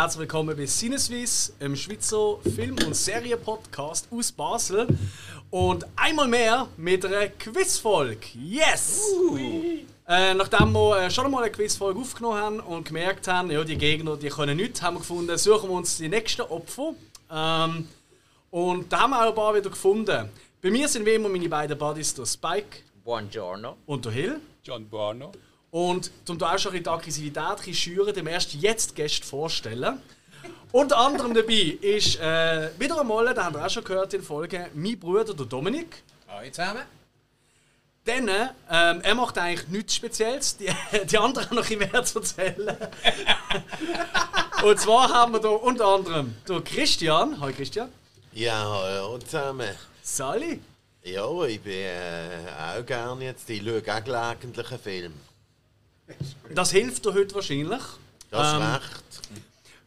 Herzlich willkommen bei Sinneswiss, im Schweizer Film- und Serienpodcast aus Basel. Und einmal mehr mit einer Quizfolge. Yes! Äh, nachdem wir äh, schon einmal eine Quizfolge aufgenommen haben und gemerkt haben, ja, die Gegner die können nichts, haben wir gefunden, suchen wir uns die nächsten Opfer. Ähm, und da haben wir auch ein paar wieder gefunden. Bei mir sind wie immer meine beiden Buddies, der Spike Buongiorno. und der Hill. John Buono. Und um da auch schon ein die Aggressivität schüren, dem erst jetzt Gäste vorstellen. Unter anderem dabei ist äh, wieder einmal, den haben wir auch schon gehört in Folge, mein Bruder, der Dominik. Hallo zusammen. Dann, ähm, er macht eigentlich nichts Spezielles, die, die anderen haben noch ein mehr zu erzählen. Und zwar haben wir da unter anderem den Christian. Hallo Christian. Ja, hallo zusammen. Sally. Ja, ich bin äh, auch gerne jetzt. Ich schaue auch gelegentlich einen Film. Das hilft dir heute wahrscheinlich. Das Ähm, recht.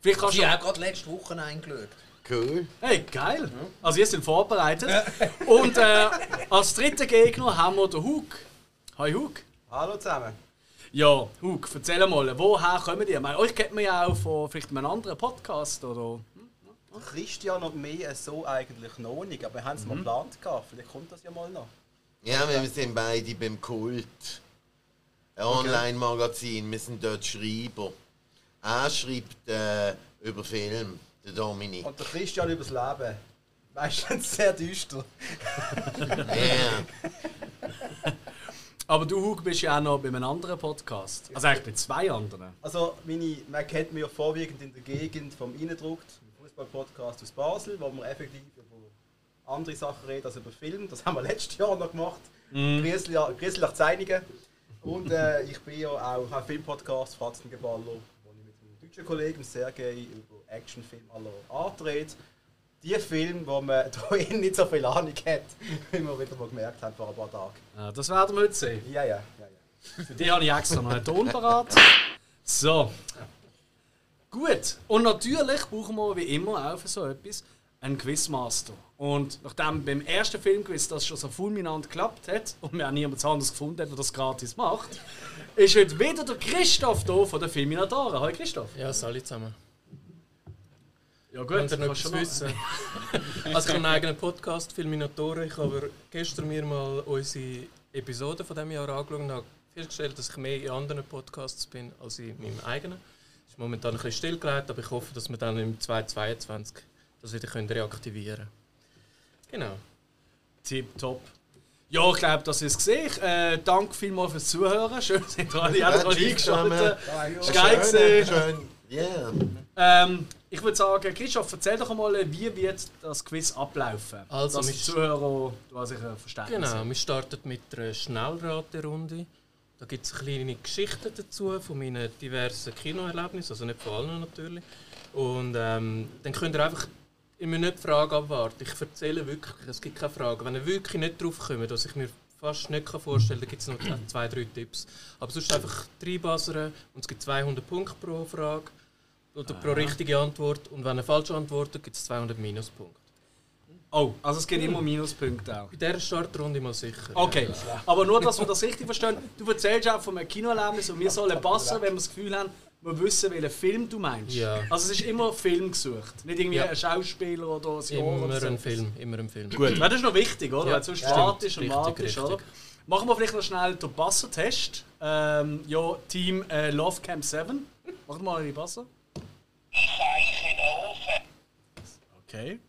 Vielleicht kannst Ich du habe auch gerade letzte Woche eingeschaut. Cool. Hey, geil! Also, ihr seid vorbereitet. Und äh, als dritten Gegner haben wir den Hug. Hi Hug. Hallo zusammen. Ja, Hug, erzähl mal, woher kommen die? Ich meine, euch kennt man ja auch von vielleicht einem anderen Podcast, oder? Christian und mich so eigentlich noch nicht, aber wir haben es mal geplant gehabt. Vielleicht kommt das ja mal noch. Ja, wir sind beide beim Kult. Ein Online-Magazin. Wir sind dort Schreiber. Er schreibt äh, über Film, der Dominik. Und der Christian übers Leben. Meistens sehr düster. Ja. Aber du, Hug, bist ja auch noch bei einem anderen Podcast. Also eigentlich bei zwei anderen. Also, meine, man kennt mich ja vorwiegend in der Gegend vom Innendruckt, dem Fußball-Podcast aus Basel, wo wir effektiv über andere Sachen reden als über Film. Das haben wir letztes Jahr noch gemacht. Mm. Grizzly nach Zeinigen. Und äh, ich bin ja auch ein Filmpodcast, Fratzengeballer, wo ich mit einem deutschen Kollegen, Sergei, über Actionfilme aller Art rede. Die Filme, wo man eh nicht so viel Ahnung hat, wie wir wieder mal gemerkt haben vor ein paar Tagen. Ja, das werden wir heute sehen. Ja, ja, ja. ja. Für die habe ich extra noch einen Ton parat. So. Gut. Und natürlich brauchen wir wie immer auch für so etwas einen Quizmaster. Und nachdem beim ersten Filmquiz das schon so fulminant geklappt hat und wir auch niemand anderes gefunden hat, der das gratis macht, ist heute wieder der Christoph hier von den Filminatoren. Hallo Christoph. Ja, alle zusammen. Ja Wollt ihr noch du wissen? also ich habe einen eigenen Podcast, Filminatoren. Ich habe gestern mir mal unsere Episode von diesem Jahr angeschaut und habe festgestellt, dass ich mehr in anderen Podcasts bin als in meinem eigenen. Es ist momentan ein bisschen stillgelegt, aber ich hoffe, dass wir dann im 2022 das wieder können reaktivieren können. Genau. Tipptopp. Ja, ich glaube, das ist es gesehen. Äh, danke vielmals fürs Zuhören. Schön, dass ihr alle alle alle eingeschaltet. Ist geil gewesen. Schön. Ja. Ähm, ich würde sagen, Christoph, erzähl doch mal, wie wird das Quiz ablaufen? Also, dass die Zuhörer du hast sicher Verständnis Genau, haben. wir starten mit einer Schnellraterunde. Da gibt es kleine Geschichten dazu von meinen diversen Kinoerlebnissen, also nicht von allen natürlich. Und ähm, dann könnt ihr einfach, ihr müsst nicht die Frage abwarten. Ich erzähle wirklich, es gibt keine Frage. Wenn ihr wirklich nicht drauf kommt, was ich mir fast nicht vorstellen kann, dann gibt es noch zwei, drei Tipps. Aber sonst einfach reinbassern und es gibt 200 Punkte pro Frage oder pro richtige Antwort. Und wenn ihr falsch antwortet, gibt es 200 Minuspunkte. Oh, also es gibt immer Minuspunkte auch. Bei dieser Startrunde mal sicher. Okay, aber nur, dass wir das richtig verstehen. Du erzählst auch von einem Kinoerlebnis und wir sollen passen, wenn wir das Gefühl haben, wir wissen, welchen Film du meinst. Ja. Also es ist immer Film gesucht, nicht irgendwie Ja. ein Schauspieler oder ein Jahr oder Immer so. ein Film, immer ein Film. Gut, das ist noch wichtig, oder? Ja, Weil sonst wartest und wartest, richtig. oder? Machen wir vielleicht noch schnell den Passer-Test. Ähm, ja, Team äh, Love Camp 7. Macht mal die Passer. Okay.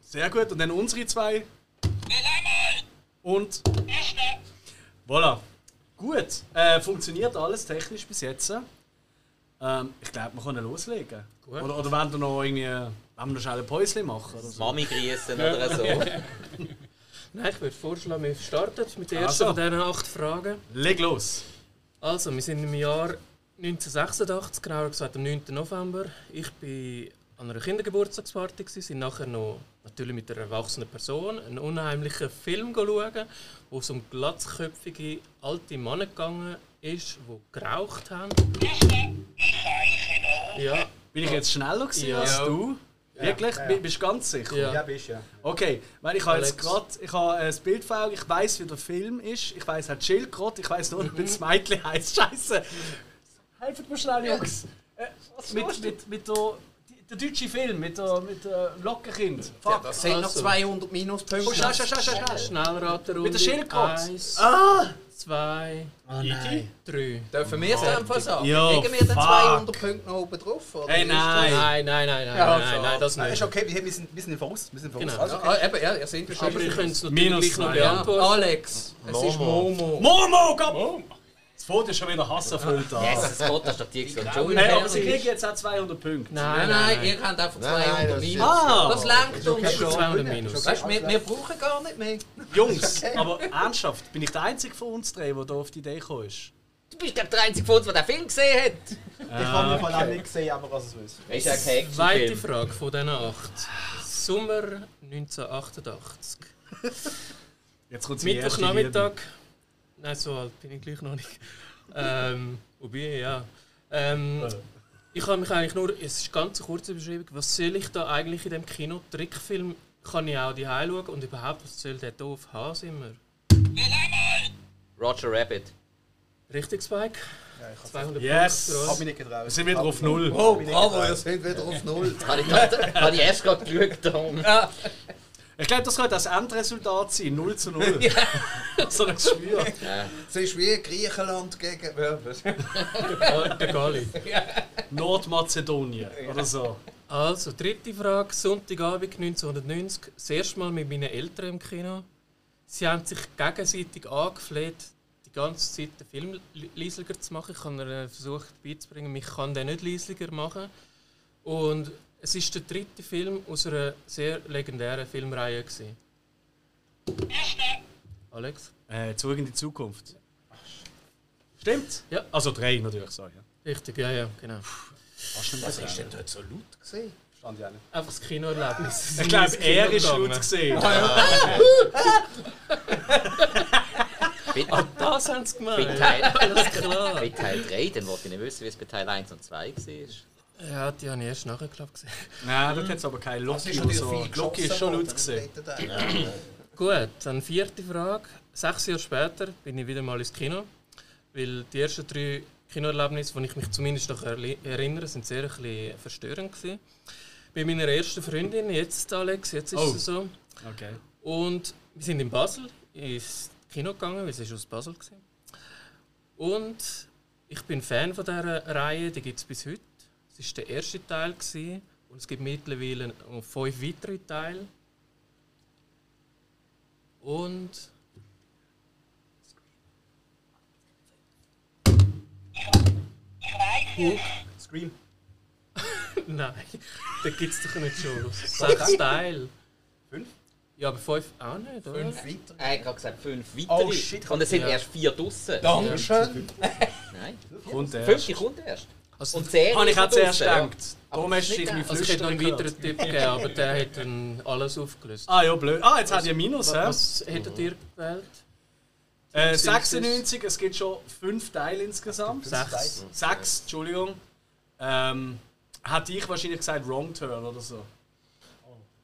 Sehr gut, und dann unsere zwei. Und. Voilà. Gut. Äh, funktioniert alles technisch bis jetzt. Ähm, ich glaube, wir können loslegen. Gut. Oder, oder wollen wir noch irgendwie. Wollen wir noch schnell ein Päuschen machen? Oder so? Mami grüßen oder so. Nein, ich würde vorschlagen, wir starten mit der ersten Also. von diesen acht Fragen. Leg los. Also, wir sind im Jahr 1986, genauer gesagt am 9. November. Ich war an einer Kindergeburtstagsparty, sind nachher noch natürlich mit einer erwachsenen Person einen unheimlichen Film schauen, wo es um glatzköpfige alte Männer gegangen ist, die geraucht haben. Ja, Bin ich jetzt schneller gewesen Ja. als du? Wirklich? Ja. Bi- Bist du ganz sicher? Ja. Ja, bist ja. Okay, weil ich habe jetzt gerade ich habe ein Bild vor Augen, ich weiß wie der Film ist, ich weiß hat Schildkrott, ich weiß nur, wie das Mädchen heißt. Scheiße. Helft mir schnell, Jungs. Äh, mit, mit, mit der, die- der deutsche Film, mit der, mit der Lockenkind. Fuck. Das sind noch Also. 200 Minuspunkte. Oh, schnell, schnell, schnell, schnell, schnell. Schnellraterunde. Mit der Schildkröte. Eins, Ah! zwei, Oh nein. drei. Dürfen wir es einfach sagen? Ja, Legen wir fuck. 200 Punkte noch oben drauf? Oder Hey, ist das- nein. Nein, nein, nein, nein, Ja, nein, nein, das Nein, ist nicht. okay, wir sind, wir sind im Voraus. Wir sind im Voraus. Genau. Also, okay. Ah, eben, ja, ihr seid schon. Aber ich könnte es natürlich Minus noch ja. beantworten. Alex, es ist Momo. Momo. Momo, komm! Das Foto ist schon wieder hasserfüllt da. Jesus Gott, das ist doch die Explosion. Hey, aber sie kriegen jetzt auch 200 Punkte. Nein, Nein, nein, ihr habt einfach Nein, 200 das ist Minus. Ah! Das lenkt uns schon. 200 Minus. Weißt du, wir, wir brauchen gar nicht mehr. Jungs, aber ernsthaft, bin ich der Einzige von uns drei, der da auf die Idee gekommen ist? Du bist glaub, der einzige von uns, der den Film gesehen hat. Ich habe ihn von auch nicht gesehen, aber was es ist. Das ist ja kein Zweite. Frage von diesen acht. Sommer 1988. Jetzt kommt. Mittwochnachmittag. Nein, so alt bin ich gleich noch nicht. Ähm, wobei, ja. Ähm, ich habe mich eigentlich nur, es ist ganz eine kurze Beschreibung, was soll ich da eigentlich in dem Kino? Trickfilm kann ich auch die schauen und überhaupt, was soll der doof sind wir? Roger Rabbit. Richtig, Spike? Ja, ich 200 Yes. Punkte uns. mich nicht getraut. Wir sind wieder auf Null. Oh, bravo, ihr seid wieder auf Null. Habe ich, grad- habe ich erst gerade geschaut. Ich glaube, das könnte das Endresultat sein. 0 zu 0. so ein Geschwür. Es ist wie Griechenland gegen. Der Gali. Nordmazedonien oder so. Also, dritte Frage. Sonntagabend 1990. Das erste Mal mit meinen Eltern im Kino. Sie haben sich gegenseitig angefleht, die ganze Zeit den Film li- leislicher zu machen. Ich habe versucht beizubringen, ich kann den nicht leislicher machen. Und es ist der dritte Film aus einer sehr legendären Filmreihe. Gewesen. Alex? Äh, zurück in die Zukunft. Stimmt? Ja. Also drei natürlich, so, ja. Richtig, ja, ja, genau. Was ist denn dort so laut gesehen? Stand ja nicht. Einfach das Kinoerlebnis. Ich glaube, er ist laut gesehen. Bei, Ah, das haben sie bei, gemeint. Teil, Alles klar. bei Teil 3, dann wollte ich nicht wissen, wie es bei Teil 1 und 2 war. Ja, die habe ich erst nachher glaub, gesehen. Nein, dort hat es aber kein Das Loki oder so. Loki ist schon laut gesehen. Gut, dann vierte Frage. Sechs Jahre später bin ich wieder mal ins Kino, weil die ersten drei Kinoerlebnisse, die ich mich zumindest noch erinnere, sind sehr ein bisschen verstörend gewesen. Bei meiner ersten Freundin, jetzt Alex, jetzt ist Oh. es so. Okay. Und wir sind in Basel ins Kino gegangen, weil sie ist aus Basel gewesen. Und ich bin Fan von dieser Reihe, die gibt es bis heute. Es war der erste Teil gewesen, und es gibt mittlerweile noch fünf weitere Teile. Und Scream. nein, da gibt es doch nicht schon. Sechs Teile. Fünf? Ja, aber fünf auch nicht, oder? Fünf weiter. Er hat gerade gesagt, fünf weitere. Oh, shit. Und es sind Ja. erst vier draussen. Dankeschön. Nein, Kommt er. fünfte kommt erst. Also, Und die Serie Habe ich auch zuerst gedacht. Darum hast du dich also ich hätte noch einen gehört. weiteren Tipp gegeben, aber der hat dann alles aufgelöst. Ah ja, blöd. Ah, jetzt hat ihr Minus, hä? Was hättet ihr gewählt? Äh, Sind es- 96, es gibt schon fünf Teile insgesamt. Sechs. Sechs, Entschuldigung. Ähm, hat ich wahrscheinlich gesagt Wrong Turn oder so.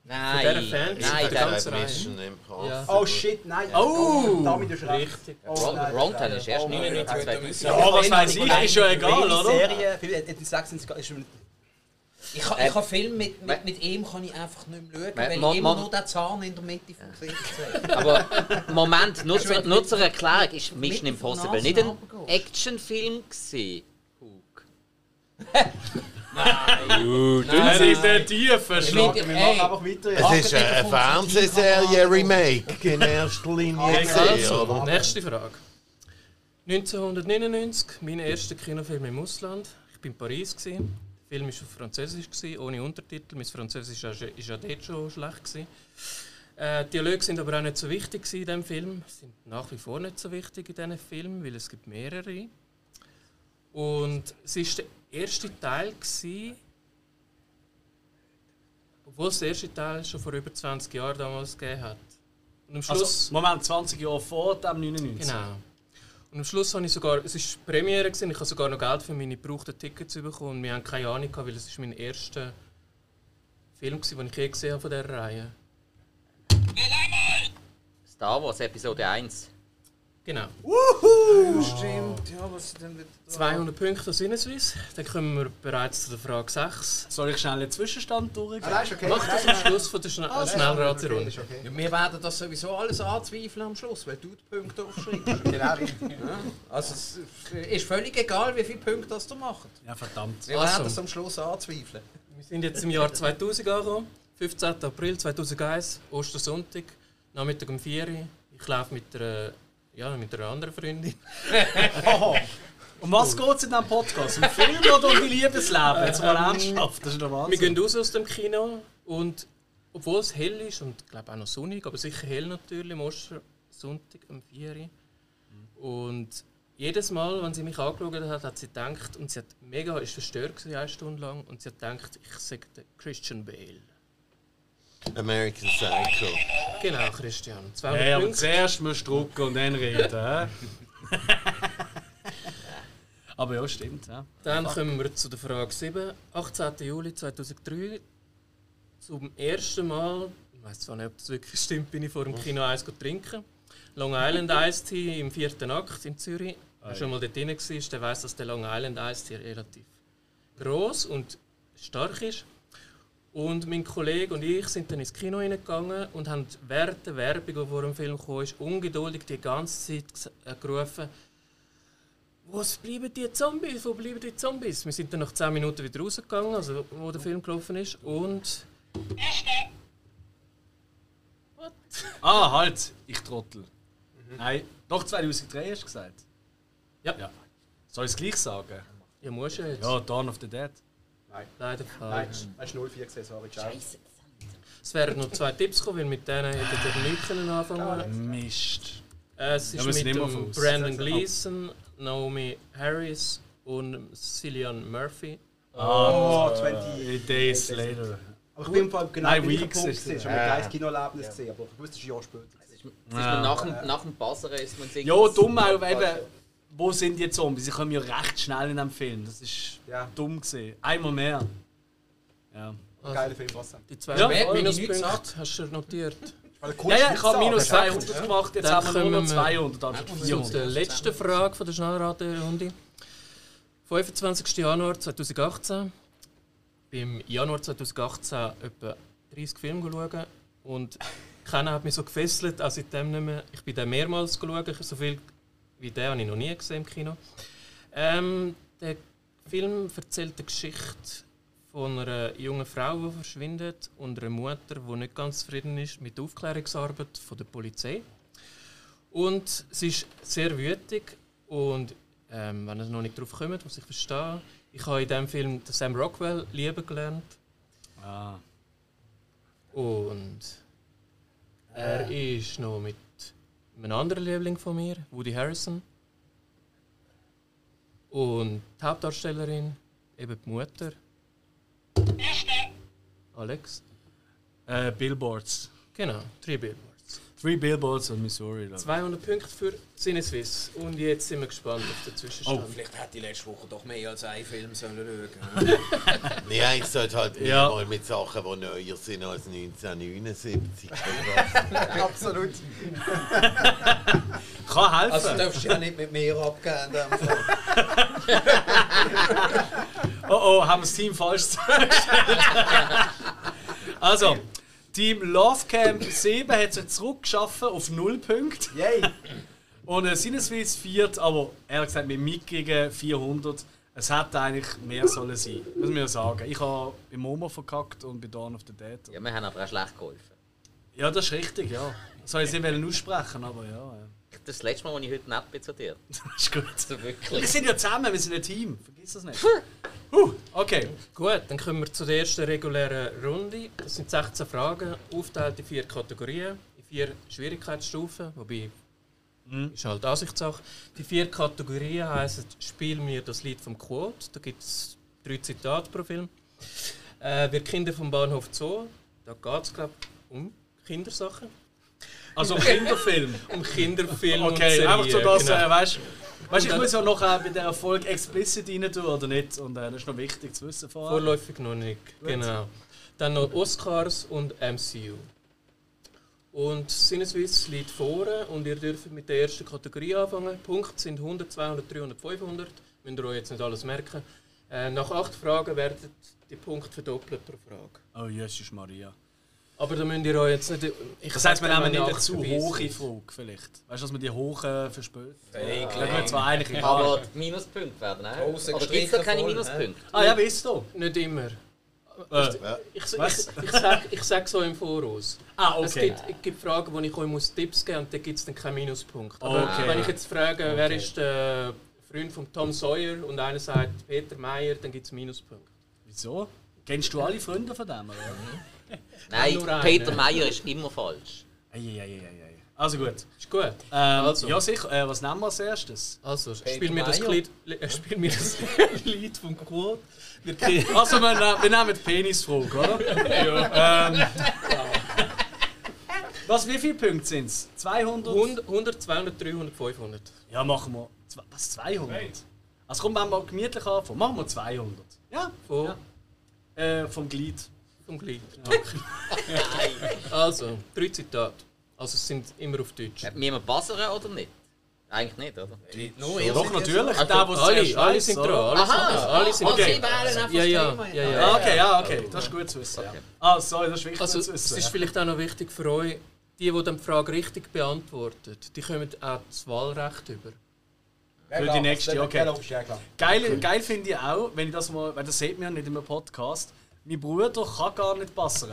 Nein, dieser Fan- nein, der ganze. Mission Impossible. Ja. Oh shit, nein. Oh! Damit ist. Richtig. Oh, Wrong, nein, Wrong das Turn ist erst oh, 99, nein. 2000. Ja, was weiß ich, ist ja egal, oder? Serie, viel- die 96 ist schon- Ich kann, Äh, ich kann Film mit, mit, mit ihm kann ich einfach nicht mehr schauen, weil ich immer nur den Zahn in der Mitte vom Gesicht sehe. Aber Moment, nur nur zur Erklärung, ist Mission Impossible nicht ein. Actionfilm gewesen? Hug. Dünn sind der Tiefe Schlag. Wir machen einfach weiter. Es ist eine Fernsehserie-Remake in erster Linie, Also, nächste Frage. 1999, mein erster Kinofilm im Ausland. Ich war in Paris. Der Film war auf Französisch, ohne Untertitel. Mein Französisch war ist dort schon schlecht. Äh, die Dialoge sind aber auch nicht so wichtig in diesem Film. Sie sind nach wie vor nicht so wichtig in diesem Film, weil es gibt mehrere. Und es war der erste Teil, gewesen, obwohl es der erste Teil schon vor über 20 Jahren damals gegeben hat. Und am Schluss... Also, Moment, 20 Jahre vor dem 99. Genau. Und am Schluss habe ich sogar, es war Premiere, gewesen, ich habe sogar noch Geld für meine gebrauchten Tickets bekommen und wir haben keine Ahnung gehabt, weil es ist mein erster Film war, den ich je gesehen habe von dieser Reihe. Star Wars Episode 1. Genau. Stimmt, ja, was ist denn dran? 200 Punkte aus Sinneswiss. Dann kommen wir bereits zu der Frage 6. Soll ich schnell den Zwischenstand durchgehen? Ah, okay. Mach das am Schluss von der Schna Ah, Schnellraterunde. okay. Ja, wir werden das sowieso alles anzweifeln am Schluss, weil du die Punkte aufschreibst. Genau, richtig. Ja. Also es ist völlig egal, wie viele Punkte das du machst. Ja, verdammt. Wir Also. werden es am Schluss anzweifeln. Wir sind jetzt im Jahr 2000 angekommen. 15. April 2001, Ostersonntag, Nachmittag um 4 Uhr. Ich laufe mit einer, ja, mit einer anderen Freundin. Um was geht es in diesem Podcast? Um Film oder um die Liebesleben? Jetzt mal ernsthaft, das ist der Wir Wahnsinn. gehen raus aus dem Kino und obwohl es hell ist und ich glaube auch noch sonnig, aber sicher hell natürlich, am Ostersonntag um 4 Uhr. Und jedes Mal, wenn sie mich angeschaut hat, hat sie gedacht, und sie hat mega, ist verstört gewesen, eine Stunde lang, und sie hat gedacht, ich sage Christian Bale. American Psycho. Genau, Christian. 200 Hey, aber Punkte. zuerst musst du drucken und dann reden. aber ja, stimmt. Ja. Dann kommen wir zu der Frage 7. 18. Juli 2003. Zum ersten Mal, ich weiß zwar nicht, ob das wirklich stimmt, bin ich vor dem Kino Eis trinken. Long Island Iced Tea im vierten Akt in Zürich. Wer schon mal dort drin war, der weiß, dass der Long Island Iced Tea relativ groß und stark ist. Und mein Kollege und ich sind dann ins Kino hineingegangen und haben während der Werbung, die vor dem Film kam, ungeduldig die ganze Zeit äh, gerufen, wo bleiben die Zombies? Wo bleiben die Zombies? Wir sind dann nach 10 Minuten wieder rausgegangen, also wo der Film gelaufen ist. Und. What? Ah, halt, ich trottel. Nein, doch 2003 hast du gesagt. Ja. ja. Soll ich es gleich sagen? Ja, muss ja jetzt. Ja, Dawn of the Dead. Leider Nein, falsch. hast du 04 gesehen, sorry, ciao. Es wären noch zwei Tipps gekommen, weil mit denen hättet ihr nicht können anfangen Mist. Es ist mit dem. Brandon Gleeson, Naomi Harris und Cillian Murphy. Oh, A 20. Days later. Aber ich bin vor allem genau Nein, Weeks Punkt gesehen. es. Ich habe ein geiles Kinoerlebnis gesehen, aber ich wusste, es ist ein Jahr später. Es ist, es ist man nach, dem, nach dem Buzzern ist man sich. Ja, dumm auch, eben, wo sind die Zombies? Sie kommen ja recht schnell in dem Film. Das ist Ja, dumm gesehen. Einmal mehr. Ja. Also, geiler Film, was die zwei Ja, ich Minuspunkte hast du notiert. Ja, ja, ich habe minus Perfekt. 200 gemacht, jetzt Dann haben wir nur noch kommen wir 200, also Zu 400. der letzten Frage von der Schnellraterunde. 25. Januar 2018. Beim Januar 2018 etwa 30 Filme geschaut und keiner hat mich so gefesselt, als seitdem nicht mehr. Ich bin dann mehrmals geschaut, ich- so viel wie den habe ich noch nie gesehen im Kino. Ähm, der Film erzählt die Geschichte von einer jungen Frau, die verschwindet und einer Mutter, die nicht ganz zufrieden ist mit der Aufklärungsarbeit von der Polizei. Und sie ist sehr wütig und ähm, wenn ihr noch nicht drauf kommt, was ich verstehe, ich habe in diesem Film Sam Rockwell lieben gelernt Ah. und er ist noch mit einem anderen Liebling von mir, Woody Harrison. Und die Hauptdarstellerin, eben die Mutter. Alex? Äh, Billboards. Genau, drei Billboards. Three Billboards in Missouri. da. 200 Punkte für Sinneswiss. Und jetzt sind wir gespannt auf den Zwischenstand. Oh. Vielleicht hätte ich letzte Woche doch mehr als einen Film sollen schauen Ja, ich sollte halt Ja. mal mit Sachen, die neuer sind als 1979. Absolut. Kann helfen. Also darfst du ja nicht mit mir abgehen. in dem Fall. Oh oh, haben wir das Team falsch zusammengestellt. also, Team Love Camp 7 hat sich zurückgeschaffen auf 0 Punkte. Yay. Und äh, Sinneswiss viert, aber ehrlich gesagt mit mickrigen 400. Es hätte eigentlich mehr sollen sein, muss man ja sagen. Ich habe bei Momo verkackt und bei Dawn of the Dead. Ja, wir haben aber auch schlecht geholfen. Ja, das ist richtig, ja. Soll ich es nicht aussprechen, aber ja. ja. Das letzte Mal, als ich heute nett bin zu dir. Das ist gut. Also Wir wirklich. sind ja zusammen, wir sind ein Team. Vergiss das nicht. Huh, okay. Gut, dann kommen wir zu der ersten regulären Runde. Das sind 16 Fragen, aufgeteilt in vier Kategorien, in vier Schwierigkeitsstufen, wobei ist halt Ansichtssache. Die vier Kategorien heißen Spiel mir das Lied vom Quote. Da gibt es drei Zitate pro Film. Äh, wir Kinder vom Bahnhof Zoo. Da geht es, glaube ich, um Kindersachen. Also Kinderfilm. Um Kinderfilme und Okay, Serien. einfach so das, genau. äh, weißt weißt, ich Und muss ja noch äh, bei dieser Folge explicit rein tun oder nicht. Und äh, das ist noch wichtig zu wissen vorher. Vorläufig noch nicht, genau. Dann noch Oscars und MCU. Und Sinneswiss liegt vorne und ihr dürft mit der ersten Kategorie anfangen. Die Punkte sind 100, 200, 300, 500. Müsst ihr euch jetzt nicht alles merken. Äh, nach acht Fragen werden die Punkte verdoppelt pro Frage. Oh, Jesus Maria. Aber da müsst ihr euch jetzt nicht... Ich Das heißt, wir sag nehmen dann, nicht eine ich zu hohe. Frage vielleicht. Weißt du, dass man die hohen verspürt? Hey, Das wäre zwar eigentlich egal. Aber die Minuspunkte werden auch. Grosse Oder gibt es da keine Minuspunkte? Ah ja, weißt du? Nicht immer. Äh. Ich, ich, Was? ich, sag, ich sage so im Voraus. Ah, Es, okay. gibt, es gibt Fragen, wo ich euch muss Tipps geben muss und da gibt es dann keinen Minuspunkt. Aber Okay. wenn ich jetzt frage, wer Okay. ist der Freund von Tom Sawyer und einer sagt Peter Meyer, dann gibt es Minuspunkt. Wieso? Kennst du alle Freunde von dem? Oder? Nein. Peter Meyer ist immer falsch. Eieieiei. Also gut. Ist gut. Ähm, Also. Ja, sicher. Äh, was nehmen wir als erstes? Also, spiel mir, das. Lied, äh, spiel mir das Lied vom Quote. Wir Also, wir, nehmen- wir nehmen die Penisfrage, oder? ähm, was, wie viele Punkte sind es? 200? 100, 100, 200, 300, 500. Ja, machen wir. Was, 200? Also komm, wenn wir gemütlich anfangen. Machen wir 200. Ja? Von, Ja. Äh, vom Glied. Vom Glied. also, drei Zitate. Also, es sind immer auf Deutsch. Müssen wir buzzern oder nicht? Eigentlich nicht, oder? Nur ihr Doch, natürlich. Also, der, alle, sind dran. Alle, Aha. alle sind Okay. dran. Sie wählen einfach Ja, ja, das Thema. ja, ja. Ah, okay, ja, okay. Das ist gut zu wissen. Ja. Ah, sorry, das ist wichtig Also, zu es wissen. ist vielleicht auch noch wichtig für euch, die, die dann die Frage richtig beantworten, die kommen auch das Wahlrecht über. Ja, Für die nächste, okay. ja, ja. Geil, geil finde ich auch, wenn ich das mal, weil das sieht man ja nicht im Podcast, mein Bruder kann gar nicht passen.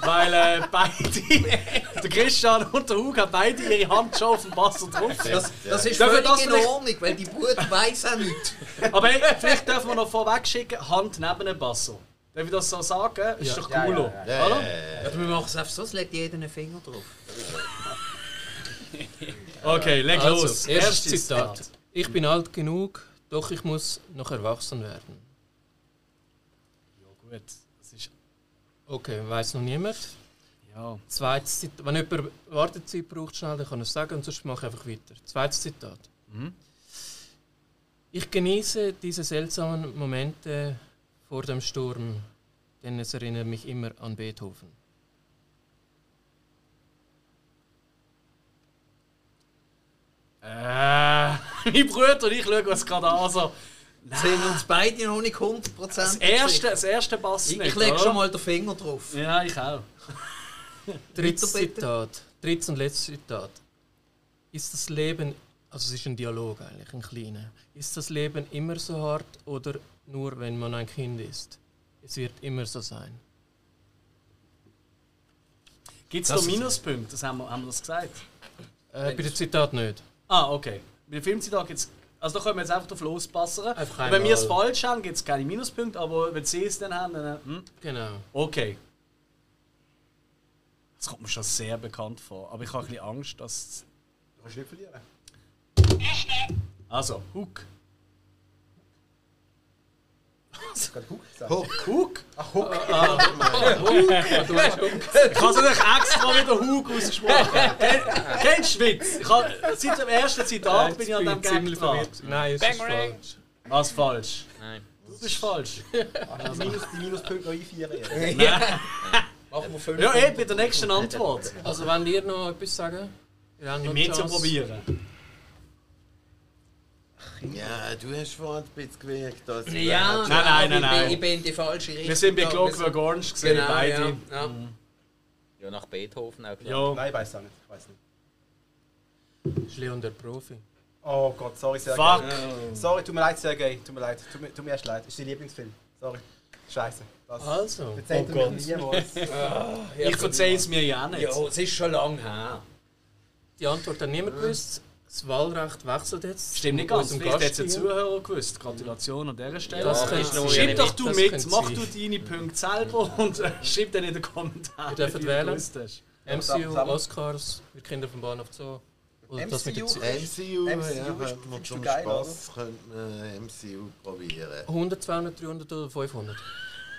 weil äh, beide, der Christian und der Hugo, haben beide ihre Hand schon auf dem Passer drauf. Das, das ist Dürfen völlig das in Ordnung, weil die Brut weiss auch nicht. Aber hey, vielleicht dürfen wir noch vorweg schicken, Hand neben dem Passer. Darf ich das so sagen? Ist doch Ja, cool. ja, Ja, Oder? Ja, wir machen es einfach so, es legt jeder einen Finger drauf. Okay, leg Also, los. erstes Zitat. Ich bin alt genug, doch ich muss noch erwachsen werden. Ja, gut. Okay, weiß noch niemand. Ja. Zweites Zitat. Wenn jemand Wartezeit braucht, schnell, dann kann er es sagen und sonst mache ich einfach weiter. Zweites Zitat. Ich genieße diese seltsamen Momente vor dem Sturm, denn es erinnert mich immer an Beethoven. Äh, mein Bruder und ich schauen uns gerade an. So, Sind uns beide noch nicht 100% das, erste, das erste passt Ich, nicht. ich lege schon mal den Finger drauf. Ja, ich auch. Drittes. Zitat. Drittes und letztes Zitat. Ist das Leben, also es ist ein Dialog eigentlich, ein kleiner. Ist das Leben immer so hart oder nur wenn man ein Kind ist? Es wird immer so sein. Gibt es da Minuspunkte? Das haben wir, haben wir das gesagt. Äh, bei dem Zitat nicht. Ah, okay. Bei dem Filmzitat gibt es. Also da können wir jetzt einfach drauf lospassen. Wenn wir es falsch haben, gibt es keine Minuspunkte, aber wenn sie es dann haben, dann. Hm, Genau. okay. Das kommt mir schon sehr bekannt vor. Aber ich habe ein bisschen Angst, dass. Du kannst nicht verlieren. Also, Hook. Ich kann Hook sagen. Hook. Hook? Ach, Hook. Ich habe es natürlich extra wieder Hook ausgesprochen. Ken- Kennst du Witz? Ich habe, seit dem ersten Zitat bin ich an dem Gag dran. verwirrt. Nein, es ist falsch. Was falsch? Nein. Du bist falsch. Die, Minus, die Minuspunkte noch einführen. Machen wir fünf. Ja, eh, bei der nächsten Antwort. Also, wenn ihr noch etwas sagen? Ihr habt noch Mehr probieren. Ja, du hast vorhin ein bisschen gewirkt. dass- Ja, Nein, nein, nein, nein. Ich bin, ich bin in die falsche Richtung. Wir sind bei. Clockwork Orange gesehen, Genau, beide. ja. ja. Ja, nach Beethoven auch klar. Ja. Nein, ich weiß auch nicht. Ich weiß nicht. Ist Leon der Profi. Oh Gott, sorry, Sergej. Fuck. Sorry, tut mir leid, Sergej. Tut mir leid. Tut mir, tut mir erst leid. Ist dein Lieblingsfilm. Sorry. Scheiße. Das Also, verzeiht Oh mir niemals. Ich verzeihe es mir ja nicht. Ja, es ist schon lange her. die Antwort hat niemand gewusst. Das Wahlrecht wechselt jetzt. Stimmt nicht ganz. Vielleicht hat es. Zuhörer gewusst. Gratulation an dieser Stelle. Das Ja, ist ja Schreib doch du das mit, mach sein. du deine Punkte selber und äh, schreib dann in den Kommentaren. Ihr dürft wählen. MCU. Oscars, wir Kinder vom Bahnhof Zoo. Oder das mit dem MCU? Z- MCU, MCU ja, ist- zum geil, Spaß könnte man MCU probieren. 100, 200, 300 oder 500?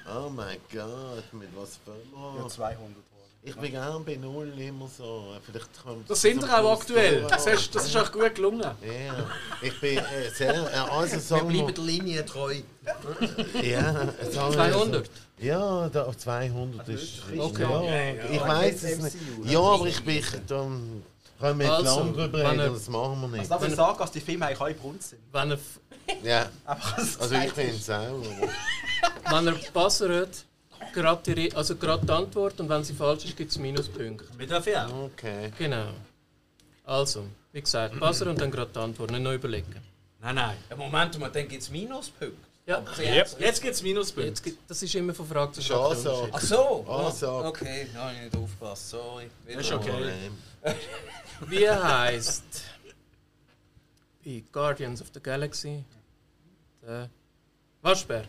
Oh mein Gott, mit was fangen Ja, wir? 200. Ich bin gern bei Null immer so. Vielleicht kommt Das sind wir auch aktuell. Das ist, das ist auch gut gelungen. Ja, ich bin äh, sehr. Äh, also Wir sagen bleiben wir. der Linie treu. Ja, sagen wir 200? So, ja, da, auf 200 ist. ist Okay. ja, ich weiß es nicht. Ja, aber ich bin. Dann können wir jetzt Also, lang drüber reden, das machen wir nicht. Also darf ich sagen, dass die Filme eigentlich alle Brunst sind? Wenn er, Ja, also ich finde es auch. aber- wenn er buzzert, gerade die, also gerade die Antwort und wenn sie falsch ist, gibt es Minuspunkte. Wir dürfen ja. Okay. Genau. Also, wie gesagt, buzzer und dann gerade die Antwort, nicht neu überlegen. Nein, nein. Ja, Moment mal, dann gibt es Minuspunkte. Ja, Jetzt gibt es Minuspunkte. jetzt, gibt- das ist immer von Frage zu Frage. Ansage. Ach so. Ansage. Okay, da habe ich nicht aufgepasst. Sorry. Das ist okay. Wie heißt bei Guardians of the Galaxy der Waschbär?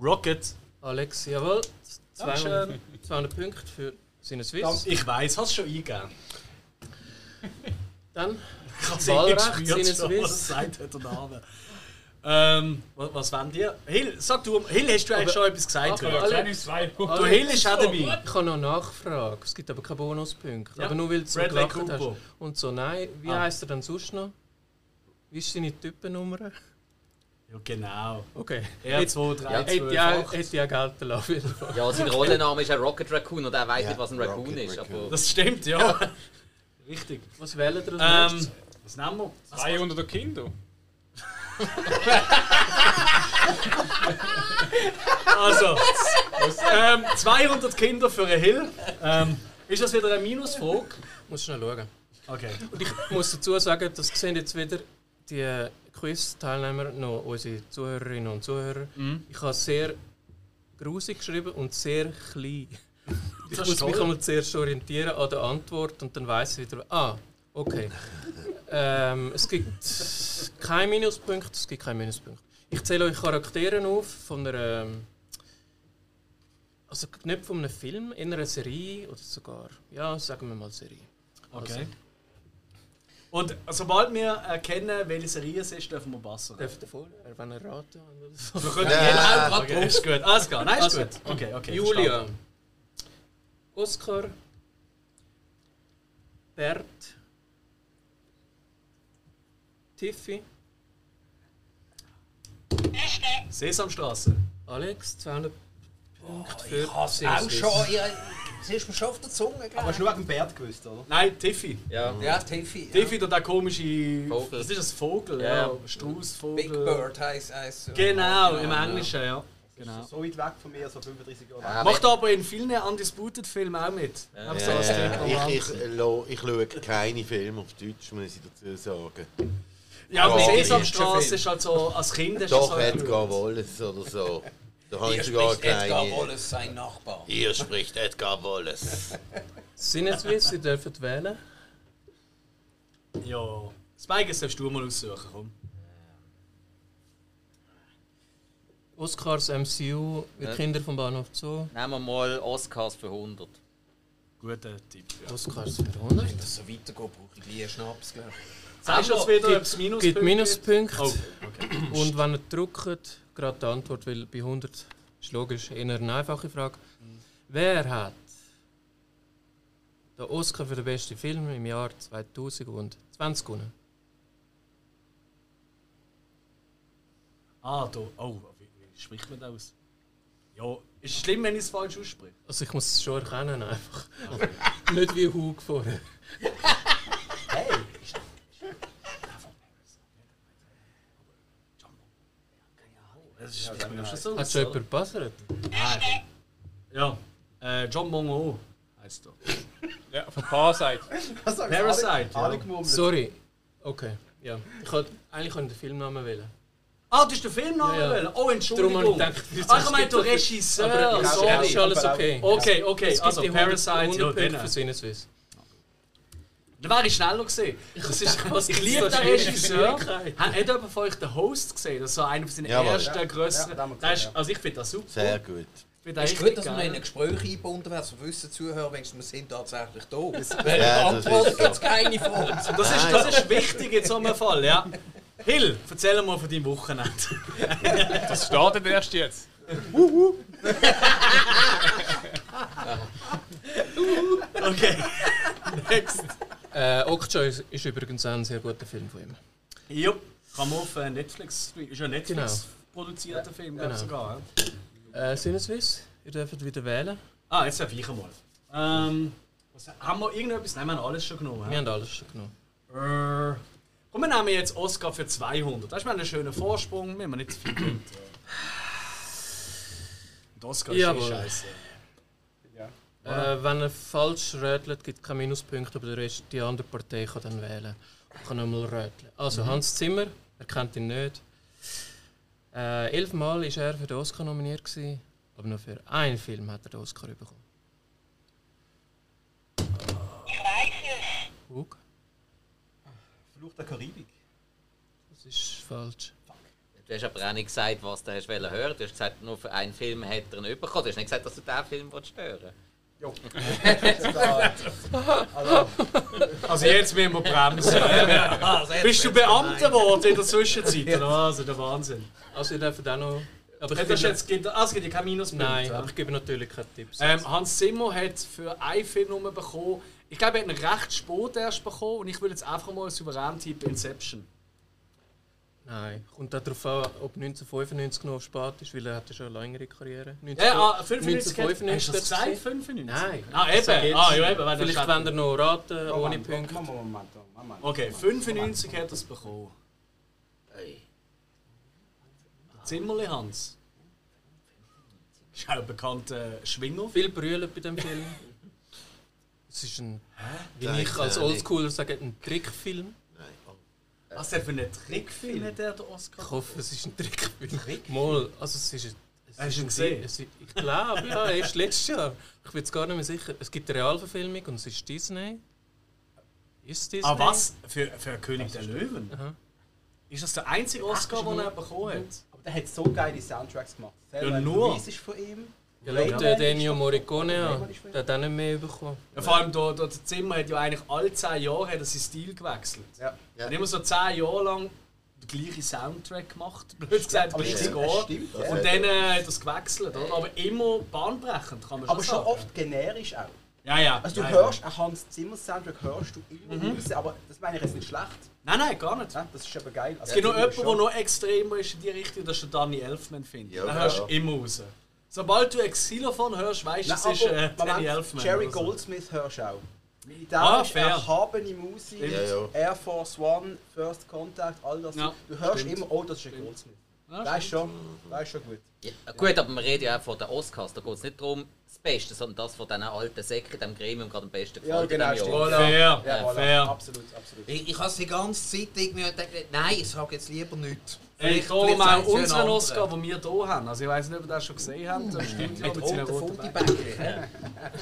Rocket. Alex, jawohl. 200, Dankeschön. 200 Punkte für seine Swiss. Ich weiß, hast du schon eingegeben. Dann Wahlrecht, seine seine Was Swiss. sagt hat der Name? Ähm, was, was wollt ihr? Hill, sag du, Hill, hast du eigentlich Aber- schon etwas gesagt? Aber Kleine zwei. Du Hill ist auch dabei. Ich habe noch Nachfrage. Es gibt aber keine Bonuspunkte. Ja. Aber nur weil du so gelacht hast. Und so, nein. Wie Ah. heisst er dann sonst noch? Wie ist seine Typennummer? Ja, genau. Okay. R2, 3, Hätte 12, ich auch, 8. hätte ich auch gelten lassen. Ja, sein Rollenname ist ein Rocket Raccoon und er weiß Ja, nicht, was ein Raccoon Rocket ist. Raccoon. Aber Das stimmt, ja. Richtig. Was wählen ihr als Ähm, was nehmen wir? 200 Kinder. Also, ähm, 200 Kinder für einen Hill. Ähm, ist das wieder eine Minusfrage? Muss schnell schauen. Okay. Und ich muss dazu sagen, das sehen jetzt wieder die Quiz-Teilnehmer, noch unsere Zuhörerinnen und Zuhörer. Mhm. Ich habe sehr grusig geschrieben und sehr klein. Ich muss mich einmal zuerst orientieren an der Antwort und dann weiß ich wieder, ah, okay. ähm, es gibt keinen Minuspunkt, es gibt keinen Minuspunkt. Ich zähle euch Charaktere auf von einer, ähm, also nicht von einem Film, in einer Serie oder sogar, ja, sagen wir mal Serie. okay. Und sobald wir erkennen, welche Serie es ist, dürfen wir passen. Darf der vorher, wenn er raten oder so? Wir können Ja. ja, okay, ist gut. Alles klar. Nein, ist Also, gut. Okay, okay. Julia, verstanden. Oscar, Bert, Tiffy, Sesamstraße. Alex, 200 Punkte für Ich hasse auch schon. Ja, es ist mir schon auf der Zunge Aber hast du nur wegen dem Bert gewusst, oder? Nein, Tiffy. ja. Ja, Tiffy. Ja. Tiffy, der, der komische. Vogel. Was ist das? Vogel? Ja. Ja, Straußvogel. Big Bird heisst es. Genau, im. Englischen, ja. Genau. So weit weg von mir, so 35 Jahre. Ja, Macht aber in vielen Undisputed-Filmen auch mit. Ja. So als Ja, ich, ich, lo- ich schaue keine Filme auf Deutsch, muss ich dazu sagen. Ja, aber Ja, Sesamstraße Film. ist halt so, als Kind hast du Doch, so Edgar Wallace oder so. Da habe Hier ich sogar spricht Edgar keine. Wallace, sein Nachbar. Hier spricht Edgar Wallace. Sinneswiss, ihr dürft wählen. Ja. Spike, das darfst du mal aussuchen, komm. Oscars MCU, wir Ja. Kinder vom Bahnhof Zoo. Nehmen wir mal Oscars für 100. Guter Tipp. Ja. Oscars für 100. Wenn das so weitergeht, brauche ich nie einen Schnaps, glaube ich. Sagst du wieder, ob es Minuspunkte Gibt Minuspunkte. Oh, okay. Und wenn ihr drückt, gerade die Antwort, weil bei 100 ist logisch eher eine einfache Frage. Wer hat den Oscar für den besten Film im Jahr 2020 gewonnen? Ah, da. Oh, wie, spricht man das aus? Ja, ist es schlimm, wenn ich es falsch ausspreche? Also ich muss es schon erkennen einfach. Nicht wie Hug vorher. Das ist das ist schon so. Hat schon jemand gepassert? Nein. Ja. Äh, John Bong Ho heißt er. Ja, von Parasite. Parasite, ja. Alle. Sorry. Okay, ja. Ich wollte eigentlich den Filmnamen wählen. Ah, du hast den Filmnamen Ja, ja. wählen? Oh, Entschuldigung. Darum habe ich gedacht, ah, ich meine, du Regisseur. Aber Ja, sorry. ja, ist alles okay. Okay, okay, also die 100 Parasite, 100 ja, Punkte für Sinneswiss. Da wäre ich schneller gesehen. Das ist, ich liebe den Das ist Regisseur. Hat nicht jemand von euch den Host gesehen? Das ist so einer von seinen Jawohl. ersten, Ja, grösseren. ja, ist- gesehen, ja. also ich finde das super. Sehr gut. Ich finde das Es ist gut, dass wir in ein Gespräch eingebunden werden, so wissen Zuhörer, wenigstens wir sind tatsächlich da. Weil Ja, das Antwort ist so. gibt es keine von uns. Das ist, das ist wichtig in so einem Fall, ja. Hill, erzähl mal von deinem Wochenende. Das startet erst jetzt. Okay. Next. Äh, Okja ist, übrigens ein sehr guter Film von ihm. Jupp. Kann man auf äh, Netflix. Ist ja ein Netflix Genau. produzierter Film, ich Genau. sogar. ja? Äh, Sinneswiss, ihr dürft wieder wählen. Ah, jetzt darf ich einmal. Ähm, was, haben wir irgendetwas? Nein, wir haben alles schon genommen. Wir hä? haben alles schon genommen. Äh, komm, wir nehmen jetzt Oscar für 200. Das ist mal ein schöner Vorsprung. Wir haben nicht zu viel Geld. Und Oscar ist eh Jawohl. scheiße. Äh, wenn er falsch rötelt, gibt es keine Minuspunkte, aber der Rest, die andere Partei kann dann wählen. Und kann nochmal röteln. Also Hans Zimmer, er kennt ihn nicht. Äh, elfmal war er für den Oscar nominiert, gewesen, aber nur für einen Film hat er den Oscar bekommen. Ich weiß es. Hug, Fluch der Karibik. das ist falsch. Du hast aber auch nicht gesagt, was du hast hören. Du hast gesagt, nur für einen Film hätte er ihn bekommen. Du hast nicht gesagt, dass du diesen Film willst hören Jo. also, Also jetzt müssen wir bremsen. Bist du Beamter geworden in der Zwischenzeit? Also der Wahnsinn. Also ihr dürft auch noch... Aber ich das jetzt, gibt, ah, es gibt ja keine Minuspunkte. nein, aber ich gebe natürlich keine Tipps. Ähm, Hans Zimmer hat für einen Film bekommen. Ich glaube, er hat ihn recht spät erst bekommen. Und ich will jetzt einfach mal souverän tippen Inception. Nein, kommt auch darauf an, ob 1995 noch auf spät ist, weil er hat ja schon eine längere Karriere. Ja, ah, 95 hat- 1995 Hast du das gesagt? dort 95? Nein. Ah, eben. Ah, ja, eben. Vielleicht wenn er noch raten, ohne Moment, Punkte. Moment, Moment, Moment. Okay, 95 hat er es bekommen. Zimmerli Hans. Ist auch ein bekannter Schwinger. Viel brüllen bei dem Film. Es ist ein, wie ich als. Oldschooler sage, ein Trickfilm. Was der für einen Trickfilm hat er den Oscar? Ich hoffe, es ist ein Trickfilm. Mal, also es ist, ein- es Hast ist du ihn ein gesehen? ist- Ich glaube, ja, erst letztes Jahr. Ich bin jetzt gar nicht mehr sicher. Es gibt eine Realverfilmung und es ist Disney. Ist es Disney? Ah, was? Für, für König der Löwen? Aha. Ist das der einzige Oscar, den er bekommen hat? Aber der hat so geile Soundtracks gemacht. Ja, nur. Ist von ihm. Ja, schau Rayman den Ennio ist Morricone an. Der hat auch nicht mehr bekommen. Ja, vor allem der, der Zimmer hat ja eigentlich alle 10 Jahre hat er seinen Stil gewechselt. Ja. Er hat immer so 10 Jahre lang den gleichen Soundtrack gemacht, blöd gesagt, Aber gleiches stimmt, Score. es stimmt, ja. Und dann äh, hat er es gewechselt, oder? Aber immer bahnbrechend, kann man schon Aber schon sagen. oft generisch auch. Ja, ja. Also du ja, hörst einen Hans Zimmer Soundtrack hörst du immer raus, aber das meine ich jetzt nicht schlecht. Ja. Nein, nein, gar nicht. Ja, das ist aber geil. Also Es gibt noch jemanden, der noch extremer ist in die Richtung, das ist der Danny Elfman, finde ich. Ja, Den hörst du ja. immer raus. Sobald du Xylophon hörst, weißt du, es ist äh, Danny Elfman. Jerry so. Goldsmith hörst du auch. Ah, Militärisch fair. erhabene Musik, Ja, ja. Air Force One, First Contact, all das. Ja, du hörst stimmt. immer, oh, das ist ein Goldsmith. Ja, Weißt schon, weißt schon gut. Ja, gut, aber wir reden ja auch von den Oscars. Da geht es nicht darum, das Beste, sondern das von diesen alten Säcken diesem Gremium gerade am besten Ja, gefällt genau, diesem stimmt. Jahr. Fair, Ja, ja, voilà. fair. Absolut, absolut. Ich, ich habe die ganze Zeit irgendwie gedacht, nein, ich sage jetzt lieber nichts. Ey, Vielleicht- darum vielleicht auch sagen sie einen unseren. Oscar, den wir hier haben. Also ich weiß nicht, ob ihr das schon gesehen habt. im Studio Mit mit seinen roten Bäckchen. Fundibäckchen.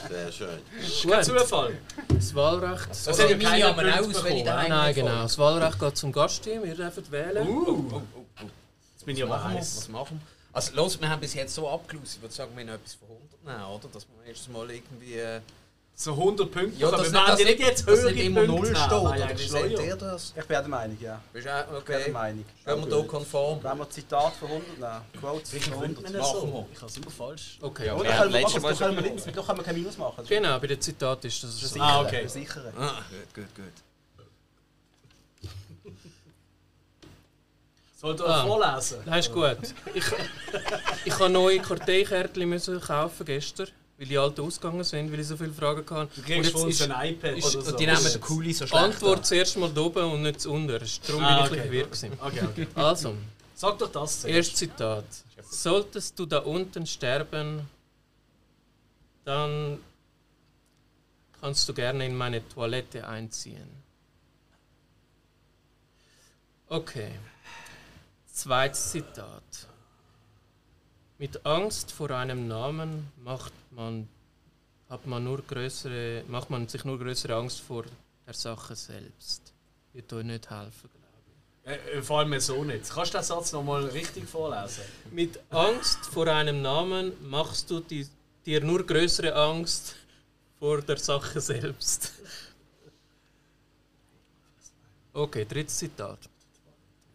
Sehr schön. Kein Zufall. das Wahlrecht. Das hat ja meine wir Punkte aus, wenn ich daheim Nein, genau. Das Wahlrecht geht zum Gastteam. Ihr dürft wählen. Uh, jetzt bin ich Was aber machen heiß. Was machen wir? Also los, wir haben bis jetzt so abgeschlossen. Ich würde sagen, wir haben etwas von 100 nehmen, oder? Dass wir erst mal irgendwie... Äh, So 100 Punkte. ja, aber dass wir nicht, nicht, jetzt höhere nicht immer Punkte Null steht. Oder wie seht ihr das? Ich bin der Meinung, ja. Bist du auch Ich bin der okay? Meinung. Gehen wir hier konform? Wenn wir Zitat von 100 nehmen, Quotes von 100. Wenn er Machen so. wir. Ich habe es immer falsch. Okay. Und Ja, dann können wir, also, kein Minus machen. Das Genau, bei den Zitaten ist das so. Ah, okay. Versichern. Ah, gut, gut, gut. Sollt ihr Ah. vorlesen? Nein, ist gut. Ich, ich habe neue Karteikärtchen müssen kaufen gestern, weil die alten ausgegangen sind, weil ich so viele Fragen hatte. Du kriegst von uns ein iPad ist- oder so. Die nehmen Kuli so die schlecht Antwort an. zuerst mal da oben und nicht zu unten. Darum Ah, bin ich ein okay. bisschen verwirrt. gewesen. Okay, okay. Also, Sag doch das zuerst. erstes Zitat. Solltest du da unten sterben, dann kannst du gerne in meine Toilette einziehen. Okay. Zweites Zitat. Mit Angst vor einem Namen macht man, hat man nur größere, macht man sich nur größere Angst vor der Sache selbst. Wird euch nicht helfen, glaube ich. Äh, äh, vor allem so nicht. Kannst du den Satz nochmal richtig vorlesen? Mit Angst vor einem Namen machst du die, dir nur größere Angst vor der Sache selbst. Okay, drittes Zitat.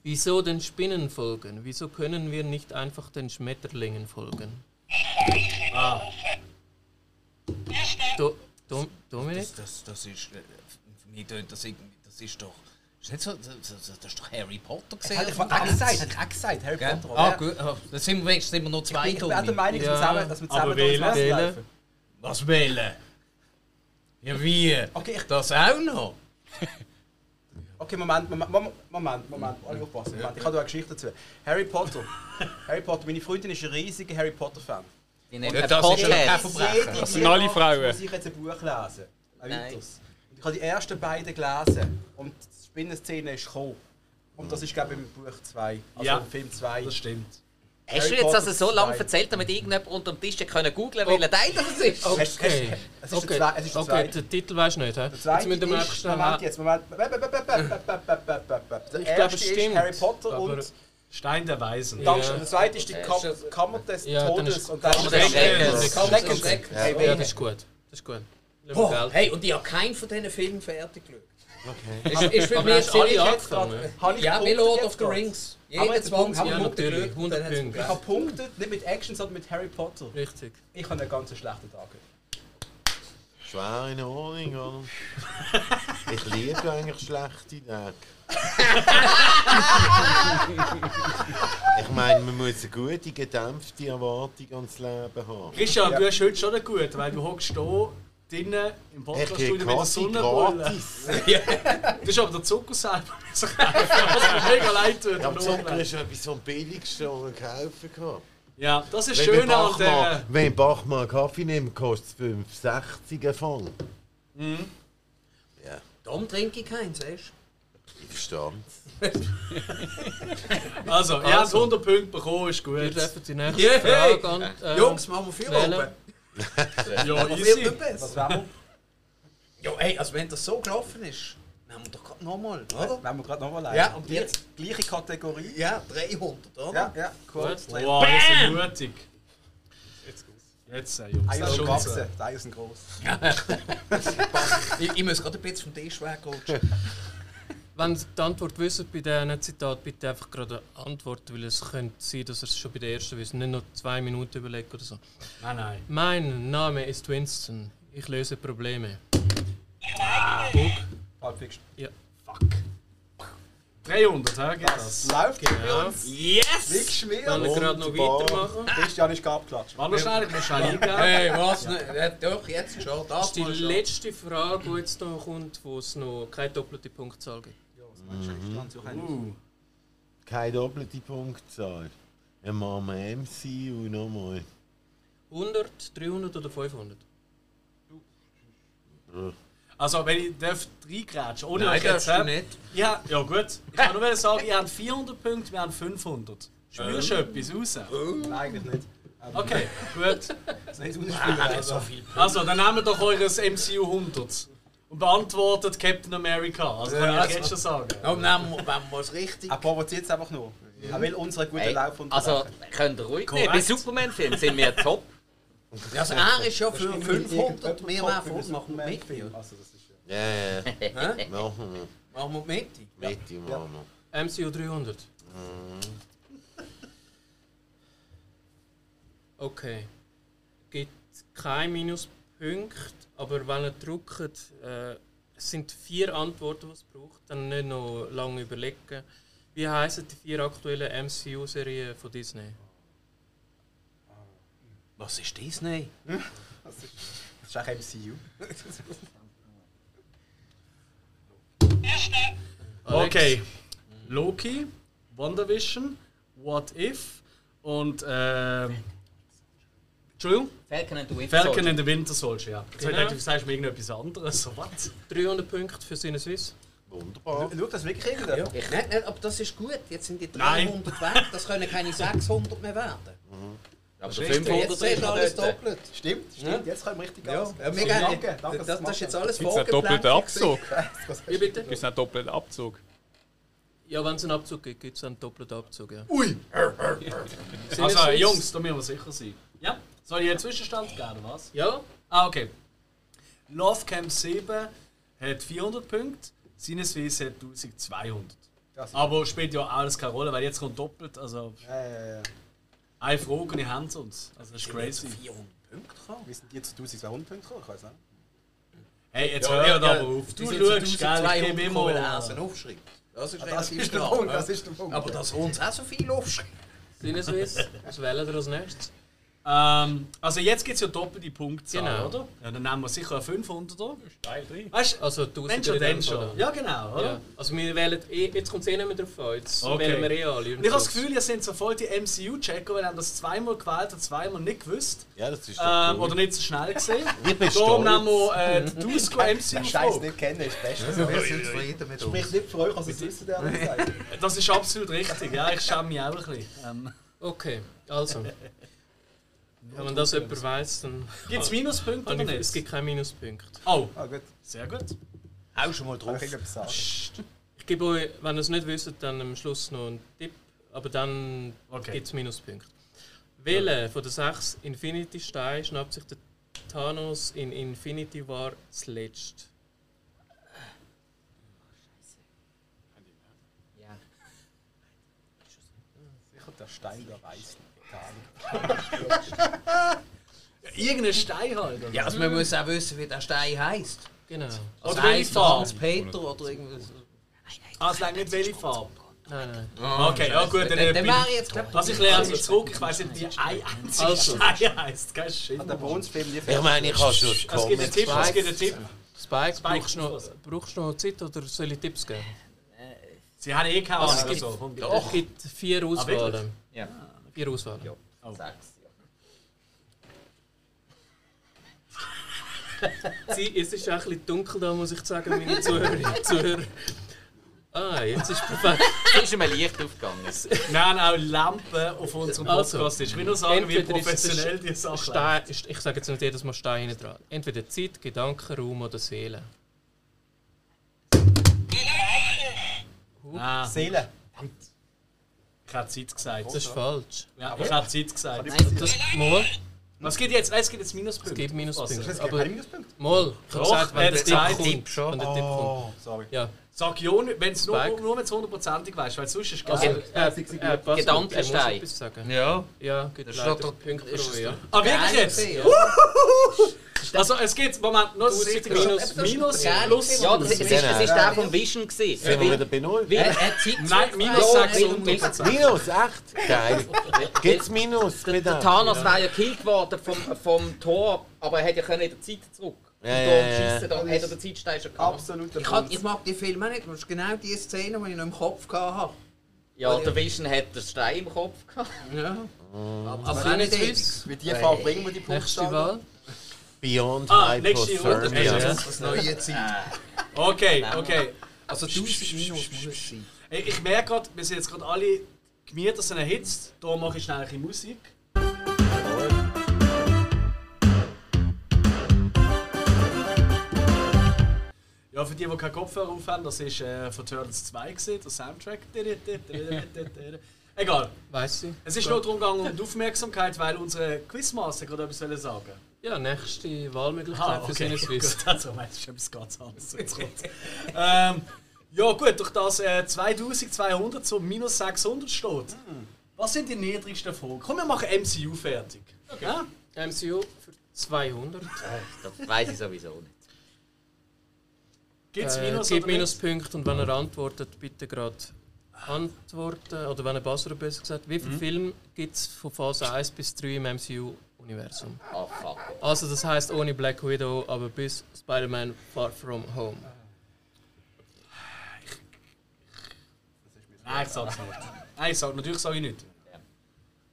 Wieso den Spinnen folgen? Wieso können wir nicht einfach den Schmetterlingen folgen? Ah, Do, Dom Dominik? Das, das, das ist. äh, tönt das irgendwie. Das ist doch. Ist nicht so, das, ist doch Harry Potter gesehen. Hätte ich mal auch gesagt, ich auch gesagt, Harry Gell? Potter. Ah, gut. Ah, Dann sind wir wenigstens immer noch zwei Ich bin auch der Dumme. Meinung, dass wir Ja. zusammen, dass wir wählen, Messer wählen. Was wählen? Ja, wie? Okay, ich, Das auch noch? okay, Moment, Moment, Moment, Moment, Moment, alle aufpassen. Moment, ich habe da eine Geschichte dazu. Harry Potter. Harry Potter, meine Freundin ist ein riesiger Harry Potter-Fan. Die nennen Ja, das ist kein. Verbrechen. Jede sind alle Frauen. muss ich jetzt ein Buch lesen. Ein Nein. weiteres. Und ich habe die ersten beiden gelesen und die Spinnenszene ist gekommen. Und das ist, glaube ich, im Buch 2, also Ja. im Film 2. Das stimmt. Hast du jetzt also so lange erzählt, damit irgendjemand unter dem Tisch können googeln welcher Teil das ist? Okay. Es ist Okay, der zwei- es ist der okay den Titel weißt du nicht, hä? Der Jetzt müssen wir einfach schnell... Moment jetzt, Moment. Der Ich erste glaube, es stimmt. ist Harry Potter aber- und Stein der Weisen. Danke, Ja. der zweite ist die Kammer des Todes und dann ist des Schreckens. Schreckens. Schreckens. Schreckens. Ja. Das ist gut. Das ist gut. Hey, und ich habe keinen von diesen Filmen fertig geschaut. Okay. Ist, ist für mich alle angefangen? Ja, Lord of the? Rings. Jeder jetzt 20 Punkte? Ja, Minuten natürlich. gedrückt, 100 dann hat's Punkte. Ich habe Punkte, nicht mit Action, sondern mit Harry Potter. Richtig. Ich habe einen ganz schlechten Tag. Schwer in Ordnung, oder? Ich liebe eigentlich schlechte Tage. ich meine, man muss eine gute, gedämpfte Erwartung ans Leben haben. Christian, Ja. du hast heute schon gut, weil du hockst hier drinnen im Ich Podcaststudio mit der Sonnenbrille. gratis. Das ist aber der Zucker selber. was mir mega leid tut. Ja, aber Zucker ist etwas vom Billigsten, was man kaufen kann. Ja, das ist Wenn schön an Bach der... Wenn Bach mal einen Kaffee nimmt, kostet es 5,60 ein Fang. Ja, Darum trinke ich keinen, siehst ich verstehe Also, ihr habt 100 Punkte bekommen, ist gut. Wir dürfen die nächste Yeah. Frage an... du? äh, Jungs, machen wir wählen. oben. Ja, easy. nicht besser. Was wollen Ja, ey, also wenn das so gelaufen ist, nehmen wir doch gerade nochmal, oder? Wenn wir gerade nochmal leiden. Ja, und jetzt? Gleiche Kategorie. Ja, 300, oder? Ja, ja, cool. Wow, das ist mutig. Jetzt, äh, Jungs, das Eier ist die Eier sind gross. Ich, ich muss gerade ein bisschen vom Tisch wegrutschen. Wenn Sie die Antwort wissen bei diesem Zitat, bitte einfach gerade eine Antwort, weil es könnte sein, dass ihr es schon bei der ersten wissen. Nicht noch zwei Minuten überlegen oder so. Nein, nein. Mein Name ist Winston. Ich löse Probleme. Pulp Fiction. Fuck. 300, hä? Geht Das das? läuft uns. Yes! Wie geschmiert. Kann ich gerade noch weitermachen? Christian ist abgeklatscht. Warte noch schnell, ich muss schnell. Hey, was? Ne? Ja, doch, jetzt schon. Das Das ist die letzte Frage, die jetzt noch kommt, wo es noch keine doppelte Punktzahl gibt. Ja, was meinst du? Christian? Uh, Keine doppelte Punktzahl. Dann machen wir MC und nochmal. 100, 300 oder 500? Also, wenn ich darf reingrätschen, ohne Nein, euch jetzt... darfst du nicht. Ja, ja gut. Ich kann nur sagen, ihr habt 400 Punkte, wir haben 500. Spürst du etwas raus? Nein, eigentlich nicht. Okay, gut. Das ist nicht ausspielen. Also. Also, dann nehmen wir doch eures MCU 100 und beantwortet Captain America. Also kann Ja, ich jetzt also- schon sagen. Ja, nehmen wir, wenn wir es richtig. Er provoziert es einfach nur. Er will unseren guten Hey, Lauf also, unterbrechen. könnt ihr ruhig Korrekt. nehmen. Bei Superman-Filmen sind wir top. Also, er ist ja für Irgendwie 500, irgendjemand wir kommt wären für froh, den machen wir mit. Ja. Also, das ist ja. Ja, ja, Hä? machen wir. Machen wir mit. Mitte machen wir. MCU 300. Okay. Gibt keine Minuspunkte, aber wenn ihr drückt, äh, es sind vier Antworten, die es braucht, dann nicht noch lange überlegen. Wie heißen die vier aktuellen MCU-Serien von Disney? Was ist Disney? Das ist auch MCU. Okay. Loki, WandaVision, What If und ähm. Entschuldigung? Falcon and the Winter Falcon Soldier. in the Winter Soldier, ja. Jetzt Genau. genau. ich, sagst du mir irgendetwas anderes. So was? 300 Punkte für Sinneswiss. Wunderbar. Schau das wirklich irgendjemand? Ich nicht, aber das ist gut. Jetzt sind die Nein. 300 weg. Das können keine 600 mehr werden. Aber der richtig. 500 Jetzt ist alles doppelt. Stimmt, stimmt. Jetzt können wir richtig Ja, Gas. ja, wir gehen- danke, Das, ist jetzt alles Gibt es einen doppelten vorgeplant. Abzug? Wie bitte? Gibt es einen doppelten Abzug? Ja, wenn es einen Abzug gibt, gibt es einen doppelten Abzug. Ja. Ui! Also? Jungs, da müssen wir sicher sein. Ja? Soll ich einen Zwischenstand geben, oder was? Ja, Ah, okay. Love Camp 7 hat 400 Punkte, Sinneswiss hat 1200. Das ist- Aber spielt ja alles keine Rolle, weil jetzt kommt doppelt. Also, Ja, ja, ja. Eine Frage und ich haben es uns. Also, das ist crazy. 400 Punkte gekommen? Wie sind die zu 1200 Punkte gekommen? Ich weiß nicht. Hey, jetzt Ja, hör ja, aber ja. auf. Die Du schaust, gell, ich 1200 gebe immer... Essen aufschreibt. Das ist Das relativ ist der. Punkt, das ist der Punkt. Aber dass uns auch so viel aufschreibt. Sinneswiss, was wählen wir als nächstes? Ähm, also jetzt gibt es ja doppelte Punktzahl, Genau. oder? Ja, dann nehmen wir sicher einen 500er. Steil drin. Weißt du, Also wenn 1000 schon, in dann schon. Ja, genau, oder? Ja. Also wir wählen eh, jetzt kommt es eh nicht mehr drauf an, jetzt Okay. wählen wir eh alle. Und ich habe das Gefühl, ihr seid so voll die MCU-Checker, weil ihr das zweimal gewählt und zweimal nicht gewusst. Ja, das ist doch Ähm, cool. oder nicht so schnell gesehen. Ich bin Darum stolz. nehmen wir äh, die Dusko Wer Scheiß nicht kennen, ist das Beste. Also wir sind zufrieden mit uns. Spricht nicht für euch, als es wissen, der. Das ist absolut richtig, ja, ich schäme mich auch ein bisschen. Ähm, Okay, also. Wenn man das jemand weiss, dann. gibt es Minuspunkte oder nicht, es gibt keinen Minuspunkt. Oh, Ah, gut. sehr gut. Auch schon mal drauf. ich? Ich gebe euch, wenn ihr es nicht wisst, dann am Schluss noch einen Tipp, aber dann Okay. gibt es Minuspunkte. Welche von den sechs Infinity-Steinen schnappt sich der Thanos in Infinity War zuletzt? Ja. Sicher der Stein der Weißen. Irgendein Stein halt. oder? Ja, also man muss auch wissen, wie der Stein heisst. Genau. Also Oder heisst Farbe? Hans Peter oder irgendwas. Ah, es längt nicht welche Farbe. Nein, nein. Okay, ja gut, dann, Dann, äh, dann wäre ich jetzt Also ich lerne mich zurück, ich weiß nicht, wie ein einziger Also. Stein heisst. Kein. Hat der bei uns Film nicht Ich meine, ich habe schon Es gibt einen Tipp, es gibt einen Tipp. Spike, Spike, brauchst, du noch, brauchst du noch Zeit oder soll ich Tipps geben? Sie haben eh keine Ahnung. es gibt- also. Es gibt vier Auswahlen. Ja. vier Auswahlen. Sechs. Ja. Sie, es ist auch ein bisschen dunkel da, muss ich sagen, meine Zuhörerinnen und Zuhörer. Ah, jetzt ist perfekt. Es ist einmal Licht aufgegangen. Wir haben auch Lampen auf unserem Also, Podcast. ich will nur sagen, wie professionell es die Sache ist. Stein, ich sage jetzt nicht jedes Mal Stein hinten dran. Entweder Zeit, Gedanken, Raum oder Seele. Ah, Seele. Ich habe Zeit gesagt. Das ist falsch. Ja, ich habe Zeit gesagt. Nein, Das, mal, Was gibt jetzt? Es gibt jetzt Minuspunkte. es gibt Minuspunkte. Aber keine Minuspunkte. mal, ich habe Doch, gesagt, wenn der Tipp kommt. Schon. Wenn der Tipp kommt. Oh, sorry. Ja. Sag ja nicht, wenn es nur, nur wenn es hundertprozentig weißt, weil sonst ist es Also, geil. äh, äh, Gedankenstein. sagen. Ja. Ja, gibt Das doch- ist es euch, ja. Ah, wirklich jetzt? Also es gibt, Moment, nur das Minus, minus- plus. Ja, das, ist- das, ist, das ist der vom Vision gewesen. Sind wir wieder bei Null? Er hat Nein, minus Ja, 600 weil- Minus, echt? Geil. Gibt's Minus? Der, der Thanos wäre ja gekillt worden vom, vom Tor, aber er hätte ja in der Zeit zurück. Ja, und ja, darum ja. schiessen, da hätte er den Zeitstein schon gehabt. Absolut. Ich, hab, ich mag die Filme nicht, das ist genau die Szene, die ich noch im Kopf hatte. Ja, der Vision hat den Stein im Kopf gehabt. Ja. Aber, aber auch nicht? Mit die Farbe bringen wir die. Wahl. Beyond Ah. Hypothermia. Ja. Das neue Zeit. Okay, okay. Also 1000 Minus muss es sein. Ich, merke gerade, wir sind jetzt gerade alle Gemüter sind erhitzt. Da mache ich schnell ein bisschen Musik. Ja, für die, die keinen Kopfhörer aufhaben, das war äh, von Turtles 2, gewesen, der Soundtrack. Egal. Weiss ich. Es ist nur darum gegangen, um die Aufmerksamkeit, weil unsere Quizmaster gerade etwas wollen sagen Ja, nächste Wahlmöglichkeit Ah, für okay. Sinneswiss. Gut, also, meinst du, ist etwas ganz anderes. Jetzt ähm, ja gut, durch das äh, 2200 zu minus 600 steht. Was sind die niedrigsten Fragen? Komm, wir machen MCU fertig. Ja? MCU für 200. Das weiß ich sowieso nicht. Gibt es Äh, Minus gibt oder nicht? Minuspunkte und wenn er antwortet, bitte gerade antworten. Oder wenn er Basra besser gesagt wie Mhm. viele Filme gibt es von Phase 1 bis 3 im MCU-Universum? Ah, fuck. Also das heißt ohne Black Widow, aber bis Spider-Man Far From Home. Nein, ich sag's nicht. Nein, ich sag, natürlich sage ich nicht.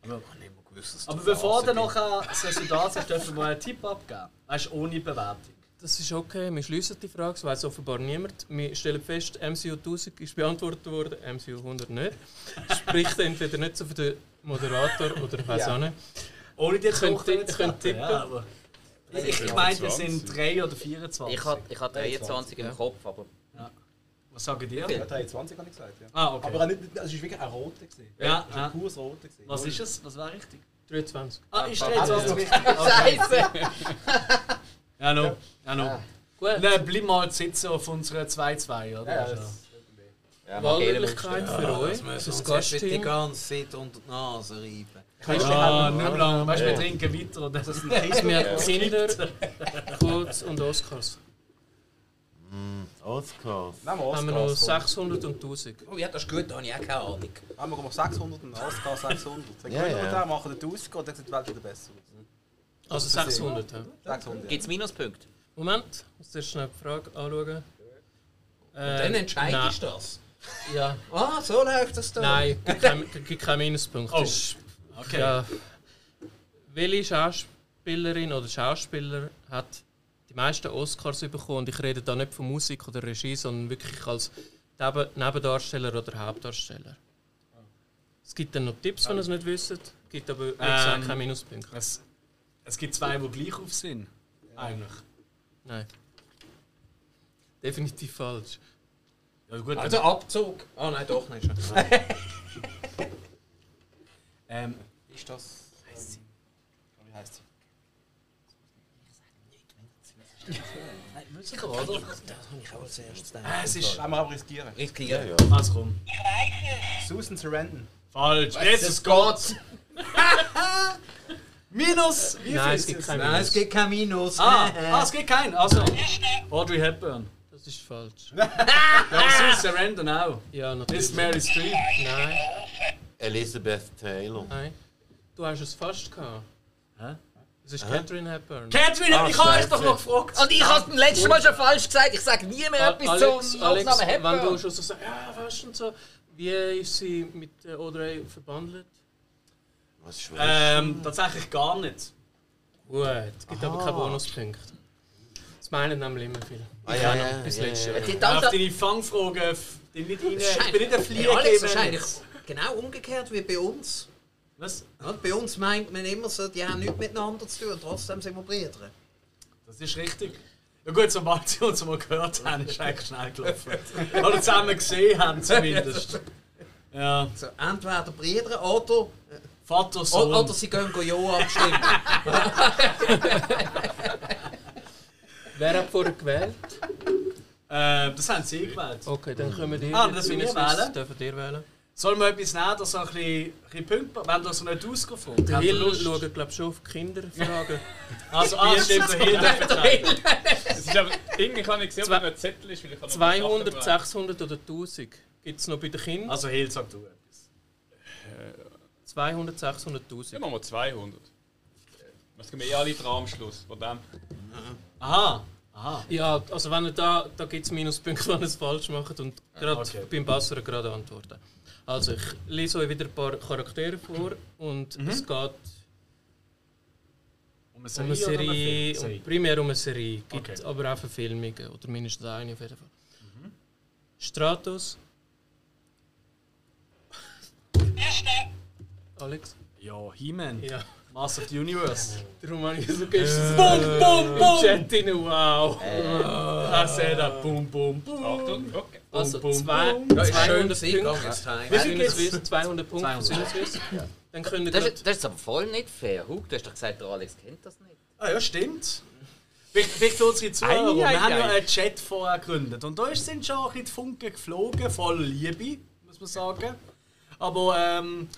Ich habe nicht mehr gewusst, dass Aber bevor du nachher das Resultat sagst, dürfen wir einen Tipp abgeben. Weißt du, ohne Bewertung. Das ist okay, wir schließen die Frage, das weiß offenbar niemand. Wir stellen fest, MCU 1000 ist beantwortet worden, MCU 100 nicht. Spricht entweder nicht so für den Moderator oder ich weiß Ja. auch nicht. Ohne die Könnt Tochter jetzt tippen. ja, aber Ich, ich meine, es sind 3 oder 24. Ich hatte ich hatte 23 im Kopf, aber Was sagen die? Ja, 23 habe ich gesagt. Ja. Ah, okay. Aber nicht, es war wirklich ein roter. gewesen. Ja, Es war ja. ein pures roter. gewesen. Was ist es? Was war richtig? 23. Ah, ist Ah, 23. Scheiße! Ja, no. Ja, no. Gut. Nein, bleib mal sitzen auf unserer 2-2, oder? Ja, Also. das- Ja, Wahlmöglichkeit für euch, Das das erst die Gastteam. ganze Zeit unter die Nase reiben. Ah, nicht mehr lang. Weißt du, wir trinken weiter. Oder? Das ist Wir haben Kinder, Codes und Oscars. Oscars. Nehmen wir Haben wir noch Oscars. komm. 600 und 1000. Oh ja, das ist gut, da habe ich auch keine Ahnung. Nehmen wir mal 600 und Oscar 600. Dann Ja, gewinnen wir den, machen den 1000 und dann sieht die Welt wieder besser aus. Also 600. Ja. 600. Gibt es Minuspunkte? Moment, ich muss zuerst schnell die Frage anschauen. Äh, Dann entscheidest du das. Ja, Ah, so läuft das da. nein, gibt kein- gibt keinen Minuspunkt. Oh, Das ist- okay. Ja. Welche Schauspielerin oder Schauspieler hat die meisten Oscars bekommen? Und ich rede da nicht von Musik oder Regie, sondern wirklich als Neben Nebendarsteller oder Hauptdarsteller. Es gibt dann noch Tipps, wenn ihr es nicht wisst. Es gibt aber wie gesagt Ähm, keine Minuspunkte. Es, es gibt zwei, die gleich auf sind. Eigentlich. Nein. Definitiv falsch. Ja, gut, Also Abzug. Ah nein, doch nicht. ähm, Ist das. Ähm, wie heißt sie? sicher, oder? Das habe ich auch als erstes gedacht. Äh, es ist. Wir aber riskieren. Riskieren. Also komm. Susan Sarandon. Falsch. Jesus Gott. Minus. Wie Nein, es gibt ist kein Nein, es gibt kein Minus. Ah, ah, es gibt keinen. Also. Audrey Hepburn. Das ist falsch. Ja, Susan Sarandon auch. Ja, Ist natürlich. Mary Streep. Nein, Elizabeth Taylor. nein. Du hast es fast gehabt. Hä? Es ist Catherine Hepburn. Catherine, Ah, ich habe scheiße. doch noch gefragt. Und ich habe beim letzten Mal schon falsch gesagt. Ich sage nie mehr etwas Alex, zum Alex Nachnamen wenn du Hepburn. schon so sagst, ja, weißt du und so, wie ist sie mit äh, Audrey verbandelt? Was ist Ähm, tatsächlich gar nicht. Gut, es gibt aber keine Bonuspunkte. Das meinen nämlich immer viele. Ah, Ich ja, auch ja, noch bis ja, letztes ja, Jahr. ja. Auf deine Fangfragen, Ich bin nicht Alex Flieger. wahrscheinlich genau umgekehrt wie bei uns. Was? Bei uns meint man immer so, die haben nichts miteinander zu tun und trotzdem sind wir Brüder. Das ist richtig. Ja gut, sobald sie uns mal gehört haben, ist eigentlich schnell gelaufen. Oder zusammen gesehen haben zumindest. Ja, So, entweder Brüder oder, Vater, o- Sohn. oder sie gehen go Ja abstimmen. Wer hat vorher gewählt? Äh, das haben sie gewählt. Okay, dann können wir Ah, die das will ich wählen? Dürfen ihr wählen? Sollen wir etwas nehmen, das so ein bisschen, ein bisschen Punkte, wenn du so nicht ausgefunden Der hast? Hill schaut, glaube ich, schon auf Kinderfragen. Also, ah, stimmt, der Hill. Es ist aber, irgendwie kann ich sehen, ob ein Zettel ist, weil ich habe noch 200, Sachen 600 oder 1000? Gibt es noch bei den Kindern? Also, Hill, sag du etwas. 200, 600, Ja, 1000. machen wir 200. Das gehen wir eh alle dran am Schluss. Von dem. Aha, aha. Ja, also wenn ihr da, da gibt es Minuspunkte, wenn ihr es falsch macht und gerade okay. beim Besseren gerade antworten. Also ich lese euch wieder ein paar Charaktere vor und Mhm. es geht Um eine um eine oder um einen Serie, um, primär um eine Serie, gibt Okay. aber auch Verfilmungen oder mindestens eine auf jeden Fall. Mhm. Stratos. Alex? Ja, He-Man. Ja. Master of the Universe. Darum habe ich so gestern Bum, bum, bum! Chat rein, wow. Ich sehe da. Bum, bum, bum. Achtung, okay. Also zwei. Ja, ist schön 200 gewesen, Punkte. Wie viel geht's? Sinneswiss, 200 Punkte 200. Sinneswiss. Dann könnt ihr Das ist, das ist aber voll nicht fair. Hug, du hast doch gesagt, der Alex kennt das nicht. Ah ja, stimmt. Vielleicht für unsere Zuhörer. Wir ei, haben ja ei. einen Chat vorher gegründet. Und da sind schon ein bisschen die Funken geflogen, voll Liebe, muss man sagen. Aber ähm,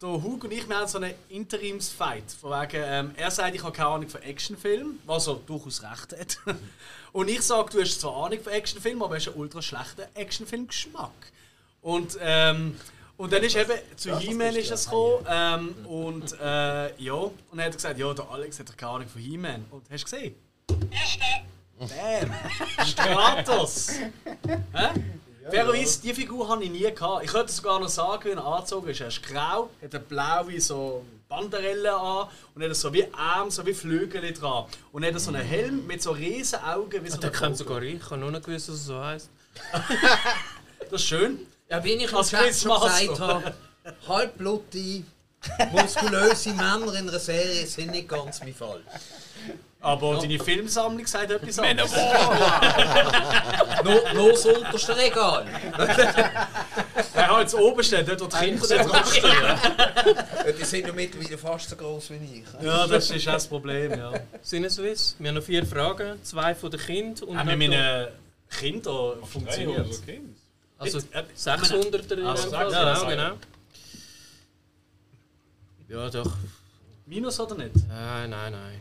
der Hug und ich, wir haben so einen Interimsfight. Von wegen, ähm, er sagt, ich habe keine Ahnung von Actionfilmen, was er durchaus recht hat. Und ich sage, du hast zwar Ahnung von Actionfilmen, aber hast einen ultra schlechten Actionfilm-Geschmack. Und, ähm, und dann ist eben zu He-Man ist es gekommen. Ähm, und äh, ja, und dann hat er gesagt, ja, der Alex hat keine Ahnung von He-Man. Und hast du gesehen? Bam! Stratos! Hä? Fairerweise, diese Figur habe ich nie gehabt. Ich könnte sogar noch sagen, wie er angezogen ist. Er ist grau, hat eine blaue so Banderelle an und hat so wie Arme, so wie Flügel dran. Und hat so einen Helm mit so riesen Augen wie so Der eine kennt Vogel. sogar ich, ich habe noch nicht gewusst, dass es so heisst. Das ist schön. Ja, wie ich Als Quizmaster. gesagt habe, halbblutige, muskulöse Männer in einer Serie sind nicht ganz mein Fall. Aber deine Filmsammlung sagt etwas anderes. Nur, nur das unterste Regal. Er hat jetzt oben stehen, dort wo die Kinder nicht draufstehen. Die sind ja mittlerweile fast so groß wie ich. Ja, das ist auch das Problem, ja. Sinneswiss. Wir haben noch vier Fragen, zwei von den Kindern und nicht noch- meinen Kindern funktioniert also Äh, 600er in Also, ja, Genau, genau. Ja, doch. Minus oder nicht? Nein, nein, nein.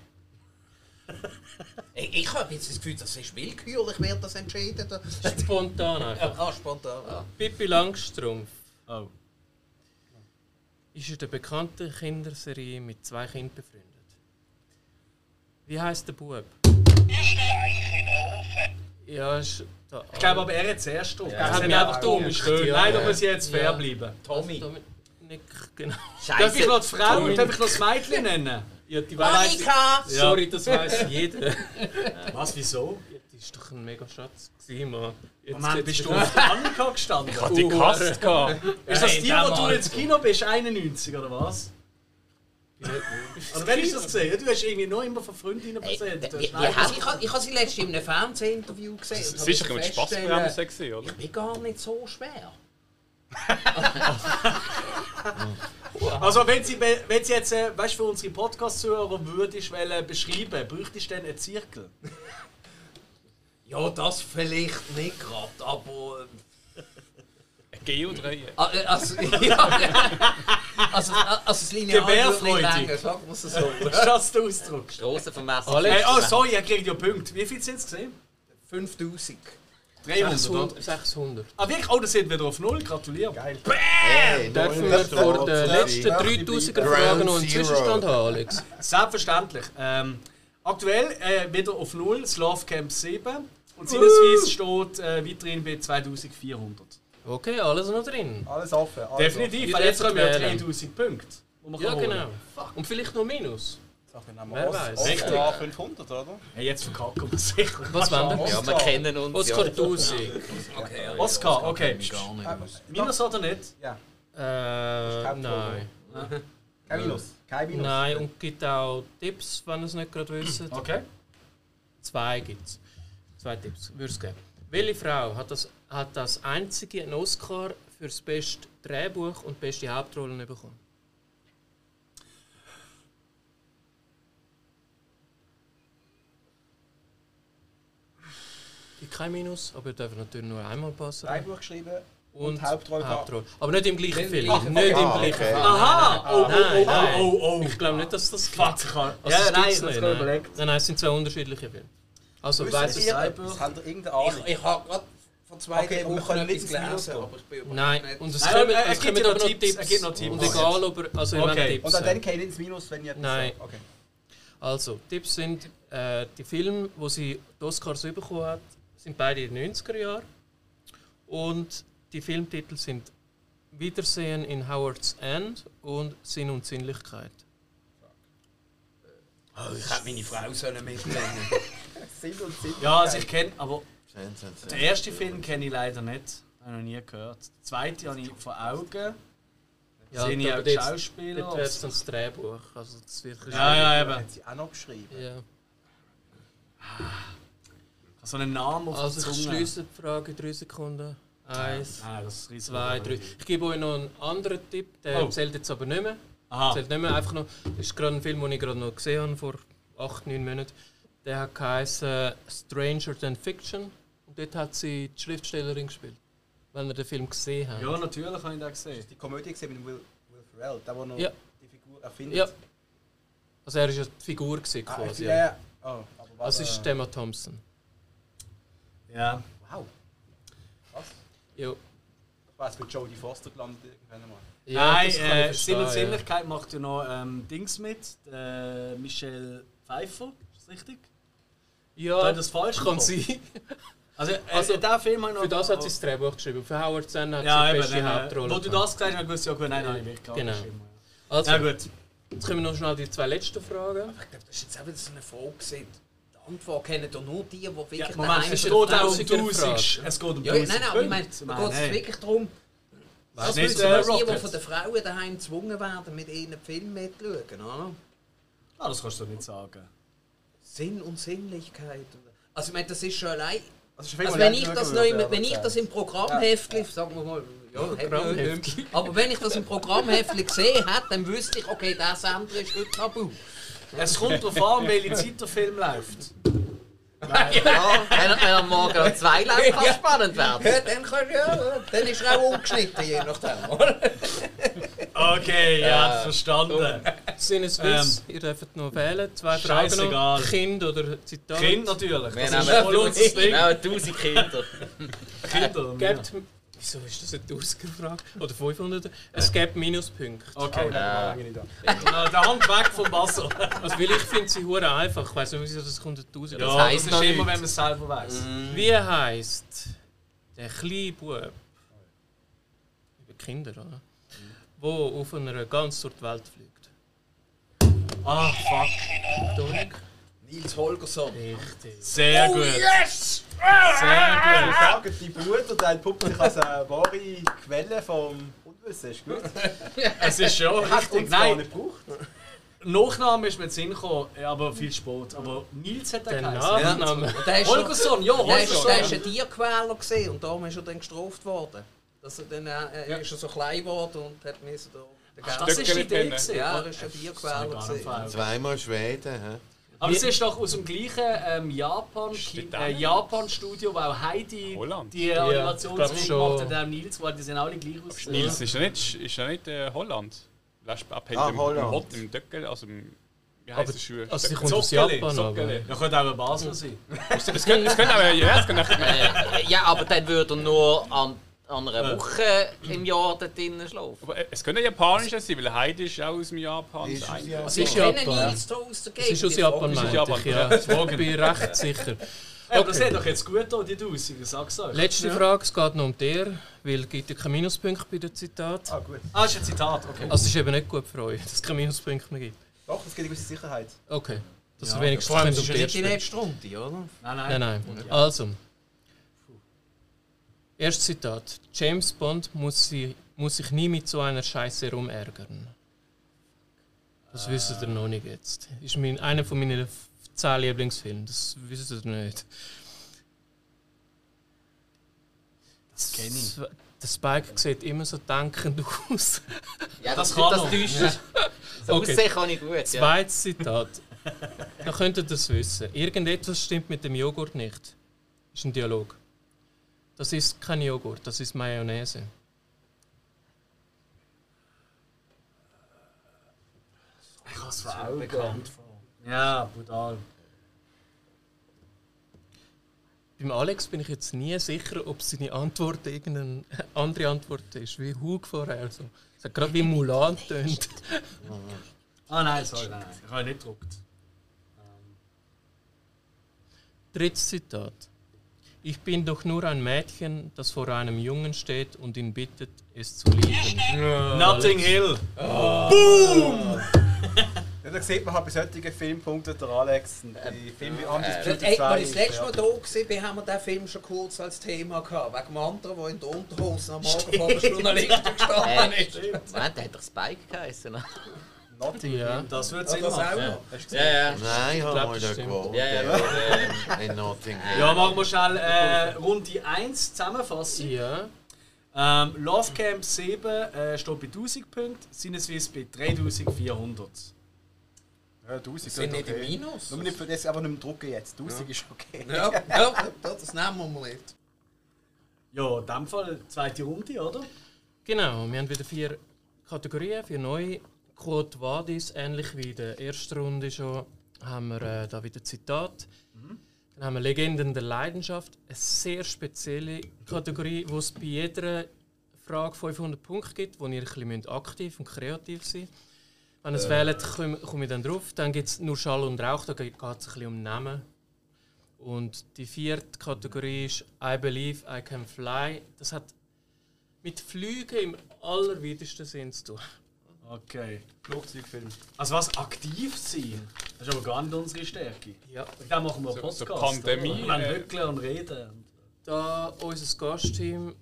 Ich, ich habe jetzt das Gefühl, das ist willkürlich, wer das entscheidet. Spontan einfach. Ah, spontan. Pippi Langstrumpf Oh. ist in der bekannten Kinderserie mit zwei Kindern befreundet. Wie heißt der Bub? Ja, ist da. Ich glaube aber, er hat zuerst. Ja, Er hat mich einfach dumm. gedacht, Schön. ja. Leider muss ich jetzt fair Ja. bleiben. Tommy. Nick, genau. Darf ich noch die Frau Tommy. und darf ich noch das Mädchen nennen? Ja, die weiß Monika! Sorry, das weiß jeder. Was, wieso? Das ist doch ein mega Schatz Mann. Jetzt Moment, geht's bist du auf der Annika gestanden? Ich hatte die gehasst. gehabt. Ist das Hey, die, wo du ins Kino bist, 91 oder was? Oder wenn ich das gesehen? Du hast irgendwie nur immer von Freundinnen Hey, erzählt. Hab- ich habe ich ha sie letztens in einem Fernsehinterview gesehen. und hab Sicher mit gesehen, oder? Ich bin gar nicht so schwer. Also wenn sie, wenn sie jetzt, äh, weißt, für unsere Podcast-Zuhörer würdest wollen beschreiben, bräuchtest du dann einen Zirkel? Ja, das vielleicht nicht gerade, aber. Geodreieck. Ah, äh, Also, ja, also, also das Lineal würde nicht länger, sagen wir es so. Ist das der Ausdruck? Strassenvermesser. Alex, Hey, oh, sorry, er kriegt ja Punkte. Wie viel sind es gesehen? 5000. 300, oder? 600. 600. Ah, wirklich? Oh, das sind wieder auf Null. Gratuliere. Geil. Hey, Dürfen wir vor sorry. letzten 3000er Ground Fragen noch einen. Zwischenstand haben, Alex? Selbstverständlich. Ähm, aktuell äh, wieder auf Null, das Love Camp 7. Und Sinneswies steht äh, weiterhin bei 2400. Okay, alles noch drin. Alles offen. alles Definitiv, Ihr weil jetzt kommen ja wählen. 3000 Punkte. Ja, genau. Und vielleicht noch Minus. Wer weiß. Richtig. Oscar 500, oder? Hey, jetzt verkacken wir sicher. Was wollen wir? Ja, wir kennen uns. Oscar ja. 1000. Okay, Oscar, okay. ich aus. Minus oder nicht? Ja. Äh, nein. Kein Minus. Kein Minus. Nein, und gibt auch Tipps, wenn ihr es nicht gerade wisst. Okay. Zwei gibt es. Zwei Tipps, würde es geben. Welche Frau hat das, hat das einzige einen Oscar für das beste Drehbuch und beste Hauptrollen bekommen? Gibt kein Minus, aber ihr dürft natürlich nur einmal passen. Drei Buch geschrieben. Und Hauptrolle gehabt. Hauptrolle. Aber nicht im gleichen Film. Ach, okay. Nicht im Ah, gleichen okay. Film. Aha! Oh, oh, Nein, oh, nein. oh, oh, oh. Ich glaube nicht, dass das ich kann. Also, Ja, das nein, ich nicht, es nein. überlegt. Nein, nein, es sind zwei unterschiedliche Filme. Also, es ihr irgendeine Ahnung? Ich, ich habe gerade vor zwei, Okay, und Wochen nicht gelesen, aber ich bin Nein, nicht- und es Nein, kommen, es aber noch Tipps, er gibt noch Tipps. Und egal, ob er, also Okay. Tipps Und dann geht ins Minus, wenn ihr etwas Nein. Okay. Also, Tipps sind, äh, die Filme, wo sie die Oscars bekommen hat, sind beide in den 90er Jahren. Und die Filmtitel sind Wiedersehen in Howard's End und Sinn und Sinnlichkeit. Oh, ich hätte meine Frau sollen mitnehmen Sinn und Sinn. Ja, also ich kenne, aber den ersten Film kenne ich leider nicht. Habe ich noch nie gehört. Den zweiten habe ich vor Augen. Ja, ich aber auch die Schauspieler. Dort wäre es dann das Drehbuch. Also das wird Ja, ja, eben. Hat sie auch noch geschrieben. ja. So einen Namen auf Also der ich schließe die Frage in drei Sekunden. Eins, Ah, das ist zwei, drei. Ich gebe euch noch einen anderen Tipp, der Oh. zählt jetzt aber nicht mehr. Aha. Zählt nicht mehr einfach noch. Das ist gerade ein Film, den ich gerade noch gesehen habe, vor acht, neun Monaten. Der hat geheißen Stranger Than Fiction. Und dort hat sie die Schriftstellerin gespielt. Wenn ihr den Film gesehen habt. Ja, natürlich habe ich den gesehen. Die Komödie gesehen mit Will, Will Ferrell, der, der noch Ja. die Figur erfindet. Ja. Also er war ja die Figur gewesen, Ah, quasi. ja, ja. Oh, aber was, Das ist äh, Emma Thompson. Ja. Wow. Ja. Ich weiß, mit Jodie Foster gelandet irgendwann mal. Ja, Nein, ich äh, Sinn und ja. Sinnlichkeit macht ja noch ähm, Dings mit. Äh, Michelle Pfeiffer, ist das richtig? Ja, ich das falsch kann sein. Also, äh, Also, der Film ich noch. Für das hat sie das Drehbuch geschrieben. Für Howard Stern hat ja, sie die eben, beste dann, äh, Hauptrolle. Wo du das gesagt hast, habe ich ja gut, nein, nein, gar Genau. Also, Ja gut. jetzt kommen noch schnell die zwei letzten Fragen. Ich glaube, das ist jetzt auch wieder so eine Frage. Antwort kennen doch nur die, die wirklich Ja, Moment, es geht auch um Tausiger 1000. Frage. Es geht um Ja, 1000 nein, nein, aber ich meine, da geht es wirklich darum, dass nicht, äh, die, die von den Frauen daheim gezwungen werden, mit ihnen Film mitzuschauen. Oder? Ah, das kannst du nicht sagen. Sinn und Sinnlichkeit. Also ich meine, das ist schon allein... Also, Also wenn ich das, noch im, wenn ich das im Programmheftli, sagen wir mal, ja, Programmheftli. aber wenn ich das im Programmheftli gesehen hätte, dann wüsste ich, okay, der Sender ist heute tabu. Es kommt darauf an, welche Zeit der Film läuft. Ja, wenn er, wenn er morgen um zwei läuft, kann es spannend werden. Ja, dann, kann, ja, dann ist er auch umgeschnitten, je nachdem. oder? Okay, ja, verstanden. Sinneswitz, ihr dürft noch wählen. Zwei Fragen noch. Kind oder Zitat. Kind natürlich. Wir Das ist nehmen, voll unser Ding. wir haben 1000 Kinder. Kinder. Gebt, wieso ist das eine 1000er Frage? Oder 500? Es gibt Minuspunkte. Okay. Ja. Lange nicht da. Äh, Der Hand weg vom Wasser. Also, weil ich finde sie hure einfach. Ich weiß nicht, wieso das kommt 1000. Ja, Das das, heisst ist noch immer, wenn man es selber weiss. Wie heisst der kleine Bub, über Kinder, oder? Wo auf einer ganz durch die Welt fliegt? Ah, fuck. Dominik? Nils Holgersson. Richtig. Sehr gut. Ich Sehr gut. sage, die Bruder, der entpuppt sich als eine wahre Quelle vom Unwissen. Ist gut. Es ist schon richtig. Nein, nicht gebraucht. Nachname ist mir Sinn gekommen, ja, aber viel Sport. Aber Nils hat er geheißen. Nachname. Und der ist schon- Holgersson, ja, Holgersson. der ist ein Tierquäler gesehen und darum ist er dann gestraft worden. Dass er dann äh, er ist er so klein geworden und hat müssen da. den Ach, das ist die Idee. Gewesen. ja, er ist ein das Tierquäler. Zweimal Schweden, hä? Aber es ist doch aus dem gleichen ähm, Japan, Steht äh? Japan-Studio, wo auch Heidi Holland. die Ja, Animationsfilme gemacht schon. hat, der Nils, weil die sehen alle gleich aus. Nils ist ja nicht, ist ja nicht äh, Holland. Lässt abhängt Ah, im, Holland. im Döckel, also im, wie Aber- heißt das Schuh? Also, sie kommt aus Japan, aber. Sockeli. Ja, könnte auch ein Basel sein. Es könnte, könnte aber, ja, auch, Äh, ja, aber dann würde er nur an, an einer Äh. Woche im Jahr da drinnen schlafen. aber es könnte ein japanischer sein, weil Heidi ist auch aus dem Japan. Ist aus. Japan. Es ist Ich kenne Japan. Aus Es ist aus Ich Japan, aus meinte Japan, ich, ja. Ich bin recht sicher. Ja, aber das hat doch jetzt gut an die Tausend, ich sag's euch. Letzte Frage, es geht noch um dir, weil es gibt ja keine Minuspunkte bei den Zitaten. Ah, gut. Ah, ist ein Zitat, okay. Also es ist eben nicht gut für euch, dass es keine Minuspunkte mehr gibt. Doch, es gibt eine gewisse Sicherheit. Okay. Dass Ja. wenigstens Vor allem, könnt das um ist ja dir nicht die letzte Runde, oder? Nein, Nein, nein. nein. Also. Erstes Zitat. James Bond muss, sie, muss sich nie mit so einer Scheiße rumärgern. Das wisst ihr noch nicht jetzt. Ist mein, einer von meinen zehn Lieblingsfilmen. Das wisst ihr nicht. Das kenne ich. Der Spike sieht immer so dankend aus. Ja, Das das, kann das täuscht. So Okay. aussehen kann ich gut. Ja. Zweites Zitat. Da könnt ihr das wissen. Irgendetwas stimmt mit dem Joghurt nicht. Ist ein Dialog. Das ist kein Joghurt, das ist Mayonnaise. Ich habe es vor Augen bekannt vor. Ja, brutal. Beim Alex bin ich jetzt nie sicher, ob seine Antwort irgendeine andere Antwort ist, wie Hug vorher. Also, es hat gerade wie Mulan tönt. Ah nein, sorry, nein, nein. Ich habe nicht gedruckt. Drittes Zitat. Ich bin doch nur ein Mädchen, das vor einem Jungen steht und ihn bittet, es zu lieben. Notting Hill. Ja, da sieht man halt bei solchen Filmpunkten der Alex. und Die Filme wie Undisputed Ey, als ich das 2 letzte Mal da war, haben wir den Film schon kurz als Thema gehabt. Wegen dem anderen, der in der Unterhose am Morgen vor der Journalistin gestanden Äh, ist. Moment, der hat doch Spike geheißen. Ja. Notting Ja. Hill. Das wird Ja, Sinn das auch machen. noch. Hast du Ja, gesehen? ja. Nein, ich habe mal das da gewohnt. Ja, ja, aber, ähm, In Notting Hill. Ja, machen wir schnell äh, Runde 1 zusammenfassen. Ja. Ähm, Love Camp 7 äh, steht bei 1000 Punkten, Sinneswiss bei 3400. Ja, 1000 Sind nicht im okay. Minus. Nur nicht für das einfach nicht mehr drucken jetzt. 1000 ist okay. Ja, ja, das nehmen wir mal nicht. Ja, in dem Fall zweite Runde, oder? Genau, wir haben wieder vier Kategorien, vier neue. Quote Vadis, ähnlich wie in der ersten Runde schon, haben wir äh, da wieder Zitat. Dann haben wir Legenden der Leidenschaft, eine sehr spezielle Kategorie, wo es bei jeder Frage 500 Punkte gibt, wo ihr ein bisschen aktiv und kreativ sein müsst. Wenn ihr es wählt, komme komme ich dann drauf. Dann gibt es nur Schall und Rauch, da geht es ein bisschen um Namen. Und die vierte Kategorie ist I Believe I Can Fly. Das hat mit Flügen im allerwidesten Sinn zu tun. Okay. Flugzeugfilm. Also was, aktiv sein? Das ist aber gar nicht unsere Stärke. Ja. Dann machen wir einen So- so Podcast. Pandemie, oder? Wir wollen äh, hückeln und reden. Da unser Gastteam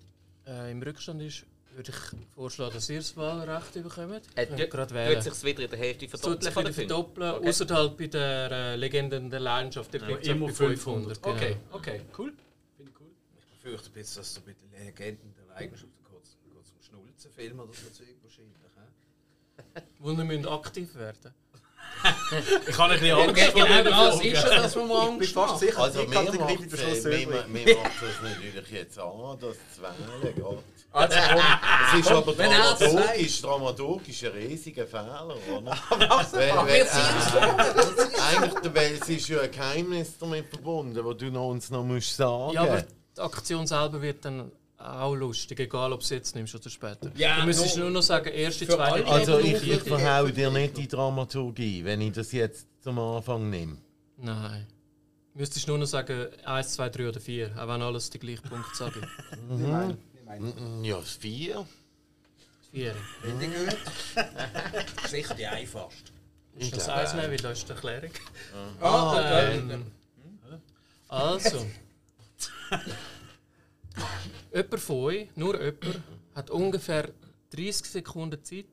äh, im Rückstand ist, würde ich vorschlagen, dass ihr das Wahlrecht bekommt. Äh, gerade Wird sich wieder in der Hälfte verdoppeln von wieder verdoppeln, Okay. außer halt bei der äh, Legenden der Leidenschaft, der Ja, immer bei 500. 500. genau. Okay, okay, cool. Finde ich cool. Ich fürchte ein bisschen, dass du mit den Legenden der Leidenschaft kurz, kurz zum Schnulzenfilm oder so Wir müssen aktiv werden Ich habe ein bisschen Angst Genau vor dieser das Folge. ist ja das, was man Ich bin Angst fast sicher, Also die Kategorie bleibt am Schluss es übrig. mir macht das natürlich jetzt an, das Zwängeln geht. Also, komm. Es ist aber wenn er das dramaturgisch, dramaturgisch ein riesiger Fehler, oder? Was? Weil, weil, Wir äh, eigentlich, weil es ist ja ein Geheimnis damit verbunden, das du noch uns noch musst sagen Ja, aber die Aktion selber wird dann auch lustig, egal ob du es jetzt nimmst oder später. Ja, du müsstest no. nur noch sagen, erste, Für zweite. Also ich, ich vierte. verhau dir nicht die Dramaturgie, wenn ich das jetzt zum Anfang nehme. Nein. Du müsstest nur noch sagen 1, 2, 3 oder 4, auch wenn alles die gleichen Punkte sagen. Einen. Mm, Ja, das vier. 4. Finde ich gut. Sicher die einfachste. Ich Das eins nehmen, weil da ist die Erklärung. Ah, Ähm, also. jemand von euch, nur jemand, hat ungefähr 30 Sekunden Zeit,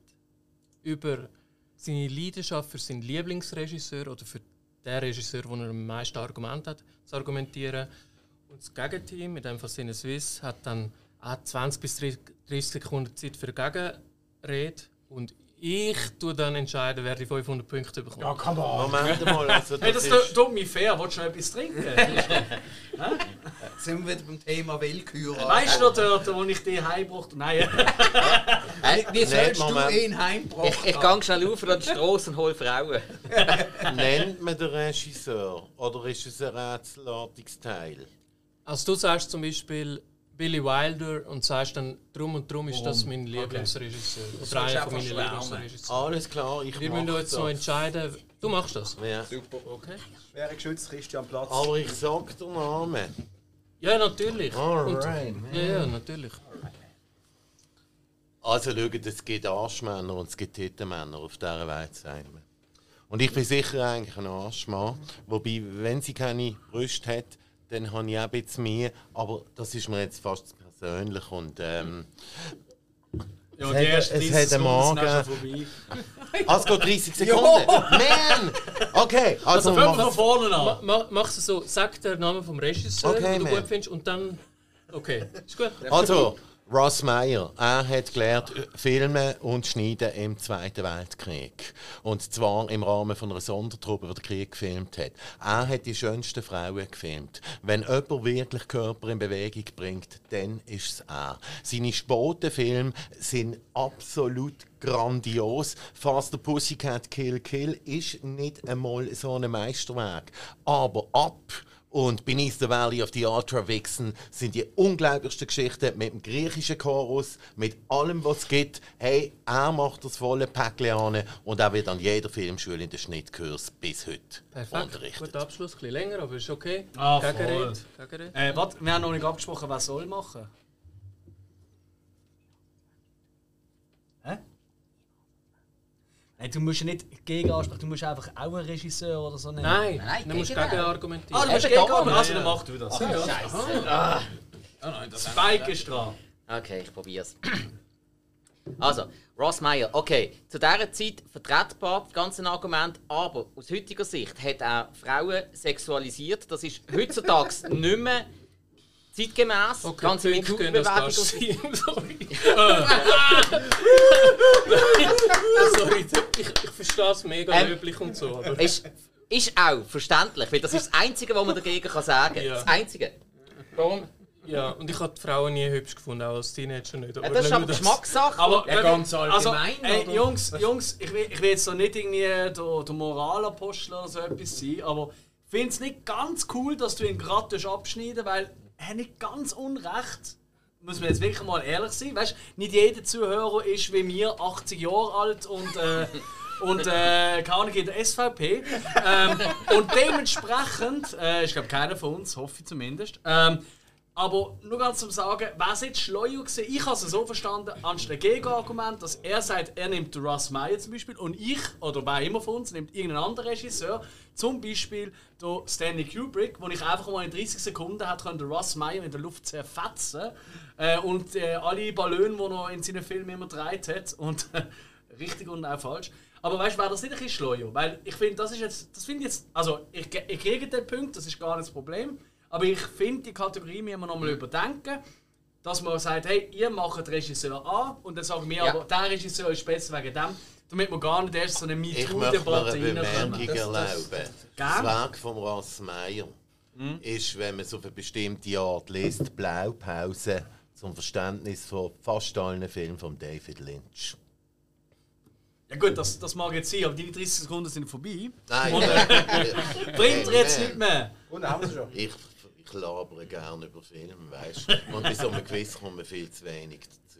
über seine Leidenschaft für seinen Lieblingsregisseur oder für den Regisseur, wo er am meisten Argument hat, zu argumentieren. Und das Gegenteam, in dem Fall Cine Swiss, hat dann auch 20 bis 30 Sekunden Zeit für Gegenrede. Und ich tue dann entscheiden, wer die 500 Punkte bekommt. Ja, come on. Moment mal, also Hey, das das ist... tut mir fair. Willst du noch etwas trinken? sind wir wieder beim Thema Willkür. weißt du noch, dort, wo ich dich heimgebracht habe? Nein. wie, wie sollst du Moment. ihn heimgebracht Ich, ich gehe schnell auf an die Straße und hole Frauen. Nennt man den Regisseur oder ist es ein rätselartiges Teil? Also du sagst zum Beispiel Billy Wilder und sagst dann, drum und drum ist das mein Lieblingsregisseur. Oder sollst einer von meinen. Lieblingsregisseuren. Alles klar, ich Wir müssen jetzt das. noch entscheiden. Du machst das? Ja. Okay. Schwere geschützt, Christian Platz. Aber ich sag den Namen. Ja, natürlich. Alright. Und, ja, ja, natürlich. Also schaut, es gibt Arschmänner und es gibt Tittenmänner auf dieser Welt, sagt man. Und ich bin sicher eigentlich ein Arschmann. Wobei, wenn sie keine Brüste hat, dann habe ich auch ein bisschen mehr. Aber das ist mir jetzt fast persönlich. Und, ähm, Ja, Es die hat- es 30 hat vorbei. ah, es geht 30 Sekunden. Man! Okay, also, Also fünf mach- von vorne an. ma, mach's so, sag den Namen vom Regisseur, Okay, den du man. gut findest, und dann. Okay, ist gut. Also, Ross Meyer, er hat gelernt, filmen und schneiden im Zweiten Weltkrieg. Und zwar im Rahmen von einer Sondertruppe, die den Krieg gefilmt hat. Er hat die schönsten Frauen gefilmt. Wenn jemand wirklich Körper in Bewegung bringt, dann ist es er. Seine Spotenfilme sind absolut grandios. Faster Pussycat Kill Kill ist nicht einmal so ein Meisterwerk. Aber ab und Beneath the Valley of the Ultra Vixen sind die unglaublichsten Geschichten mit dem griechischen Chorus, mit allem, was es gibt. Hey, er macht das volle Päckchen an und er wird an jeder Filmschule in den Schnittkurs bis heute Perfekt. unterrichtet. Guter Abschluss, ein bisschen länger, aber ist okay. Ah, voll. Gegenrede. Gegenrede. Äh, warte, wir haben noch nicht abgesprochen, wer soll machen. Nein, du musst ja nicht gegen ansprechen, du musst einfach auch einen Regisseur oder so nennen. Nein, Nein, dann musst du gegen argumentieren. Ah, du musst gegen ansprechen. Also, ja. dann mach du das. Scheiße. Spike ist dran. Okay, ich probier's. Also, Ross Meyer, okay, zu dieser Zeit vertretbar, das ganze Argument, aber aus heutiger Sicht hat er Frauen sexualisiert. Das ist heutzutage nicht mehr zeitgemäß. Okay, ganze du sein. Sorry. Sorry, ich, ich verstehe es mega Ähm, löblich und so. Aber Ist, ist auch verständlich, weil das ist das Einzige, was man dagegen kann sagen kann. Ja. Das Einzige. Darum, ja, und ich habe die Frauen nie hübsch gefunden, auch als Teenager nicht. ja, das ist aber Geschmackssache. Aber Ja, ganz allgemein, Also, ey? Jungs, Jungs, ich will, ich will jetzt so nicht irgendwie der, der Moralapostel oder so etwas sein, aber ich finde es nicht ganz cool, dass du ihn gerade abschneiden weil hat nicht ganz unrecht. Muss man jetzt wirklich mal ehrlich sein. Weißt, nicht jeder Zuhörer ist wie mir 80 Jahre alt und äh, und äh, keine in der SVP. Ähm, und dementsprechend, äh, ich glaube keiner von uns, hoffe ich zumindest. Ähm, aber nur ganz zum Sagen, wer ist jetzt schleuer? Ich habe es so verstanden, anstatt Gegenargument, dass er sagt, er nimmt Russ Meyer zum Beispiel und ich, oder wer immer von uns, nimmt irgendeinen anderen Regisseur, zum Beispiel der Stanley Kubrick, wo ich einfach mal in 30 Sekunden hat können den Russ Meyer in der Luft zerfetzen äh, und äh, alle Ballone, die er in seinen Filmen immer gedreht hat und richtig und auch falsch. Aber weißt du, wäre das nicht ein bisschen schleuer? Weil ich finde, das ist jetzt, das finde ich jetzt, also ich, ich kriege den Punkt, das ist gar nicht das Problem. Aber ich finde, die Kategorie müssen wir nochmal überdenken. Dass man sagt, hey, ihr macht Regisseur A und dann sagen wir, Ja. aber der Regisseur ist besser wegen dem. Damit wir gar nicht erst so eine Ich möchte mir MeToo-Debatte eine Bemerkung reinkommen. erlauben. Das. Werk von Ross Meyer ist, wenn man es auf eine bestimmte Art liest, Blaupause zum Verständnis von fast allen Filmen von David Lynch. Ja gut, das, das mag jetzt sein, aber die 30 Sekunden sind vorbei. Nein, Und, äh, Bringt ihr jetzt nicht mehr. Und dann haben wir es schon. ich, ich labere gerne über Filme, weißt du? Und bei so einem Quiz kommt man viel zu wenig dazu.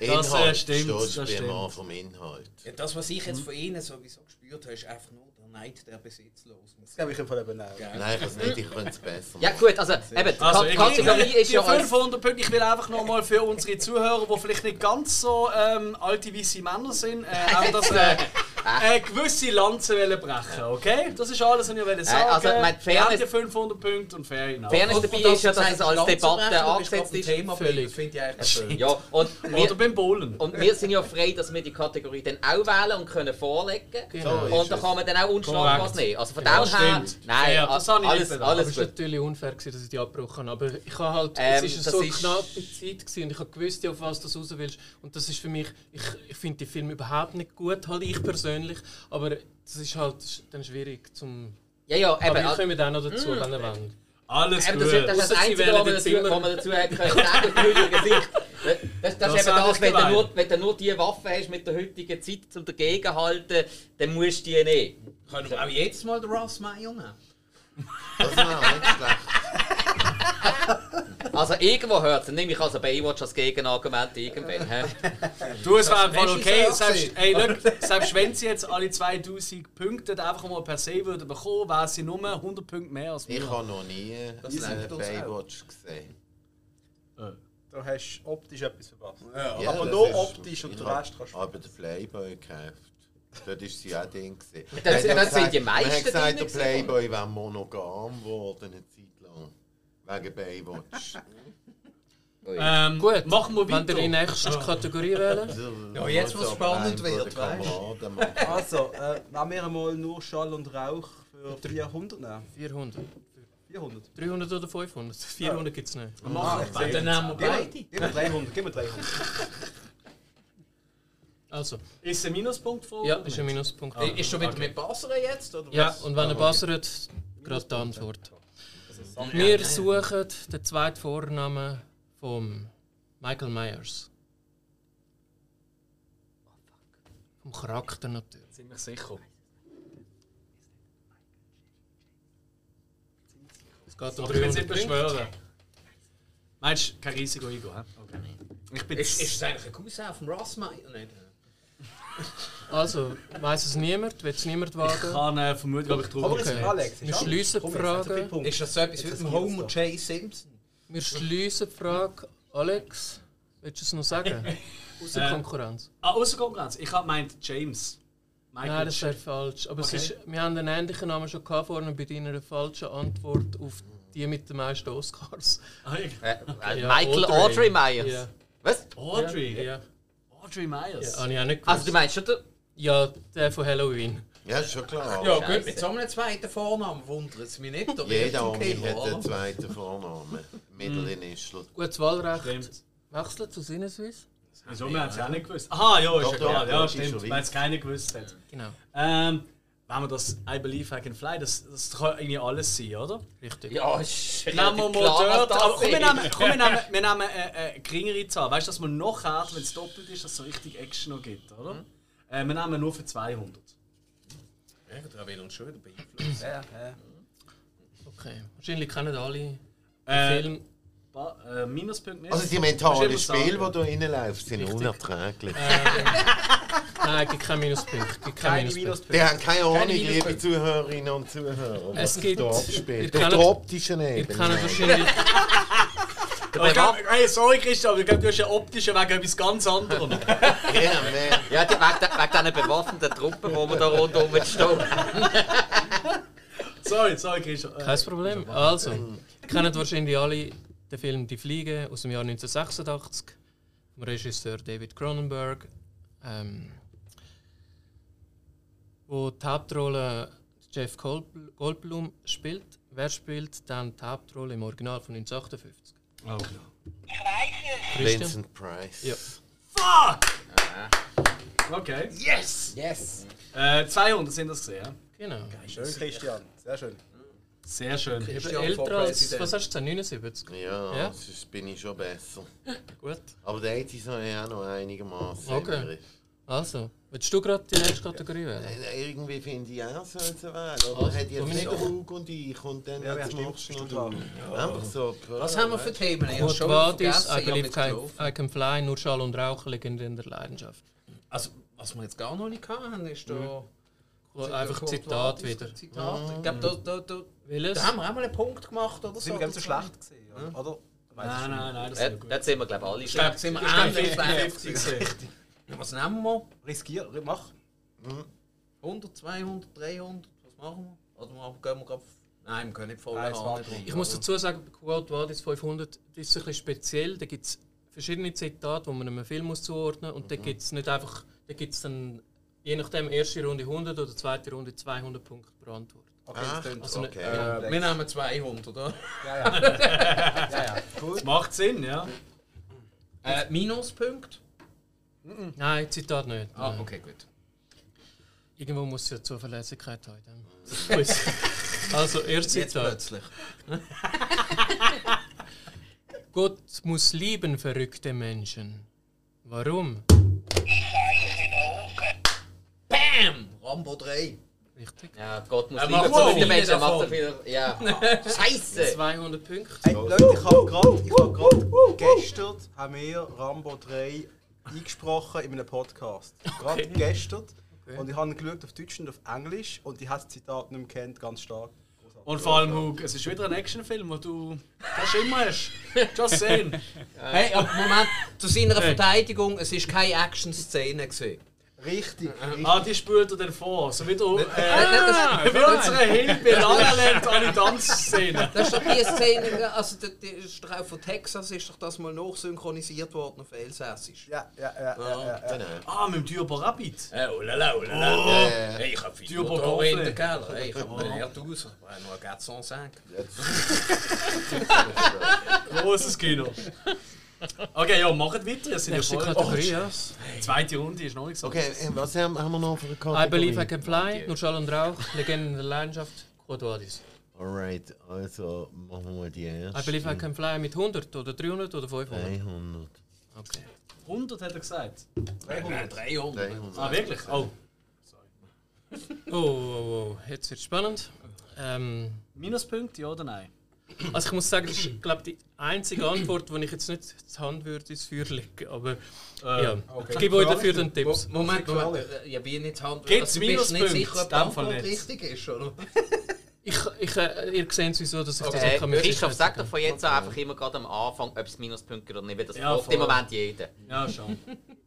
Das, äh, stimmt, das beim stimmt. Mann vom Inhalt. Ja, das, was ich jetzt von Ihnen sowieso gespürt habe, ist einfach nur Neid der Besitzlosen. Das glaube ich im Fall eben auch. Nein, ich weiß nicht, ich könnte es besser Ja gut, also eben, die Also, Kategorie ist ja als... 500 Punkte, ich will einfach nochmal für unsere Zuhörer, die vielleicht nicht ganz so ähm, alte, weisse Männer sind, äh, auch das äh, äh, gewisse Lanze wollen brechen, okay? Das ist alles, was ich will sagen. also, mein Wir haben Fairness- die 500 Punkte und fair enough. Fairness dabei ist ja, dass es als Debatte angesetzt ist. Thema Völlig. Das finde ich eigentlich schön. Ja, und Oder wir, beim Bowlen. und wir sind ja frei, dass wir die Kategorie dann auch wählen und können vorlegen. Genau. Und da kann man dann auch unschlagbar Korrekt. nehmen. Also von Ja, dem her, nein, Ja, das habe ich alles. Aber alles es war natürlich unfair, gewesen, dass ich die abgebrochen habe. Aber ich habe halt, Ähm, es ist das so ist- knappe Zeit gewesen und ich habe gewusst, auf was du raus willst. Und das ist für mich, ich, ich finde die Filme überhaupt nicht gut, halt ich persönlich. Aber das ist halt das dann schwierig zum... Ja, ja, Aber eben. wir also- kommen auch noch dazu, wenn ihr wollt. Alles Eben, gut. das, ist- das ist das Einzige, was man dazu, hat können sagen. Das, das, Das ist eben das, ich wenn du, nur, wenn du nur die Waffe hast mit der heutigen Zeit, um dagegenhalten, dann musst du die nehmen. Können wir auch jetzt mal den Ross Meyer nehmen? Das wäre auch nicht schlecht. Also irgendwo hört es, dann nehme ich also Baywatch als Gegenargument irgendwann. hä? Du, es wäre Regisseur okay. Selbst, gewesen. ey, look, selbst wenn sie jetzt alle 2000 Punkte einfach mal per se würden bekommen, wäre sie nur 100 Punkte mehr als Ich wir. habe noch nie Baywatch gesehen. Da hast du optisch etwas verpasst. Ja, aber das nur optisch und ich den Rest kannst du. Aber der Playboy gekauft. Dort war sie auch Ding. Das- ja das sind gesagt- die meisten Man hat gesagt, der Playboy wäre monogam geworden eine Zeit lang. Wegen Baywatch. Ähm, Gut, machen wir wenn ihr die weiter. nächste Kategorie wählen. ja, jetzt wird's spannend werden, weißt Also, äh, wenn wir einmal nur Schall und Rauch für 400 nehmen. 400. 400. 300 oder 500? 400 gibt es nicht. Ah, Dann nehmen wir beide. gib mir 300, gib mir 300. Also, Ist ein Minuspunkt vor? ja, ist ein Minuspunkt. Ist schon wieder mit Basra jetzt? Oder Ja, was? und wenn ihr bassert, gerade die Antwort. Wir suchen den zweiten Vornamen von Michael Myers. Vom Charakter natürlich. Ziemlich sicher. Geht um Aber ich will 300 es nicht Punkte. beschwören. Meinst du, kein Risiko eingehen? hä? Okay. Ich bin Ist, ist es eigentlich ein Cousin vom Ross Meyer? Nicht? Also, weiss es niemand? Will es niemand ich wagen? kann äh, vermutlich, ob ich drauf Aber Okay. Alex, Wir Komm die jetzt, nicht so viele Frage. Ist das so etwas wie geht's Homer. J. Simpson? Wir schliessen die Frage. Alex, willst du es noch sagen? Außer Äh, Konkurrenz. Ah, außer Konkurrenz. Ich habe gemeint James. Michael Nein, das wäre falsch. Aber es Okay. ist, wir haben einen ähnlichen Namen schon gehabt vorhin bei deiner falschen Antwort auf die mit den meisten Oscars. Ah, ich- Äh, Ja, Michael Audrey. Audrey Myers. Ja. Was? Audrey. Ja, Audrey Myers. ja habe ich auch nicht gewusst. Also du meinst schon, der, Ja, der von Halloween. Ja, ist schon klar. Ja, Scheiße. gut, mit so einem zweiten Vornamen wundert es mich nicht. Jeder Ami hat einen zweiten Vornamen. Mittelinitial. Gutes Wahlrecht. Stimmt. Wechseln zu Sinneswiss? Wieso? Wir haben es ja auch nicht gewusst. Aha, ja, ist Doch, ja doch, klar. doch, Ja, ist stimmt. Weil es keiner gewusst hat. Genau. Ähm, wenn wir das I Believe I Can Fly, das, das kann irgendwie alles sein, oder? Richtig. ja, ist Nehmen wir mal dort. Aber komm, wir nehmen, komm, wir nehmen, wir nehmen eine, eine geringere Zahl. Weißt du, dass man noch hat, wenn es doppelt ist, dass es so richtig Action noch gibt, oder? Mhm. Äh, wir nehmen nur für 200. Ja, da will uns schon wieder beeinflussen. Ja, ja. Okay. Wahrscheinlich kennen alle den Äh, Film. Ba- äh, Minuspunkt. Also die mentalen du Spiele, die hier reinlaufen, sind unerträglich. Nein, gibt keinen Minuspunkt. Gibt keinen Keine Minuspunkt. Minuspunkte. Die haben keine Ahnung, Minuspunkte. liebe Zuhörerinnen und Zuhörer, Es gibt-. Auf der optischen Ihr Ebene. kennt wahrscheinlich. Ich glaub, hey, sorry Christian, ich glaube, du hast ja optische wegen etwas ganz anderem. Ja, man. Ja, die, wegen, wegen diesen bewaffneten Truppen, die wir da rundherum stehen. sorry, sorry Christian. Äh, Kein Problem. Also, ihr kennt wahrscheinlich alle den Film Die Fliege aus dem Jahr 1986 vom Regisseur David Cronenberg, ähm, wo die Hauptrolle Jeff Goldbl- Goldblum spielt. Wer spielt dann die Hauptrolle im Original von 1958? Oh. Ich weiß es. Vincent Price. Ja. Fuck! Okay. Yes! Yes! Äh, 200 sind das gesehen. ja? Genau. Schön, Christian. Sehr schön. Sehr schön. Christian älter als, was hast du gesagt, 79? Ja, Ja? sonst bin ich schon besser. Gut. Aber der hat ja auch noch einigermaßen Okay. Also, willst du gerade die nächste Kategorie wählen? Äh, Irgendwie finde ich auch so zu wählen. Oder Also, hat jetzt Hug und ich und dann Ja, jetzt machst du noch. Einfach so. Was haben wir für Themen? Ich Quod schon Vadis, I believe I, can fly, nur Schall und Rauch liegen in der Leidenschaft. Also, was wir jetzt gar noch nicht hatten, ist da... Einfach Quod Zitat wieder. Zitat. Ich glaube, da, da, da, Welches? da haben wir auch mal einen Punkt gemacht oder so. Sind wir ganz so schlecht gesehen, oder? oder? Nein, nein, nein, das Äh, ist gut. Dort sind wir, glaube ich, alle Ich glaube, sind wir 50 gesehen. Was nehmen wir? Riskier, mach. 100, 200, 300? Was machen wir? Oder machen- gehen wir gerade... Nein, wir können nicht voll Nein, es. Ich muss dazu sagen, bei Quote Vadis 500 das ist ein bisschen speziell. Da gibt es verschiedene Zitate, die man einem Film muss zuordnen muss. Und da gibt es nicht einfach, da gibt es dann je nachdem erste Runde 100 oder zweite Runde 200 Punkte pro Antwort. Okay, Ach, also so. okay. Äh, wir nehmen 200, oder? Ja, ja. ja, ja. Cool. Macht Sinn, ja. Äh, Minuspunkt? Nein, Zitat nicht. Ah, Nein. okay, gut. Irgendwo muss es ja Zuverlässigkeit haben. also, erstes Jetzt Zitat. plötzlich. Gott muss lieben verrückte Menschen. Warum? Bam! Rambo 3. Richtig. Ja, Gott muss Er lieber macht zurück so den Menschen, viele er macht so viel. Ja. Scheiße! 200 Punkte. Hey, Leute, ich habe gerade, ich habe gerade gestern haben wir Rambo 3 eingesprochen in einem Podcast. Gerade gestern. Und ich habe ihn geschaut auf Deutsch und auf Englisch und ich habe das Zitat nicht mehr kennt, ganz stark. Und vor allem, Hug, es ist wieder ein Actionfilm, wo du das immer hast. Just saying. Hey, aber Moment, zu seiner Verteidigung, es ist keine Action-Szene gesehen. Richtig. richtig. Ah, die spült er dann vor. So wie du. Äh, Ah, wie unsere Hilfe in La Land an die Tanzszene. Das ist doch die Szene, also die, die ist doch auch von Texas ist doch das mal nachsynchronisiert worden auf Elsässisch. Ja, ja, ja. ja, ja, ja. Genau. Ah, mit dem Turbo Rabbit. Äh, oh lala, oh lala. Ja, ja. Hey, ich hab viel Turbo Motor in den Keller. Hey, ich hab einen R1000, ich hab noch einen 405. Großes Kino. Okay, ja, macht weiter. Es sind ja Nächste voll. Kategorie, ja. Die zweite Runde ist noch nicht so. Okay, äh, was haben, haben wir noch für eine Kategorie? I believe I can fly, nur Schall und Rauch, Legenden der Leidenschaft, Quod Vadis. Alright, also machen wir mal die erste. I believe I can fly mit 100 oder 300 oder 500? 300. Okay. 100 hat er gesagt. 300. 300. 300. Ah, wirklich? Oh. Oh, oh, oh, jetzt wird spannend. Ähm, Minuspunkte, ja oder nein? Also ich muss sagen, das ist glaube die einzige Antwort, die ich jetzt nicht die Hand würde ins Feuer legen. Aber ja, ich gebe euch dafür den Tipps. Moment, Moment, äh, ja, wie nicht Hand. Gibt's du bist nicht sicher, ob die Antwort nicht. richtig ist, oder? Ich, ich, äh, ihr seht sowieso, dass ich das Äh, nicht kann mit Christoph, sag doch von jetzt an einfach immer gerade am Anfang, ob es Minuspunkte gibt oder nicht, weil das Ja, im. Moment jeder. Ja, schon.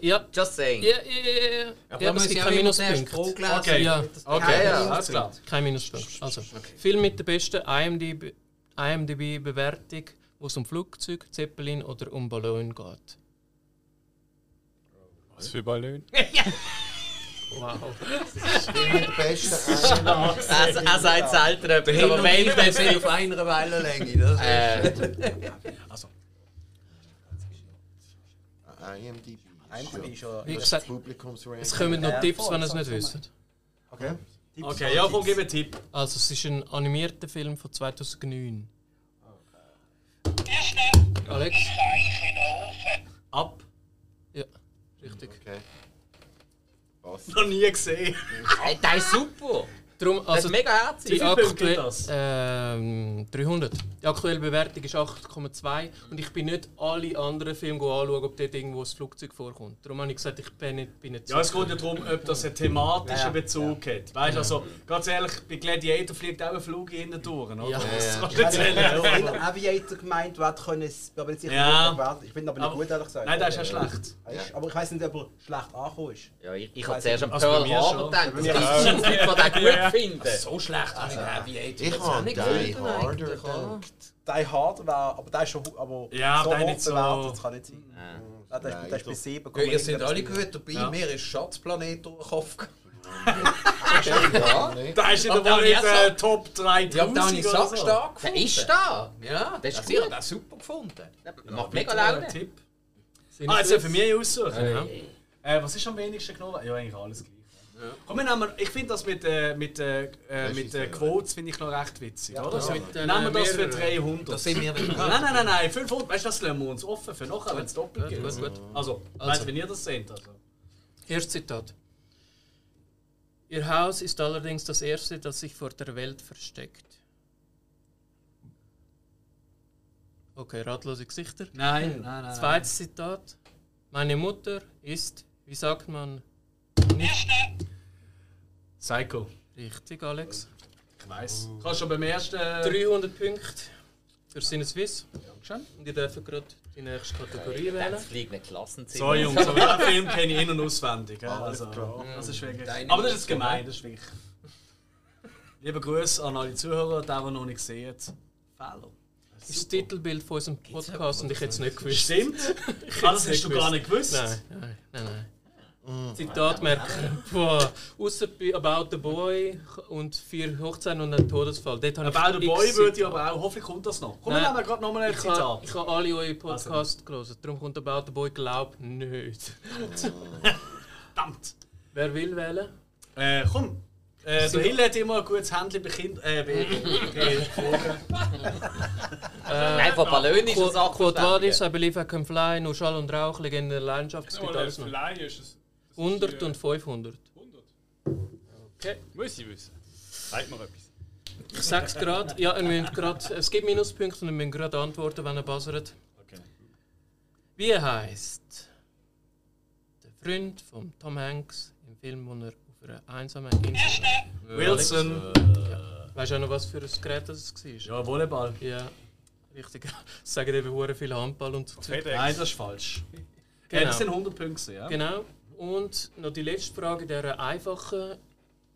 Ja, Just saying. ja, ja, ja, ja. Aber ja es gibt ich keinen Minuspunkt. Okay. Ja, Okay, ja, alles klar. kein Minuspunkt. Also, Film mit der besten IMDb IMDb-Bewertung, wo es um Flugzeug, Zeppelin oder um Ballon geht. Was für Ballon? Wow. Der beste einer. Er, sagt etwas, Hin aber wenn dann sind auf einer Wellenlänge. Das äh, IMDb. IMDb ist ja. Wie gesagt, es kommen noch Tipps, wenn ihr es nicht wisst. Okay. Okay, ja, komm, gib einen Tipp. Also, es ist ein animierter Film von 2009. Alex? Ab. Ja, richtig. Okay. Was? Noch nie gesehen. Hey, der ist super! Darum, Das also ist mega herzig. die viele Punkte gibt aktuelle das? ähm, 300. Die aktuelle Bewertung ist 8,2 und ich bin nicht alle anderen Filme anschauen, ob dort irgendwo ein Flugzeug vorkommt. Darum habe ich gesagt, ich bin nicht, bin nicht Ja, es geht ja darum, ob das einen thematischen Ja, ja. Bezug hat. Weißt du, also, ganz ehrlich, bei Gladiator fliegt auch ein Flug hinten durch, oder? Ja. Das Ja, kannst du nicht Ich erzählen. Aviator gemeint, du hättest können, es- aber nicht sicher, Ja. ja. ich finde aber nicht Aber- gut, ehrlich gesagt. Nein, das ist ja schlecht. Aber ich weiß nicht, ob er schlecht angekommen ist. Ja, ich, ich Weiss habe zuerst an Also bei Pearl mir Harbor schon. gedacht. Das es Leute, die den gut finden. so schlecht habe ich Aviator Ich jetzt auch habe nicht Die Harder gedacht. Die Hard war, aber der ist schon aber Ja, so der nicht so- bewertet, das kann nicht sein. Ja. Nein, der, ist- der ist bei Leider. 7. Ja, ihr seid alle gut dabei, Ja. mir ist Schatzplanet durch den Kopf gegangen. Ja, nicht? Da ist in der Woche nicht ja, äh, Top 3000 Ja, da habe ich oder so. Der gefunden. ist da! Ja, Das ist das gut. ich den super gefunden. Macht mega Laune. Tipp. Ah, jetzt für mich aussuchen. Ja. Äh, was ist am wenigsten genommen? Ja, eigentlich alles gleich. Komm, wir nehmen, ich finde das mit, äh, mit, äh, äh, mit äh, Quotes finde ich noch recht witzig, oder? das mit den, nehmen wir das äh, für mehreren. 300. Da sind wir Nein, nein, nein, nein, 500, weißt du, das lassen wir uns offen für nachher, wenn es doppelt geht. gut, gut. Also, Also. weißt wenn ihr das seht? Also. Erstes Zitat. Ihr Haus ist allerdings das erste, das sich vor der Welt versteckt. Okay, ratlose Gesichter. Nein, nein, nein. Zweites Zitat. Meine Mutter ist, wie sagt man, nicht Psycho. richtig, Alex. Ich weiß. Kannst schon beim ersten. 300 Punkte für Sinneswiss. Dankeschön. Und ihr dürft gerade die nächste Kategorie wählen. Das fliegende Klassenzimmer. So, Jungs, aber den Film kenne ich in- und auswendig. Ja, also, das ist wirklich. Deine Aber das ist gemein, das ist wirklich. Liebe Grüße an alle Zuhörer, die, die noch nicht sehen. Fehler. Das ist das Titelbild von unserem Podcast und ich hätte es nicht gewusst. Stimmt? ah, das hast du gar nicht gewusst. Nein, nein, nein. nein. Zitat merken. Ausser bei About the Boy und vier Hochzeiten und ein Todesfall. Dort habe ich About the Boy würde ich aber auch. Hoffentlich kommt das noch. Komm, Nein. wir nehmen gerade nochmal ein Ich habe, Zitat. ich habe alle eure Podcasts gelesen, darum kommt About the Boy, glaub nicht. Verdammt. Wer will wählen? Äh, komm. Äh, der Hill hat immer ein gutes Händchen bei Kindern. Äh, bei Nein, von Ballon ist das Quote Quote Vadis, I believe I can fly, nur Schall und Rauch, Legende der Leidenschaft, es gibt Mal, alles noch. Fly ist es. 100 und 500. 100. Okay. Muss ich wissen. Zeig mir etwas. Ich sag's gerade. Ja, ihr müsst grad, es gibt Minuspunkte und ihr müsst gerade antworten, wenn ihr buzzert. Okay. Wie heißt der Freund von Tom Hanks im Film, wo er auf einer einsamen Insel Wilson. Weißt du auch noch, was für ein Gerät das war? Ja, Volleyball. Ja, richtig. Es sagen eben hure viel Handball und so. FedEx. Nein, das ist falsch. Genau. Ja, das sind 100 Punkte, ja? Genau. Und noch die letzte Frage in dieser einfachen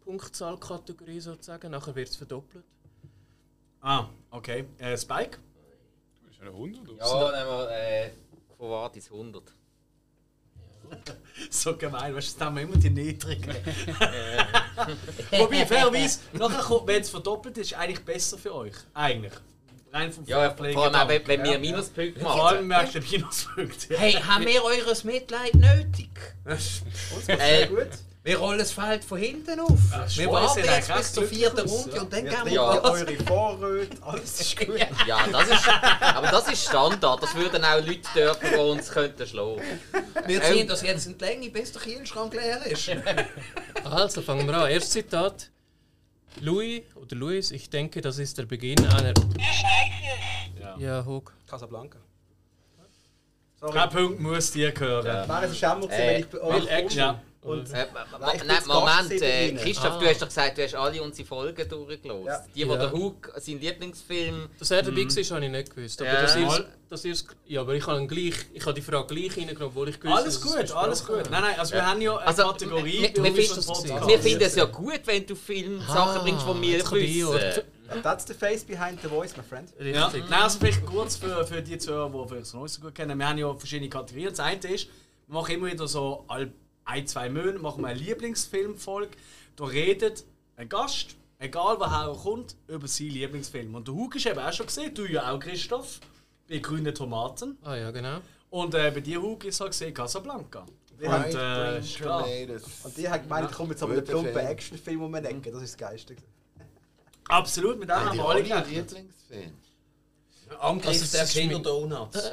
Punktzahlkategorie sozusagen. Nachher wird es verdoppelt. Ah, okay. Äh, Spike? Ist eine 100 oder? Ja, nehmen wir äh, von Vadis 100. So gemein, weißt du, das haben wir immer die niedrigen. Wobei, fairerweise, nachher kommt, wenn es verdoppelt ist, eigentlich besser für euch. Eigentlich. Rein vom Ja, Fairplay vor allem auch, wenn, wir ja. Minuspunkte Vor machen. allem merkst du den Minuspunkt. Ja. Hey, haben wir eures Mitleid nötig? Äh, Gut. Wir rollen das Feld von hinten auf. wir Schweiß warten hat jetzt bis zur vierten Runde ja. und dann Wir gehen wir Ja. Eure Vorräte, alles ist gut. ja, das ist, aber das ist Standard. Das würden auch Leute dürfen, die uns könnten schlagen. Wir ziehen das jetzt in die Länge, bis der Kühlschrank leer ist. Also fangen wir an. Erstes Zitat. Louis oder Louis, ich denke, das ist der Beginn einer. Ja, Hug. Casablanca. Kein Punkt muss dir gehören. Wäre es ein Schämmer gewesen, Äh, wenn ich bei euch Action. Ja. Und Äh, Leicht nein, Moment, äh. Christoph, Ah. du hast doch gesagt, du hast alle unsere Folgen durchgelassen. Ja. Die, die Ja. der Hug, sein Lieblingsfilm. Dass er dabei war, habe ich nicht gewusst. Aber Ja. dass Mal. dass ihr's- ja, aber ich habe gleich, ich habe die Frage gleich reingenommen, obwohl ich gewusst Alles dass es gut, alles gut. Nein, nein, also wir haben ja eine Also, Kategorie wir- wir finden-. Wir finden es ja gut, wenn du Filmsachen bringst, die wir wissen. That's the face behind the voice, my friend. Ja. Richtig. Nein, also vielleicht kurz für, für die Zuhörer, die vielleicht es noch nicht so gut kennen. Wir haben ja verschiedene Kategorien. Das eine ist, wir machen immer wieder so alle ein, zwei Monate machen wir eine Lieblingsfilmfolge. Da redet ein Gast, egal woher er kommt, über seinen Lieblingsfilm. Und der Hug ist eben auch schon gesehen, du ja auch, Christoph, bei Grüne Tomaten. Ah ja, genau. Und äh, bei dir, Hug, ist er gesehen Casablanca. Und haben- äh. Und die haben gemeint, ich komme jetzt aber mit Guter plumpen Film. Actionfilm um den Ecke. Das ist das Geilste. Absolut, mit dem haben Die wir alle gerechnet. Lieblingsfilm. Angriff Also, der ist mein- Kinderdonuts.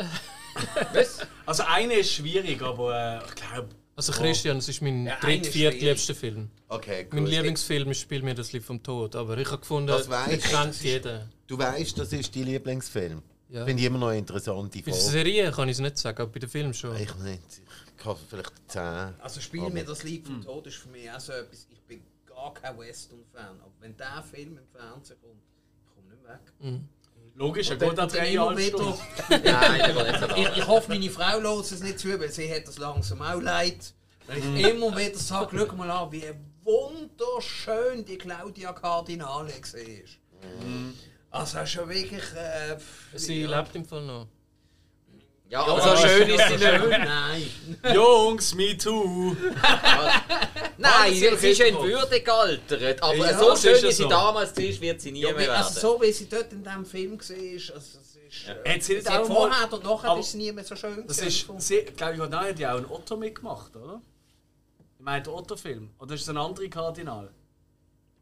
Also eine ist schwierig, aber äh, ich glaube, Also Christian, das ist mein Ja, dritt, viertliebster Film. Okay, Mein gut. Lieblingsfilm ist Spiel mir das Lied vom Tod, aber ich habe gefunden, Das weiss ich ich. kennt jeder. Du weißt, das ist dein Lieblingsfilm. Ja. Finde ich immer noch eine interessante Bei der. Serie kann ich es nicht sagen, aber bei den Filmen schon. Ich nicht. Ich kann vielleicht 10. Also Spiel mir das Lied vom Tod ist für mich auch so etwas, ich bin gar kein Western-Fan. Aber wenn der Film im Fernsehen kommt, ich komme nicht weg. Logisch, er Und dann- geht an und dann drei immer Jahre wieder- Stunden. Nein, der geht nicht so Ich, ich hoffe, meine Frau lässt es nicht zu, weil sie hat das langsam auch leid. Weil ich immer wieder sage, schau mal an, wie wunderschön die Claudia Cardinale war. Also schon wirklich... Äh, Sie ja. lebt im Fall noch. Ja, aber so schön ist sie nicht. Nein. Jungs, me too! Nein, sie ist in. Würde gealtert. Aber Ja, so das schön, ist ja wie sie so. damals war, wird sie nie Ja, mehr wie, werden. also so wie sie dort in diesem Film war, also, es ist... Äh, Hat sie nicht auch mal- vorher und nachher aber- ist sie nie mehr so schön Das gewesen. ist, sie, glaube ich, hat auch- hat ja auch ein Otto mitgemacht, oder? Ich meine, der Otto-Film. Oder ist es ein anderer Kardinal?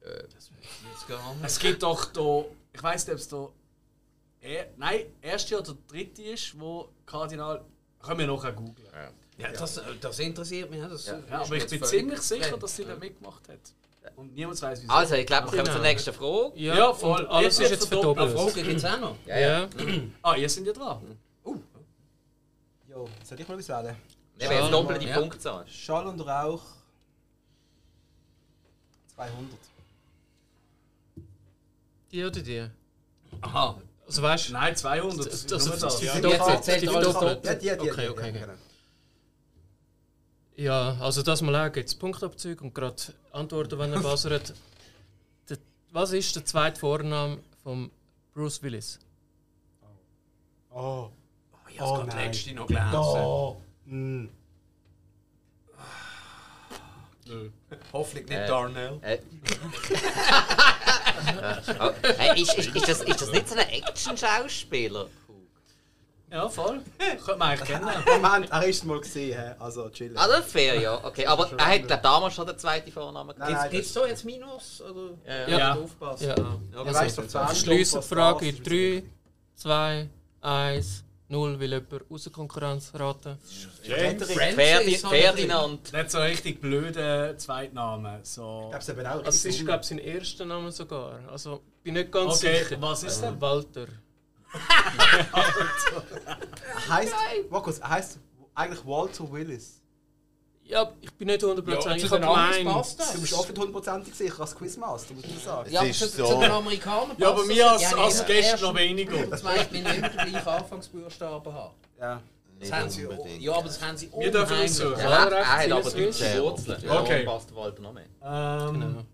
Jetzt gar nicht. Es gibt doch da. Ich weiß nicht, ob es da. Er, nein, erste oder dritte ist, wo Kardinal. Können wir nachher googeln. Ja, das, das interessiert mich. Das Ja, ist aber ich bin ziemlich sicher, dass sie da mitgemacht hat. Und niemand weiß, wieso. Also, ich glaube, wir kommen Genau. zur nächsten Frage. Ja, Ja, voll. Und alles Jetzt ist jetzt verdoppelt. verdoppelt. Frage gibt es auch noch. Ja, ja. Ah, ihr seid ja dran. Jo, soll ich mal was wählen? Wir haben jetzt doppelte Ja. Punktzahl. Schall und Rauch 200. Die oder die? Aha. Also weißt du, Nein, 200. Das- Das, das- das. die Ja. Jetzt die Okay, okay, genau. Ja, also das mal auch gibt es Punktabzug und gerade Antworten, wenn er buzzert. Was ist der zweite Vorname von Bruce Willis? Oh. Ich habe Oh, gerade letzte noch gelesen. Oh. Mm. Hoffentlich nicht Äh. Darnell. Äh. hey, ist, ist, ist, das, ist das nicht so ein Action-Schauspieler? Ja, voll. Könnte man eigentlich kennen. Moment, er ist es mal gesehen, also chill. Ah, das ist fair, ja. Okay, aber er hat glaub, damals schon den zweiten Vornamen Nein, gehabt. Gibt es da jetzt Minus? Oder? Ja, Ja. Ja. Aufpassen. Ja. Er weiss doch zwar nicht, Schließen was die Frage das in ist. 3, 2, 1, 0, will jemand außer Konkurrenz raten? Ferdi ich Ferdinand. Nicht so richtig blöde Zweitnamen. So. Ich eben auch Also es ist, glaube ich, sein erster Name sogar. Also, bin nicht ganz Okay, sicher. was ist denn? Äh, Walter. heißt, Markus, er heißt eigentlich Walter Willis. Ja, ich bin nicht 100%. Ja, ich habe gemeint. das. Du bist oft hundertprozentig sicher als Quizmaster, muss man sagen. Ja, aber ist zu, so. zu den Amerikanern Ja, aber mir das. als, Ja, als. Gäste noch weniger. Das meint, wir immer den gleichen Anfangsbuchstaben haben. Ja. Das haben sie, unbedingt. ja, aber das haben sie Wir dürfen unheimlich. aussuchen. Ja, er, er hat aber deutsche Wurzeln. Ja, Okay. passt der Walter noch mehr. Ähm,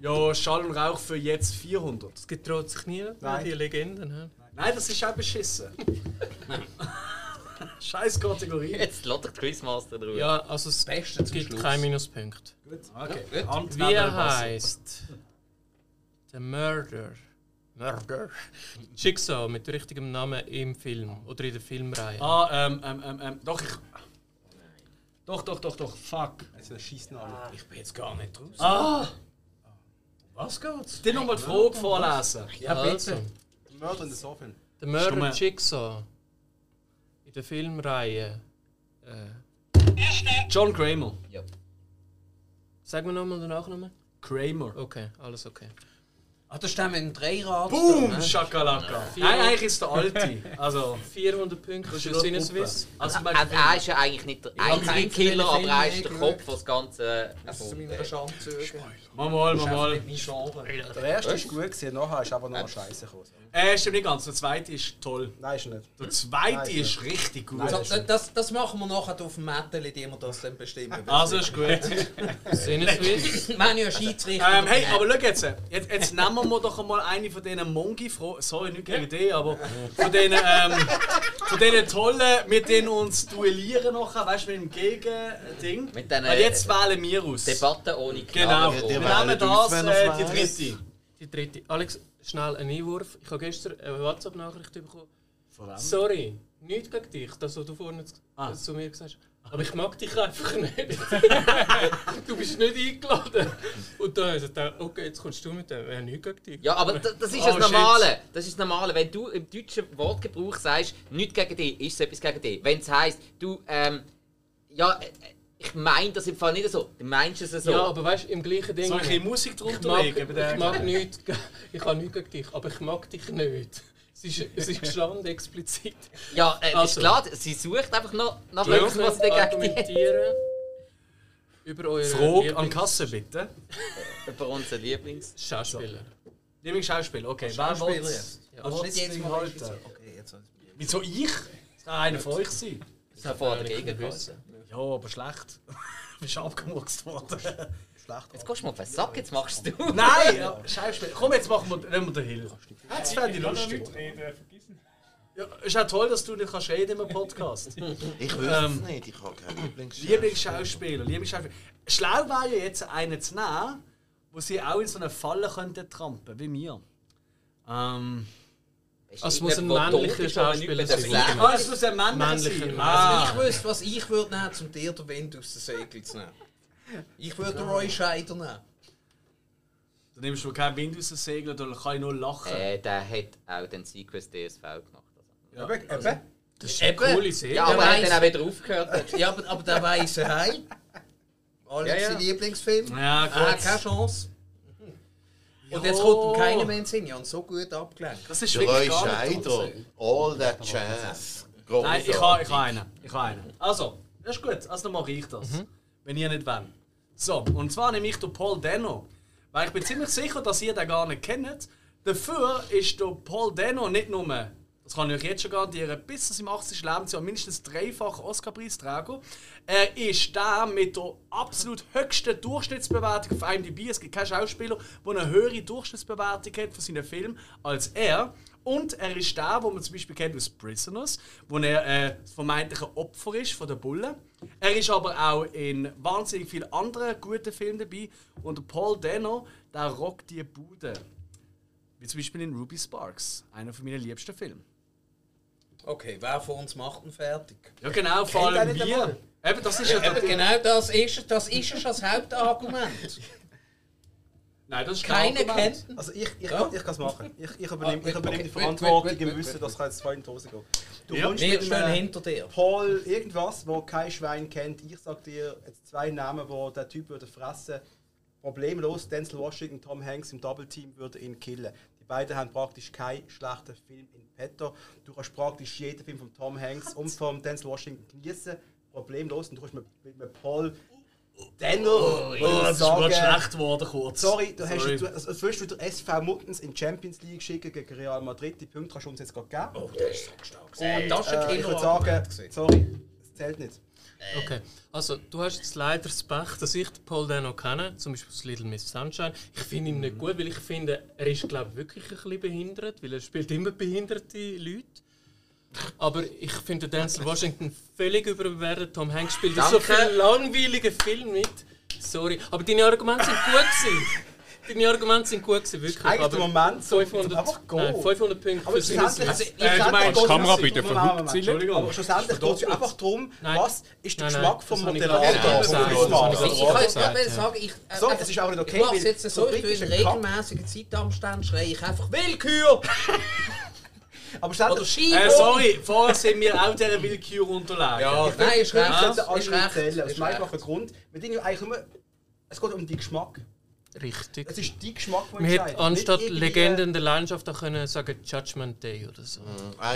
Genau. ja, Schall und Rauch für jetzt 400. Es getraut sich nie, Nein. die Legenden. Nein, das ist auch beschissen. Scheiß Kategorie. Jetzt lässt der Quizmaster drauf. Ja, also es Beste zum gibt Schluss. keinen Minuspunkt. Okay. Ja, gut. Wie heißt der Murder? Murder? Jigsaw mit richtigem Namen im Film oder in der Filmreihe. Ah, ähm, ähm, ähm, ähm, doch, ich. Doch, doch, doch, doch, fuck. Also schießt noch alle. Ich bin jetzt gar nicht raus. Ah! Was geht's? Dir nochmal die Frage vorlesen. Ja, also, bitte. Mörder in der Soffin. der Murder. Jigsaw in der Filmreihe. Äh, John Kramer. sagen wir nochmal den Nachnamen? Kramer. Okay, alles okay. Ah, da stehen wir im Dreirad. Boom! da, ne? Shakalaka. Vier- Nein, eigentlich ist der Alte. Also, 400 Punkte Das ist für Sinneswiss. also Er, er ist ja eigentlich nicht der einzige Killer, aber er ist der. Kopf, der das Ganze Das ist zu erfunden meiner. Schande mal, mal, Das mal, ist mal. nicht. Der erste ist gut gewesen, nachher ist aber noch scheiße gekommen. Äh, stimmt nicht ganz. Der zweite ist toll. Nein, ist nicht. Der zweite Nein, ist richtig gut. Nein. So, das, das, das machen wir nachher auf dem Mätteli, die wir das dann bestimmen. Also ist gut. Sinneswiss. wir haben ja Schiedsrichter. Ähm, hey, aber schau jetzt, jetzt, jetzt nehmen wir doch einmal eine von diesen Mongi-Fragen, sorry, nicht gegen dich, aber von denen, ähm, von denen tollen, mit denen uns duellieren nachher, weißt du, mit dem Gegending. Mit diesen, Weil jetzt wählen wir aus. Debatte ohne Genau, Knabe. Ja, wir nehmen das, äh, die dritte. Die dritte. Alex, schnell einen Einwurf. Ich habe gestern eine WhatsApp-Nachricht bekommen. Von wem? Sorry, nicht gegen dich, das, was du vorhin Ah. zu mir gesagt hast. Aber ich mag dich einfach nicht. du bist nicht eingeladen. Und dann habe ich gedacht, okay, jetzt kommst du mit dem. Ja, nicht gegen dich. Ja, aber das, das ist Oh, das shit. Normale. Das ist das Normale. Wenn du im deutschen Wortgebrauch sagst, nichts gegen dich, ist es etwas gegen dich. Wenn es heisst, du, ähm, ja, äh, ich meine das im Fall nicht so. Du meinst es so. Ja, aber weißt du, im gleichen Ding. Soll ich Musik ich drunter mag, legen? ich mag nichts, ge- ich habe nichts gegen dich, aber ich mag dich nicht. Es ist, es ist gestanden, explizit. ja äh, ist Also. klar, sie sucht einfach noch nach etwas, was sie argumentieren über eure Frage an Kasse, bitte. Über unseren Lieblings... Schauspieler. Lieblingsschauspieler, okay. Wer jetzt. Wer Also will's nicht jedes Ding Mal. Okay, jetzt Wieso ich? Das kann einer von euch sein. Das hat vorher dagegen gehalten. Ja, aber schlecht. Du bist abgemurkst worden. Schlecht. Jetzt gehst du mal auf den Sack, jetzt machst du. Nein! Ja, Schauspieler. Komm, jetzt machen wir, nehmen wir den Hill. Das fände ich lustig. Ja, ist auch toll, dass du nicht kannst reden im Podcast. Ich wüsste Ähm, es nicht, ich habe keinen Lieblingsschauspieler. Lieblingsschauspieler, Lieblingsschauspieler. Schlau wäre ja jetzt einen zu nehmen, wo sie auch in so eine Falle könnten trampen, wie mir. Ähm, Also es muss ein männlicher Schauspieler sein. Ah, es muss ein männlicher sein. Ah. Ich wüsste, was ich würde nehmen, um dir den Wind aus den Segeln zu nehmen. Ich würde Roy Scheider nehmen. Dann nimmst du keinen Wind aus dem Segel, dann kann ich nur lachen. Äh, der hat auch den Sequest DSV gemacht. Also. Eben, eben. Das ist eine Eben. coole Serie. Ja, aber der er hat weiss- dann auch wieder aufgehört. Ja, aber, aber der weiße Hai. Alex, Ja, ja. sein Lieblingsfilm. Ja, Ah, gut. keine Chance. Und jetzt kommt ihm keiner mehr in den Sinn. Ich habe ihn so gut abgelenkt. Das ist wirklich gar Scheider, all that jazz. Nein, ich habe ich ha einen. Ich habe einen. Also, das ist gut. Also dann mache ich das. Wenn ihr nicht wollt. So, und zwar nehme ich den Paul Dano. Weil ich bin ziemlich sicher, dass ihr den gar nicht kennt. Dafür ist der Paul Dano nicht nur, das kann ich euch jetzt schon garantieren, bis zu seinem 80. Lebensjahr mindestens dreifach Oscar-Preisträger. Er ist der mit der absolut höchsten Durchschnittsbewertung auf IMDb. Es gibt keinen Schauspieler, der eine höhere Durchschnittsbewertung hat für seinen Film als er. Und er ist der, wo man zum Beispiel kennt aus Prisoners, wo er äh, das vermeintliche Opfer ist von der Bullen. Er ist aber auch in wahnsinnig vielen anderen guten Filmen dabei. Und Paul Dano, der rockt die Bude. Wie zum Beispiel in Ruby Sparks, einer von meinen liebsten Filmen. Okay, wer von uns macht ihn fertig? Ja genau, vor allem wir. Eben, das ist ja, Eben, genau das ist, das ist ja schon das Hauptargument. Nein, das ist kein Keiner Argument. kennt. Also ich, ich, Ja. kann, ich kann es machen. Ich, ich übernehme, ich Ah, übernehme okay. die Verantwortung wait, wait, im wait, Wissen, dass ich zwei in die Hose gehe. Du Ja. kommst mit einem hinter dir. Paul irgendwas, wo kein Schwein kennt. Ich sag dir jetzt zwei Namen, wo der Typ würde fressen. Problemlos, Denzel Washington, Tom Hanks im Double Team würde ihn killen. Die beiden haben praktisch keinen schlechten Film in petto. Du kannst praktisch jeden Film von Tom Hanks und von Denzel Washington genießen. Problemlos. Und du kannst mit, mit, mit Paul Denner Oh, das ist gerade schlecht geworden kurz. Sorry, du hast Sorry. du, also, als würdest du den SV Muttens in die Champions League schicken gegen Real Madrid. Die Punkte kannst du uns jetzt gerade geben. Oh, der ist so stark. gewesen. Das ist ein Äh, ich würde sagen, sorry, es zählt nicht. Okay, also du hast jetzt leider das Pech, dass ich den Paul Dano kenne, zum Beispiel aus Little Miss Sunshine. Ich finde ihn nicht gut, weil ich finde, er ist glaube ich, wirklich ein bisschen behindert, weil er spielt immer behinderte Leute. Aber ich finde Denzel Washington völlig überbewertet. Tom Hanks spielt in so Danke. vielen langweiligen Filmen mit. Sorry, aber deine Argumente sind gut gewesen. Deine Argumente sind gut gewesen, wirklich. Eigentlich aber der Moment, so 500, einfach gehen. nein, 500 Punkte Aber für schlussendlich, Also, Äh, du meinst, Kamera bitte Entschuldigung. Aber schlussendlich geht es einfach darum, Nein. was ist der Nein, nein, Geschmack vom das Moderator. Das ich Ich, ich kann jetzt gerade sagen, ich, äh, So, es ist auch nicht okay, Ich mache jetzt so, ich ist in regelmäßigen Zeitabständen schreie ich einfach Willkür! Aber Oder schlussendlich, Schiebung! Äh, sorry, vorher sind wir auch dieser Willkür unterlegen. Ja, nein, ist ich recht. könnte alle Ist recht. aus Ist dem einfachen recht. Grund. Wir denken ja eigentlich nur, es geht um den Geschmack. Richtig. Es ist dein Geschmack, der Man hätte anstatt Legenden der Leidenschaft auch können sagen Judgment Day oder so.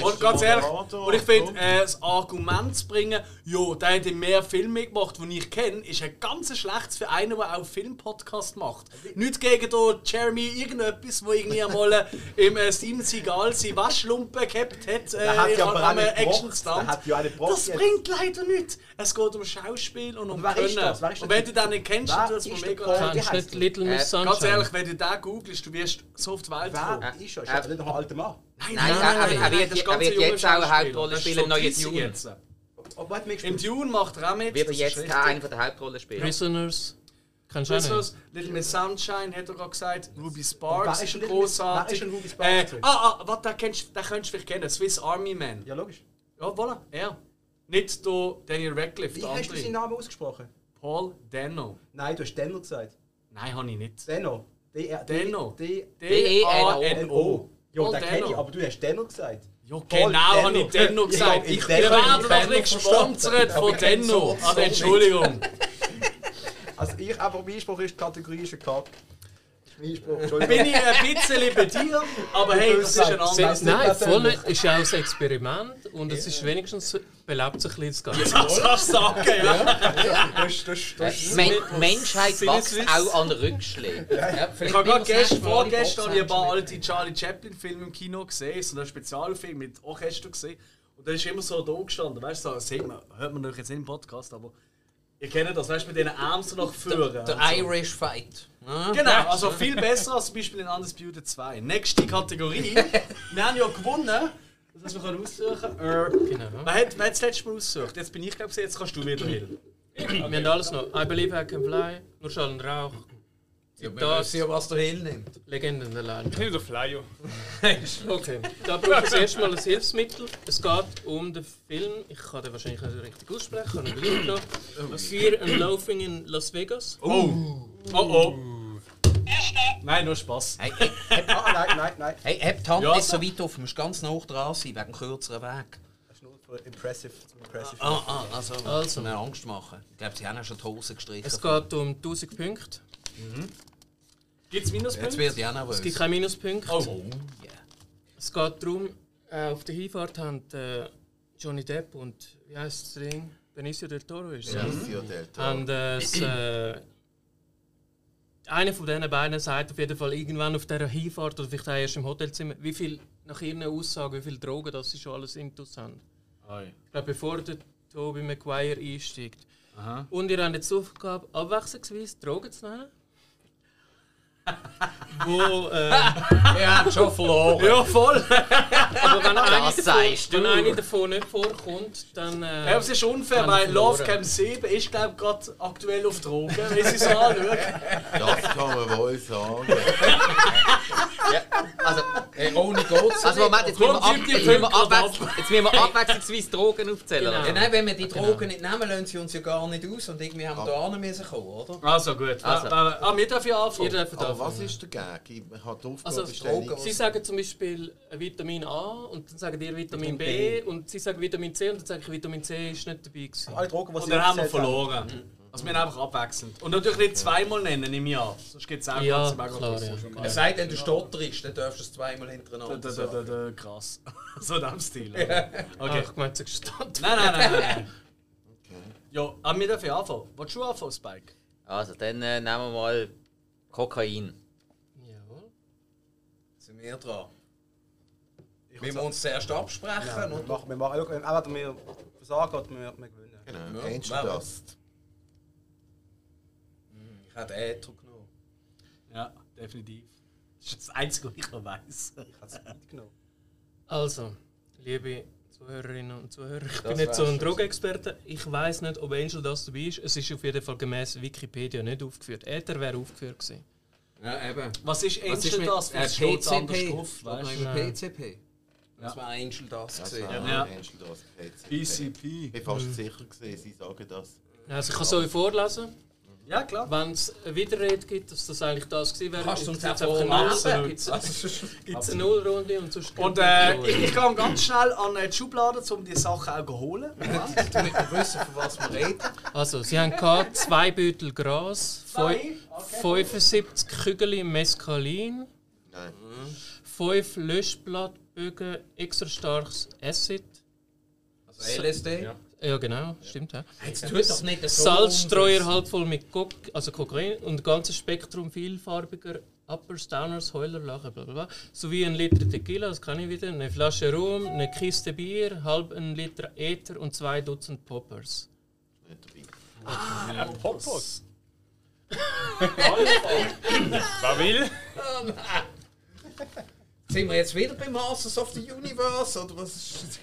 Und ganz ehrlich, und ich finde, äh, das Argument zu bringen, ja, der hat in mehr Filme gemacht, die ich kenne, ist ein ganz schlechtes für einen, der auch Filmpodcast macht. Nicht gegen den Jeremy irgendetwas, der irgendwie einmal im äh, Steven Seagal seine Waschlumpe gehabt hat, äh, Der hat in ja aber auch einem hat ja Das bringt leider nichts. Es geht um Schauspiel und um wer ist Können. das? Wer ist und das? wenn du den nicht kennst, Wer dann es mir ist mega du heisst nicht Little Miss Äh, Sunshine? Ganz ehrlich, wenn du den googelst, du wirst so auf die Welt kommen. Wer ist er? Ist er nicht noch ein alter Mann? Nein, Nein, er- er- er wird- das ist er wird jetzt auch eine. Hauptrolle Das ist spielen im neuen 30 Dune. Im Dune macht er auch mit. Wird er das ist jetzt eine von der Hauptrollen spielen? Prisoners. Kennst du Prisoners, nicht? Little Miss Sunshine hat er gerade gesagt. Ruby Sparks wer ist ist großartig. wer ist ein Ruby Sparks Äh, gewesen? ah, ah, warte, den, kennst, den könntest du vielleicht kennen. Swiss Army Man. Ja, logisch. Ja, voilà, er. Nicht der Daniel Radcliffe, Wie der hast du seinen andere. Namen ausgesprochen? Paul Dano. Nein, du hast Denner gesagt. Nein, habe ich nicht. Denno. Denno. D- D-A-N-O. Ja, Paul den kenne ich, Denno. aber du hast Denner gesagt. Ja, genau, habe ich Denno. Denno gesagt. Ich Wir Denno- werden ich doch Denno nicht gesponsert von Denno. so- Also, so Entschuldigung. Also ich, aber mein Spruch ist, die Kategorie ist ein Kack. Ist mein Spruch, Bin ich ein bisschen bei dir, aber hey, das ist ein anderes. Nein, voll nicht. ist ja auch ein Experiment und es ist wenigstens belebt sich ein bisschen das Ganze. Das kannst du sagen, ja. Das, das, das, Men Menschheit wächst auch an Rückschlägen. Ja, Ich habe gerade gestern, vorgestern ein paar alte Charlie Chaplin-Filme im Kino gesehen, so einen Spezialfilm mit Orchester gesehen. Und da ist immer so da gestanden, weißt du, so, das sieht man, hört man natürlich jetzt nicht im Podcast, aber ihr kennt das, weißt du, mit den Armen so nach vorne. und Der so. Irish Fight. Ja? Genau, also viel besser als zum Beispiel in Undisputed 2. Nächste Kategorie. wir haben ja gewonnen. Das heißt, wir können aussuchen. Äh, Genau. wer, hat, wer hat das letzte Mal ausgesucht? Jetzt bin ich, glaube ich, jetzt kannst du wieder hin. Wir haben alles noch. I Believe I Can Fly, nur Schall und Rauch. Ja, was der Hill nimmt. Legenden allein. Ich nehme den Flyer. Okay, da braucht es erstmal ein Hilfsmittel. Es geht um den Film, ich kann den wahrscheinlich nicht richtig aussprechen, habe ich noch. Fear and Loafing in Las Vegas. Oh! Oh oh! Nein, nur Spaß. Hey, hey, hey, Ah, nein, nein, nein. hey, heb die Hand Ja, nicht so. weit auf, du musst ganz nah dran sein, wegen dem kürzeren Weg. Das ist nur für impressive, zum impressive. Ah, ah, also, Also. also. Angst machen. Ich glaube, sie haben ja schon die Hose gestrichen. Es geht um 1000 Punkte. Gibt es Jetzt Minuspunkte? wird ich auch nervös. Es gibt keine Minuspunkte. Oh. Yeah. Es geht darum, äh, auf der Hinfahrt haben äh, Johnny Depp und wie heißt das Ding? Benicio del Toro ist es. Benicio del Toro. Und äh, äh, einer von diesen beiden sagt auf jeden Fall irgendwann auf dieser Hinfahrt oder vielleicht auch erst im Hotelzimmer, wie viel nach ihren Aussagen, wie viel Drogen das sie schon alles intus haben. Ich glaube, bevor der Toby Maguire einsteigt. Aha. Und ihr habt jetzt die Aufgabe, abwechslungsweise Drogen zu nennen. Wo, äh, Er hat schon verloren. Ja, voll! aber wenn eine, Das davon, du. wenn eine davon nicht vorkommt, dann. Äh, Ja, aber es ist unfair, Dann weil verloren. Love Cam 7 ist, glaube ich, gerade aktuell auf Drogen, wenn sie es anschauen. Das kann man wohl sagen. Also, Hey, ohne geht's also Moment, jetzt müssen wir, ab, jetzt müssen wir, abwechsel jetzt müssen wir abwechslungsweise Drogen aufzählen. Genau. oder? Ja, nein, wenn wir die Drogen nicht nehmen, lassen sie uns ja gar nicht aus und irgendwie haben wir Ah. da müssen kommen, oder? Also gut. Also. Also. Ah, wir dürfen ja ihr anfangen. dürft Aber was ist der Gag? Ich habe die Also. Drogen- Sie sagen zum Beispiel äh, Vitamin A und dann sagen ihr Vitamin B und sie sagen Vitamin C und dann sage ich Vitamin C ist nicht dabei gewesen. Alle Drogen, die Und sie dann haben wir verloren. Also wir haben einfach abwechselnd. Und natürlich nicht zweimal nennen im Jahr. Sonst gibt es auch Ja, ganz mega klar, ja. Es sei denn, du stotterst, dann darfst du es zweimal hintereinander da, da, da, da, krass. so in dem Stil. Okay. Okay. Ach, ich meinte, sie gestanden. Nein, nein, nein, nein. nein. Ja, aber wir dürfen anfangen. Willst du anfangen, Spike? Also, dann äh, nehmen wir mal Kokain. Jawohl. Sind wir dran? Wir müssen uns zuerst absprechen. Ja, wir und machen, wir machen, entweder wir versagen wir, wir gewinnen. Genau, Ja, Angel Dust. Ich habe Äther genommen. Ja, definitiv. Das ist das Einzige, was ich noch weiss. Ich habe es mitgenommen. Also, liebe Zuhörerinnen und Zuhörer, ich bin Das nicht so ein. Drogenexperte. Ich weiß nicht, ob Angel das dabei ist. Es ist auf jeden Fall gemäß Wikipedia nicht aufgeführt. Äther wäre aufgeführt gewesen. Ja, eben. Was ist Was Angel mit- das? äh, Was steht anders PCP? drauf? Steht Weißt. PCP. Das war Angel das Das gesehen. war Ja. Angel Dust. PCP. PCP. Ich bin fast sicher gewesen, sie sagen das. Also ich kann es euch vorlesen. Ja, klar. Wenn es eine Widerrede gibt, dass das eigentlich das gewesen wäre, Kannst du gibt uns es auch einfach eine vorlesen? Null- gibt's- Also, gibt's eine Nullrunde und sonst Und gibt äh, es ich, ich kann ganz schnell an die Schublade, um die Sachen auch zu holen. damit wir wissen, von was wir reden. Also, sie haben gehabt, zwei Beutel Gras, Zwei? fün- 75 Kügel Mescalin, Nein. fünf Löschblattbögen, extra starkes Acid. Also LSD. Ja. Ja, genau, stimmt. Ja. Jetzt tut doch nicht so. Salzstreuer halb voll mit Kok also Kokain und ein ganzes Spektrum vielfarbiger Uppers, Downers, Heuler, Lachen, bla bla bla. Sowie ein Liter Tequila, das kann ich wieder, eine Flasche Rum, eine Kiste Bier, halb ein Liter Ether und zwei Dutzend Poppers. Nicht dabei. Popos. Wer will? Sind wir jetzt wieder bei Masters of the Universe? Oder was ist.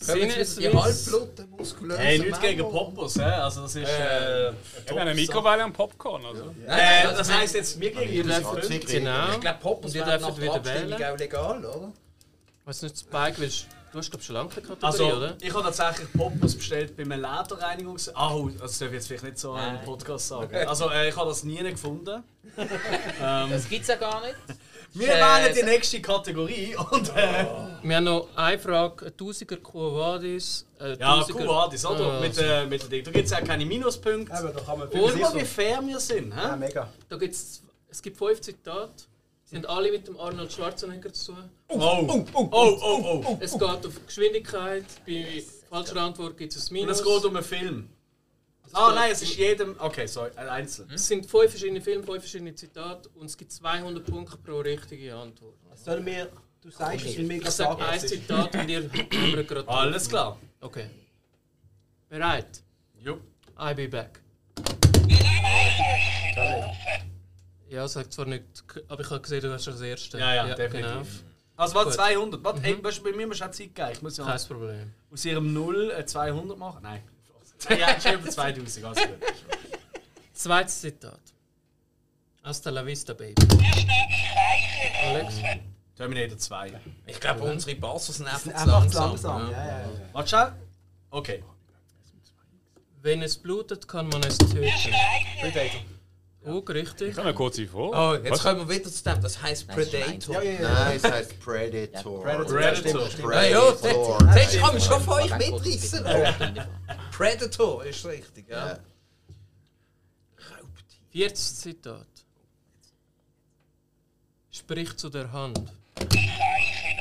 Wieder die Witz? halbbluten, muskulösen Hey, nichts gegen Popos, hä? Also das ist... Äh, Ich habe eine Mikrowelle und Popcorn. Also. äh, das heisst jetzt Ihr gegenüber... dürft, Zigarette. genau. Ich glaube, dürft nach der wieder Abstimmung wählen. auch legal, oder? Weißt nicht, Spike, willst du hast glaub schon lange keine Kategorie, Also, oder? ich habe tatsächlich Popos bestellt bei einem Lederreinigungs... Ah, oh, das darf ich jetzt vielleicht nicht so im Podcast sagen. Also, äh, ich habe das nie gefunden. Das gibt es ja gar nicht. Wir Äh, wählen die nächste Kategorie und... Äh, Wir haben noch eine Frage: ein Tausiger Quo Vadis. ein ja, Kuwadis, oder? Ah, mit, äh, mit dem Ding. Da gibt es auch keine Minuspunkte. Eben, da kann man viel mal, wie fair wir sind, Ja, hä? mega. Da gibt's, es gibt fünf Zitate. Sie sind alle mit dem Arnold Schwarzenegger zu tun. Oh, oh, oh, oh, oh. Es geht auf Geschwindigkeit. Bei falscher Antwort gibt es ein Und Minus. es geht um einen Film. Ah nein, es ist jedem... Okay, sorry, ein Einzel. Es sind fünf verschiedene Filme, fünf verschiedene Zitate und es gibt 200 Punkte pro richtige Antwort. Sollen wir... Du sagst, es sind mega Ich sage ein. Zitat und ihr habt gerade. Alles klar. Okay. Bereit? Jupp. I'll be back. Ja, sagt zwar nicht, aber ich habe gesehen, du hast das erste. Ja, ja, genau. definitiv. Also was Gut. 200? Warte, hey, weißt du, bei mir musst du auch Zeit geben. Ich muss ja Kein Problem. aus ihrem 0 äh, 200 machen. Nein. ja, ich über 2000, alles gut. Zweites Zitat. Hasta la vista, Baby. Alex? Terminator 2. Ich glaube, unsere Basser sind einfach, Einfach langsam. langsam. Ja, ja, ja. Warte schnell. Okay. Wenn es blutet, kann man es töten. Predator. Oh, richtig. Kann man kurz vor? Oh, jetzt Was? kommen wir wieder zu dem. Das heisst Predator. Ja, ja, ja. Nein, es heißt Predator. Predator. Predator. Ja, stimmt, Ja, ja, Predator. kann schon von euch mitreißen. Predator ist richtig, ja. Ja. 40. Zitat. Sprich zu der Hand.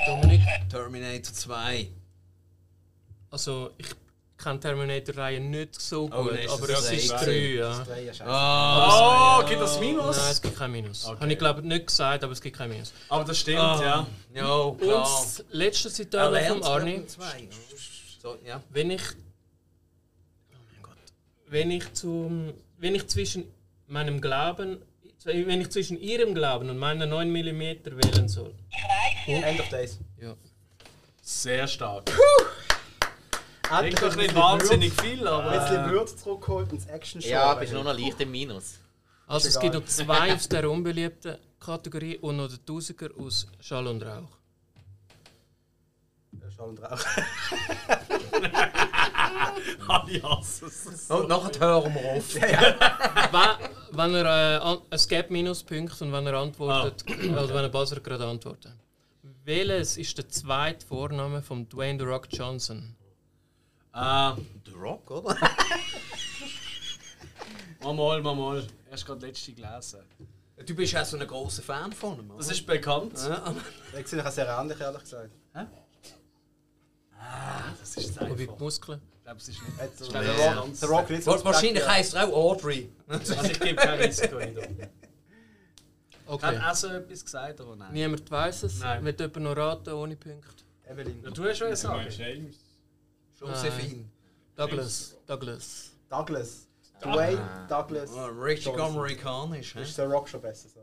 Dominik, Terminator 2. also ich kenne Terminator-Reihe nicht so gut, nein, ist aber das es ist das 3, ja. Ah, Oh, gibt das Minus? Nein, es gibt kein Minus. Okay. Habe ich glaube nicht gesagt, aber es gibt kein Minus. Aber das stimmt, Ah. ja. ja, Und klar. das letzte Zitat von Arni. zwei. So, ja. Wenn ich. Oh mein Gott. Wenn ich zum. Wenn ich zwischen meinem Glauben. Wenn ich zwischen ihrem Glauben und meiner 9 mm wählen soll. End of Days. Ja. Sehr stark. Endlich Doch ein nicht wahnsinnig viel, Ein aber. bisschen Würze zurückgeholt ins action show Ja, bist nur noch leicht im Minus. Also Ist es gibt noch zwei aus der unbeliebten Kategorie und noch den Tausiger aus Schall und Rauch. Schall und Rauch. Alle hassen es. Und nachher hören wir auf. wenn, wenn er, äh, es gibt Minuspunkte und wenn er antwortet, also wenn er Buzzer gerade antwortet. Welches ist der zweite Vorname von Dwayne The Rock Johnson? Ah, The Rock, oder? mal, mal, mal, mal. Erst gerade letzte gelesen. Du bist auch so ein großer Fan von ihm, oder? Das ist bekannt. Ja. Ich sehe sehr ähnlich, ehrlich gesagt. Das ist einfach. die Muskeln. Ich glaube, es ist nicht. Ich der glaube, Ja. Rock, der Rock nicht Wahrscheinlich heisst er auch Audrey. Also ich gebe kein Risiko ein. Okay. Hat auch so etwas gesagt, oder nein? Niemand weiß es. Nein. Wird jemand noch raten ohne Punkte? ja. Evelyn. Ja, du hast schon gesagt. Josephine. Douglas. Douglas. Douglas. Dwayne Douglas. Oh, richtig Johnson. amerikanisch. hä? Ist der Rock schon besser? So.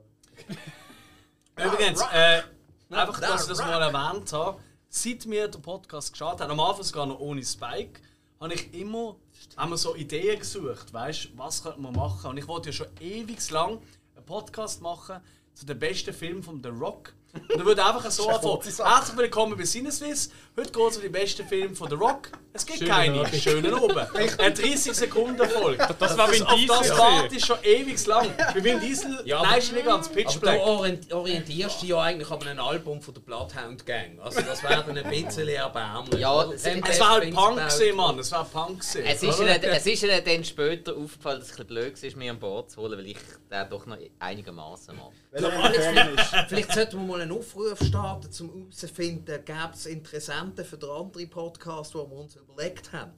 Übrigens, äh, einfach, Da, dass ich das mal erwähnt habe, seit wir den Podcast gestartet haben, am Anfang sogar noch ohne Spike, habe ich immer haben wir so Ideen gesucht, weißt was könnte man machen? Und ich wollte ja schon ewig lang einen Podcast machen zu den besten Filmen von The Rock. Und da würde einfach so anfangen. Herzlich willkommen bei Sinneswiss. Heute geht es um die besten Filme von The Rock. Es gibt Schönen keine. Schönen oben. Eine 30 Sekunden Folge. Das war Vin Auf Diesel. das warte ich schon ewig lang. Bei Vin Diesel, Ja, nein, aber- ist nicht ganz Pitch Aber Black. du orient- orientierst dich ja eigentlich an einem Album von der Bloodhound Gang. Also das wäre dann ein bisschen erbärmlich. Ja, Oder? es- Es war halt Punk gewesen, Mann. Es war Punk gewesen. Es ist, ihnen, es ist ihnen dann später aufgefallen, dass es ein bisschen blöd war, mich an Bord zu holen, weil ich den doch noch einigermaßen mag. Er ein. Vielleicht sollten wir mal einen Aufruf starten, um herauszufinden, gäbe es Interessenten für den anderen Podcast, die wir uns überlegt haben.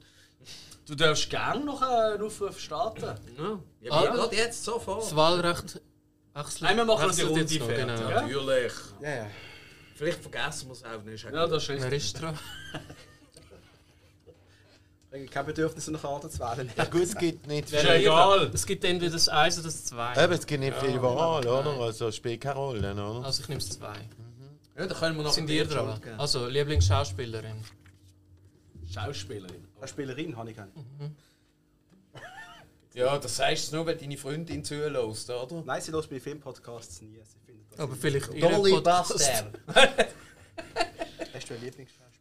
Du darfst gerne noch einen Aufruf starten. Ja, ja Ah. gerade jetzt sofort. Das Wahlrecht wechselt. Nein, wir machen die wechselt Runde fertig, genau. ja? Natürlich. Ja, ja. Vielleicht vergessen wir es auch nicht. Ja, das ist Wer richtig. ist dran? Ich habe kein Bedürfnis, eine Karte zu wählen. Ja, gut, es gibt nicht Ist ja viel, egal. Es gibt entweder das 1 oder das 2. eben, es gibt nicht viel Wahl, oder? Also spielt keine Rolle, oder? Also ich nehme das 2. Ja, da können wir noch Sind ein ihr dran? Also Lieblingsschauspielerin. Schauspielerin. Eine Spielerin habe ich keine. Ja, das sagst du nur, wenn deine Freundin zulässt, oder? Nein, sie hört bei Filmpodcasts nie. Sie findet das Aber vielleicht Dolly. Buster. Hast du eine Lieblingsschauspielerin?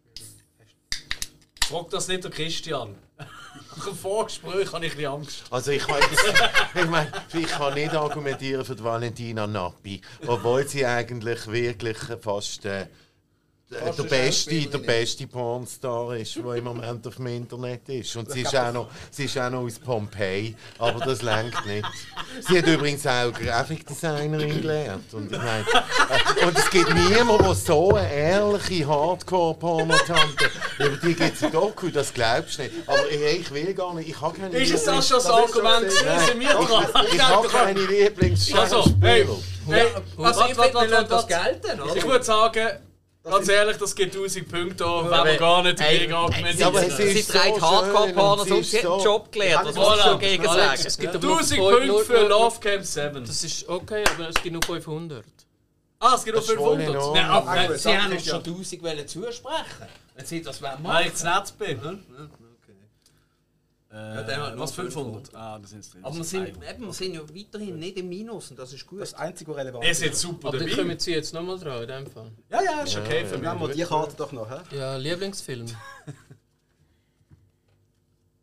Frag das nicht der Christian. Nach dem Vorgespräch habe ich ein Angst. Also ich kann, ich meine, ich kann nicht argumentieren für die Valentina Nappi, obwohl sie eigentlich wirklich fast äh, der beste, der beste Pornstar ist, der im Moment auf dem Internet ist. Und sie ist auch noch, sie ist auch noch aus Pompeii, aber das lenkt nicht. Sie hat übrigens auch Grafikdesignerin gelernt. Und, ich meine, äh, und es gibt niemanden, der so eine ehrliche Hardcore-Pornotante über die gibt es ein Doku, das glaubst du nicht. Aber ich, ich will gar nicht, ich habe keine Ist es das schon das Argument? Sind wir dran? ich habe keine Also, Lieblingsschauspieler. hey, hey, Also ich lassen das gelten, oder? Ich würde sagen, ganz ehrlich, das gibt 1000 Punkte, wenn wir gar nicht Hey, dagegen Ja, aber es Sie ist so trägt Hardcore-Pornos schön und sie hat einen so- Job gelernt. Was Ja, soll ich dagegen Alex, sagen? es gibt aber noch 1000 fünf- Punkte nur- für nur- Love Camp 7. Das ist okay, aber es gibt nur 500. Ah, es gibt Das voll 500. in Nein, aber. Sie haben uns schon 1000 wollen zusprechen. Wenn Sie das wollen weil machen. ich zu nett bin. Okay. Äh, der hat was nur 500? Ah, das sind es Aber wir sind, eben, wir sind ja weiterhin nicht im Minus und das ist gut. Das einzige, was relevant Er ist jetzt super Aber dann dabei. kommen sie jetzt nochmal dran, in dem Fall. Ja, ja, ist okay für mich. Nehmen wir die Karte doch noch, hä? Ja, Lieblingsfilm.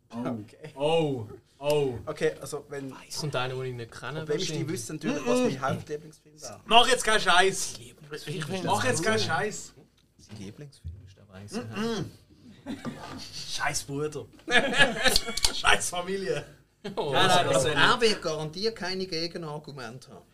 Okay. Oh, oh. Okay, also wenn Es kommt einer, den ich nicht kenne. wenn ich die wüsste natürlich, was mein Hauptlieblingsfilm wäre. Mach jetzt keinen Scheiß. Ich finde Mach jetzt keinen Scheiß. Sein Lieblingsfilm ist der Weiße. Scheiß Bruder. Scheiß Familie. Oh, Nein, nein, das Also er wird garantiert keine Gegenargumente haben.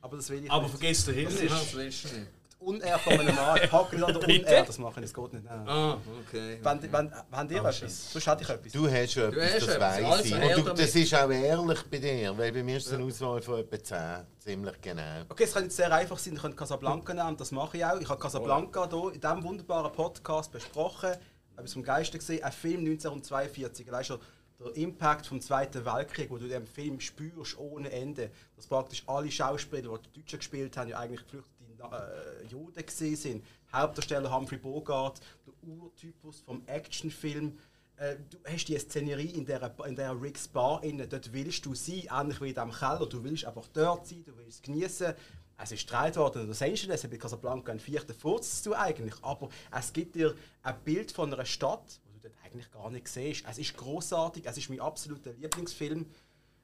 Aber das will ich Aber nicht. vergiss den Himmel Das nicht. willst du nicht. Unehr von einem Mann. Ich packe nicht an der Unehr, das machen, das geht nicht. Nein. Ah, okay. Wenn, wenn, wenn ihr etwas? Sonst hätte ich etwas. Du hast schon Du etwas, hast das also ich. Und du, das ist auch ehrlich bei dir, weil bei mir ist es eine Auswahl von etwa 10. Ziemlich genau. Okay, es kann jetzt sehr einfach sein, ich könnte Casablanca nehmen, das mache ich auch. Ich habe Casablanca hier in diesem wunderbaren Podcast besprochen. Etwas vom Geiste gesehen, ein Film 1942. Weißt du, der Impact vom Zweiten Weltkrieg, wo du in diesem Film spürst ohne Ende, dass praktisch alle Schauspieler, die die Deutschen gespielt haben, ja eigentlich geflüchtete äh, Juden gesehen sind. Hauptdarsteller Humphrey Bogart, der Urtypus vom Actionfilm. Äh, du hast die Szenerie in der, in der Rick's Bar innen, dort willst du sein, ähnlich wie in diesem Keller. Du willst einfach dort sein, du willst es genießen. Es ist gestrahlt worden in Los Angeles, bei Casablanca einen vierten Furz zu eigentlich. Aber es gibt dir ein Bild von einer Stadt, wo du dort eigentlich gar nicht siehst. Es ist großartig, es ist mein absoluter Lieblingsfilm.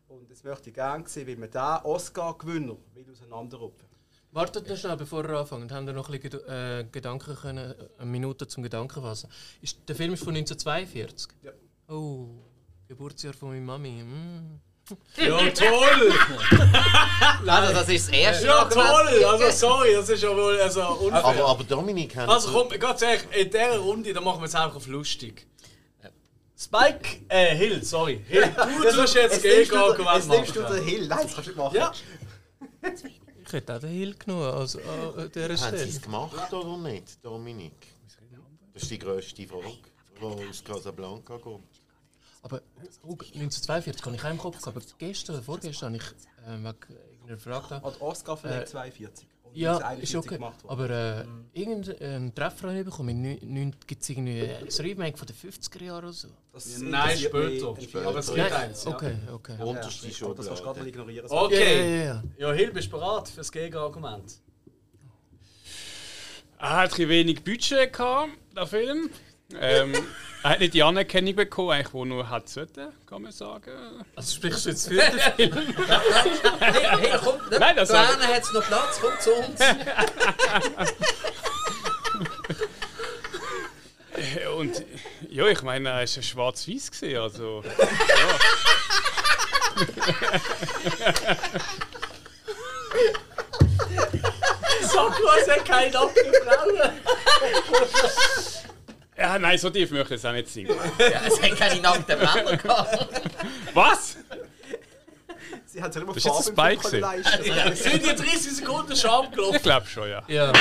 Und das möchte ich gerne sehen, weil man diesen Oscar-Gewinner will auseinanderrupfen. Wartet noch schnell, bevor ihr anfangt. Haben ihr noch ein bisschen äh, Gedanken können, eine Minute zum Gedanken fassen? Ist, der Film ist von 1942? Ja. Oh, Geburtsjahr von meiner Mami. Mm. Ja, toll! Also, das ist das erste Ja, toll! Also, sorry, das ist ja wohl also unfair. Aber, aber Dominik hat. Also komm, ganz ehrlich, in dieser Runde, da machen wir es einfach auf lustig. Spike, äh, Hill, sorry. Hill, du tust jetzt Gegenargument Jetzt nimmst du machen. den Hill. Nein, das kannst du nicht machen. Ja, Ich hätte auch den Hill genommen als an dieser haben sie es gemacht oder nicht, Dominik? Das ist die grösste Frage, die aus Casablanca kommt. Aber oh, 1942 kann ich auch im Kopf gehabt. Aber gestern oder vorgestern habe ich äh, wegen irgendeiner Frage da. Hat Oscar für Äh, 42. Und Ja, 41 ist okay. Aber äh, irgendeinen Treffer habe ich bekommen. Gibt es irgendwie ein Remake von den 50er Jahren oder so? Das nein, später. interessiert Aber es gibt Nein, eins. Ja. Okay, okay. Ja, Unterste das kannst du gerade mal Schublade. ignorieren. Okay. Ja, ja, Ja, Hill, bist du bereit für das Gegenargument? Er hat ein wenig Budget gehabt, der Film. Ähm, er hat nicht die Anerkennung bekommen, eigentlich, die er nur hat sollten, kann man sagen. Also sprichst du jetzt für den Film? Hey, hey, komm, Nein, das da sag- hat es noch Platz, komm zu uns. Äh, Und ja, ich meine, er war ja schwarz-weiß, gewesen, also. Sag du, es hat keine Frauen! Ja, nein, so tief möchte ich es auch nicht singen. Ja, es hat keine nackten Männer gehabt. Was? Sie hat sich immer Das ist jetzt Farbe ein im Spike. Sind die 30 Sekunden Scham Ich gelaufen? glaube schon, ja. Ja,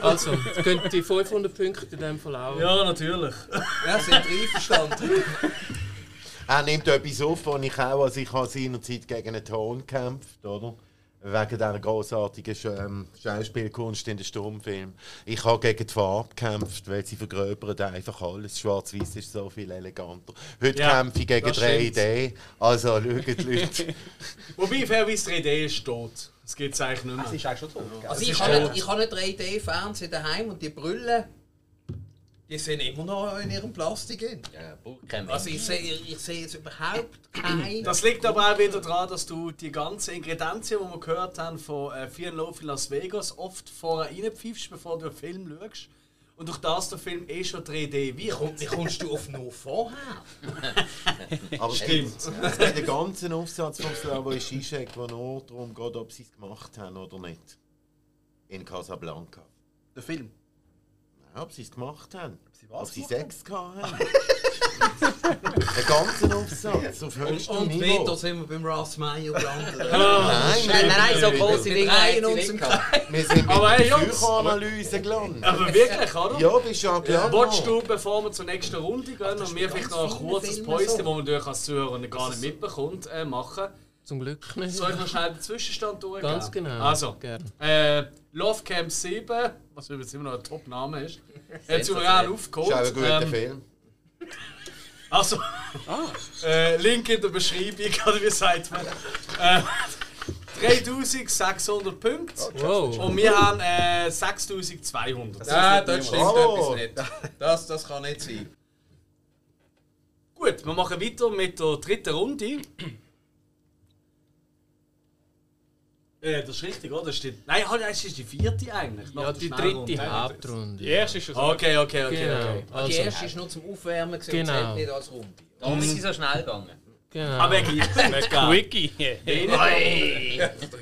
also, jetzt gehen die 500 Punkte in dem Fall auch. Ja, natürlich. Ja, sind einverstanden. Er nimmt etwas auf, was ich auch, also ich habe seinerzeit gegen einen Ton gekämpft, oder? Wegen dieser grossartigen Sch- ähm, Schauspielkunst in den Stummfilm. Ich habe gegen die Farbe gekämpft, weil sie vergröbern einfach alles. Schwarz-Weiß ist so viel eleganter. Heute Ja, kämpfe ich gegen das stimmt. 3D. Also schauen die Leute. Wobei, Fairwies 3D ist tot. Das gibt es eigentlich nicht mehr. ist eigentlich schon tot. Also Es ich ich habe nicht 3D-Fernsehen daheim und die Brüllen, die sind immer noch in ihrem Plastik drin. Ja, Burgkämme. Also ich sehe, ich sehe jetzt überhaupt kein... Das liegt aber auch wieder daran, dass du die ganzen Ingredienzien, die wir gehört haben von äh, Fear and Love in Las Vegas, oft vorher reinpfeifst, bevor du einen Film schaust. Und durch das der Film eh schon 3D Wie, komm, wie kommst du auf nur vorher? Aber stimmt. Einen ganzen Aufsatz vom Slavoj Žižek, der nur darum geht, ob sie es gemacht haben oder nicht. In Casablanca. Der Film. Ob sie es gemacht haben. sie was ob sie gemacht Sex gehabt haben. Einen ganzen Aufsatz auf höchstem Und Niveau. wieder sind wir beim Ross Meyer gelandet. Nein, Nein, nein, nein, so große Wir Dinge hat uns sie im wir sind mit hey, der Psychoanalyse gelandet. Aber wirklich, oder? Ja, bist ja klar. Wolltest du, bevor wir zur nächsten Runde gehen, und wir vielleicht noch ein kurzes Päuschen, so. wo man natürlich als Zuhörer gar nicht mitbekommt, äh, machen? Zum Glück nicht. Soll ich noch schnell den Zwischenstand durchgehen? Ganz genau. Also, äh, Love Camp 7, was übrigens immer noch ein Top-Name ist, hat souverän aufgeholt. Ist auch ein guter Ähm, Film. Also, äh, Link in der Beschreibung, oder wie sagt man? Äh, 3600 Punkte. Wow. Und wir haben äh, 6200. Nein, das stimmt Oh. etwas nicht. Das, das kann nicht sein. Gut, wir machen weiter mit der dritten Runde. Äh, das ist richtig, oder? Das steht, nein, halt, das ist die vierte eigentlich. Ja, die dritte Hauptrunde. Die erste ist schon so. Okay, okay, okay. Genau. okay. Die Also, erste ist nur zum Aufwärmen gewesen und Genau. zählt nicht als Runde. Darum ist sie so schnell gegangen. genau. Aber. Quickie. Der Hilfe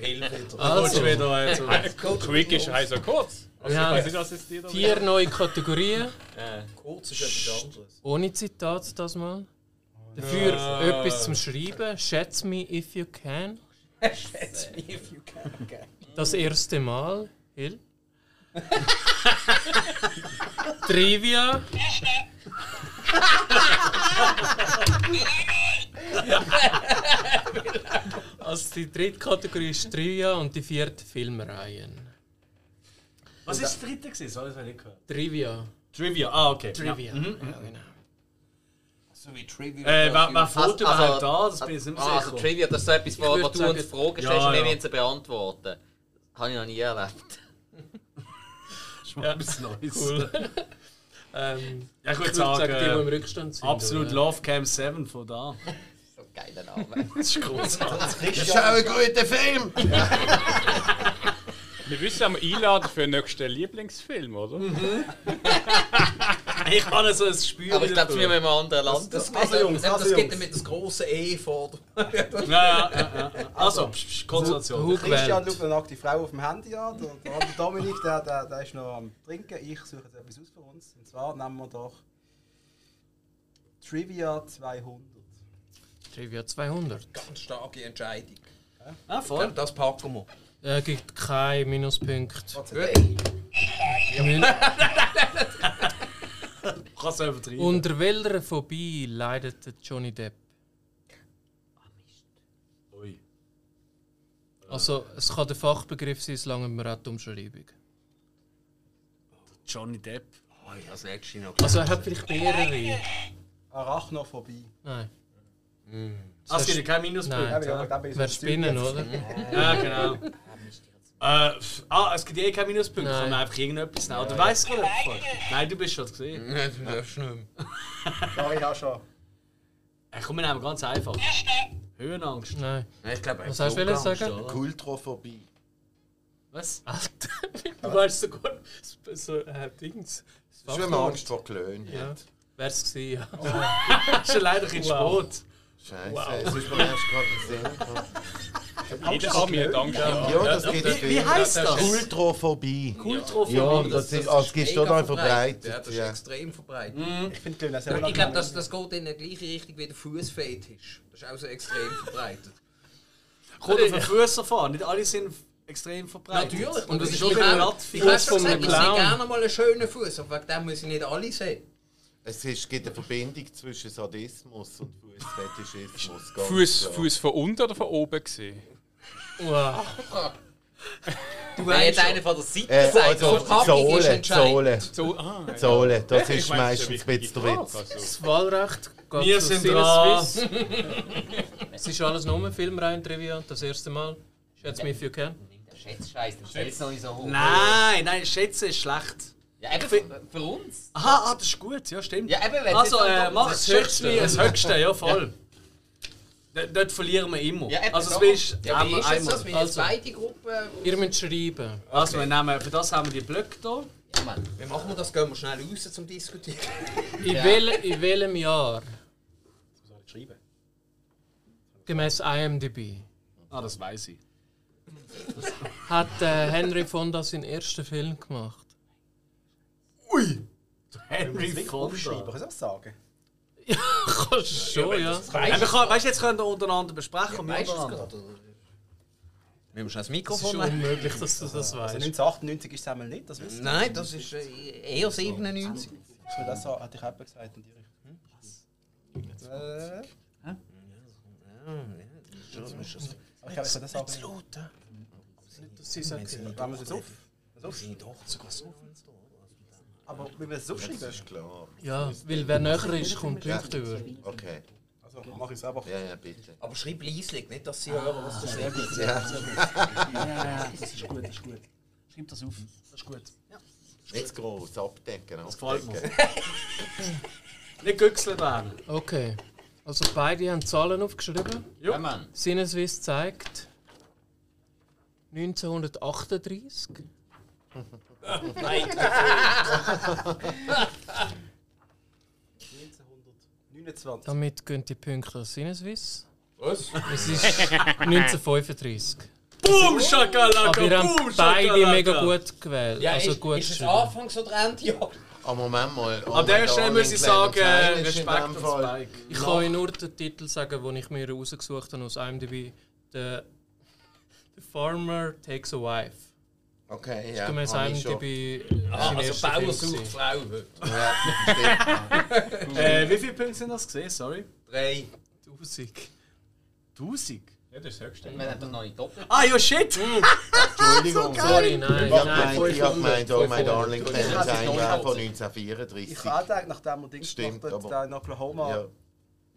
wieder. Also, wieder äh, so. Quickie ist so kurz. Also, Wir ich haben nicht, vier neue Kategorien. Kurz ist etwas anderes. Ohne Zitat das mal. Dafür etwas zum Schreiben. Schätz me if you can. Schätze mich, if you can. Das erste Mal. Hill. Trivia. also die dritte Kategorie ist Trivia und die vierte Filmreihen. Was ist die dritte gewesen? So, das habe ich nicht gehört. Trivia. Trivia, ah, okay. Trivia. Ja. Mhm. Ja, genau. So wie Trivia. Äh, wer, wer Also- fährt überhaupt da? Das bin ich also, nicht ah, mehr also sicher. Trivia, das ist so etwas, wo, wo du sagen- uns Fragen Ja, stellst und wir ja. müssen sie beantworten. Habe ich noch nie erlebt. Das ist mal etwas Neues. Cool. ähm, Ja, ich würde sagen, sagen, die, die im Rückstand sind. absolut oder? Love Cam 7 von da. So ein geiler Name. Das ist großartig. Das ist auch ein guter Film! Wir wissen, wir einladen für den nächsten Lieblingsfilm, oder? Ich habe so ein Spür. Aber ich glaube, das müssen wir in einem anderen Das, Land. das, Also, Jungs, das, also, das geht Jungs. dann mit das große E vor. Ja, ja, ja, ja, ja. Also, psch, Konzentration. Christian schaut eine nackte Frau auf dem Handy an. Der, der Dominik, der, der, der ist noch am Trinken. Ich suche jetzt etwas aus für uns. Und zwar nehmen wir doch Trivia 200. Trivia 200. Ganz starke Entscheidung. Ah, Ich voll. das packen wir. Äh, gibt kein Minuspunkt. Min Kannst du übertreiben. Unter welcher Phobie leidet der Johnny Depp? Ui. Also, es kann der Fachbegriff sein, solange man auch die Umschreibung. Johnny Depp. Oh, ich habe noch Also, er hat vielleicht mehrere. Arachnophobie. Nein. Ah, es gibt ja keinen Minuspunkt. Nein. Ein Spinnen, oder? Ja, genau. Äh, ah, es gibt eh keinen Minuspunkt, Nein. kann man einfach irgendetwas nehmen. Oder weißt du etwas? Nein, du bist schon gesehen. Nein, du darfst nicht mehr. Ja, ich auch schon. Äh, komm, wir nehmen ganz einfach. Höhenangst. Nein. Nein, ich glaube, Was hast du wollen sagen? Kultrophobie. Was? Alter, du weißt sogar so äh, Dings. Das ist Angst vor Klönen. Ja. Wär's gewesen, ja. Ist schon leider ein bisschen Wow. Scheiße, es ist mir erst gerade in den Sinn. Jeder hat mir Angst. Ja. Ja, das gibt es Wie, wie heisst das? Kultrophobie. Kultrophobie. Ja, das ist, also, es gibt mega total verbreitet. Ja, das ist Ja. extrem verbreitet. Ich finde Glöhn sehr Ich glaube, das, das geht in die gleiche Richtung wie der Fußfetisch. Das ist auch so extrem verbreitet. Kommt auf den Füßen fahren. Nicht alle sind extrem verbreitet. Natürlich. Und das ist schon ich auch-. Ich habe schon Fuß vom gesagt, ich sehe gerne mal einen schönen Fuß, aber wegen dem muss ich nicht alle sehen. Es ist, gibt eine Verbindung zwischen Sadismus und Fußfetischismus. Fuß. Fuß von unten oder von oben gesehen? Wow. Du jetzt weißt einer von der Seite Äh, sagt, also Verpackung ist Sohle, entscheidend. Sohle, So, ah, ja. Sohle, das ist meine, meistens ein bisschen der Witz. Das Wahlrecht geht Wir zu sind dran. Es ist alles nur Filmreihen Trivia, das erste Mal. Schätze mich, if you can. Schätzscheiß, der stellt es noch nicht so hoch. Nein, nein, schätzen ist schlecht. Ja, eben für, für uns. Aha, ah, das ist gut, ja, stimmt. Ja, eben, wenn Also, äh, mach das Höchste. Das Höchste, ja, voll. D- Dort verlieren wir immer. Ja, eben, also, es ist Ja, einmal. ist einmal. das? Jetzt beide Gruppen... Ihr müsst schreiben. Also, wir nehmen, für das haben wir die Blöcke hier. Ja, Mann. Wie machen wir das? Gehen wir schnell raus zum Diskutieren? In, wel, in welchem Jahr, soll ich schreiben? gemäß IMDb, Ah, das weiß ich. hat äh, Henry Fonda seinen ersten Film gemacht? Ui! Henry wir das wirklich aufschreiben, Fonda. kann ich das sagen? Kannst du schon, ja. Ja, wir können, weißt du, jetzt können wir untereinander besprechen. wir Weißt du wir schnell das Das ist Mikrofon schon weg. unmöglich, dass du das Also weißt. 1998 ist es einmal nicht, das wissen wir. Nein, das ist äh, eher 97. So, Das hatte ich eben gesagt in die Richtung. Äh, aber ich habe das sagen. Sie sagt, Wenn wir es auf. Seine Tochter sogar so. Aber wie wir es Das aufschreiben? ist klar. Ja, weil wer näher ist, kommt Punkte über. Okay. Also, mach ich es einfach. Ja, ja, bitte. Aber schreib leislich, nicht, dass sie hören, was du schreibst. Ja. Ja, das ist gut, das ist gut. Schreib das auf. Das ist gut. Nicht zu groß, abdecken. Das gefällt mir. Nicht güchseln werden. Okay. Also beide haben Zahlen aufgeschrieben. Ja, Mann. Sinneswiss zeigt 1938. 1929. Damit gehen die Punkte an Sinneswiss. Was? Es ist 1935. Boom, Shakalaka, Aber wir haben boom, beide Shakalaka. mega gut gewählt. Ja, also ist, gut ist es geschrieben. Anfangs oder Endjahr? Ah, Moment mal. Oh An der Stelle muss ich sagen, Respekt an Spike. Ich kann euch nur den Titel sagen, den ich mir rausgesucht habe aus IMDb. The, The Farmer Takes a Wife. Okay, ja. Gemäß hab ich schon. IMDb Ah, sein also Bauer sucht. Frau heute. Ja, stimmt. Äh, wie viele Punkte sind das gesehen? Sorry. Drei. 1000. 1000? Ja, das ist höchst. Wir haben noch nicht doppelt. Ah, ja, shit! Entschuldigung. Sorry, nein, Ich hab nein. gemeint, ich oh my 500. darling Clementine Ich wäre hab's von Ich 1934. habe auch gedacht, nachdem wir Dings gemacht haben, in Oklahoma.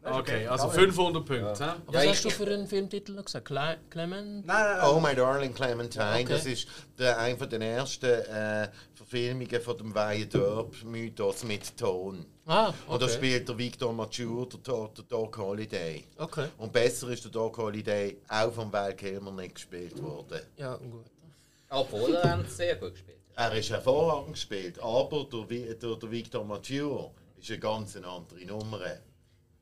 Ja. Okay, ja. also Ja, 500 Punkte. hä? Was Ja, hast du für einen Filmtitel noch gesagt? Cle Clement? Nein, nein, Oh my darling Clementine, Okay. das ist der, einer der ersten äh, Verfilmungen von dem Weyerderb-Mythos mit Ton. Ah, Und da okay. spielt der Victor Mature, der, der Doc Holiday. Okay, Und besser ist der Doc Holiday auch von Val Kilmer nicht gespielt worden. ja, gut. Obwohl, er hat sehr gut gespielt. Er ist hervorragend gespielt, aber der, der, der Victor Mature ist eine ganz andere Nummer.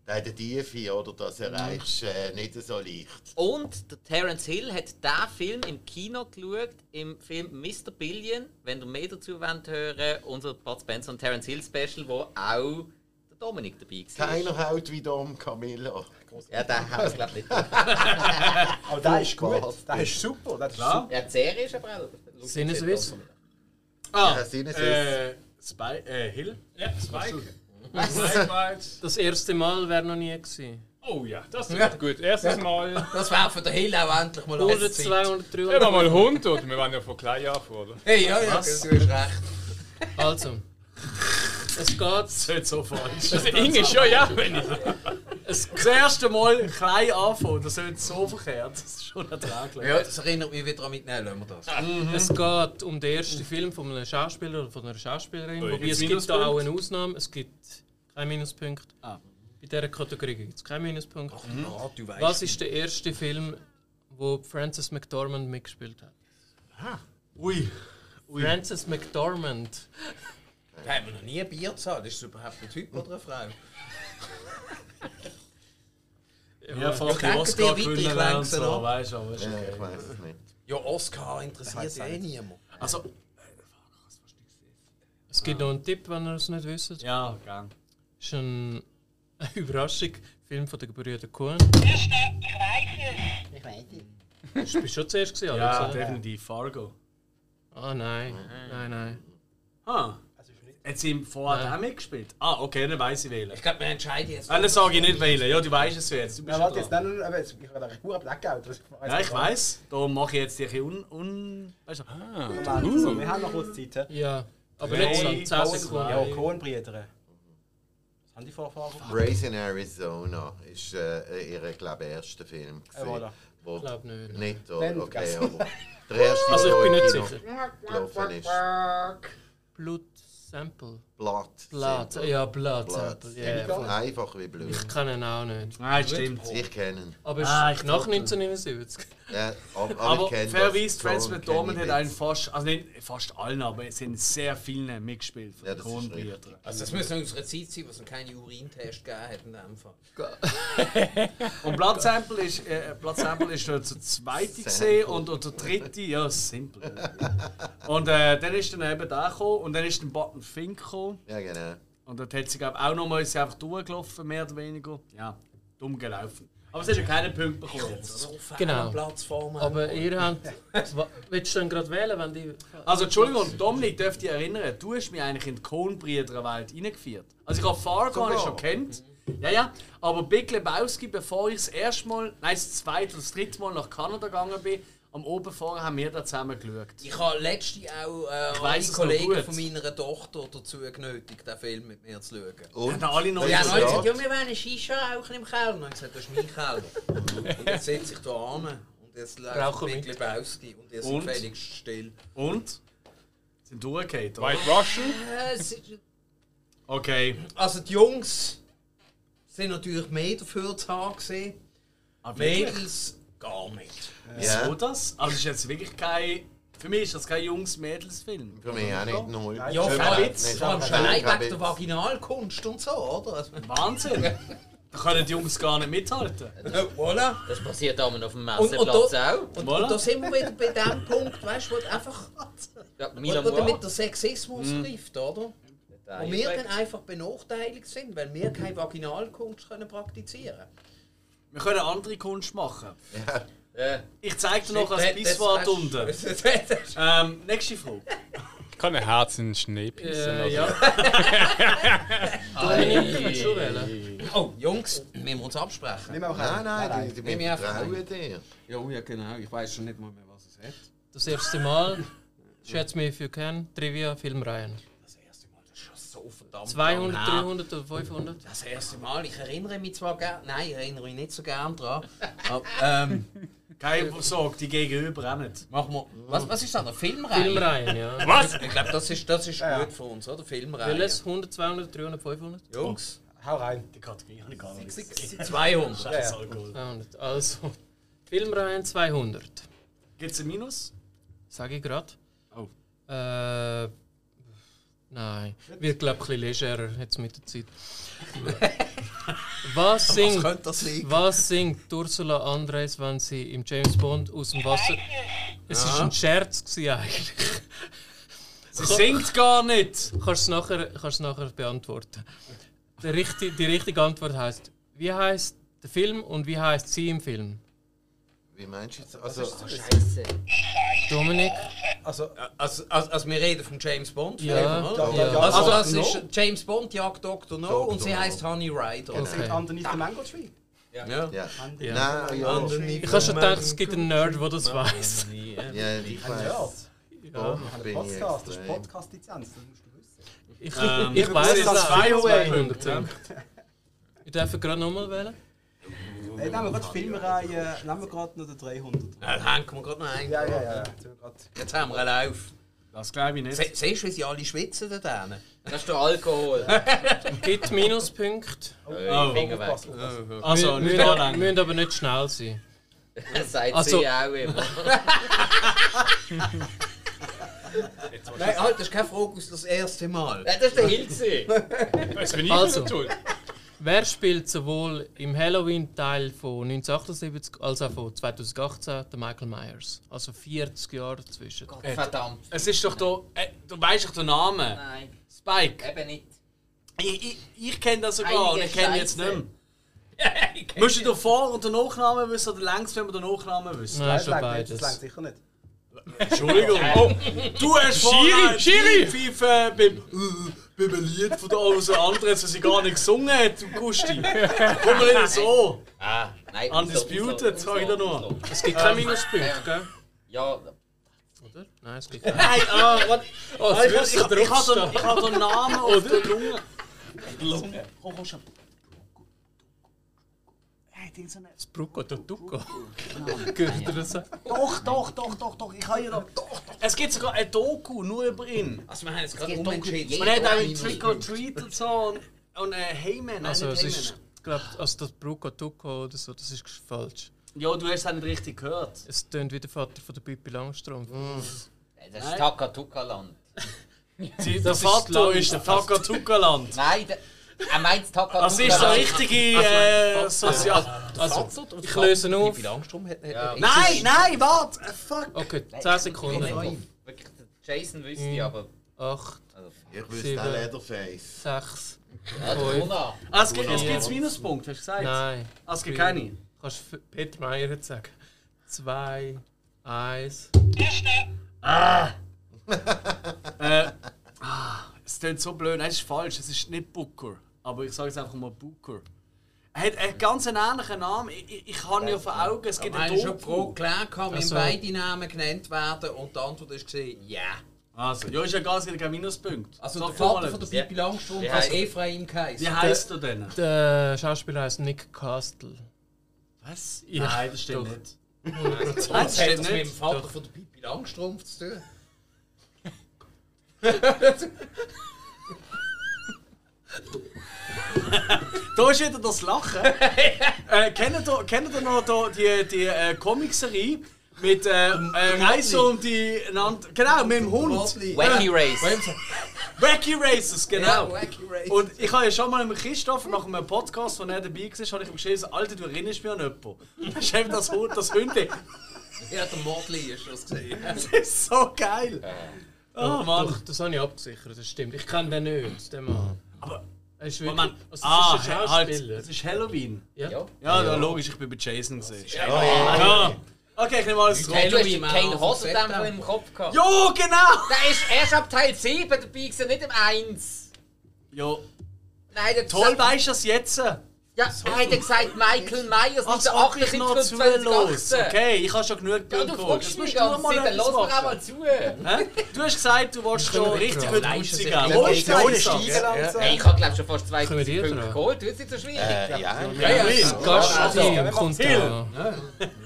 Der hat eine Tiefe, oder? Das erreichst du äh, nicht so leicht. Und der Terence Hill hat diesen Film im Kino geschaut, im Film Mr. Billion. Wenn ihr mehr dazu wollt hören, unser Bud Spencer und Terence Hill Special, wo auch der Dominik dabei war. Keiner haut wie Dom Camilla. Ja, den haben wir glaube ich nicht. Aber der ist gut. Der ist super. Der ist Klar. super. Ja, die Serie ist aber auch. Sinneswiss? Ah, Ja, Sinneswiss. äh, Spy, äh, Hill? Ja, Spike. Spike. Das erste Mal wäre noch nie gewesen. Oh ja, das ist gut. Erstes Mal. Das wäre für den Hill auch endlich mal 100, alles Zeit. 200, Immer 300. mal Hund, oder? Wir waren ja von klein auf, oder? Hey, ja, ja, du hast recht. Also, es geht. Das ist so falsch. Also, Inge schon, ja, wenn ich. Das erste Mal klein anfangen, das ist so verkehrt. Das ist schon erträglich. Ja, das erinnert mich wieder an mitnehmen, lassen wir das. Es geht um den ersten Film von einem Schauspieler oder von einer Schauspielerin. Ui. Wobei es gibt da auch eine Ausnahme. Es gibt keinen Minuspunkt. Ah. Bei dieser Kategorie gibt es keinen Minuspunkt. Ah, du weißt. Was ist der erste Film, wo Frances McDormand mitgespielt hat? Ui. Frances McDormand. Da haben wir noch nie ein Bier gezahlt. Ist es überhaupt ein Typ oder eine Frau? Ja, fast die denke, Oscar die gewinnen weiter und so, weißt du, aber Ja, ich weiß es nicht. Ja, Oscar interessiert eh niemand. Also, Es gibt noch einen Tipp, wenn ihr es nicht wisst. ja, gern. Ist ein, eine Überraschung. Film von den Gebrüder Coen. Erste, ich weiß es. Du bist schon zuerst gesehen, Alex, Ja, oder? definitiv. Fargo. Ah, nein. Nein, nein. Ah. Hat sie im Vorher auch mitgespielt? Ah, okay, dann weiss ich wählen. Ich glaube, wir entscheiden jetzt. Ah, dann sage ich nicht wählen. Ja, du weißt es jetzt. Du bist Ja, ja warte jetzt, nein, nein, jetzt- ich habe Spur Blackout. Ja, ich weiss. Darum mache ich jetzt dich un... un weißt du? Moment, so, wir haben noch kurz Zeit. Ja, aber nicht so. 10 Coen- Sekunden. Ja, Cohen-Brüder. Haben die Vorfahren? Raising Arizona ist äh, ihr, glaube ich, erster Film. Äh, voilà. wo Ich glaube nicht. nicht, oder? Dann okay, aber der erste, Also, ich der bin nicht sicher. gelaufen ist. Blood Sample. Blood. Blood. Simple. Ja, Blood, Blood. Sample. Ja, Simple. voll. Einfach wie Blut. Ich kenne ihn auch nicht. Nein, stimmt. Ich kenne ihn. Aber es Ah, ich nach glaub, 1979. Ja, aber, aber. Francis Darum McDormand hat einen fast, also nicht fast allen, aber es sind sehr viele mitgespielt von Ja, das. Also, das muss noch unsere Zeit sein, wo es noch keinen Urintest gegeben hat in dem Fall. Und Blood Sample ist, äh, Blood Sample ist der zweite gesehen und, und der dritte, ja, simpel. Und äh, dann ist dann eben der gekommen und dann ist dann Button Fink gekommen. Ja, genau. Und dort hat sie glaub, auch nochmal ist sie einfach durchgelaufen, mehr oder weniger. Ja, dumm gelaufen. Aber sie hat ja keinen Punkt bekommen jetzt? So Genau. fehl Platz vor mir. Aber ihr habt. Willst du dann gerade wählen, wenn die. Also Entschuldigung, Dominik, dürft ihr erinnern, du hast mich eigentlich in die Coen-Brüder-Welt reingeführt. Also ich habe Fargo ich schon kennt. Ja, ja. Aber Big Lebowski, bevor ich das erste Mal, nein, das zweite oder das dritte Mal nach Kanada gegangen bin, am Oben vorher haben wir da zusammen geschaut. Ich habe letztens auch äh, alle Kollegen von meiner Tochter dazu genötigt, den Film mit mir zu schauen. Und? Haben alle noch Ja. gesagt, ja, wir wollen eine Shisha rauchen im Keller. Und ich habe gesagt, das ist mein Keller. und jetzt sitze ich da an und jetzt läuft mit. Lebowski und ihr seid Und? gefälligst still. Und? Sind durchgefallen, oder? White Russian? Äh, Okay. also die Jungs sind natürlich mehr dafür zu haben wirklich? Mädels gar nicht. Wieso Ja. das? Also ist jetzt wirklich kein... Für mich ist das kein Jungs-Mädels-Film. Für mich auch nicht null. Nein. Ja, Kein vor allem, Witz. vor allem allein wegen der Vaginalkunst und so, oder? Also, Wahnsinn! da können die Jungs gar nicht mithalten. voilà. Das passiert auch auf dem Und, und, Messeplatz da, auch. und, Voilà. und da sind wir wieder bei dem Punkt, weißt du, wo einfach Ja, wo, wo mit der Sexismus trifft, oder? Wo wir dann einfach benachteiligt sind, weil wir keine Vaginalkunst können praktizizieren Wir können andere Kunst machen. Ja. Ich zeige dir noch als das- unten. Ähm, nächste Frage. Ich kann ein Herz in den Schnee pissen. Äh, ja. Dominik, du wählen? Oh, Jungs, müssen wir uns absprechen? Nimm auch Nein, nein, die, die, die mich einfach vertrauen dir. Ja, ja, genau. Ich weiß schon nicht mal mehr, was es hat. Das erste Mal, schätze mich für Ken, Trivia, Filmreihen. Das erste Mal, das ist schon so verdammt 200, lang her. 300 oder 500? Das erste Mal, ich erinnere mich zwar gern, nein, ich erinnere mich nicht so gern dran. Aber, ähm, Keine Sorge, die gegenüber auch nicht. machen wir, was, was ist das, eine Filmreihe? Filmreihen, ja. Was? Ich glaube, das ist, das ist gut für uns, oder? Filmreihe. Welches? 100, 200, 300, 500? Jungs, Hau rein. Die Kategorie habe ich gar nicht. 200. Scheiß Alkohol. 200. Also, Filmreihen 200. Gibt es ein Minus? Sage ich gerade. Oh. Äh, nein. Wird, glaube ich, ein bisschen legerer jetzt mit der Zeit. Was Was singt, könnte das liegen? was singt Ursula Andres, wenn sie im James Bond aus dem Wasser. Es war ein Scherz gewesen eigentlich. Sie singt gar nicht! Kannst du es nachher, kannst nachher beantworten. Die richtige, die richtige Antwort heißt: Wie heißt der Film und wie heißt sie im Film? Wie meinst du jetzt? Also, Scheiße. Dominik? Also, Also, also, also wir reden vom James Bond Film, Ja. oder? Ja. ja, Also Dr. das ist James Bond jagt Dr. No Dr. und sie heißt Honey Rider. und singt Okay. Underneath the Mango Tree. Ja. ja. Ja. Nein, ja. Underneath Ich habe schon gedacht, es gibt einen Nerd, der das weiß. Ja, ich weiß. Nerd. Oh, Ein bin ich Podcast, das ist. Podcast-Lizenz, das musst du wissen. Ich, Ähm, ich weiß es das zwei 200 Punkte. Ich darf gerade nochmal wählen. Hey, nehmen wir gerade die Filmreihe, nehmen wir gerade noch den 300. Ja, da hängen wir gerade noch ein. Ja, ja, ja. Jetzt haben wir einen Lauf. Das glaube ich nicht. Se siehst du, wie sie alle schwitzen da drinnen? Das ist der Alkohol. Gibt Minuspunkte. Oh. Finger weg. Aufpassen, aufpassen. Also, Wir nicht müssen, anlängen. müssen aber nicht schnell sein. Das sagt Also- sie auch immer. Nein, halt, das ist keine Frage aus das erste Mal. Nein, das ist der Hilse. Was bin ich Also. also. tun? Wer spielt sowohl im Halloween-Teil von 1978 als auch von 2018 der Michael Myers? Also 40 Jahre dazwischen. Verdammt. Es ist doch da. Äh, du weißt doch den Namen. Nein, Spike. eben nicht. Ich, ich, ich kenne das sogar und ich kenne jetzt nicht mehr. Musst du den Vor- und den Nachnamen wissen oder längst, wenn wir den Nachnamen wissen? Nein, Das schon langt nicht, das langt beides. sicher nicht. Entschuldigung. Oh, du hast Schiri! die Pfeife beim, Lied von der alles anderen, das sie gar nicht gesungen hat, du Gusti. Komm mal nicht so. Ah, nein. Undisputed, sag ich nur. nur. Es gibt keine Minuspunkte, gell? Ja, Oder? Nein, es gibt keine. Nein, ah, warte. Oh, ich, ich, ich, ich habe den Namen auf der Lunge. Lunge. Komm, komm schon. Ding so nicht. Brucco Tucco. Gehört ihr das? Doch, doch, doch, doch, doch. Ich kann ja doch. doch. Es gibt sogar ein Doku nur über ihn. Also wir haben jetzt gerade geht umentschieden. Man hat auch in Trick or Treat und so und, und äh, Heyman. Also, es Heyman. ist, glaube also das Brucco Tucco oder so, das ist falsch. Ja, du hast es auch nicht richtig gehört. Es tönt wie der Vater von der Pippi Langstrumpf. das ist Takatuka-Land. Der Das ist Vater ist der Takatuka-Land. Nein, der, er meint Takatuka. Das ist so richtige äh, Sozial... Also, ich löse auf. Wie Langstrom hat, hat Nein, nein, warte! Fuck! Okay, 10 Sekunden. Wirklich, Jason wüsste ich, aber. 8, Ich wüsste auch Leatherface. 6. Ja, der Mona. Ah, es gibt es gibt's Minuspunkte, hast du gesagt? Nein. Ah, es gibt keine. Kannst du Peter Meyer jetzt sagen? 2, 1. Äh, ah, es klingt so blöd. Nein, das ist falsch. Es ist nicht Booker. Aber ich sage jetzt einfach mal Booker. hat einen ganz ähnlichen Namen. Ich, ich, ich habe ja vor Augen, es gibt einen schon pro geklärt, gehabt, wenn Also- beide Namen genannt werden und die Antwort war ja. Also, ja, ist ja gar kein Minuspunkt. Also Sag der doch Vater von der. Pipi Langstrumpf heisst- Ephraim geheißen. Wie heisst du denn? Der Schauspieler heißt Nick Castle. Was? Ja, Nein, das stimmt doch. nicht. Das hat stimmt das mit dem. Vater von der Pipi Langstrumpf zu tun? Da ist wieder das Lachen. äh, kennt, ihr, kennt ihr noch da die, die äh, Comicserie mit äh, äh, Reise um die. Land genau, mit dem Hund. Motley. Wacky Äh, Race. Wacky Races, genau. Ja, Wacky Races. Und ich habe ja schon mal mit Christoph nach einem Podcast, wo er dabei war, habe ich ihm geschrieben, Alter, du erinnerst mich an jemanden. Das ist eben das Hund, das Hunde. Ja, der Motley ist das gesehen. Das ist so geil. Oh Mann. Doch, das habe ich abgesichert, das stimmt. Ich kenne den nicht, den Mann. Aber- er ist wirklich, Moment. also, das Ah, ist ein halt, das ist Halloween. ja. Ja. Ja, ja. logisch, ich bin bei Jason gesehen. Ja. Okay, ich nehme alles zurück. Hey, du hast Halloween, keinen Hosendämpfer im Kopf gehabt. Jo, genau! Der ist erst ab Teil 7 dabei gewesen, nicht im 1. Jo, Nein, der toll weißt du das jetzt. Ja, er hat ja gesagt, Michael Myers mit der ob ich noch 78 zulos. 2018. Okay, ich habe schon genug Ja, Bilder du fragst mich Zeit, dann lass mir auch mal zu. Du hast gesagt, du wolltest schon richtig gut Wo ist Ohne der Steigen langsam. Ich habe glaube schon fast zwei Punkte geholt. Du bist nicht so schwierig. Äh, ja, Ja, ja, so. Da.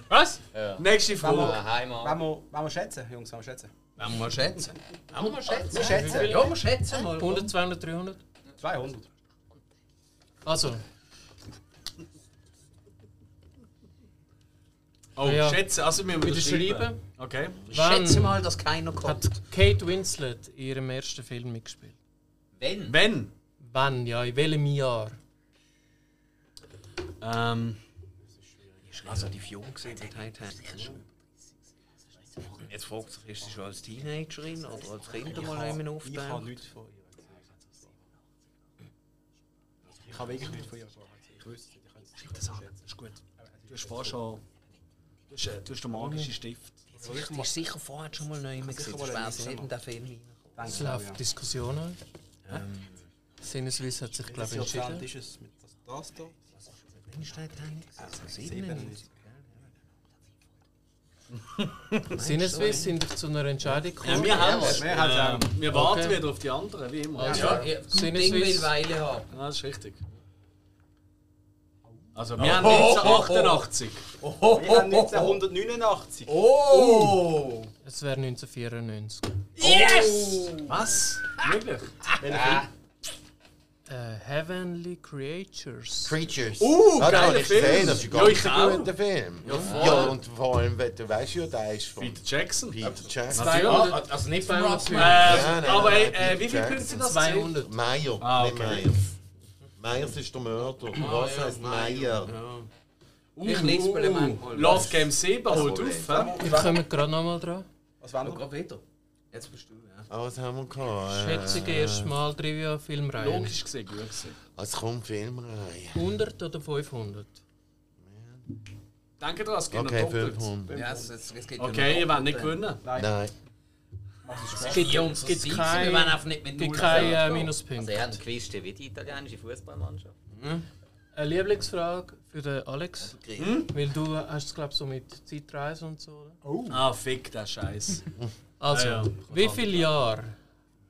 Was? Nächste Frage. Heimat. Wollen wir, wollen wir schätzen, Jungs? Wollen wir schätzen? Wollen wir mal schätzen? Wollen wir mal schätzen? Wir schätzen. Ja, wir schätzen mal. 100, 200, 300? 200. Also, Oh, Ja. schätze, also müssen wir das schreiben. Okay. Schätze Wann mal, dass keiner kommt. hat Kate Winslet in ihrem ersten Film mitgespielt? Wenn? Wenn? Wann? Ja, in welchem Jahr? Ähm, Also die jung gesehen, die Titanic. Jetzt fragt sich, ist sie schon als Teenagerin oder als Kind mal einmal Ich habe auftaucht? nichts von ihr. Ich habe wirklich nichts von ihr erfahren. Ich wüsste. Ich kann es nicht schätzen. ist gut. Du hast vorher schon. Du hast, äh, du hast den magischen Stift. Die ist sicher vorher schon mal neu gesehen. Das in den Film. Es läuft Diskussionen. Sinneswiss hat sich, glaube ich, entschieden. ist es mit das, das da? Wann ist Titanic? Also 97. Sinneswiss sind zu einer Entscheidung Ja, gekommen. wir haben es. Wir Ähm, wir warten Okay. wieder auf die anderen, wie immer. Also, Ja, ja, Sinneswiss- Ding will Weile haben. Ja, das ist richtig. Also, wir haben 1988. Wir haben 1989. Oh! Es wäre 1994. Was? Wirklich? Äh, Heavenly Creatures. Creatures. Uh, ah, da geiler Film. gesehen, das ist ein Ja, ganz ich auch. guter Film. Ja, voll. und vor allem, du weißt ja, der ist von Peter Jackson. Peter Jackson. Ah, also nicht von Ross Äh, nein, aber äh, wie viele Jackson. Punkte sind das? 200. Meyer, Ah, nicht okay. Myers ist der Mörder. Was heißt Meyer? Ich lispele manchmal. Love Game 7 holt auf. hä? Wir kommen gerade nochmal dran. Was wollen Ja, wir? gerade wieder. Jetzt bist du, ja. Ah, was haben wir gehabt? Schätzung erstmal Trivia Filmreihe. Logisch gesehen, gut gesehen. Es kommt Filmreihe. 100 oder 500? Danke dran, es gibt Okay, noch doppelt. 500. ja es, es, geht Okay, ihr wollt nicht gewinnen. Nein. Es gibt ja uns gibt gibt kein- Wir wollen einfach nicht mit Gibt äh, Also, er wie die italienische Fußballmannschaft. Eine Lieblingsfrage für den Alex. Hm? Weil du hast es, glaube ich, so mit Zeitreise und so. oder? Ah, fick, der Scheiß. Also, Ah, ja. wie viele Jahre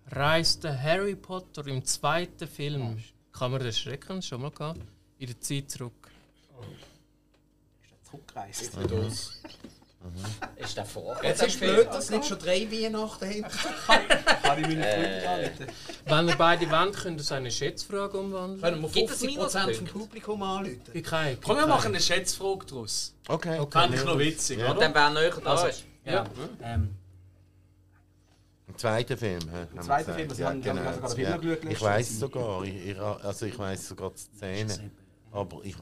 reiste Harry Potter im zweiten Film, kann man den Schrecken schon mal gehabt, in der Zeit zurück? Zurückgereist. Ist der vorher? Jetzt ist blöd, dass nicht schon drei Weihnachten haben. Kann ich meine Äh. Freunde anrufen? Wenn ihr beide wollt, könnt ihr es in eine Schätzfrage umwandeln. Können wir Gibt es 50% vom? Publikum anrufen? Gibt keine. Komm, wir machen eine Schätzfrage draus. Okay. Fände ich noch witzig, Ja. oder? Dann wer näher da Also, ist. Ja. Ähm, Im zweiten Film. zweiten gesagt. Film, das ja, haben- genau. sogar den ja. Film geschaut Ich weiß sogar. Ich, ich, also ich weiß sogar die Szene. Aber ich.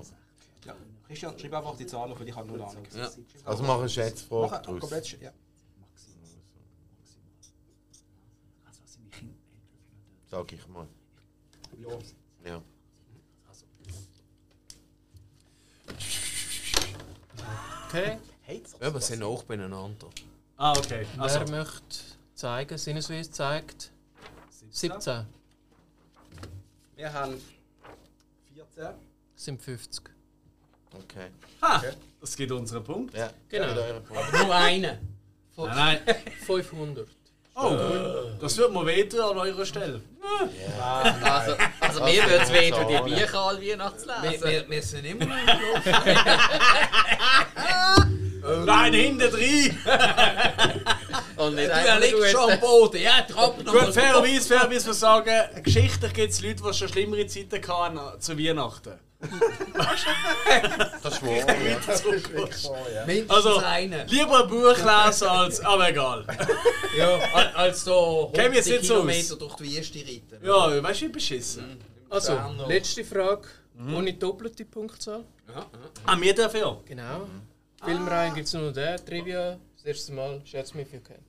Christian, schreib einfach die Zahl auf, weil ich habe null Ahnung. Ja. Also mach eine Schätzfrage Mach draus. komplett, sch- ja. Sag ich mal. Ja. Ja. Okay. Ja, wir sind auch beieinander. ah, okay. Also, Wer möchte zeigen? Sinneswiss zeigt 17. Wir haben 14. sind 50. Okay. Ha, das gibt unseren Punkt. Ja. Genau. Punkten. Aber nur einen. Nein, nein. 500. Oh, das wird mir wehtun an eurer Stelle. Also, also mir würde es weh, tun, die Bücher alle Weihnachtslesen. wir, wir sind immer noch im. Nein, hinten drin! Und nicht Er einfach liegt nur schon am Boden. Ja, trapp noch Gut, fairerweise, fairerweise muss man sagen, geschichtlich gibt es Leute, die schon schlimmere Zeiten hatten zu Weihnachten. Das ist wahr, ja. Mindestens Also, einen. lieber ein Buch lesen als. Aber egal. Ja, al- als so Kennen wir 100 jetzt nicht so Kilometer aus? durch die Wüste reiten. Ja, weißt du, wie beschissen. Also, Dann noch. letzte Frage. Ohne doppelte Punktzahl. Ah, wir dürfen ja. Genau. Filmreihen gibt es nur den. Trivia. Das erste Mal. Schätze mich, wie kennt.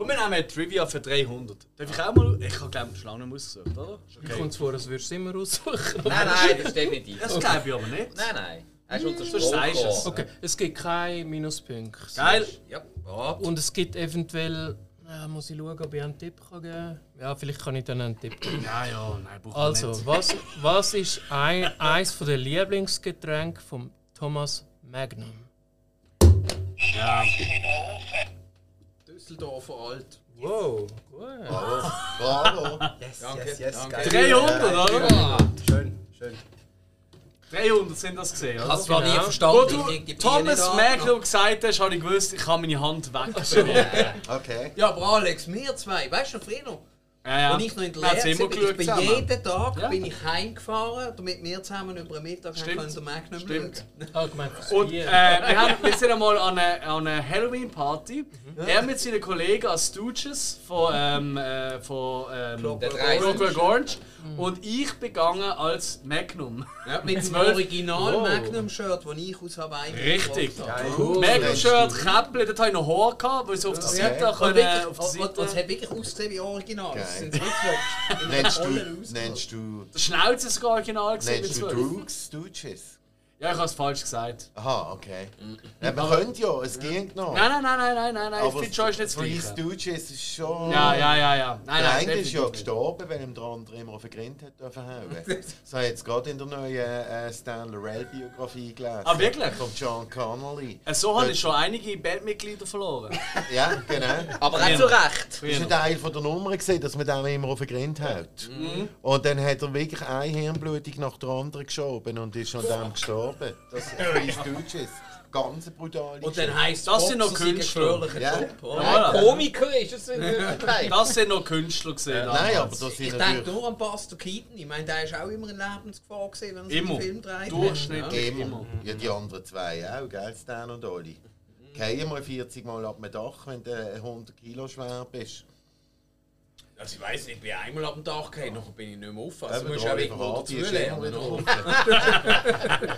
Komm, wir nehmen eine Trivia für 300. Darf ich auch mal. Ich habe, glaube ich, schon lange nicht ausgesucht, oder? Okay. kommt es vor, als würdest du immer aussuchen. Nein, nein, das ist definitiv. Das glaube ich aber nicht. Nein, nein. Er sagst du es. Okay, es gibt keine Minuspunkte. Geil. Ja. Und es gibt eventuell. Ja, muss ich schauen, ob ich einen Tipp kann geben kann. Ja, vielleicht kann ich dann einen Tipp geben. Ja, ja, nein, braucht man Also, nicht. was, was ist ein, eins der Lieblingsgetränke von Thomas Magnum? Düsseldorfer Alt. Wow, gut. Bravo. Yes, Danke, yes, yes. danke. Geil. 300, oder? Schön, schön. 300 sind das gesehen, oder? habe zwar nie Genau. verstanden, Wo ich du Thomas. Magnum gesagt hast, habe ich gewusst, ich kann meine Hand wegbewegen. Okay. Ja, aber Alex, wir zwei, weißt du noch früher? Ja, ja. Als ich noch in der Lehre immer war, ich bin zusammen. jeden Tag Ja. bin ich heimgefahren, damit wir zusammen über den Mittag können den Magnum Stimmt. fürs Und äh, wir, haben, wir sind einmal an einer eine Halloween-Party. Er mit seinen Kollegen als Stooges von, ähm, äh, von ähm, Clockwork Orange. Und ich begangen als Magnum. Ja, mit dem. Original Wow. Magnum-Shirt, das ich aus Hawaii Richtig. habe. Cool. Magnum-Shirt, Käppchen, dort hatte ich noch Haar, gehabt, weil sie auf der Seite Und können, wirklich, auf der und es Seite... hat wirklich ausgesehen wie Original. Geil. Das sind wirklich Nennst du, nennst du, Der Schnauze ist sogar original gewesen mit nennst du 12. Droogs Stooges? Ja, ich habe es falsch gesagt. Aha, okay. Ja, man könnte ja, es ging noch. Nein, nein, nein, nein, nein, nein, nein, ich finde schon ist nicht das Gleiche. Stooges ist schon... Ja, ja, ja, ja. Nein, Der nein, eine ist ja gestorben, weil ihm der andere immer auf den Grind hat dürfen hauen. So hat jetzt gerade in der neuen äh, Stan Laurel-Biografie gelesen. Ah, wirklich? Von John Connolly. Äh, So habe ich schon einige Bandmitglieder verloren. Ja, genau. Aber auch zu Recht. Das war ein Teil von der Nummer, gewesen, dass man den immer auf den Grind haut. Mhm. Und dann hat er wirklich eine Hirnblutung nach der anderen geschoben und ist an dem gestorben. Das ist Stooges. Ganz brutale Und dann heisst Das sind noch Künstler. Ja. Ja, Komiker ist es in Wirklichkeit. Das sind noch Künstler gesehen. Nein, aber das Ich denke nur an Buster Keaton. Ich meine, der ist auch immer in Lebensgefahr gewesen, wenn er Immer. einen Film dreht. Durchschnittlich Immer. immer. Ja, die anderen zwei auch, gell, Stan und Oli. Geh mal 40 Mal ab dem Dach, wenn du 100 Kilo schwer bist. Also ich weiss nicht, ich bin einmal ab dem Dach gefallen, nachher bin ich nicht mehr auf. Also Eben, du musst der auch irgendwo Hardy dazu ist immer lernen. wieder oder?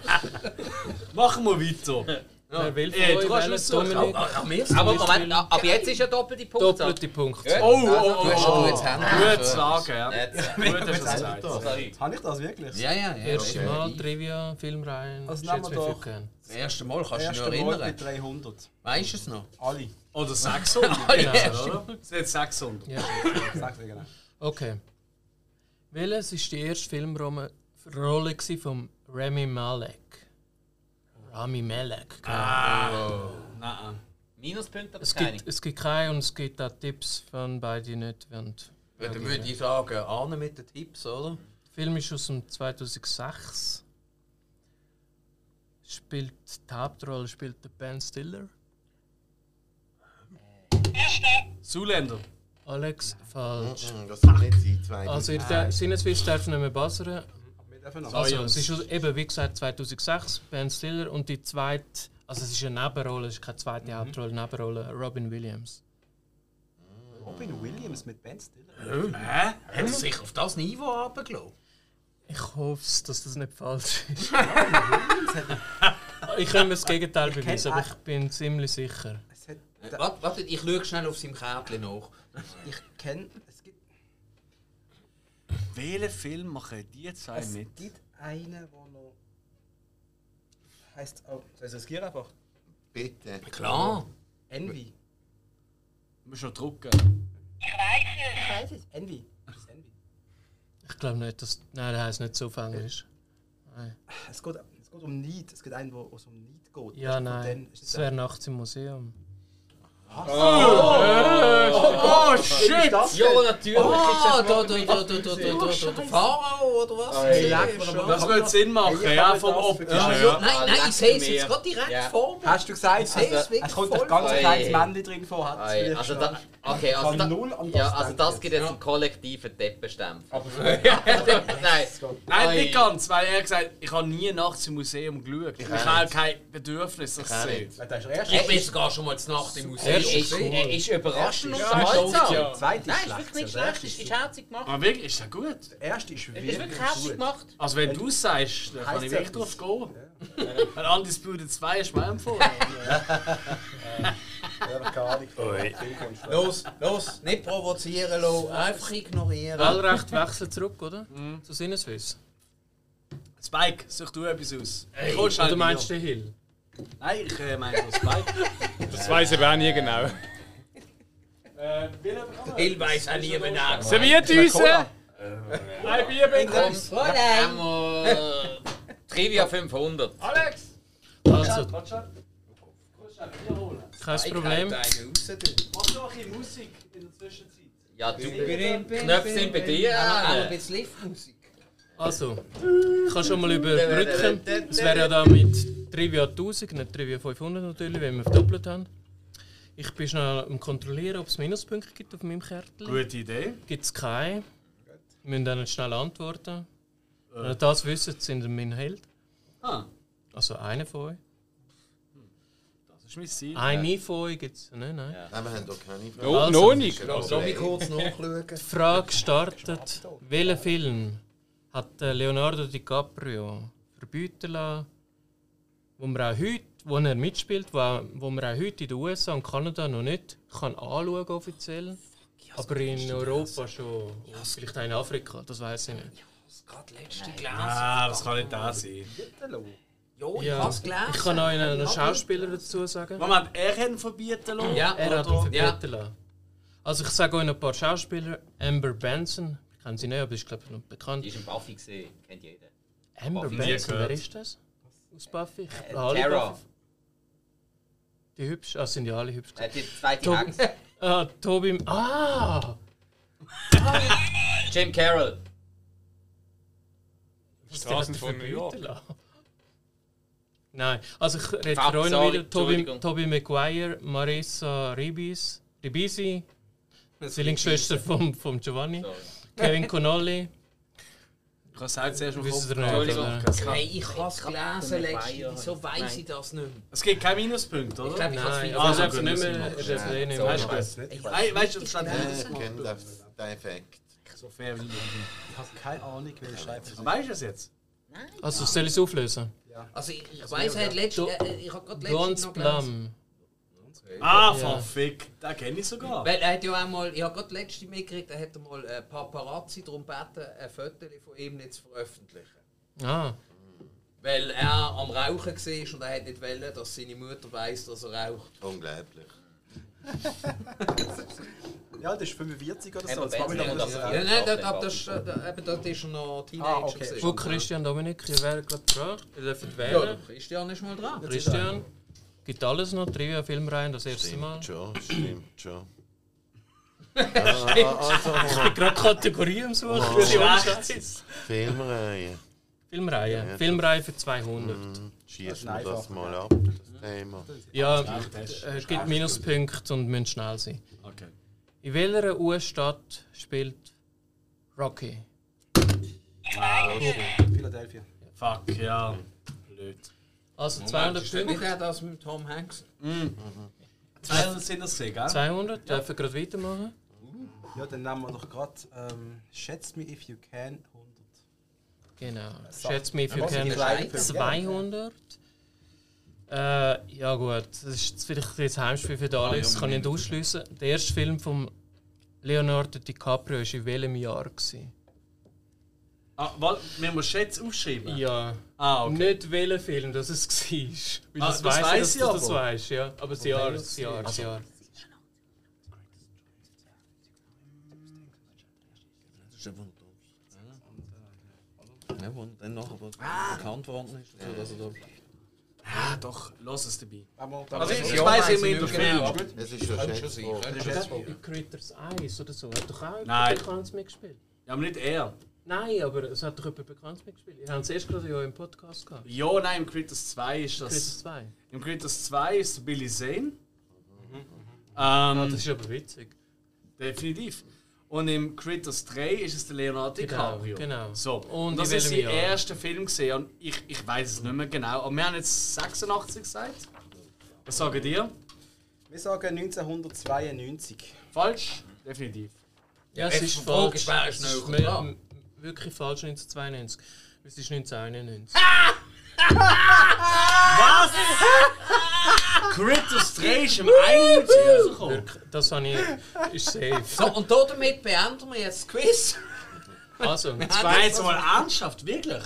Machen wir weiter. Wer will von Ey, euch du hast wählen? Dominik? Aber Moment, ab jetzt ist ja doppelte Punktzahl. Doppelte Punkte. Oh, oh, oh, Du hast oh. ein gutes Handy. Gut sagen, ja. Gut, hast du es gesagt. Sorry. Habe ich das wirklich? Ja, ja, ja. Erste okay. Mal Trivia, Filmreihen. Also nehmen wir doch-. Das erste Mal kannst du dich Erste noch Mal bei erinnern. 300. Weißt du es noch? Alle. Oder 600. Genau. oder? Jetzt 600. Ja. Sag's dir genau. Okay. Welches ist die erste Filmrolle Rolle gsi von Rami Malek? Rami Malek. genau. Nein. Minuspunkte oder Es keine? gibt, es gibt keine und es gibt auch Tipps, wenn beide nicht wollen. Ja, dann würde ich sagen, Arne mit den Tipps, oder? Der Film ist aus dem 2006. Spielt die Hauptrolle spielt der Ben Stiller. Zuländer. Alex, falsch. Mhm, Das kann nicht sein, zwei. Also, ihr der Sinneswiss darf nicht mehr buzzern. Also, es ist aus- eben, wie gesagt, 2006, Ben Stiller. Und die zweite, also es ist eine Nebenrolle, es ist keine zweite Hauptrolle, Nebenrolle, Robin Williams. Robin Williams mit Ben Stiller. Hä? Hat er sich auf das Niveau runtergelassen? Ich hoffe, dass das nicht falsch ist. ich kann mir das Gegenteil beweisen, aber ich bin ziemlich sicher. Hat, Warte, warte, ich schaue schnell auf seinem Kärtchen nach. ich kenne. Es gibt, Welchen Film machen die zwei es mit? gibt einen, der noch. Heißt. Soll ich es riskieren einfach? Bitte. Klar. Envy. Du musst noch drucken. Ich weiß es. Ich weiß es. Envy. Das ist Envy. Ich glaube nicht, dass. Nein, der heißt nicht so auf Englisch. Es geht, es geht um Neid. Es geht einen, wo es um Neid geht. Ja, Von nein. es Das wäre nachts im Museum. Oh shit! Ja, natürlich. Ah, da, da, da, da, da, da, da, da, der Pharao oder was? Das würde Sinn machen, Ja, vom Optischen. Ja. Nein, nein, ich sehe es jetzt gerade direkt Ja. vor mir. Hast du gesagt, es also, kommt ein ganz kleines Männchen drin vor, hat Oi, also da, okay, also kann da, null an das ja, also das gibt jetzt einen kollektiven Deppenstempel. Nein, Nein, nicht ganz, weil er gesagt hat, ich habe nie nachts im Museum geschaut. Ich habe kein Bedürfnis, das zu sehen. Ich bin sogar schon mal zur Nacht im Museum. Ist, er ist überraschend Ja, unterhaltsam. ja. Zweite Nein, ist ist wirklich nicht schlecht. Ist, ist ist herzig gemacht. Aber wirklich, ist ja gut. Der erste ist Ist wirklich wirklich herzig gut. gemacht. Also wenn du es sagst, dann kann ich wirklich drauf gehen. Ein Undisputed 2 ist mir empfohlen. Los, los, nicht provozieren lassen, einfach ignorieren. Wahlrecht wechselt zurück, oder? Zu Sinneswiss. Spike, such du etwas aus. Ich hol schnell Oder meinst du den Hill? Nein, ich äh, meine so Spike. Das weiß ich auch nie genau. äh, bekommen? Hill weiss auch nie, er Serviert uns! Ein Bier bitte! Einmal Trivia 500. Alex! Also, kein Problem. Mach noch ein bisschen Musik in der Zwischenzeit. Ja, du, Knöpfe sind bei dir. Auch ein bisschen Liftmusik. Also, ich kann schon mal überbrücken. Es wäre ja da mit Trivia 1000, nicht Trivia 500 natürlich, wenn wir verdoppelt haben. Ich bin schnell am kontrollieren, ob es Minuspunkte gibt auf meinem Kärtchen. Gute Idee. Gibt es keine. Wir müssen dann schnell antworten. Wenn ihr das wisst, sind ihr mein Held. Ah, Also einer von euch. das ist mein Ziel. Eine von euch gibt es. Nein, nein. Nein, wir haben doch keine Frage. No, Also. noch nicht. Lass mich kurz nachschauen. Die Frage startet: Welchen Film hat äh, Leonardo DiCaprio verbieten lassen, wo man auch heute, wo er mitspielt, wo, wo man auch heute in den USA und Kanada noch nicht kann anschauen offiziell, aber in Europa schon, und vielleicht auch in Afrika, das weiß ich nicht. Gerade letzte gelesen. Ah, das kann nicht das sein. Ja, ich Ja, hab's gelesen. ich kann euch einen Schauspieler dazu sagen. Moment, er hat ihn verbieten lassen? Ja, Er hat ihn verbieten lassen. Also ich sage euch noch ein paar Schauspieler. Amber Benson, ich kenne sie nicht, aber ist glaube ich noch bekannt. Die ist im Buffy gesehen, kennt jeder. Amber Buffy Benson, wer ist das? Aus Buffy? Äh, Alle Tara. Buffy? Die hübsch, ah, sind ja alle hübsch. Äh, die zweite Tob- Hexe. Ah, Tobi. Ah! Jim Carroll. Straßen von New York. Nein, also ich rede für euch noch wieder. Tobi. Tobi Maguire, Marisa Ribis, Ribisi, Zwillingsschwester vom, vom Giovanni, Sorry. Kevin Connolly. Ich habe es halt zuerst Kopf ihr nicht? Hey, ich hab's gelesen letztens. Wieso weiss ich das nicht mehr? Es gibt keinen Minuspunkt, oder? Ich glaube, ich hab's Nein, wieder also so gut, nicht mehr. Er wir. darf eh nicht So, mehr weißt du nicht. Nein, weißt du, das stand Ich kenne den den Effekt. so fair wie Ich habe keine Ahnung, wie ich schreibe. Weißt du es jetzt? Also soll ich es auflösen? Also ich, ich weiss, er hat letztens... Do- Äh, ich hab gerade letztens. Plum. Ah, Ja. verfickt. Den kenne ich sogar. Weil er hat ja einmal, ich habe gerade letzte mitgekriegt, er hat mal äh, Paparazzi darum gebeten, ein Foto von ihm nicht zu veröffentlichen. Ah, Weil er am Rauchen war und er hat nicht wollen, dass seine Mutter weiss, dass er raucht. Unglaublich. Ja, das ist 45 oder so. Das war Benson, noch das- das. Ja, nein, das, äh, da- eben, dort ist er noch Teenager. Ah, okay. gewesen. Gut, Christian Dominik, ihr wärt gerade dran. Ihr dürft Ja, wählen. der Christian ist mal dran. Christian, gibt alles noch, Trivia, Filmreihen, das erste Mal. Stimmt schon, stimmt schon. Ah, also, Gerade Kategorie am Suchen. Oh. für die Scheiß. Filmreihe. Filmreihe. Ja, Filmreihe für 200. Hm, Schießen wir das mal ab, das Thema. Ja, es gibt Minuspunkte und müssen schnell sein. Okay. In welcher US-Stadt spielt Rocky? Philadelphia. Fuck, ja. Blöd. Also 200 Ist das Punkte. nicht er das mit Tom Hanks? 200 sind das gesehen, gell? 200, dürfen gerade weitermachen. Ja, dann nehmen wir doch gerade ähm, Schätzt me if you can 100. Genau. Schätze mich, kennen beiden Filme? 200. Äh, ja gut, das ist jetzt vielleicht jetzt Heimspiel für den Alex, ja, kann ich nicht ausschließen. Der erste Film von Leonardo DiCaprio war in welchem Jahr? Gewesen? Ah, warte, wir müssen Schätze aufschreiben. Ja, Ah, okay. nicht welcher Film das es war. Weil Ah, das, das weiss weiss ich, ich dass du das aber. weißt, ja. Aber das Jahr, das Jahr, das Jahr. Ja, wo dann nachher Ah. bekannt worden ist. Also, dass er da Ja, doch, lass es dabei. Aber Also ich, ich weiss weiss immer ich in der Film. Es ist schon. In Critters 1 oder so hat doch auch Nein. Bekanntes mitgespielt. Ja, aber nicht er. Nein, aber es hat doch jemand Bekanntes mitgespielt. Wir haben es erst gerade ja im Podcast gehabt. Ja, nein, im Critters 2 ist Critters das. 2. Im Critters 2 ist Billy Zane. Ah, Ähm, das ist aber witzig. definitiv. Und im Critters 3 ist es der Leonardo Genau, DiCaprio. genau. So. Und das ist sein erster Film gesehen. Und ich, ich weiß es nicht mehr genau. Aber wir haben jetzt 86 gesagt. Was sagen dir? Wir sagen 1992. Falsch? Definitiv. Ja, es ist falsch. ist wirklich falsch 1992. Es ist 1991. Critters 3 ist im 91 rausgekommen. Wirklich, das habe ich. ist safe. So, und damit beenden wir jetzt das Quiz. Also, zwei. jetzt mal ernsthaft, wirklich?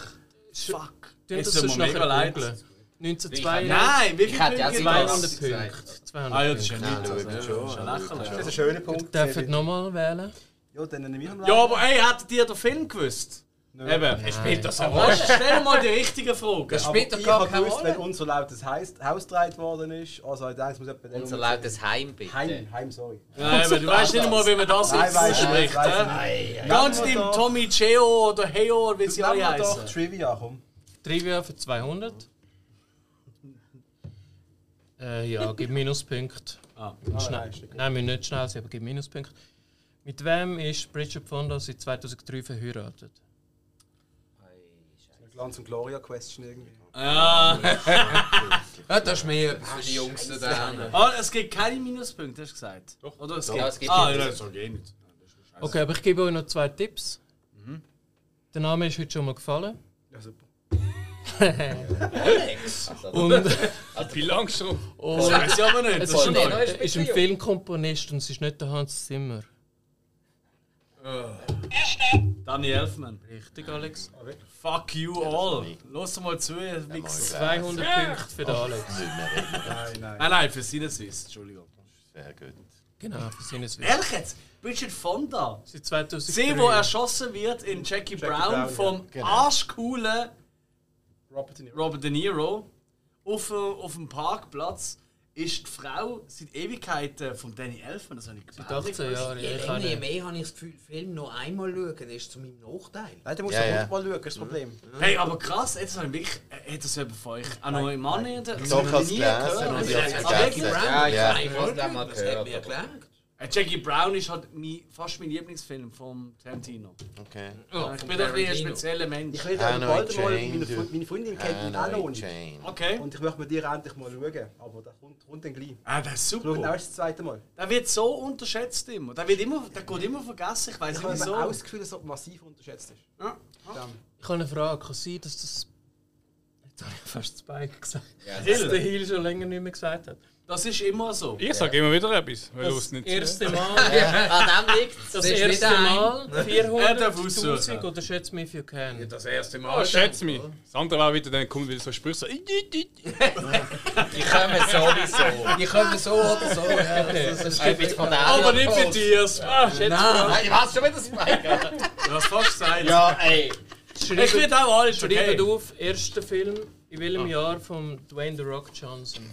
Fuck. Tun Jetzt das sonst nachher leid. googeln. Nein, 1992. Nein, wie Ich hätte ja Punkte sogar- gibt 200 das? Punkte. 200 Ah ja, das ist ja nicht. Das ist. Das ein schöner Punkt. Sebi. nochmal wählen. Ja, dann nehme ich noch Ja, aber ey, hättet ihr den Film gewusst? Eben. Spielt das eine Weißt du, stell mal die richtigen Fragen. Das Aber spielt doch ich gar habe keine gewusst, wenn Rolle. unser lautes Haus, gedreht worden ist, also ich denke, es muss der Unser lautes Heim, bitte. Heim, Heim, sorry. Ja, eben, du weißt nicht mal, wie man das Nein, jetzt weiss ich ausspricht. nicht, weiss ich Ganz dem Tommy Geo oder Heo oder wie sie Nehmen alle wir doch heißen. Trivia, komm. Trivia für 200. Äh, ja, gib Minuspunkte. Ah. Schnell. nein. Nein, wir müssen nicht schnell sein, aber gib Minuspunkte. Mit wem ist Bridget Fonda seit 2003 verheiratet? Eine Glanz- und Gloria-Question irgendwie. Ja. Ja, das ist mehr für die Jungs da drinnen. Ah, es gibt keine Minuspunkte, hast du gesagt? Doch. Oder es gibt. Ja, es gibt ah, Minuspunkte. ja, das soll gehen nicht. Okay, aber ich gebe euch noch zwei Tipps. Mhm. Der Name ist heute schon mal gefallen. Ja, super. Und, Wie lang schon? Das weiß ich aber nicht. Das es ist ein, ist ein Filmkomponist und es ist nicht der Hans Zimmer. Danny Elfman. Richtig, Alex? Fuck you all. Los mal zu, Wichser. 200 Punkte für den Alex. Nein, nein. Nein, nein, für Sinneswiss, Entschuldigung. Sehr gut. Genau, für Sinneswiss. Ehrlich jetzt? Bridget Fonda. Seit 2003. Sie, wo erschossen wird in Jackie, Brown, Brown, vom Genau. arschcoolen Robert De Niro. Robert De Niro auf, äh, auf dem Parkplatz ist die Frau seit Ewigkeiten von Danny Elfman. Das habe ich Seit 18 Jahren. Je Ja, ich je habe- mehr habe ich das Gefühl, Film noch einmal schauen, ist zu meinem Nachteil. Nein, du musst Ja, ja, hundertmal schauen, das ist das Problem. Hey, aber krass, jetzt habe ich wirklich. äh, Hat das jemand von euch auch noch im Mann Doch, ich habe ich es Ah, vergessen. wirklich? Ja, ich Ja. auch Das hat gehört. mir gelangt. Äh, Jackie Brown ist halt mein, fast mein Lieblingsfilm von Tarantino. Okay. Ja, ich bin doch ein spezieller Mensch. Ich will dann bald mal, meine. Fre- meine Freundin kennt ihn auch noch. Okay. Und ich möchte mit dir endlich mal schauen, aber das kommt, kommt dann gleich. Ah, das ist Ich schaue super. das zweite Mal. Der wird so unterschätzt immer. Der, wird immer, der geht immer vergessen. Ich weiß Ich nicht habe wieso. eben auch das Gefühl, dass er massiv unterschätzt ist. Ja. Dann- Ich habe eine Frage. Kann sein, dass das. Jetzt habe ich fast Spike gesagt. Ja, dass der Hill schon länger nicht mehr gesagt hat. Das ist immer so. Ich sage immer wieder etwas, weil du es Das nicht erste Mal. An dem liegt Das Das ist erste wieder ein- Mal Er darf 400.000 aussuchen. oder schätze me if you can. Das erste Oh, Mal. schätze mich. Das andere war wieder, dann kommt wieder so Sprüche so. Die kommen sowieso. Die können so oder so. Ja, das ist Ich bin von der Aber nicht für Tiers. Ah, Nein. Ich weiß schon wieder Spike. Du hast fast gesagt. Ja, ey. Ich Schreibt, finde auch alles schreibt okay. auf, erster Film in welchem Jahr von Dwayne The Rock Johnson.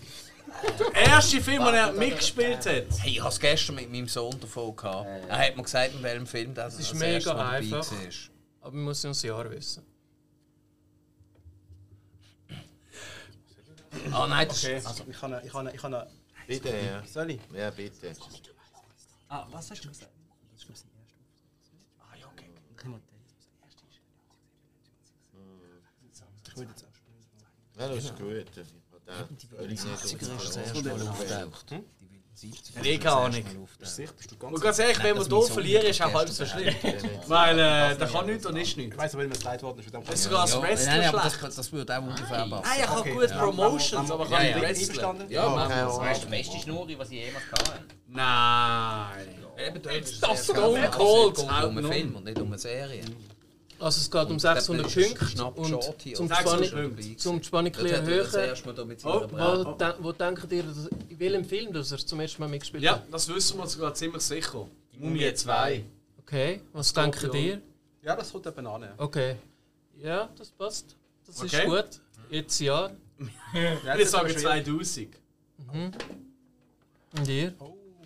Der erste Film, den er mitgespielt hat. Hey, ich habe es gestern mit meinem Sohn davon gehabt. Er hat mir gesagt, in welchem Film das, ist das mega erste Mal dabei einfach. war. Aber man muss ja das Jahr wissen. Ah nein, das Okay, ist... also ich kann, ich kann, ich kann, Bitte, ja. soll ich? Ja, bitte. Ah, was hast du gesagt? Das ist, glaube ich, Ah, ja, okay. Ich würde jetzt auch spielen. Ja, das ist gut. Ich Nee, keine Ahnung. Und ganz ehrlich, wenn wir hier verlieren, ist auch halb so schlimm. Weil äh, der kann nichts und ist Ich nichts. weiß aber, wenn mir das leid worden ist. Das ist sogar als Wrestler schlecht. das, würde auch ungefähr passen. Nein, ich habe gute Ja. Promotions, aber kann Ja, nicht. Einverstanden? Ja, machen wir Okay, Das ist die beste Schnurri, die ich jemals hatte. Nein. Eben, das Stone. Cold Es geht um einen. Film und nicht um eine Serie. Also es geht um Und 600 das ist Punkte und zum oder die 600 Spannung, zum Spannung Das ein er erhöhen. Oh. Wo, de wo denkt ihr, dass, in welchem Film dass er zum ersten Mal mitgespielt Ja, hat? das wissen wir sogar ziemlich sicher. Die Mumie 2. Okay, was denkt ihr? Ja, das kommt eben an. ja. Okay. Ja, das passt. Das Okay. ist gut. Jetzt ja. Ich sage 2000. Und ihr?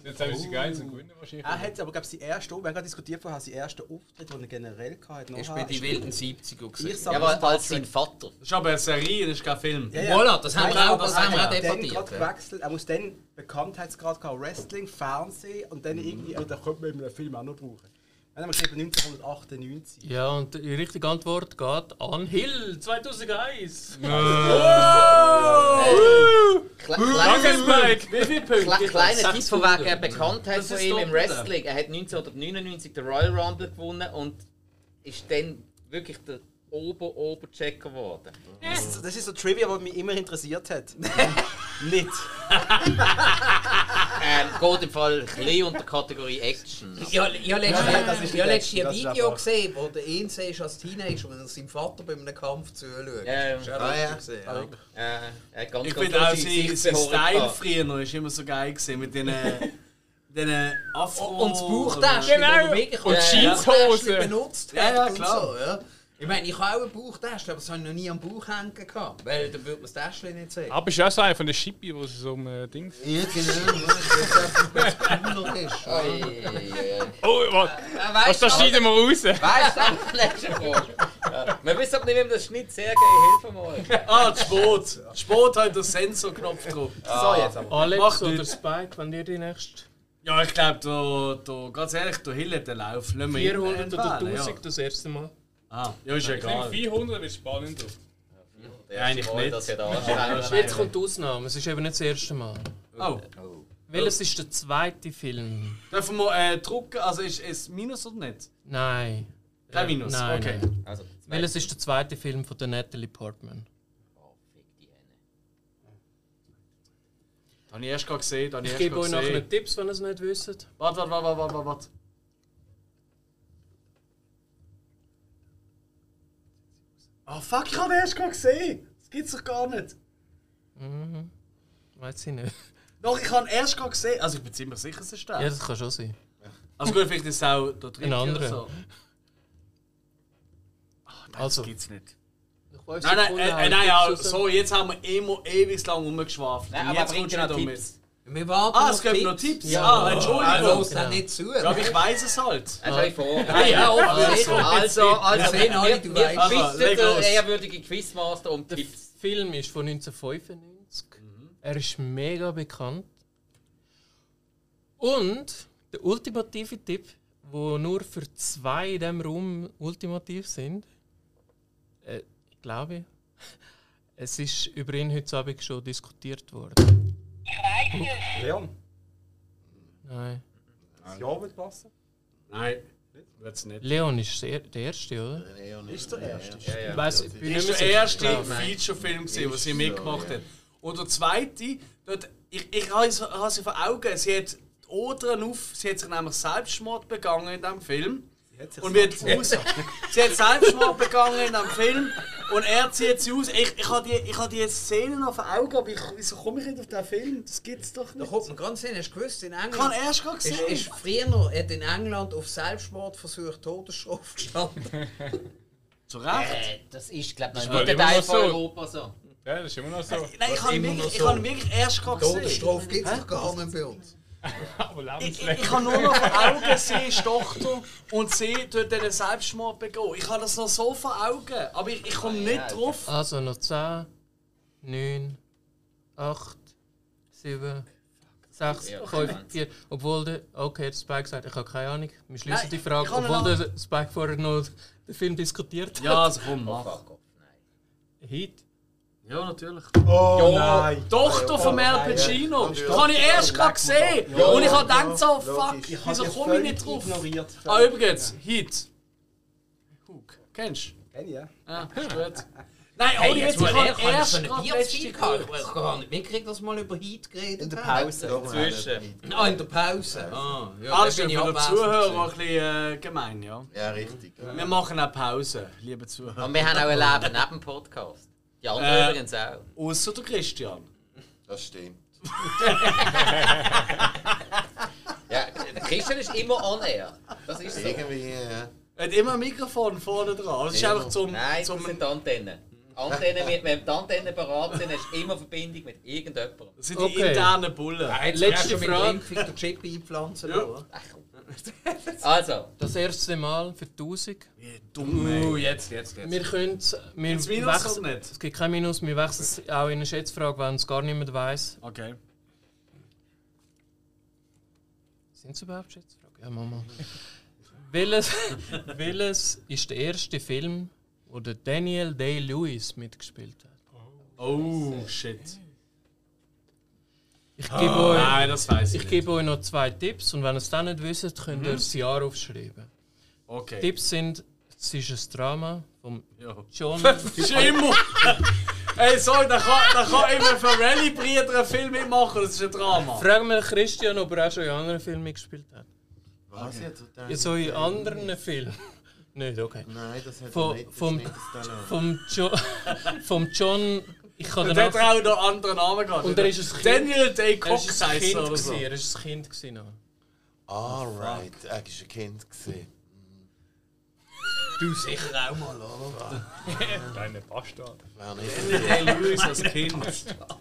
Jetzt haben wir sie geil und gewinnen wahrscheinlich. Er hat aber, glaube ich, seinen ersten, wir haben gerade diskutiert vorher, seinen ersten Auftritt, den er generell hatte. Ist bei die wilden 70er gewesen. Ich sag Ja, aber als sein Vater. Das ist aber eine Serie, das ist kein Film. Ja, ja. Voilà, das haben wir Nein, auch, das er haben wir auch hat debattiert. gerade ja. gewechselt. Er muss dann Bekanntheitsgrad gehabt, Wrestling, Fernsehen und dann irgendwie, da könnte man in einem Film auch noch brauchen. Dann haben wir geschrieben 1998. Ja, und die richtige Antwort geht an Hill 2001. Kle Danke, kleiner Spike! Wie viele Punkte? Kle kleiner Tipp von wegen Bekanntheit ist von ihm im. Wrestling. Er hat 1999 den Royal Rumble gewonnen und ist dann wirklich der Ober-Ober-Checker geworden. Das, das ist so Trivia, was mich immer interessiert hat. Nicht. Ähm, geht im Fall ein bisschen unter Kategorie Action. Ich habe letztens ist ein ist Video einfach- gesehen, wo der ihn siehst als Teenager, er seinem Vater bei einem Kampf zuschaut. Ja, ja. Das ist ja Ah, ja. ja. Äh, ganz, Ich finde auch sein, Style früher ist immer so geil gewesen, mit diesen, diesen Afro... Und das Bauchtäschchen, Genau. Und das Jeanshose. Bauchtäschchen benutzt Ja, hat ja, und klar. so. Ja. Ich meine, ich habe auch ein Bauchtäschchen, aber das habe ich noch nie am Bauch hängen gehabt. Weil dann würde man das Täschchen nicht sehen. Aber ist auch so einer von den Schippi, wo sie so um äh, Dings. Ja, genau. Das ist cooler ist. Ei, ei, ei. Oh, was? Was, Weißt das du, schneiden wir raus! weißt du, letzte Frage. Ja. Wir wissen aber nicht, wem das Schnitt sehr geht. Hilf mal. Ah, der Spot. Der Spot hat den Sensorknopf drauf. So, jetzt aber. Alex Macht oder. Spike, wenn ihr die nächste Ja, ich glaube, ganz ehrlich, der Hill hat den Lauf. Lassen wir ihn 400 oder entwählen, 1000 das erste Mal. Ja. Ah, ja, ist egal. 400 wird spannend. Eigentlich nicht. Das ja. Jetzt kommt die Ausnahme, es ist eben nicht das erste Mal. Oh, Welches ist der zweite Film? dürfen wir äh, drucken? Also ist es Minus oder nicht? Nein. Kein Minus, Nein, okay. nein. Also, Welches ist der zweite Film von der Natalie Portman? Habe ich erst gerade gesehen. Ich Ich erst gebe euch nachher. Tipps, wenn ihr es nicht wisst. Warte, warte, warte, warte, warte, Ah, fuck, ich habe den erst gerade gesehen. Das gibt's doch gar nicht. Weiß ich nicht. Doch, ich habe ihn erst gerade gesehen. Also, ich bin ziemlich sicher, es ist der. Ja, das kann schon sein. Also gut, vielleicht ist es auch der dritte Ein anderer. oder so. Ah, nein, Also. das gibt's nicht. Nein, nein, äh, äh, nein, ja, so, jetzt haben wir immer ewig lang rumgeschwafelt. Nein, Und aber jetzt kommst du noch nicht Tipps? Wir warten Ah, es gibt noch Tipps. Ja. Ah, Er Entschuldigung. hört dann nicht zu. Ja, aber ich weiß es halt. Ich ja, Also, also, also Wir wir, wir. Also, leg bitten den ehrwürdigen Quizmaster um Der Tipps. Film ist von 1995. Er ist mega bekannt. Und der ultimative Tipp, wo nur für zwei in diesem Raum ultimativ sind, äh, ich glaube, es ist über ihn heute Abend schon diskutiert worden. Leon, Nein. das Jahr wird passen. Nein, wird's nicht. Leon ist der, der Erste, oder? Ist der erste. Ich weiss, ich bin Das nicht ist mehr der erste. Feature-Film, gewesen, den sie mitgemacht hat. Und der zweite, dort, ich, ich habe es- habe sie vor Augen, sie hat die Odern auf, sie hat sich nämlich Selbstmord begangen in diesem Film. hat sich Und wird aus. sie hat Selbstmord begangen in diesem Film und er zieht sie aus. Ich, ich habe die, ich habe die Szenen noch vor Augen, aber ich, wieso komme ich nicht auf diesen Film? Das gibt's doch Da nicht. kommt man ganz hin, hast du gewusst, in Ich habe England erst gerade ist, gesehen. ist früher hat in England auf Selbstmordversuch Todesstrafe gestanden. Zu Recht. Äh, das ist, glaube ich, ist noch nicht immer der Teil noch von so. Europa so. Ja, das ist immer noch so. Nein, ich habe wirklich, noch ich so. ihn wirklich erst gerade gesehen. Todesstrafe gibt es doch gar nicht bei uns. Ich, ich, habe nur noch vor Augen, sie ist Tochter und sie tut den Selbstmord begehen. Ich habe das noch so vor Augen, aber ich, ich komme nicht drauf. Also noch 10, 9, 8, 7, 6, Ja, 5, Moment. 4. Obwohl der, okay, der Spike sagt, ich habe keine Ahnung. Wir schließen Nein, die Frage, obwohl der Spike vorher noch den Film diskutiert hat. Ja, also komm, mach. Fuck off, nein. Heat. Ja, natürlich. Oh nein! Tochter von Al Pacino. Das habe ich erst gerade gesehen. Und ich habe gedacht so, fuck, Ich wieso komme ich nicht drauf? ignoriert. Ah, übrigens, Heat. Hook. Kennst du? Kenn ich, ja. Ja, ist gut. Nein, Hey, ohne jetzt ich habe erst gerade letzte gehabt. Ich habe gar nicht mitgekriegt, dass mal über Heat geredet In der. Pause. Zwischen. Ah, in der Pause. Ah, ja, Ah, ich für die Zuhörer ein bisschen äh, gemein, ja. Ja, richtig. Wir machen auch Pause, liebe Zuhörer. Und wir haben auch ein Leben neben dem Podcast. Die anderen Äh. übrigens auch. Außer der Christian. Das stimmt. Ja, der Christian ist immer on air. Das ist so. Irgendwie, äh, Er hat immer ein Mikrofon vorne dran. Das ist einfach zum. Nein, zum das sind die Antennen. Antennen, mit- wenn die Antennen parat sind, hast du immer Verbindung mit irgendjemandem. das sind Okay. die internen Bullen. Jetzt Letzte Frage. der Impfung den Chip einpflanzen. Ja. oder? Also, Das erste Mal für 1000. Wie dumm, ey. Uh, jetzt, jetzt, jetzt. Wir können wir Gibt's Minus wechseln- nicht? Es gibt kein Minus, wir wechseln es auch in eine Schätzfrage, wenn es gar niemand weiß. Okay. Sind es überhaupt Schätzfragen? Ja, Mama. welches, welches ist der erste Film, wo der Daniel Day-Lewis mitgespielt hat? Oh, shit. Ich gebe, euch, Nein, das weiß ich, ich gebe euch noch zwei Tipps und wenn ihr es dann nicht wisst, könnt ihr das Jahr aufschreiben. Okay. Tipps sind, es ist ein Drama von Ja. John. Ist immer. Ey, sorry, da kann, da kann immer für Rallye-Brüder einen Film mitmachen, das ist ein Drama. Frag mal Christian, ob er auch schon in anderen Filmen mitgespielt hat. Was jetzt? In so in anderen Filmen. Nicht, okay. Nein, das hat Vom- er nicht. Vom- ist nicht das Talent. Vom, jo vom John. Ich kann der hat danach. auch noch anderen Namen gehabt. Und er ist ein Kind. Daniel Day Er Cox ist ein Kind. er so. Er ist ein Kind. gewesen noch. Alright, er war ein Kind. gewesen. Du sicher auch mal, oder? Kleiner Bastard. Daniel Day Lewis als Kind.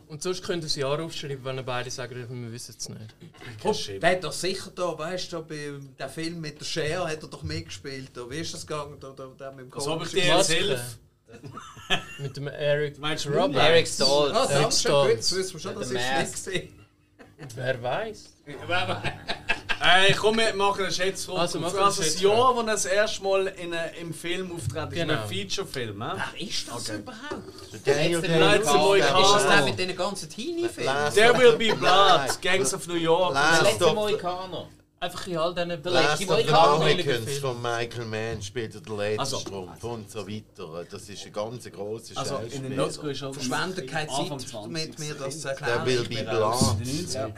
Und sonst könnt ihr das Jahr aufschreiben, wenn beide sagt, wir wissen es nicht. Oh, der hat doch sicher da, weißt du, bei dem Film mit der Cher hat er doch mitgespielt. Da. Wie ist das gegangen? Da, da, der mit dem Was habe ich komischen- dir Maske. erzählt? Mit dem Eric. Du meinst Robert. Robert? Eric Stolz. Ah, schön, Stolz. gut, jetzt wissen wir schon, das Der ist Mask. nicht Wer weiß? Ey, komm, wir machen eine Schätzfrage. Also, Also, machen wir das. Jahr, wo er das erste Mal in, äh, im Film auftritt, ist Genau. ein Feature-Film. hä? Wer ist das überhaupt? Der Daniel Moikaner. Ist das der mit den ganzen Teenie-Filmen? There will be blood. Gangs of New York. Der letzte Mohikaner. Einfach in all diesen Letzte Last of the Mohikaner. Mohicans von Michael Mann spielt er den Also- Lederstrumpf und so weiter. Das ist ein ganz grosser Also, in den Schauspieler. 90 ist er Verschwende keine Zeit, 20. mit mir das zu Der erklären. will Ich be bin raus. blood.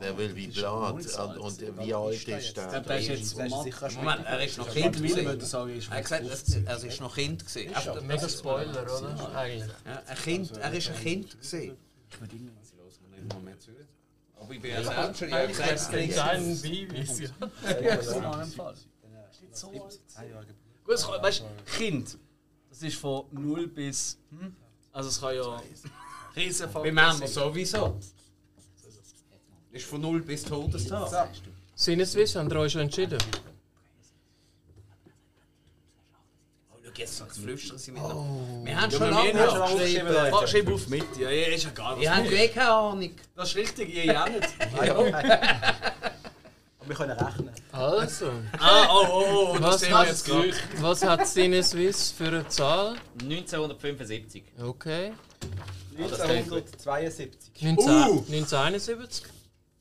Der will be blood. Und, und wie alt ist der? Der ist jetzt schon. Moment, er ist noch Kind gewesen. würde ich Er hat gesagt, er, ist noch Kind gewesen. Mega Spoiler, oder? Eigentlich. Ein kind, er ist ein Kind gewesen. Aber ich bin ja selbst schon ja, gesagt, es Ein ist kleinen Babys, ja. Gut, es kann- weißt du, Kind, das ist von 0 bis. Hm? Also, es kann ja. Riesenfaktor Bei Männern sowieso. Ist von 0 bis Todestag. Sinneswiss, haben ihr euch schon entschieden? Oh, jetzt sagt flüstern sie miteinander. Wir haben Ja, schon lange nicht. aufgeschrieben. Ah, Schreib auf mit. Ja, ja, ist egal. Wir haben eh keine Ahnung. das ist richtig, ihr ja nicht. Ah, ja. Aber wir können rechnen. Also, Ah, oh, oh, oh, das was sehen wir hat, jetzt gerade. was hat Sinneswiss für eine Zahl? 1975. Okay. das klingt gut. 1972. 19, Uh. 1971?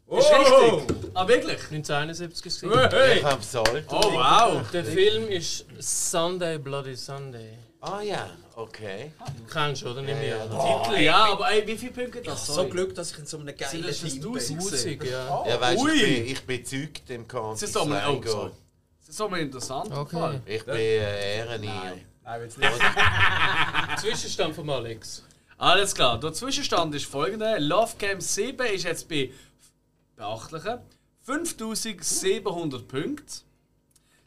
Ist richtig. Ah, wirklich? 1971 ist es. Ich hab's alt. Oh, wow. Der Film ist Sunday Bloody Sunday. Ah ja, okay. Kennst du, oder? Nimm ich an. Titel, ja, aber ey, wie viele Punkte hat das? So Sorry. Glück, dass ich in so einem geilen Sind das das Team Tausend? bin. Musik, ja. Ja, weißt, Ui. ich bin, ich bin Zeug dem Das Campus ist doch mal, oh, sorry. Das ist interessant. Okay. Ich bin äh, Ehrenier. Nein, jetzt nicht. Zwischenstand von Alex. Alles klar, der Zwischenstand ist folgender. Love Camp 7 ist jetzt bei beachtlichen 5700 Punkten.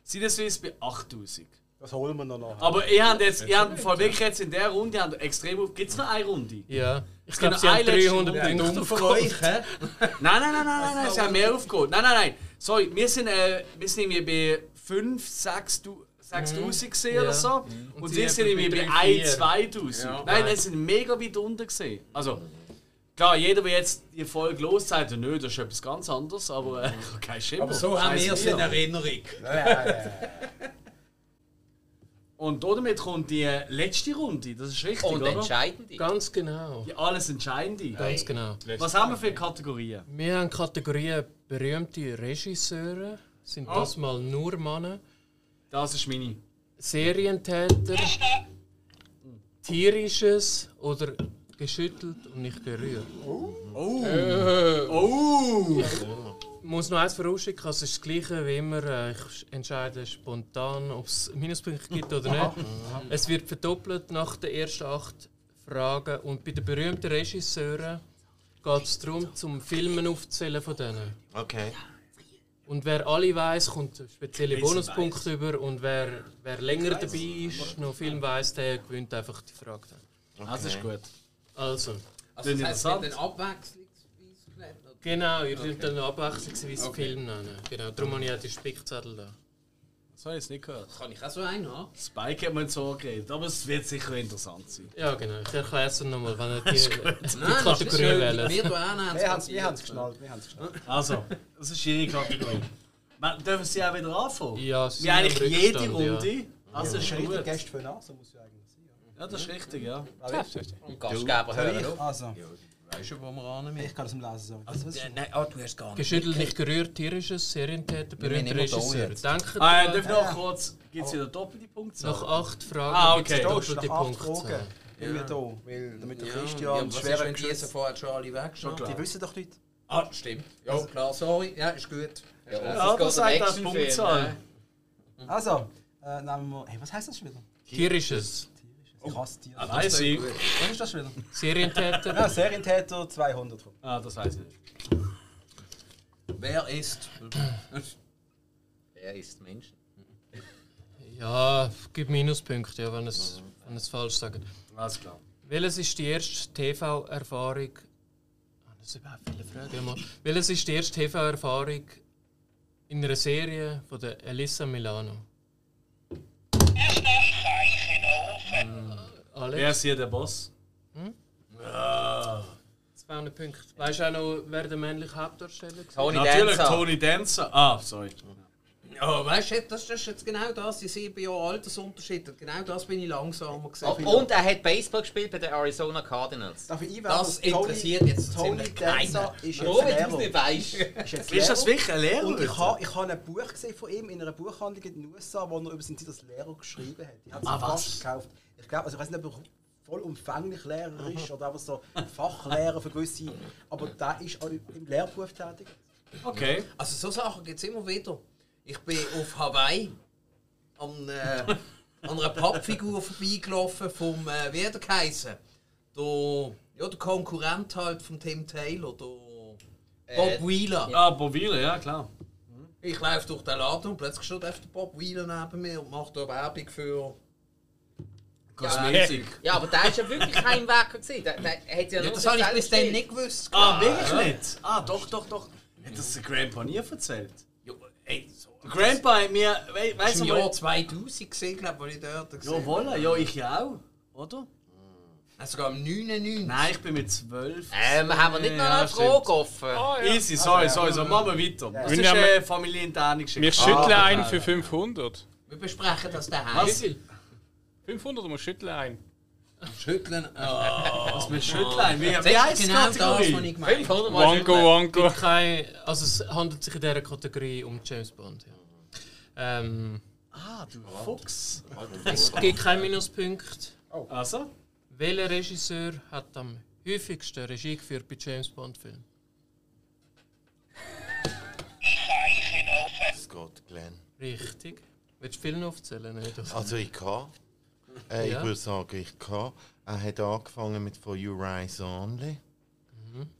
Sinneswiss bei 8000. Das holen wir noch nach. Aber ihr habt jetzt, ihr habt vor wirklich jetzt in der Runde ihr habt extrem auf. Gibt es noch eine Runde? Ja. Ich Es glaube, gibt sie haben eine letzte 300 Runde. Punkte aufgeholt. euch? Nein, nein, nein, nein, nein, nein, sie haben mehr aufgeholt. Nein, nein, nein. Sorry, wir sind, äh, wir sind irgendwie bei 5, 6, 6000 gesehen Ja. oder so. Und Und, sie sind irgendwie bei bei 3, 1, 2000. Ja. Nein, die sind mega weit unten gesehen. Also, klar, jeder, der jetzt die Folge los sagt, nö, das ist etwas ganz anderes, aber äh, kein Schimmer. Aber so haben wir es in Erinnerung. Und damit kommt die letzte Runde, das ist richtig, Und oder? entscheidende. Ganz genau. Die alles Entscheidende. Ganz genau. Was haben wir für Kategorien? Wir haben Kategorien berühmte Regisseure. Sind das mal nur Männer. Das ist meine. Serientäter. Tierisches oder geschüttelt und nicht gerührt. Oh! Ich muss noch eins vorausschicken, also es ist das Gleiche wie immer. äh, Ich entscheide spontan, ob es Minuspunkte gibt oder nicht. Es wird verdoppelt nach den ersten acht Fragen. Und bei den berühmten Regisseuren geht es darum, zum Filmen aufzählen von denen. Okay. Und wer alle weiß, kommt spezielle Bonuspunkte über. Und wer, wer länger dabei ist, noch Film weiß, der gewinnt einfach die Frage. dann. Das ist gut. Also, Also das heisst, mit den abwechslungsweise oder? genau, ihr dürft dann abwechslungsweise Film nennen. Genau, darum habe ich auch die Spickzettel da. Das habe ich jetzt nicht gehört. Kann ich auch so einen haben? Spike hat mir so geredet, aber es wird sicher interessant sein. Ja, genau. Ich erkläre es nochmal, wenn ihr die, die Nein, ist Kategorie wählt. Wir Wir haben es wir haben's geschnallt, wir haben es geschnallt. Also, das ist ihre Kategorie. Wir- Dürfen Sie auch wieder anfangen? Ja, sie Wie eigentlich jede Rückstand, ja. Runde. Also ist Richtig gut. Gäste für nach, so muss ja eigentlich. Ja, das ist richtig, ja. Und Gastgeber hören auf. Also, Weißt du, wo wir ran ich kann das im Lesen sagen. Also, ist Nein, ah, du hast gar nicht. Geschüttelt, nicht gerührt, tierisches, Serientäter, Wir berühmter Regisseur. Denkt Ah, dran, darf ich noch kurz. Gibt es wieder doppelte Punktzahl? nach acht Fragen Ah, gibt es okay. da? Ist doppelte nach acht Punkte. Fragen. Bin wir da, weil damit der Ja, Christian ja, was ist, schwerer wenn die geschützt. jetzt vorher schon alle weg Schon klar. Die wissen doch nicht. Ah, stimmt. Ja, klar, sorry. Ja, ist gut. Ja, Ja, das sagt das Punktzahl. Also, äh, nehmen wir. Hey, was heißt das schon wieder? Tierisches, Krass, Tier. Ah, Weiß ich. Was ist das schon wieder? Serientäter, Ja, Serientäter 200. Ah, das weiß ich nicht. Wer ist? Wer ist Mensch? ja, gibt Minuspunkte, ja, wenn es, wenn es falsch sagt. Alles klar. Welches ist die erste TV-Erfahrung? Ah, Das sind überhaupt viele Fragen. mal. Welches ist die erste TV-Erfahrung in einer Serie von der Elisa Milano? Alex? Wer ist hier der Boss? 200 Punkte. Weißt du auch noch, wer der männliche Hauptdarsteller war? Tony Natürlich Dancer. Tony Dancer. Ah, sorry. Ja, weißt du, das ist jetzt genau das, die sieben Jahre Altersunterschied. Genau das bin ich langsamer gesehen. Oh, und er hat Baseball gespielt bei den Arizona Cardinals. Darf ich einwerfen? Das interessiert jetzt Tony ziemlich Dancer keinen. ist Nur jetzt wenn du es nicht weißt. Ist jetzt Ist das Lehrer. wirklich ein Lehrer? Und ich habe ich hab ein Buch gesehen von ihm in einer Buchhandlung in den USA, wo er über seine Zeit als Lehrer geschrieben hat. Ich habe es Ah, fast was? gekauft. Ich glaube, also ich weiß nicht, ob er vollumfänglich Lehrer ist oder einfach so Fachlehrer für gewisse. Aber der ist auch im Lehrberuf tätig. Okay. Also so Sachen gibt es immer wieder. Ich bin auf Hawaii an, äh, an einer Pappfigur vorbeigelaufen vom, äh, wie hat er geheißen? Der, ja, der Konkurrent halt von Tim Taylor, der Bob Äh, Wheeler. Ah, Bovile, ja klar. Ich laufe durch den Laden und plötzlich steht einfach der Bob Wheeler neben mir und macht da Werbung für... Kosmetik. Ja, aber der ist ja wirklich kein Wecker gewesen. Der, der hat ja, Ja, das habe ich bis dann nicht gewusst. Ah, wirklich nicht? Ah, doch, doch, doch. Hat das der Grandpa nie erzählt? Ja, ey, so. Der Grandpa hat mir. We weißt war du im Jahr mal. 2000 gesehen, glaube ich, als ich dort gesehen Ja, voilà, ja, ich auch. Oder? Also sogar am 99. Nein, ich bin mit 12. Ähm, haben wir nicht noch Ja, eine stimmt. Frage offen? Easy, sorry, sorry, so machen wir weiter. Das Wir ist eine familieninterne Geschichte. Wir schütteln Ah, einen für 500. Wir besprechen das daheim. Was? 500 wir schütteln einen. Schütteln. Was mit Schüttlein? Wie, Das wie ist heisst die genau das, was Kategorie? ich gemeint 500 Mal Wanko, schütteln. Wanko. Kein, also es handelt sich in dieser Kategorie um James Bond. Ja. Ähm, Ah, du Fuchs. es gibt keinen Minuspunkt. Also? Welcher Regisseur hat am häufigsten Regie geführt bei James Bond Filmen? Zeichen offen. Scott Glenn. Richtig. Willst du Filme aufzählen? Nicht? Also ich kann. Äh, Ja. Ich würde sagen, ich kann. Er hat angefangen mit For You Rise Only.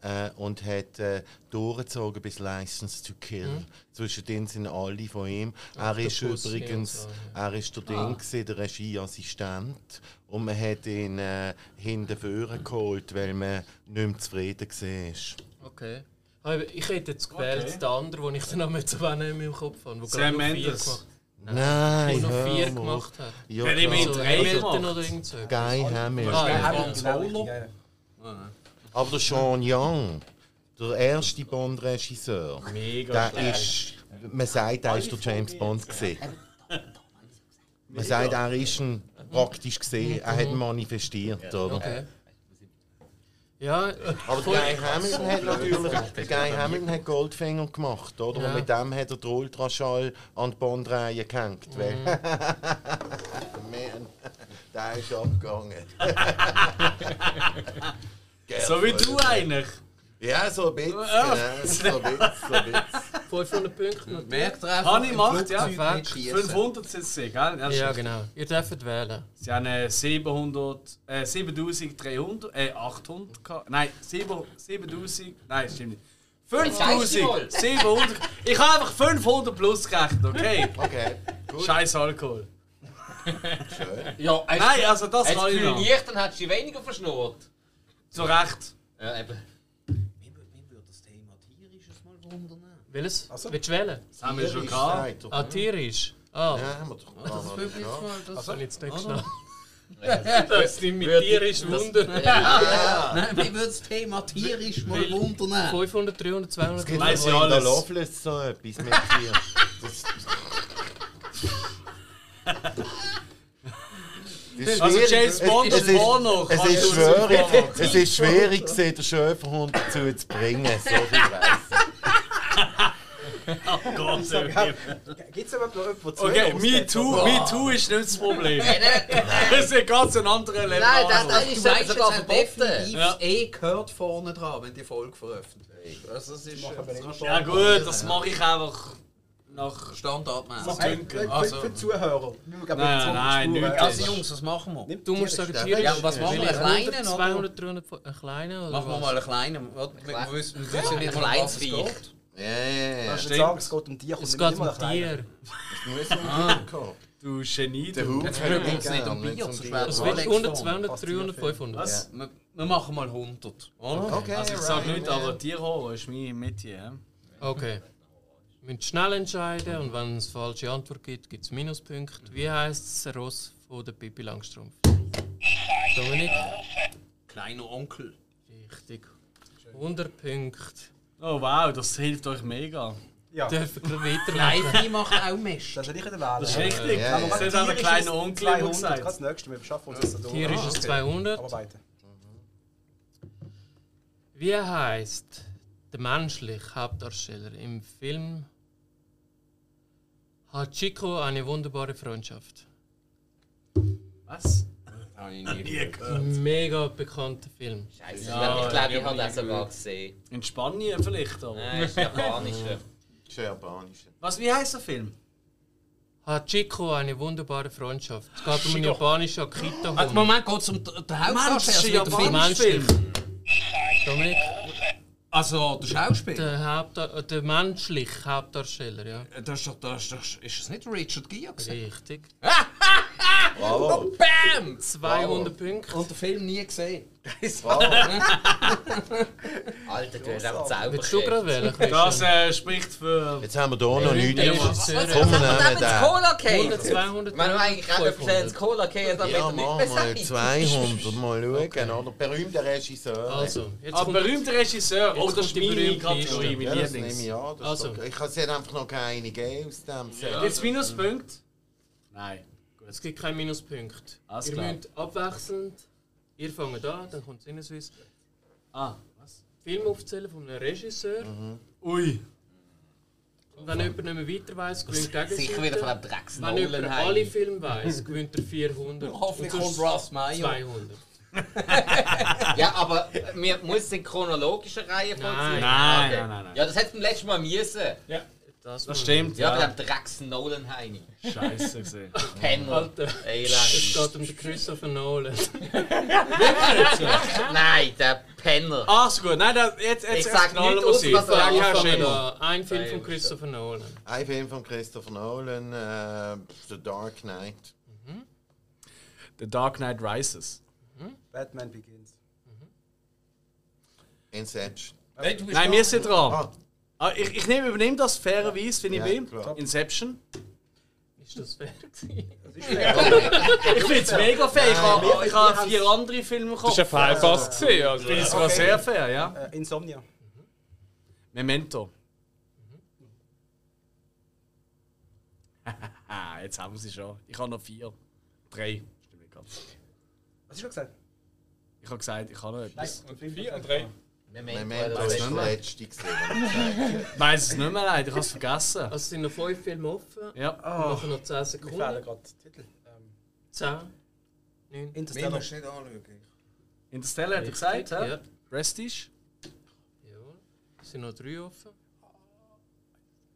Äh, und hat äh, durchgezogen bis License to Kill. Zwischendrin sind alle von ihm. Er ist übrigens er ist der Ding, gewesen, der Regieassistent. Und man hat ihn äh, hinten vorne geholt, weil man nicht mehr zufrieden war. Okay. Ah, Ich hätte jetzt gewählt, den anderen, den ich dann noch mit in meinem Kopf habe. Der Sam Mendes. Nein, der noch vier gemacht hat. Ja, klar. in So drei Hamilton gemacht. oder irgend so. Guy Hamilton. Ah, ja. Ja, Solo? richtig, ja, ja. Aber der Sean Young, der erste Bond-Regisseur, der ist, man sagt, er ist der James Bond gesehen. Man sagt, er ist ein praktisch gesehen, er hat ihn manifestiert, oder? Okay. Ja, Aber der Guy Hamilton hat natürlich, der Guy Hamilton hat Goldfinger gemacht, oder? Ja. Und mit dem hat er den Ultraschall an die Bondreihe gehängt. Weil, Man, der ist abgegangen. So wie du eigentlich. Ja, so ein bisschen. Ja. genau, So ein bisschen, so ein bisschen. 500 Punkte. ihr einfach, Hanni macht, ja. Flugzeug nicht schiessen. 500 sind sie, gell? Ja, Ja, genau. Ihr dürft wählen. Sie haben äh, 700, äh, 7300, äh, 800, gehabt. nein, 7 7000, nein, stimmt nicht. 5000! 700! Ich habe einfach 500 plus gerechnet, okay? Okay, gut. Scheiß Alkohol. Ja, hast Nein, also das kann du ich viel noch. nicht, dann hättest du weniger verschnurrt. Zu Recht. Ja, eben. Welches? Also? Willst du wählen? Das haben wir schon gehabt. Ah, tierisch. Ah, Ja, haben wir doch. Das Ah, würde mich ja. mal... Das, habe ich jetzt nicht Oder? geschnallt. Das sind mit tierisch wundern. Nein, mich würde das Thema tierisch mal wundern. 500, 300, 200. Gibt Weiss es ich alles. Loveless so etwas mit dir? Das, das ist Also. James Bond. Ist, es, ist schwierig, super. es ist schwierig, den Schäferhund dazu zu bringen. So viel weiss Oh Gott, Gibt es überhaupt noch jemanden, der Okay, zuhört? Me Too, Me Too ist nicht das Problem. Das ist ein ganz ein anderer Level. Nein, das, das ist weißt, sogar verboten. Ja. das E gehört vorne dran, wenn die Folge veröffentlicht. Also das ist das Ja gut, das mache ich einfach nach... standardmäßig. Für, Also- für, die Zuhörer. Nein, nein, äh, Also Jungs, was machen wir? Du musst sagen, tierisch. Ja, was machen wir? Einen kleinen, 100, oder? 200, 300, einen kleinen Machen wir mal einen kleinen. Wir wissen wissen nicht was es geht. Ja, ja, ja. Es geht um Tier. Es geht um ein Tier. Muss um kommen. Du Genie, Der. Hut Jetzt bringen wir uns nicht um Bier, Tier das willst du? Alex 100, vorne. 200, 300, 500? Was? Wir, wir machen mal 100. Oder? Okay, Also ich sag right, nicht, man. aber Tierhorror ist mein Metier. Okay. Wir müssen schnell entscheiden und wenn es falsche Antwort gibt, gibt es Minuspunkte. Wie heisst das Ross von der Pippi Langstrumpf? Dominik? Kleiner Onkel. Richtig. 100 Punkte. Oh wow, das hilft euch mega. Ja, das Dürfen wir weitermachen? Kleine macht auch Mist. hätte ich wählen. Das ist richtig. Ja, ja. Das hat auch der kleine Onkel 200, gesagt. das nächste, wir schaffen uns das Hier ist es 200. Arbeiten. Wie heißt der menschliche Hauptdarsteller im Film Hachiko eine wunderbare Freundschaft? Was? Habe ich nie Nie gehört. Mega bekannter Film. Scheiße, Ja, ich glaube, ich habe das ja, sogar gesehen. In Spanien vielleicht, aber. Nein, ist japanisch. Das ist japanisch. Was, wie heißt der Film? Hachiko eine wunderbare Freundschaft. Es geht um einen japanischen Akita-Hund. Also, Moment, geht es um den den Hauptdarsteller? Mann, also den Film? Dominik? Also der Schauspieler? Der, Hauptda äh, der menschliche Hauptdarsteller, ja. Das ist, doch, das ist, doch- ist das nicht Richard Gere? gewesen? Richtig. Bravo. Bam! 200 Punkte. Und den Film nie gesehen. Alter, du hast einfach? Christian? Das äh, spricht für. Jetzt haben wir hier noch nichts. Regisseur. Komm, wir nehmen den. Cola Cake! 100, 200, Wenn wir eigentlich auch etwas ins 500. Cola Cake damit Ja, er nicht machen mehr wir sagt. 200. Mal schauen. Oder? Berühmter Regisseur. Also, jetzt Ah, kommt berühmter Regisseur. Oh, das ist meine berühmte Kategorie, Liste. mein Ja, das Lieblings. nehme ich an. Das Also. Ich habe sie einfach noch keine gegeben aus dem. Jetzt Minuspunkt? Nein. Es gibt keinen Minuspunkt. Alles Ihr klar. müsst abwechselnd. Ihr fangt an, dann kommt Sinneswiss. Ah, was? Film aufzählen von einem Regisseur. Ui. Und wenn jemand nicht mehr weiter weiss, gewinnt er Sicher wieder von dem Drecks Wenn jemand alle Filme weiss, gewinnt er 400. Hoffentlich Und kommt Ross Meyer. 200. Ja, aber wir muss in chronologischer Reihe Nein. vollziehen. Nein, nein, nein, nein. Ja, das hätte beim letzten Mal müssen. Das, Das stimmt, Ja, ja. bei dem Drecks Nolan Heini. Scheiße gesehen. Penner. Alter, es Elend. geht um den Christopher Nolan. Nein, der Penner. Ach, so gut. Nein, da, jetzt, jetzt, Ich sag nicht aus, was er Ja. Ein Film von Christopher Nolan. Ein Film von Christopher Nolan, äh, The Dark Knight. The Dark Knight Rises. Batman Begins. Inception. Du bist Nein, da. wir sind dran. Ah, Ah, ich, ich nehme, übernehme das fairerweise, wenn ich bin. klar. Inception. Ist das fair gewesen? Ich finde es mega fair. Ich habe, ich habe vier andere Filme Kopf. Das war ein Fallpass gesehen. Also. Das war sehr fair, ja. Äh, Insomnia. Memento. Haha, jetzt haben wir sie schon. Ich habe noch vier. Drei. Stimmt nicht ganz. Was hast du schon gesagt? Ich habe gesagt, ich habe noch etwas. Vier und drei. Memento das ist der letzte gesehen, den ich. Ich weiß es nicht mehr leid, ich habe es vergessen. Also es sind noch fünf Filme offen. Ja. Wir machen noch 10 Mir fehlen Sekunden. gerade Titel. Ähm, 10, 9, Wir Interstellar. musst nicht anschauen. Interstellar hat er gesagt, hä? Ja. Prestige. Jawohl. Es sind noch drei offen.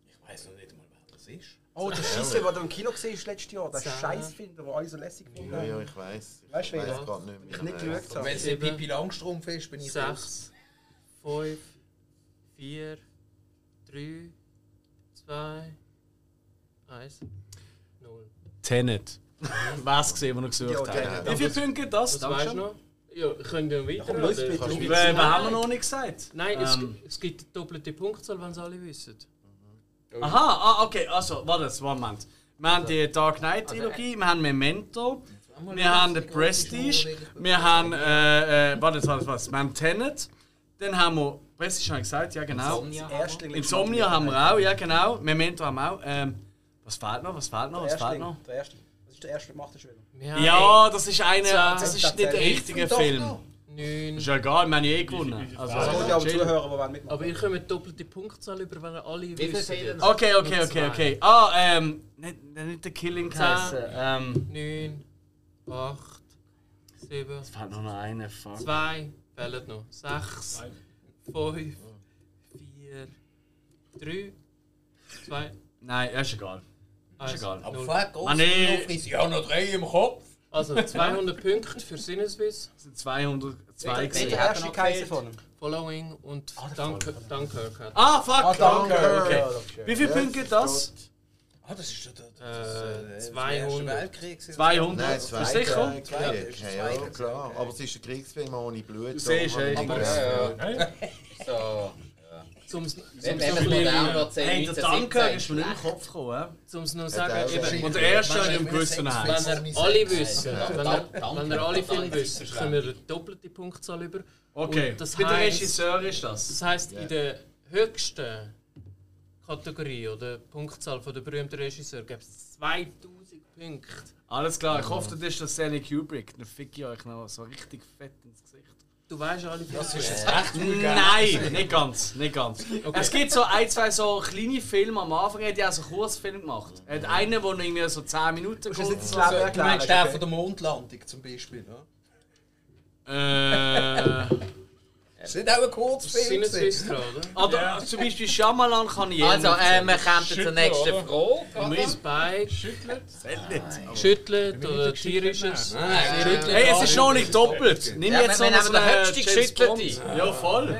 Ich weiß noch nicht mal, wer das ist. Oh, der Schisse, den du im Kino gesehen hast letztes Jahr. Der. Scheißfilm, der alle so lässig Ja, finden. ja, ich weiß. Ich Weißt du, mehr. Ich nicht geschaut habe. Wenn es. Pippi Langstrumpf ist, bin ich raus. 6, 5, 4, 3, 2, 1, 0. Tenet. Was gesehen, was wir gesucht Ja, haben. Wie viele Punkte gibt das? Was weißt du noch? Ja, könnt ihr weiter? komm, los, oder? bitte. Kannst du Äh, weiter- was haben wir noch nicht gesagt? Nein, es, Ähm. es gibt eine doppelte Punktzahl, wenn es alle wissen. Aha, ah, okay, also, warte, one Moment. Wir haben die Dark Knight Trilogie, wir haben Memento, wir haben den Prestige, wir haben, äh, äh, warte, warte, was, wir haben Tenet, dann haben wir, Prestige habe ich gesagt, ja genau. Erstling Insomnia haben wir auch, ja genau. Memento haben wir auch. Ähm, was fehlt noch, was fehlt noch, was Der fehlt noch? Der Erstling. Was ist der erste gemacht, der Schwede? Haben Ja, das ist eine, das das ist nicht der richtige Film. 9. Ist ja egal, wir haben ja eh gewonnen. Also, Es kommt ja auch chill. Zuhörer, die wollen mitmachen. Aber ihr könnt doppelte Punktzahl über, wenn alle wissen. Okay, okay, okay, okay. Ah, ähm, nicht, nicht der Killing Zehn. geheißen. Ähm, 9, 8, 7, fehlt noch eine, fuck. 2, fehlen noch. 6, 5, 4, 3, 2, Nein, ist egal. 1. egal. Aber fuck, Ah, nee. Office, ja, noch drei im Kopf. Also 200 Punkte für Sinneswiss, Es sind 202 Welcher gesehen. der erste Kaiser von ihm? Following und Dunkirk. Dunkirk Ah, fuck! Ah, danke. Okay. Das ist. Wie viele Punkte gibt das? Ah, das ist der, der, Äh, der, 200. Weltkrieg. 200? Nein, Bist du zwei sicher? Krieg. Ja, das Ja, ja, klar. Aber es ist ein Kriegsfilm ohne Blut. Du siehst, Aber- gewusst. So. Zum Wenn zum wenn noch es 1917 Dunkirk ist mir nicht in den Kopf gekommen. Zum noch Ja, sagen, der- eben, Und der erste ich im Gewissen wenn haben. ihr alle wissen, wenn ihr, Danke. wenn ihr alle Filme wisst, können wir eine doppelte Punktzahl über. Okay, das bei der Regisseur ist das. Das heisst, in der höchsten Kategorie oder Punktzahl von der berühmten Regisseur gibt es 2000 Punkte. Alles klar, ich hoffe, das ist der Stanley Kubrick. Dann fick ich euch noch so richtig fett ins Gesicht. Du weißt alle. Das Nein, nicht ganz, nicht ganz. Es gibt so ein, zwei so kleine Filme am Anfang, er hat ja auch so Kurzfilme gemacht. Er hat einen, der noch irgendwie so 10 Minuten Das ist jetzt das Leben Du meinst der okay? von der Mondlandung zum Beispiel, ne? Äh, Ist nicht auch ein Kurzfilm? gewesen? Sinneswiss dran, oder? oder zum Beispiel Shyamalan kann ich Also, äh, wir kommen zur nächsten? Frage. Spike, Schüttelt. geschüttelt oder tierisches. Schüttelt. Hey, es ist noch nicht doppelt. Nimm Ja, jetzt so einen höchsten James geschüttelte. Bond. Ja, voll.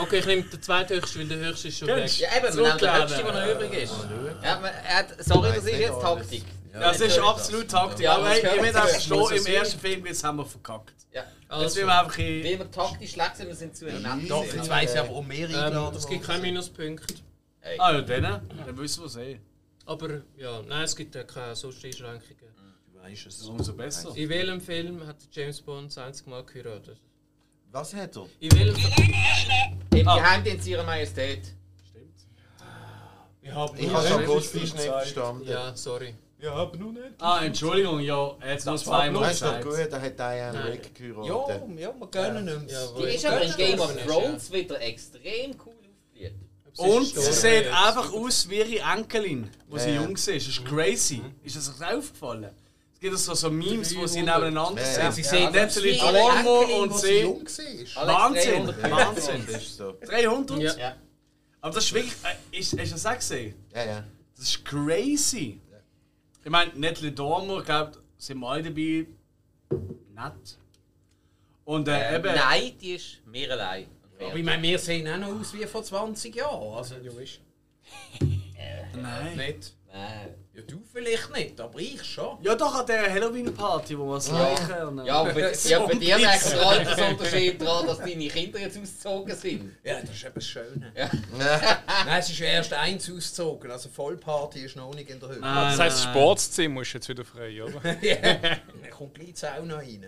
Okay, ich nehme den zweithöchsten, weil der höchste ist schon weg. Ja, eben, wir nehmen den höchsten, der noch übrig ist. Ja, man, er hat, sorry, das ist jetzt Taktik. Das ist absolut Taktik. Ja, Aber hey, einfach stehen, Muss es im ersten Film jetzt haben wir verkackt. Ja. Jetzt Also, will wir einfach in... Weil wir taktisch schlecht sind, wir sind zu nett. Doch, jetzt weiss ich aber auch mehr ähm, eingeladen. es gibt keine Minuspunkte. Ah ja, dann, dann wissen wir es eh. Aber ja, nein, es gibt ja keine solche Einschränkungen. Du weißt es. Umso besser. In welchem Film hat James Bond das einzige Mal geheiratet? Was hat er? In welchem Film? Im Geheimdienst ihrer Majestät. Haben Ich habe schon akustisch nicht verstanden. Ja, sorry. Ja, aber nur nicht. Ah, Entschuldigung, ja, er hat es nur zweimal Das ist doch gesagt. gut, da hat Diane Nein. Rick Ja, geheiratet. ja, wir gönnen uns. Ja, Die ist aber in Game of Thrones wieder extrem cool aufgelegt. Und sie sieht jetzt. einfach aus wie ihre Enkelin, wo sie Ja. jung war. Das ist crazy. Ist das euch aufgefallen? Es gibt so, so Memes, wo sie 300. nebeneinander Ja, sind. ja. Sie sehen Natalie alle Dormer und sie. jung war. Alex, Wahnsinn! 300 Wahnsinn! Das ist so. 300? Ja. Ja. Aber das ist wirklich. Äh, ist, hast du das auch gesehen? Ja, ja. Das ist crazy. Ich meine, Natalie Dormer, ich glaube, sind wir alle dabei. Nett. Und äh, Äh, eben. nein, die ist mehr allein. Aber ich meine, wir sehen auch noch aus wie vor 20 Jahren. Also, Nein. nicht. Nein. Ja, du vielleicht nicht, aber ich schon. Ja, doch an der Halloween-Party, wo wir es äh, Ja, aber bei, ja, bei dir ein merkt bisschen. der Altersunterschied daran, dass deine Kinder jetzt ausgezogen sind. Ja, das ist eben das Schöne. Ja. Nein, es ist ja erst eins ausgezogen, also Vollparty ist noch nicht in der Höhe. Nein, Das heisst, das nein. Sportszimmer ist jetzt wieder frei, oder? Ja, dann kommt gleich die Sauna rein.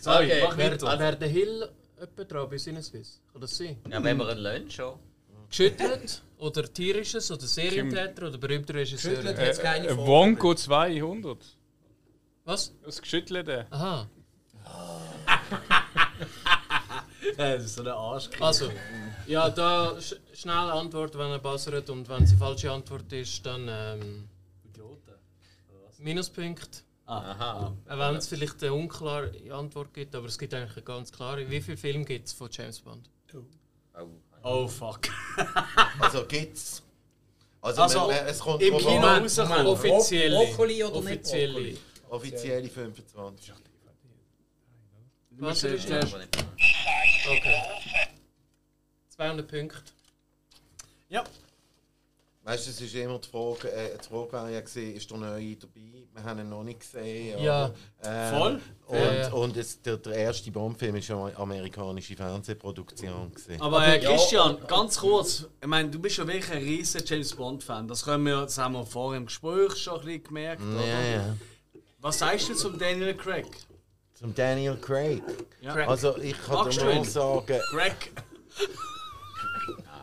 Sorry, Okay. mach Wer, weiter. wer der Hill etwa dran bei Sinneswiss? Kann das sein? Ja, wenn wir einen Lunch schon. Geschüttelt? Oder tierisches? Oder Serientäter? Oder berühmter Regisseur? Geschüttelt hat es keine Äh. Wonko 200. Was? Das Geschüttelte. Aha. Das ist so ein Arsch. Also, ja, da sch schnell antworten, wenn er buzzert und wenn es die falsche Antwort ist, dann ähm, Minuspunkt. Aha. Auch wenn es vielleicht eine unklare Antwort gibt, aber es gibt eigentlich eine ganz klare. Wie viele Filme gibt es von James Bond? Oh. Oh fuck. Also gibt's. Also, Also, man, man, es kommt im Kino an. rauskommen. Offizielle. Brokkoli oder nicht Offizielle. Brokkoli? Offizielle 25. Was ist das? Okay. 200 Punkte. Ja. Weißt du, es ist immer die Frage, äh, die Frage war ja gesehen, ist der neue dabei? Wir haben ihn noch nicht gesehen. Ja. aber, ähm, Voll. Und, Ja, ja. und es, der, der erste Bond-Film war ja eine amerikanische Fernsehproduktion. Gewesen. Aber äh, Christian, ganz kurz, ich meine, du bist ja wirklich ein riesen James Bond-Fan. Das, können wir, das haben wir vorher im Gespräch schon ein bisschen gemerkt. ja, oder? ja. Was sagst du zum Daniel Craig? Zum Daniel Craig. Ja. Also ich kann Magst dir nur sagen, Craig.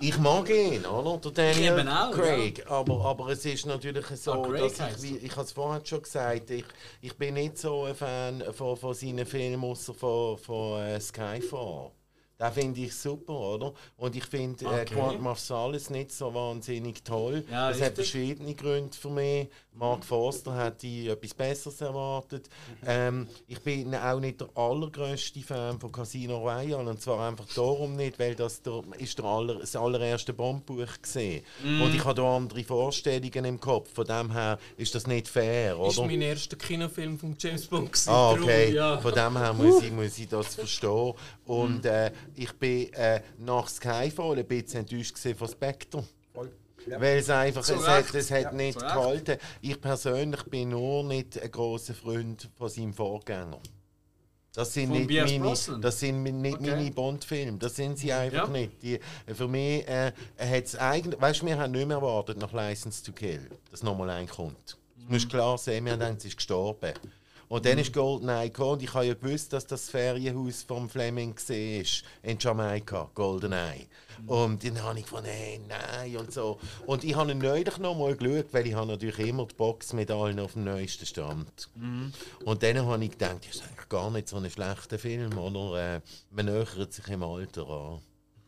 Ich mag ihn, oder? Der Daniel eben auch, Craig. Aber, aber es ist natürlich so, Ah, dass ich, wie, ich habe es vorhin schon gesagt, ich, ich bin nicht so ein Fan von, von seinen Filmen, außer von, von äh, Skyfall. Den finde ich super, oder? Und ich finde äh, Okay. Quantum of Solace nicht so wahnsinnig toll. Ja, das hat verschiedene Gründe für mich. Mark Forster hat die etwas Besseres erwartet. Ähm, ich bin auch nicht der allergrößte Fan von Casino Royale und zwar einfach darum nicht, weil das der, ist der aller, das allererste Bondbuch gesehen und ich habe da andere Vorstellungen im Kopf. Von dem her ist das nicht fair, Das war oder? mein erster Kinofilm von James Bond. gewesen. Ah, okay. Ja. Von dem her muss ich, muss ich das verstehen. Und äh, ich bin äh, nach Skyfall ein bisschen enttäuscht von Spectre. Voll. Ja. Weil es einfach, es hat, es hat Ja, nicht gehalten. Ich persönlich bin nur nicht ein großer Freund von seinem Vorgänger. Das sind Von nicht meine, Brosnan? das sind nicht Okay. meine Bond-Filme. Das sind sie einfach Ja. nicht. Die, für mich äh, hat es eigentlich, weißt du, wir haben nicht mehr erwartet nach License to Kill, dass nochmal ein kommt. Das musst klar sehen, wir haben gedacht, sie ist gestorben. Und dann ist GoldenEye gekommen und ich habe ja gewusst, dass das Ferienhaus vom Fleming war in Jamaika, GoldenEye. Und dann habe ich gefunden, hey, nein und so. Und ich habe neulich noch mal geschaut, weil ich habe natürlich immer die Box mit allen auf dem neuesten Stand. Und dann habe ich gedacht, das ist eigentlich gar nicht so ein schlechter Film, oder? Äh, man nähert sich im Alter an.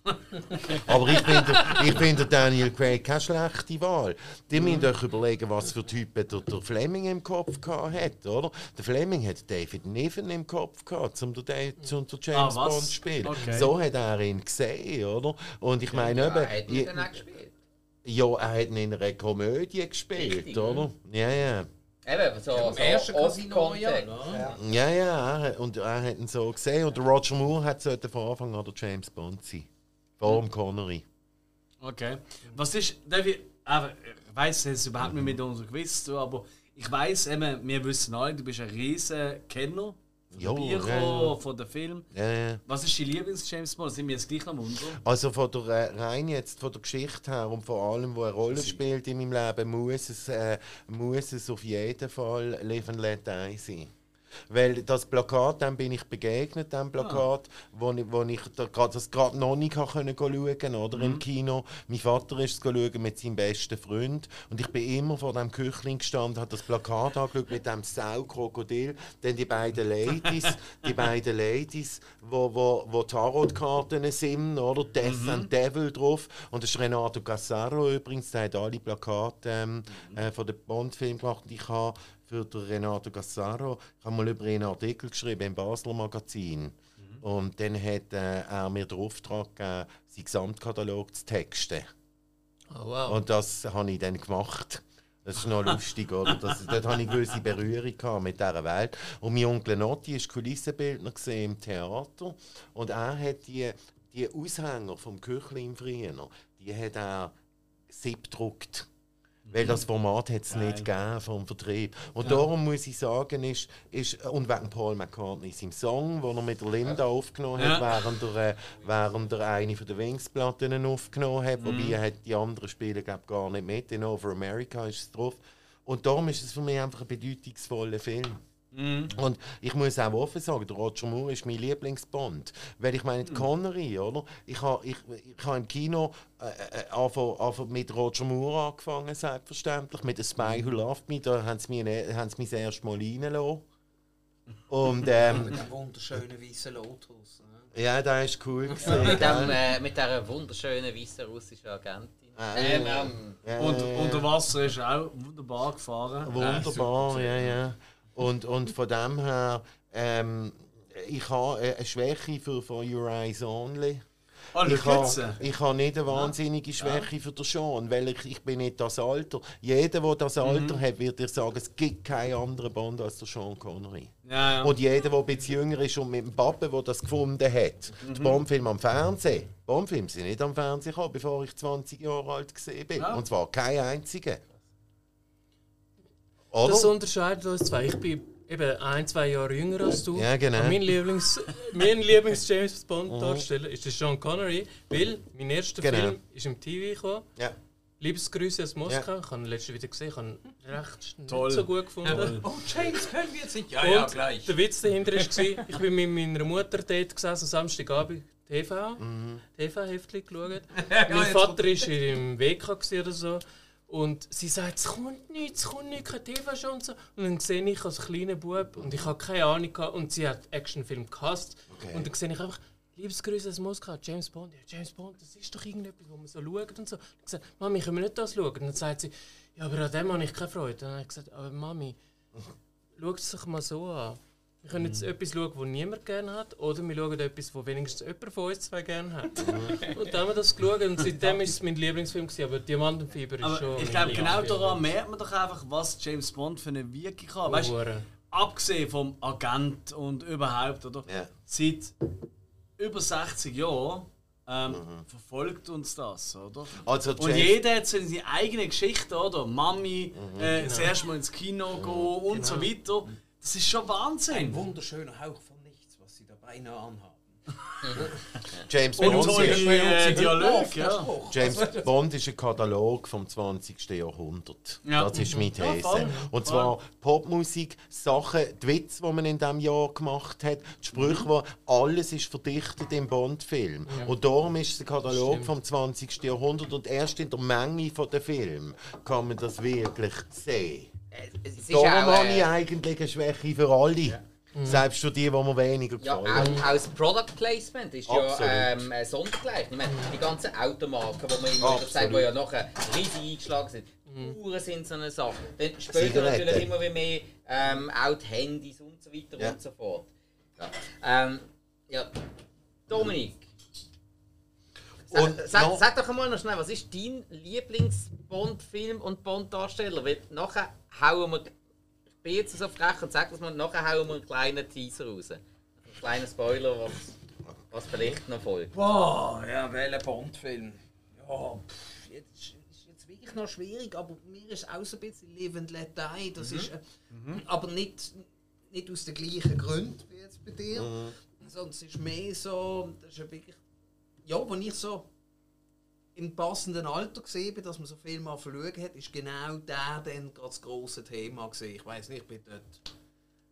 Aber ich finde ich find der Daniel Craig keine schlechte Wahl. Die müssen euch überlegen, was für Typen der, der Fleming im Kopf hat, oder? Der Fleming hat David Niven im Kopf gehabt, um den, zum den James Ah? Bond zu spielen. Okay. So hat er ihn gesehen, oder? Und ich meine, Ja, eben, er hat ihn je- dann auch gespielt. ja, er hat ihn in einer Komödie gespielt, Richtig, oder? Ja, ja. Eben, so, Am so ersten Casino. Royale. Ja, ja, er, und er hat ihn so gesehen. Und der Roger Moore hat sollte von Anfang an der James Bond sein. Vor dem Connery. Okay. Was ist, darf ich, aber ich weiß es überhaupt nicht mit unserem Quiz zu, aber ich weiß eben, wir wissen alle, du bist ein riesen Kenner von den Büchern, ja, ja. von den Filmen. Ja, ja. Was ist dein Lieblings-James Bond? Sind wir jetzt gleich noch wundern? Also von der, äh, rein jetzt von der Geschichte her und vor allem, wo eine Rolle spielt in meinem Leben, muss es, äh, muss es auf jeden Fall Live and Let Die sein. Weil das Plakat, dem bin ich begegnet, dem Plakat, wo ich, wo ich da, grad- das gerade noch nicht können schauen oder im Kino. Mein Vater ist es schauen mit seinem besten Freund und ich bin immer vor dem Küchling gestanden, habe das Plakat angeschaut mit dem Sau-Krokodil, dann die beiden Ladies, die beiden Ladies, wo, wo, wo Tarotkarten sind, oder? Death and Devil drauf. Und das ist Renato Gassaro übrigens, der hat alle Plakate ähm, äh, von dem Bond-Film gemacht. Ich habe für den Renato Gassaro, ich habe mal über ihn einen Artikel geschrieben im Basler Magazin. Und dann hat äh, er mir den Auftrag gegeben, seinen Gesamtkatalog zu texten. Oh, wow. Und das habe ich dann gemacht. Das ist noch lustig, oder? Das, dort hatte ich gewisse Berührung mit dieser Welt. Und mein Onkel Notti war Kulissenbildner im Theater. Und er hat die, die Aushänger vom Küchlin früher, die hat er sieb gedruckt. Weil das Format hat es nicht gegeben vom Vertrieb. Und darum muss ich sagen, ist, ist, und wegen Paul McCartney, seinem Song, den er mit der Linda aufgenommen hat, während er, äh, während er eine von den Wings-Platten aufgenommen hat, wobei er hat die anderen Spiele glaub, gar nicht mit, in Over America ist es drauf. Und darum ist es für mich einfach ein bedeutungsvoller Film. Und ich muss auch offen sagen, der Roger Moore ist mein Lieblingsbond. Weil ich meine, die Connery, oder? Ich habe ich, ich ha im Kino äh, äh, anfang- anfang mit Roger Moore angefangen, selbstverständlich. Mit «A Spy Who Loved Me», da haben sie mich, ne- haben sie mich das erste Mal reingelassen. Und ähm, Mit dem wunderschönen weißen Lotus. ne? ja, das ist cool. Gewesen, Mit, dem, äh, mit dieser wunderschönen weißen russischen Agentin. Äh, Ähm, ähm, Ja, Und unter Wasser ist auch wunderbar gefahren. Wunderbar, ja, ja. Und, und von dem her, ähm, ich habe eine Schwäche für For Your Eyes Only. Oh, ich habe nicht eine wahnsinnige Schwäche für den Sean, weil ich, ich bin nicht das Alter. Jeder, der das Alter hat, wird dir sagen, es gibt keinen anderen Bond als der Sean Connery. Ja, ja. Und jeder, der ein bisschen jünger ist und mit dem Papa, der das gefunden hat, die Bombfilme am Fernsehen. Bombfilme sind nicht am Fernsehen gekommen, bevor ich 20 Jahre alt gesehen bin. Und zwar kein einziger. Oder? Das unterscheidet uns zwei. Ich bin eben ein, zwei Jahre jünger als du. Ja, genau. Und mein Lieblings, mein Lieblings James Bond Darsteller ist der Sean Connery, weil mein erster Genau. Film ist im TV gekommen. ja. Liebesgrüße aus Moskau. Ich habe ihn letztes wieder gesehen. Ich habe ihn recht nicht Toll. so gut gefunden. Oh, James, können wir jetzt nicht? Ja, Und ja, gleich. der Witz dahinter war, ich bin mit meiner Mutter dort gesessen, Samstagabend TV, TV-Heftchen geschaut. mein Vater war im WK oder so. Und sie sagt, es kommt nichts, es kommt nichts, kein TV schon und so. Und dann sehe ich als kleiner Bub und ich habe keine Ahnung gehabt, und sie hat Actionfilm gehasst. Okay. Und dann sehe ich einfach, Liebesgrüße aus Moskau, James Bond. Ja, James Bond, das ist doch irgendetwas, wo man so schaut und so. Ich gesagt, Mami, können wir nicht das schauen? Und dann sagt sie, ja, aber an dem habe ich keine Freude. Dann habe ich gesagt, aber Mami, schau es sich mal so an. Wir können jetzt etwas schauen, das niemand gerne hat, oder wir schauen etwas, das wenigstens jemand von uns zwei gerne hat. und dann haben wir das geschaut und seitdem ist es mein Lieblingsfilm gewesen, aber Diamantenfieber ist Aber schon... ich glaube, genau daran merkt man doch einfach, was James Bond für eine Wirkung hat. Weißt, abgesehen vom Agent und überhaupt, oder? Ja. Seit über 60 Jahren ähm, verfolgt uns das, oder? Also Und jeder hat so seine eigene Geschichte, oder? Mami, äh, das erste Mal ins Kino gehen und so weiter. Das ist schon Ein Wahnsinn. wunderschöner Hauch von nichts, was sie da beinahe anhaben. James Und Bond, ist, äh, Dialog, ja. James Bond ist ein Katalog vom 20. Jahrhundert. Ja. Das ist meine Ja, These. voll. Und zwar Popmusik, Sachen, die Witze, die man in diesem Jahr gemacht hat, die Sprüche, Mhm. wo alles ist verdichtet im Bond-Film. Und darum ist es ein Katalog vom 20. Jahrhundert und erst in der Menge der Filme kann man das wirklich sehen. Es ist Darum auch, habe ich äh, eigentlich eine Schwäche für alle. Selbst für die, die mir weniger ja, gefallen. auch, auch das Product Placement ist Absolut. ja ähm, äh, sondergleich. Ich meine, die ganzen Automarken, die man immer wieder sagt, die ja nachher riesig eingeschlagen sind, Uhren sind so eine Sache. Dann später natürlich immer wie mehr ähm, auch die Handys und so weiter Ja. und so fort. Ja, ähm, ja. Dominik. Sag, Und sag, noch- sag doch einmal noch schnell, was ist dein Lieblings-Bond-Film und Bond-Darsteller? Weil nachher hauen wir. Ich bin jetzt so frech und sag das mal, nachher hauen wir einen kleinen Teaser raus. Einen kleinen Spoiler, was, was vielleicht noch folgt. Boah, ja, welcher Bond-Film? Ja, pff, jetzt ist ist jetzt wirklich noch schwierig, aber mir ist auch so ein bisschen Live and Let Die. Das ist, äh, aber nicht, nicht aus den gleichen Gründen wie jetzt bei dir, sondern es ist mehr so, das ist ja wirklich, ja, wenn ich so im passenden Alter gesehen dass man so viel mal verloren hat, ist genau der dann gerade das grosse Thema gesehen. Ich weiß nicht, ich bin dort,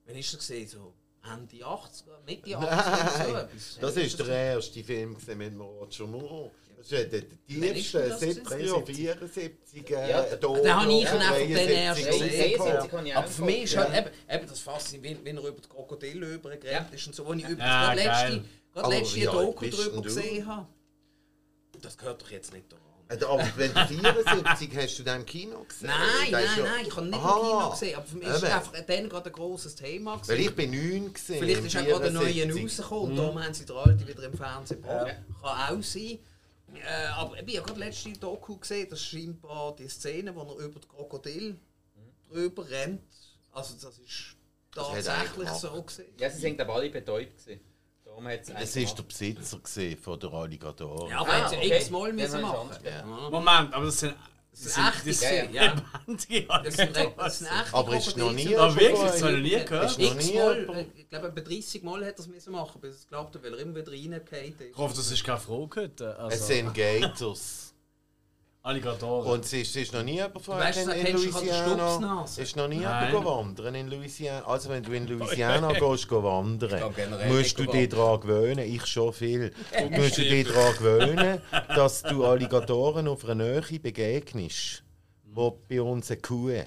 wann ist das gesehen? So Ende 80, Mitte 80, so etwas. Das ist der erste Film gewesen mit Roger Moore. Das ist der tiefste, denn das 70 oder 74 äh, Ja, da, den habe ich da, ihn einfach dann 73 erst gesehen. gesehen. 73 habe ich auch Aber für mich ist halt eben, eben das faszinierend, wenn, wenn er über die Krokodile übergerannt Ja. ist und so, wo ich übrigens Ja, gerade letzte, letzte Doku drüber gesehen habe. Das gehört doch jetzt nicht daran. Äh, Aber wenn du 74 hast du den im Kino gesehen? Nein, Das nein, ja- nein, ich habe nicht Aha. im Kino gesehen, aber für mich ist Eben. einfach dann gerade ein grosses Thema Weil gewesen. ich bin 9 gesehen. Vielleicht ist auch gerade ein neuer 74. rausgekommen und darum haben sie den alten wieder im Fernsehen gebracht. Kann auch sein. Äh, aber ich habe gerade letzte Doku gesehen, das ist scheinbar die Szene, wo er über das Krokodil drüber rennt. Also das ist tatsächlich gemacht. so gesehen. Ja, sie sind aber alle betäubt. Gewesen. Es war der. Besitzer gewesen von der Alligator. Ja, aber Ah, hätte okay. x-mal müssen machen. Ja. Moment, aber das sind. Das sind echte das Szenen, ja, ja. lebendige Das sind, Aber ist noch nie. Ah, wirklich? Das habe ich noch nie gehört. Ist noch nie X-mal, jemand- ich glaube, etwa 30 Mal hat er es müssen machen, bis es glaubt, weil er immer wieder ist. Ich hoffe, das ist keine Frage heute. Also, Es sind Gators. Alligatoren. Und es ist, ist noch nie jemand in, in Louisiana. Ist noch nie Nein. jemand wandern in Louisiana. Also wenn du in Louisiana gehst, geh wandern, musst du dich daran gewöhnen, ich schon viel, musst du dich daran gewöhnen, dass du Alligatoren auf einer Nähe begegnest, wo bei uns eine Kuh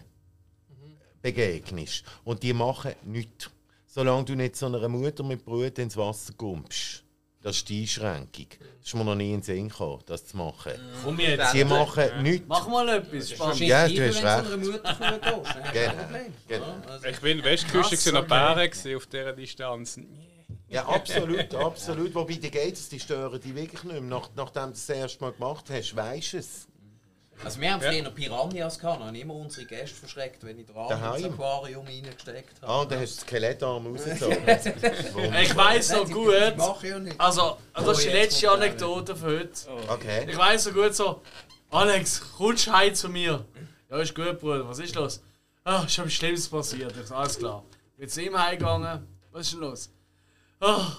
begegnest. Und die machen nichts. Solange du nicht so einer Mutter mit Brut ins Wasser kommst. Das ist die Einschränkung. Das ist mir noch nie in den Sinn gekommen, das zu machen. Komm jetzt. Sie machen nichts. Mach mal etwas. Spannend. Ja, du hast recht. Genau. Genau. Ja, also- Ich bin in der Westküste okay. Bären auf dieser Distanz. Ja, absolut, absolut. Wobei die Gates, die stören die wirklich nicht mehr. Nach, nachdem du das, das erste Mal gemacht hast, weisst du es. Also wir haben früher noch Piranhas gehabt, und haben immer unsere Gäste verschreckt, wenn ich den Arm Daheim? ins Aquarium reingesteckt habe. Ah, und dann hast du das Skelettarm rausgezogen. Ich weiss noch Die gut. mache ich ja nicht. Also, das ist die Oh, jetzt letzte Anekdote für heute. Okay. Ich weiss so gut so, Alex, kommst du heim zu mir? Ja, ist gut, Bruder, was ist los? Ah, ist etwas Schlimmes passiert. Ich so, alles klar. Bin zu ihm heimgegangen. Was ist denn los? Ah,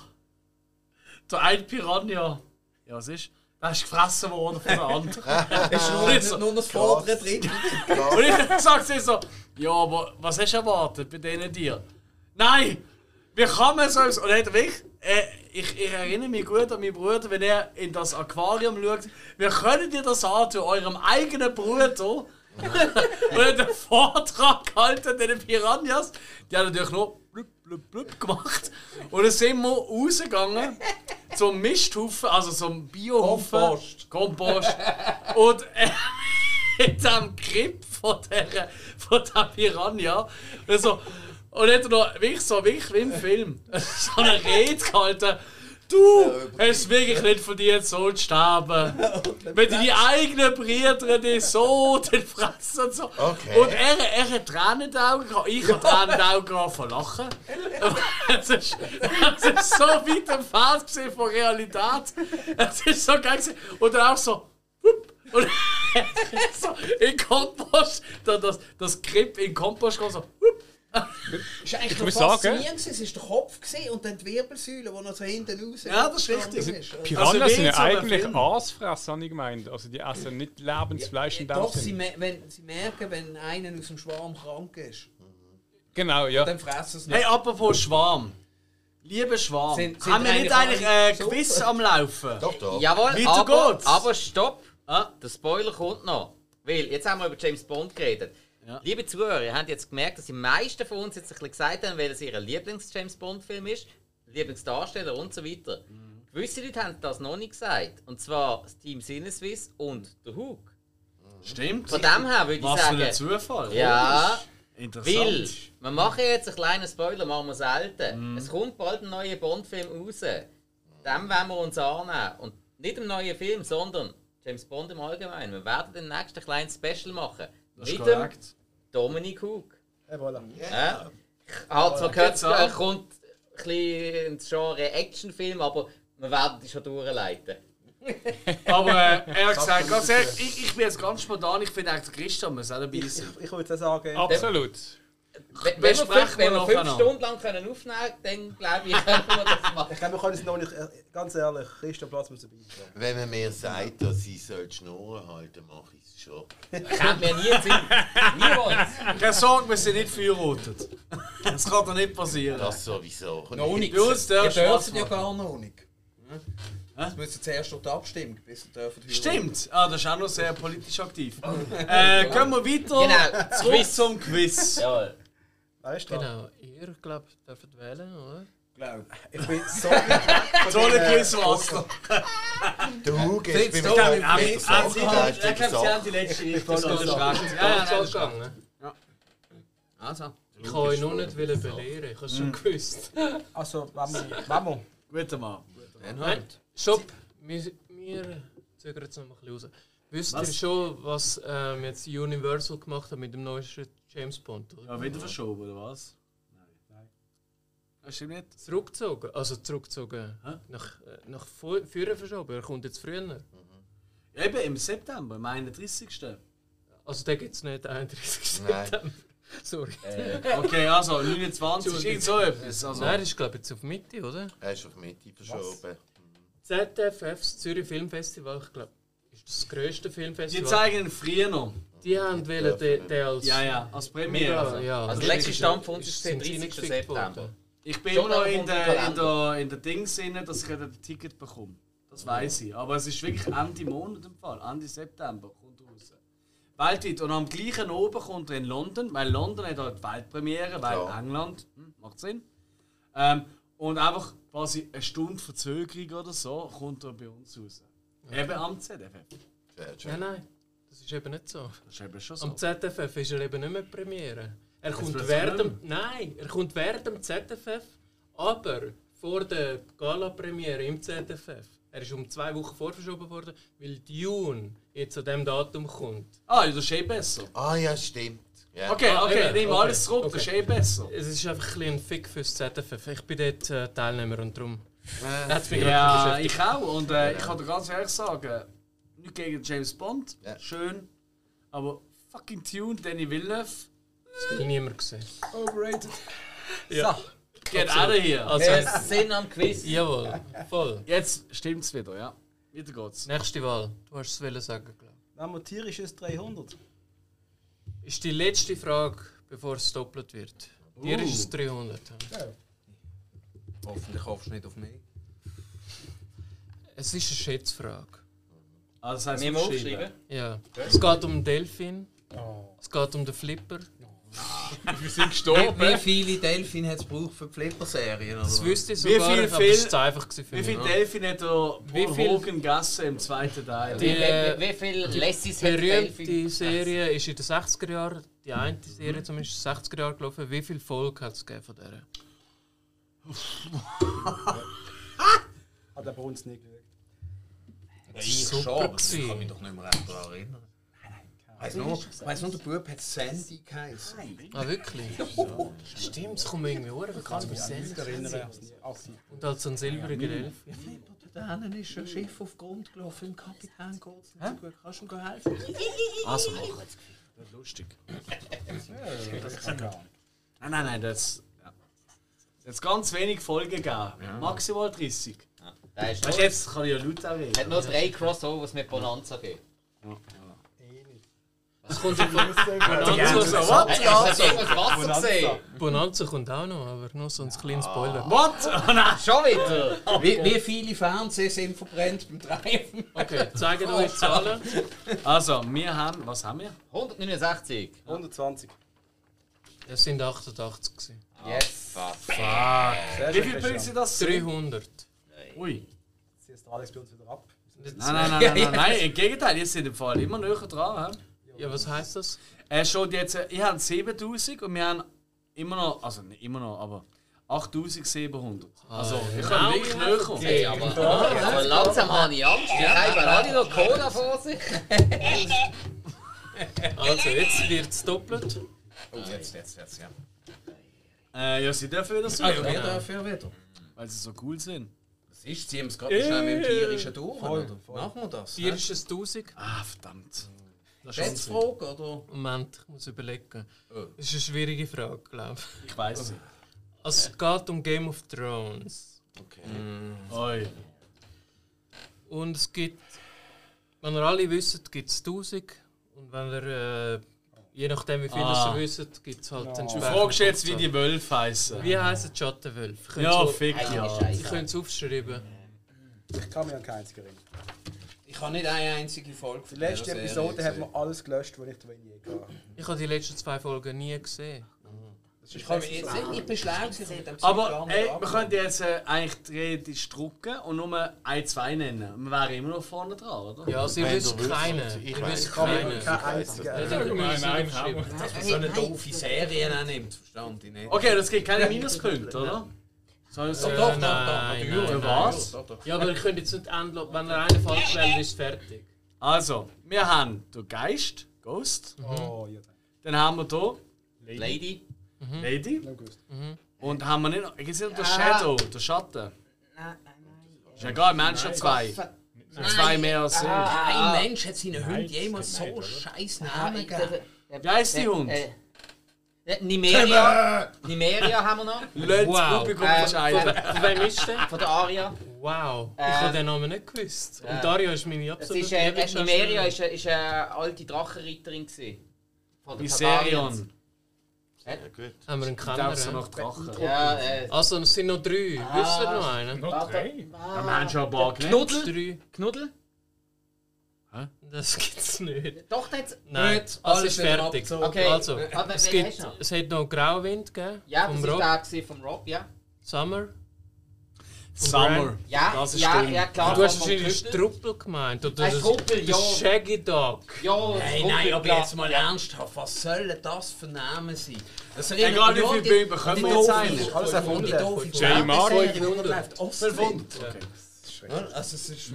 der eine Piranha. Ja, was ist? Der ist gefressen worden von der anderen. Ist nur, Nicht so. nur das vordere Drittel. Und ich gesagt sie so, ja, aber was hast du erwartet bei denen dir? Nein! Wie kann man so... Und hat wirklich, äh, ich, ich erinnere mich gut an meinen Bruder, wenn er in das Aquarium schaut, wie könnt ihr das antun, eurem eigenen Bruder? Und er hat einen Vortrag gehalten, den Piranhas. Die haben natürlich nur blub, blub, gemacht. Und dann sind wir rausgegangen zum Misthaufen, also zum Biohaufen. Kompost. Kompost. Und er mit dem Grip von der, von der Piranha. Also, und hat er noch wirklich so, wirklich wie im Film, so eine Rede gehalten. Du hast wirklich nicht verdient, so zu sterben. Wenn deine eigenen Brüder dich so den fressen und so. Okay. Und er, er hat Tränen in den Augen gehabt. Ich habe Tränen in den Augen gehabt von Lachen. Es ist, es ist so weit entfernt von Realität. Es ist so geil gewesen. Und dann auch so. wupp. Und so in Kompost, das, das Grip in Kompost so. wupp. ist eigentlich Ich noch muss sagen-. Es war der Kopf und dann die Wirbelsäule, die noch so hinten raus Ja, das ist richtig. ist. Also, Piranhas Also sind ja in so eigentlich. Aasfresser, habe ich gemeint. Also die essen nicht Lebensfleisch in dem Doch, sie, wenn, sie merken, wenn einer aus dem Schwarm krank ist. Genau, ja. Dann fressen sie Hey, nicht. apropos Schwarm. Liebe Schwarm, Sind- sind haben wir nicht eigentlich ein alle Quiz super? am Laufen? Doch, doch. Jawohl, Weiter aber, geht's. aber stopp! Ah. Der Spoiler kommt noch. Weil, jetzt haben wir über James Bond geredet. Ja. Liebe Zuhörer, ihr habt jetzt gemerkt, dass die meisten von uns jetzt ein bisschen gesagt haben, welches ihr Lieblings-James Bond-Film ist, Lieblingsdarsteller und so weiter. Mhm. Gewisse Leute haben das noch nicht gesagt. Und zwar das Team Sinneswiss und der Hook. Stimmt. Von dem her würde ich Was für ein sagen. Zufall. Ja, Interessant. weil wir machen jetzt einen kleinen Spoiler, machen wir selten. Mhm. Es kommt bald ein neuer Bond-Film raus. Dem werden wir uns annehmen. Und nicht im neuen Film, sondern James Bond im Allgemeinen. Wir werden den nächsten kleinen Special machen. Das ist mit korrekt. Dominic Hook. Ja, voilà. Ja. Ich habe zwar gehört, er kommt ein bisschen ins Genre Actionfilm, aber wir werden die schon durchleiten. Aber äh, er hat gesagt, ganz ehrlich, ich, ich bin jetzt ganz spontan, ich finde eigentlich, Christian muss auch dabei sein. Ich würde sagen, Absolut. Wenn, wenn wir fünf, wenn wir wir fünf. Stunden lang können aufnehmen können, dann glaube ich, können wir das machen. ich glaube, wir können es noch nicht, äh, ganz ehrlich, Christian Platz muss dabei sein. Wenn man mir sagt, dass ich soll Schnurren halten mache ich es schon. Kennt mir nie Sinn. Niemals. Keine Sorge, wir sind nicht verheiratet. Das kann doch nicht passieren. Das sowieso. Noch nicht. Bei uns Ihr darfst du dürft was ja gar noch nicht. Es müssen zuerst durch die Abstimmung, bis dürft heiraten. Stimmt, ah, das ist auch noch sehr politisch aktiv. Äh, gehen wir weiter Genau, zurück Quiz. zum Quiz. Jawohl. Wer ist dran? Genau, ihr glaubt, dürft wählen, oder? Glaub. Ich bin so weit Tolle Quizmaster. Ist Find's bei mir ich mit der ich glaube, Sie haben die letzte Ich so da. geschlagen. Ja, ja, so gegangen. Also, Ich kann euch nur nicht belehren, ich habe es schon gewusst. Also, wenn wir. guter Mann. Nein, stopp! Wir, wir zögern jetzt noch ein bisschen raus. Wisst Was? ihr schon, was ähm, jetzt Universal gemacht hat mit dem neuesten James Bond? Oder? Ja, wieder verschoben, oder was? Nein, nein. Das stimmt nicht. Zurückgezogen, also zurückgezogen, Hä? nach, äh, nach vor- vorher verschoben, er kommt jetzt früher. Ja, eben im September, am 31. Also den gibt es nicht, 31. Nein. September. Sorry. Okay, also 29, irgend so etwas. Also, Nein, ist glaube ich jetzt auf Mitte, oder? Er ist auf Mitte verschoben. ZFF, das Zürich Filmfestival, ich glaube, ist das grösste die Filmfestival. zeigen ihn früher noch. Die haben wollen den, den als Ja, ja, als Premiere. Mega, Also. ja. Also, der letzte Stand von uns ist- der sind 30. reingesteckt September. Ich bin Schon noch in der in der, in der Dings drin, dass ich ein Ticket bekomme. Das weiß ich. Aber es ist wirklich Ende Monat im Fall. Ende September kommt raus. Weltweit. Und am gleichen oben kommt er in London, weil London hat halt die Weltpremiere, weil Klar. England, hm, macht Sinn. Ähm, und einfach quasi eine Stunde Verzögerung oder so kommt er bei uns raus. Eben am ZFF. Sehr schön. Nein, nein, das ist eben nicht so. Das ist eben schon so. Am ZFF ist er eben nicht mehr Premiere. Er kommt plötzlich während dem, Nein, er kommt während dem ZFF, aber vor der Gala-Premiere im ZFF. Er ist um zwei Wochen vorverschoben worden, weil Dune jetzt an diesem Datum kommt. Ah, das ist eh besser. Ah ja, stimmt. Ja. Okay, Ah, okay, nehmen okay, alles zurück, das ist eh besser. Es ist einfach ein, bisschen ein Fick fürs ZFF. Ich bin dort äh, Teilnehmer und darum gerade Ja, ich auch. Und äh, ich kann dir ganz ehrlich sagen, nicht gegen James Bond, Ja. schön, aber fucking Tune, Danny Villeneuve, Das will niemand gesehen. overrated. Ja. Get out of here. Also, Wir sind am Quiz. jawohl, voll. Jetzt stimmt's wieder, ja. Wieder geht's. Nächste Wahl. Du hast es wollen sagen, glaube Nehmen wir tierisches 300. ich. Ist die letzte Frage, bevor es doppelt wird. Dir Uh. ist es 300. Hoffentlich hoffst du nicht auf mich. Es ist eine Schätzfrage. Also, das müssen schreiben. aufschreiben. Ja. Es geht um den Delfin. Es geht um den Flipper. Wir sind Wie, gestorben. wie viele Delfine hat es gebraucht für die Flipper-Serien? oder Das wüsste ich Wie sogar, viel aber Film- es ist einfach gewesen Wie viel mich. Delfin hat der Wie viel- Hogan gegessen im zweiten Teil? Die, Wie, äh, wie, wie viel Lessis hat berühmte Delphi? Serie ist in den 60er Jahren, die eine Serie zumindest in den 60er Jahren gelaufen. Wie viele Folgen hat es gegeben von der? Hat er bei uns nie Ich Super schon, aber ich kann mich doch nicht mehr daran erinnern. Nur, weiss nur, der Bub hat Sandy geheißen. Ah, wirklich? Stimmt, es kommt mir irgendwie vor Sendung. Erinnere ich mich aktiv. Und als so ein silbriger Elf. Flipper, da hinten ist ein Schiff auf Grund gelaufen, im Kapitän geht es nicht so gut. Kannst du ihm helfen? Also, mach. Das ist lustig. Nein, nein, nein, das. Ja. Jetzt ganz wenig Folgen gegeben. Maximal 30. Der ist Weißt jetzt kann ich ja laut erwähnen. hat nur drei Crossovers mit Bonanza gegeben. Es kommt von Bonanza, so, what? hast du irgendwas Wasser gesehen? Bonanza kommt auch noch, aber nur so ein kleines Spoiler. What? Oh nein! Schon wieder? Wie, wie viele Fernseher sind verbrennt beim Treiben? Okay, zeigt euch die Zahlen. Also, wir haben. Was haben wir? 169. 120. Es sind 88 gewesen. Yes. Sehr Wie viele Punkte sind das? 300. Ui. Jetzt ist der Alex bei uns wieder ab. Nein, nein, nein, nein, nein, nein, im Gegenteil, ihr seid im Fall immer näher dran. Ja, was heißt das? Er steht jetzt, äh, ich habe 7000 und wir haben immer noch, also nicht immer noch, aber 8700. Also, ich kann wirklich näher kommen. Hey, aber, aber langsam habe ich Angst. Die haben alle noch Cola vor sich. Also, jetzt wird es doppelt. Oh, jetzt, jetzt, jetzt, ja. Äh, ja, sie dürfen wieder so, Ah, ja, wir dürfen ja wieder. weil sie so cool sind. Ist? Ziehen wir es gerade schnell mit dem tierischen durch, oder? Machen wir das? Dir ist es 1000. Ah, verdammt. Das ist schon Schätzfrage, oder? Moment, ich muss überlegen. Oh. Das ist eine schwierige Frage, glaube ich. Ich weiß es. Also, es geht um Game of Thrones. Oi. Und es gibt, wenn ihr alle wisst, gibt es 1000. Und wenn ihr, äh, je nachdem wie viel Ah. ihr wisst, gibt es halt Du entsprechend. fragst jetzt, wie die Wölfe heißen. Wie heißen die Schattenwölfe? Ich Ja, könnte fick ja. Ich könnte es aufschreiben. Ich kann mich an keinen einzigen erinnern. Ich habe nicht eine einzige Folge Die letzte Episode hat man alles gelöscht, was ich da je gehabt Ich habe die letzten zwei Folgen nie gesehen. Ich, kann mich jetzt, ich bin schlau gewesen, ich hab mit dem Aber nicht ey, wir könnten jetzt äh, eigentlich theoretisch drucken und nur ein, zwei nennen. Wir wären immer noch vorne dran, oder? Ja, sie wissen du wüsstest, keine. ich habe. keine. Kein einziger. Ja, erinnern. dann müssen wir nein, aufschreiben. Dass man so eine doofe Serie nimmt, verstand ich nicht. Okay, das gibt keine Minuspunkte, oder? Soll ich Doch, sagen? doch, doch, nein, natürlich. Für was? Ja, aber ihr könnt jetzt nicht endlos. Wenn ihr einen falsch wählt, ist es fertig. Also, wir haben den Geist, Ghost. Oh, ja. Dann haben wir hier Lady. Lady. Nicht gewusst. Und haben wir nicht noch. Gibt es nicht noch den Shadow, den Schatten? Ist ja egal, wir haben schon zwei. Sind zwei mehr als ich. Kein Mensch hat seinen Hund jemals so scheiß Namen gegeben. Wie heisst die Hund? Äh, äh, Nimeria. Nimeria haben wir noch. Lass Wow. das Publikum Ähm, entscheiden. Von wem ist der? Von der Aria. Wow, ich Äh, habe den Namen nicht gewusst. Und Dario ist meine absolute ist, äh, äh. Nimeria ist, äh, ist eine alte Drachenreiterin. Von den Viserion. Ja, gut. Haben wir einen glaube, so Kenner. nach Drachen. Ja, äh, Also, es sind noch drei. Wisst ihr noch einen? Noch drei? Ja, wir haben schon ein paar genannt. Knuddel. Knuddel? Das gibt's nicht. Doch, das. Nein, es alles ist fertig. Okay. Also, Ah, wer- es, gibt, es hat noch Grauwind gegeben. Ja, das Rob. der vom Rob, ja. Summer. Summer. Ja, das ist ja, dumm. ja, klar. Du hast wahrscheinlich. Struppel gemeint. Oder Ein Struppel, ja. Shaggy Dog. Ja, Struppel, nein, aber jetzt mal ernsthaft, was soll das für Namen sein? Das Egal, wie mich viel an die- Bögen bekommen die wir jetzt eigentlich? Alles erfunden. J. Mark. Fernsehserie, die läuft. Ostwind. 500. Okay. Ja, Also es ist...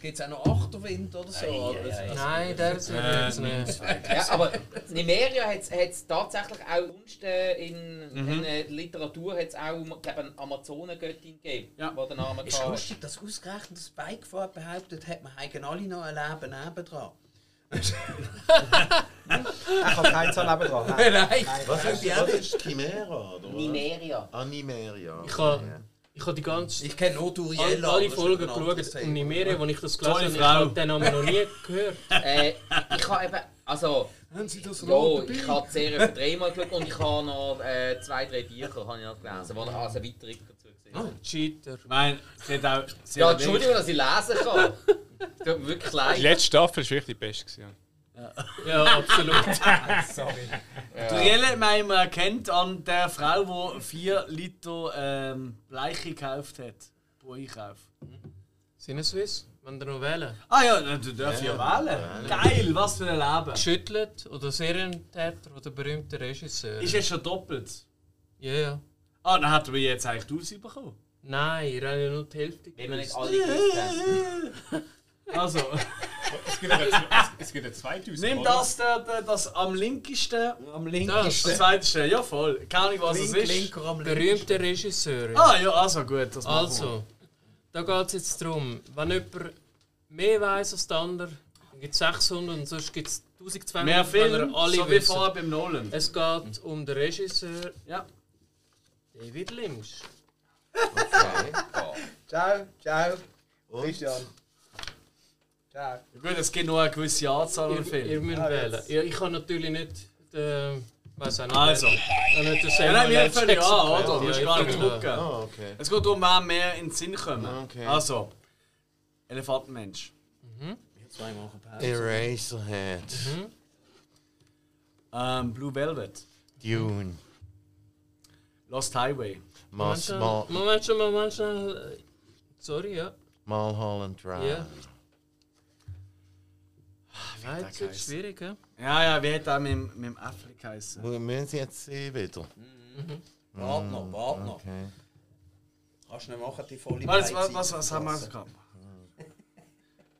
Gibt es auch noch Achterwind oder so? oder? Also- Nein, der ist Äh, nicht. Ja, aber Nimeria hat es tatsächlich auch sonst äh, in, in der Literatur hat's auch glaub, eine Amazonengöttin gegeben, Ja. die den Namen Ist hatte. lustig, dass ausgerechnet das Bikefahren behauptet hat, man hätten alle noch ein Leben nebendran. Ich habe keinen Zahn nebendran. Nein. Nein, Was ist, was ist Chimera? Oder? Nimeria. Ah, Nimeria. Ich habe ich ha die ganze Ich kenne nur alle, Uriella. alle ist Folgen geschaut. Und Nimeria, als ich das gelesen habe, ich habe den Namen noch nie gehört. Äh, ich habe eben, also, Haben Sie das ja, ich habe die Serie dreimal geschaut und ich habe noch äh, zwei, drei Bücher habe ich noch gelesen, wo also Erweiterung dazu gesehen Cheater. Ich meine, sie hat auch. Sie Ja, Entschuldigung, dass ich lesen kann. Tut mir wirklich Die leid. letzte Staffel war wirklich die beste. gewesen. Ja, absolut. Die Rielle hat man erkennt an der Frau, die 4 Liter ähm, Bleiche gekauft hat. Pro Einkauf. Sinneswiss, wenn ihr noch wählen. Ah ja, du darfst ja wählen. Geil, was für ein Leben. Geschüttelt oder Serientäter oder berühmter Regisseur. Ist jetzt schon doppelt? Ja, ja. Ah, dann hat er jetzt eigentlich die Auswahl bekommen. Nein, ihr habt ja nur die Hälfte Wenn wir nicht alle haben. Also, Es gibt ja, es gibt ja 2000. nimm oder? das, der, der, das am linkesten. Am linkesten. Das zweite, ja voll. Keine Ahnung, was es Link, ist. linker am. Berühmte Regisseure. Ah ja, also gut. Das. Also, da geht es jetzt darum, wenn jemand mehr weiß als der andere, dann gibt es 600 und sonst gibt es 1200, Mehr Film, alle so wie wissen. vorher beim Nolan. Es geht um den Regisseur Ja. David Lynch. Okay. Ciao, ciao. Und? Christian. Ciao. Gut, es gibt nur eine gewisse Anzahl an Filmen. ihr müsst Ah, wählen. Ja, ich kann natürlich nicht den... Weiß auch nicht. Also. Ja, nicht Ja, nein, wir fangen ja an, oder? Du musst Ja, gar ich nicht. Ah, okay. Es geht darum, wer mehr in den Sinn kommen. Okay. Also, Elefantenmensch. Eraserhead. Ähm, Blue Velvet. Dune. Lost Highway. Moment Mas, schon, Mal, Moment Moment schon. Sorry, ja. Mulholland Drive. Ja. Der das geheißen? schwierig, ja? Ja, ja, wie hat er mit, dem- mit dem Äffli geheißen? Wo müssen Sie jetzt sehen wieder? Warte noch, warte noch. Okay. Kannst du nicht machen, die volle Was, was, was, was haben wir gehabt?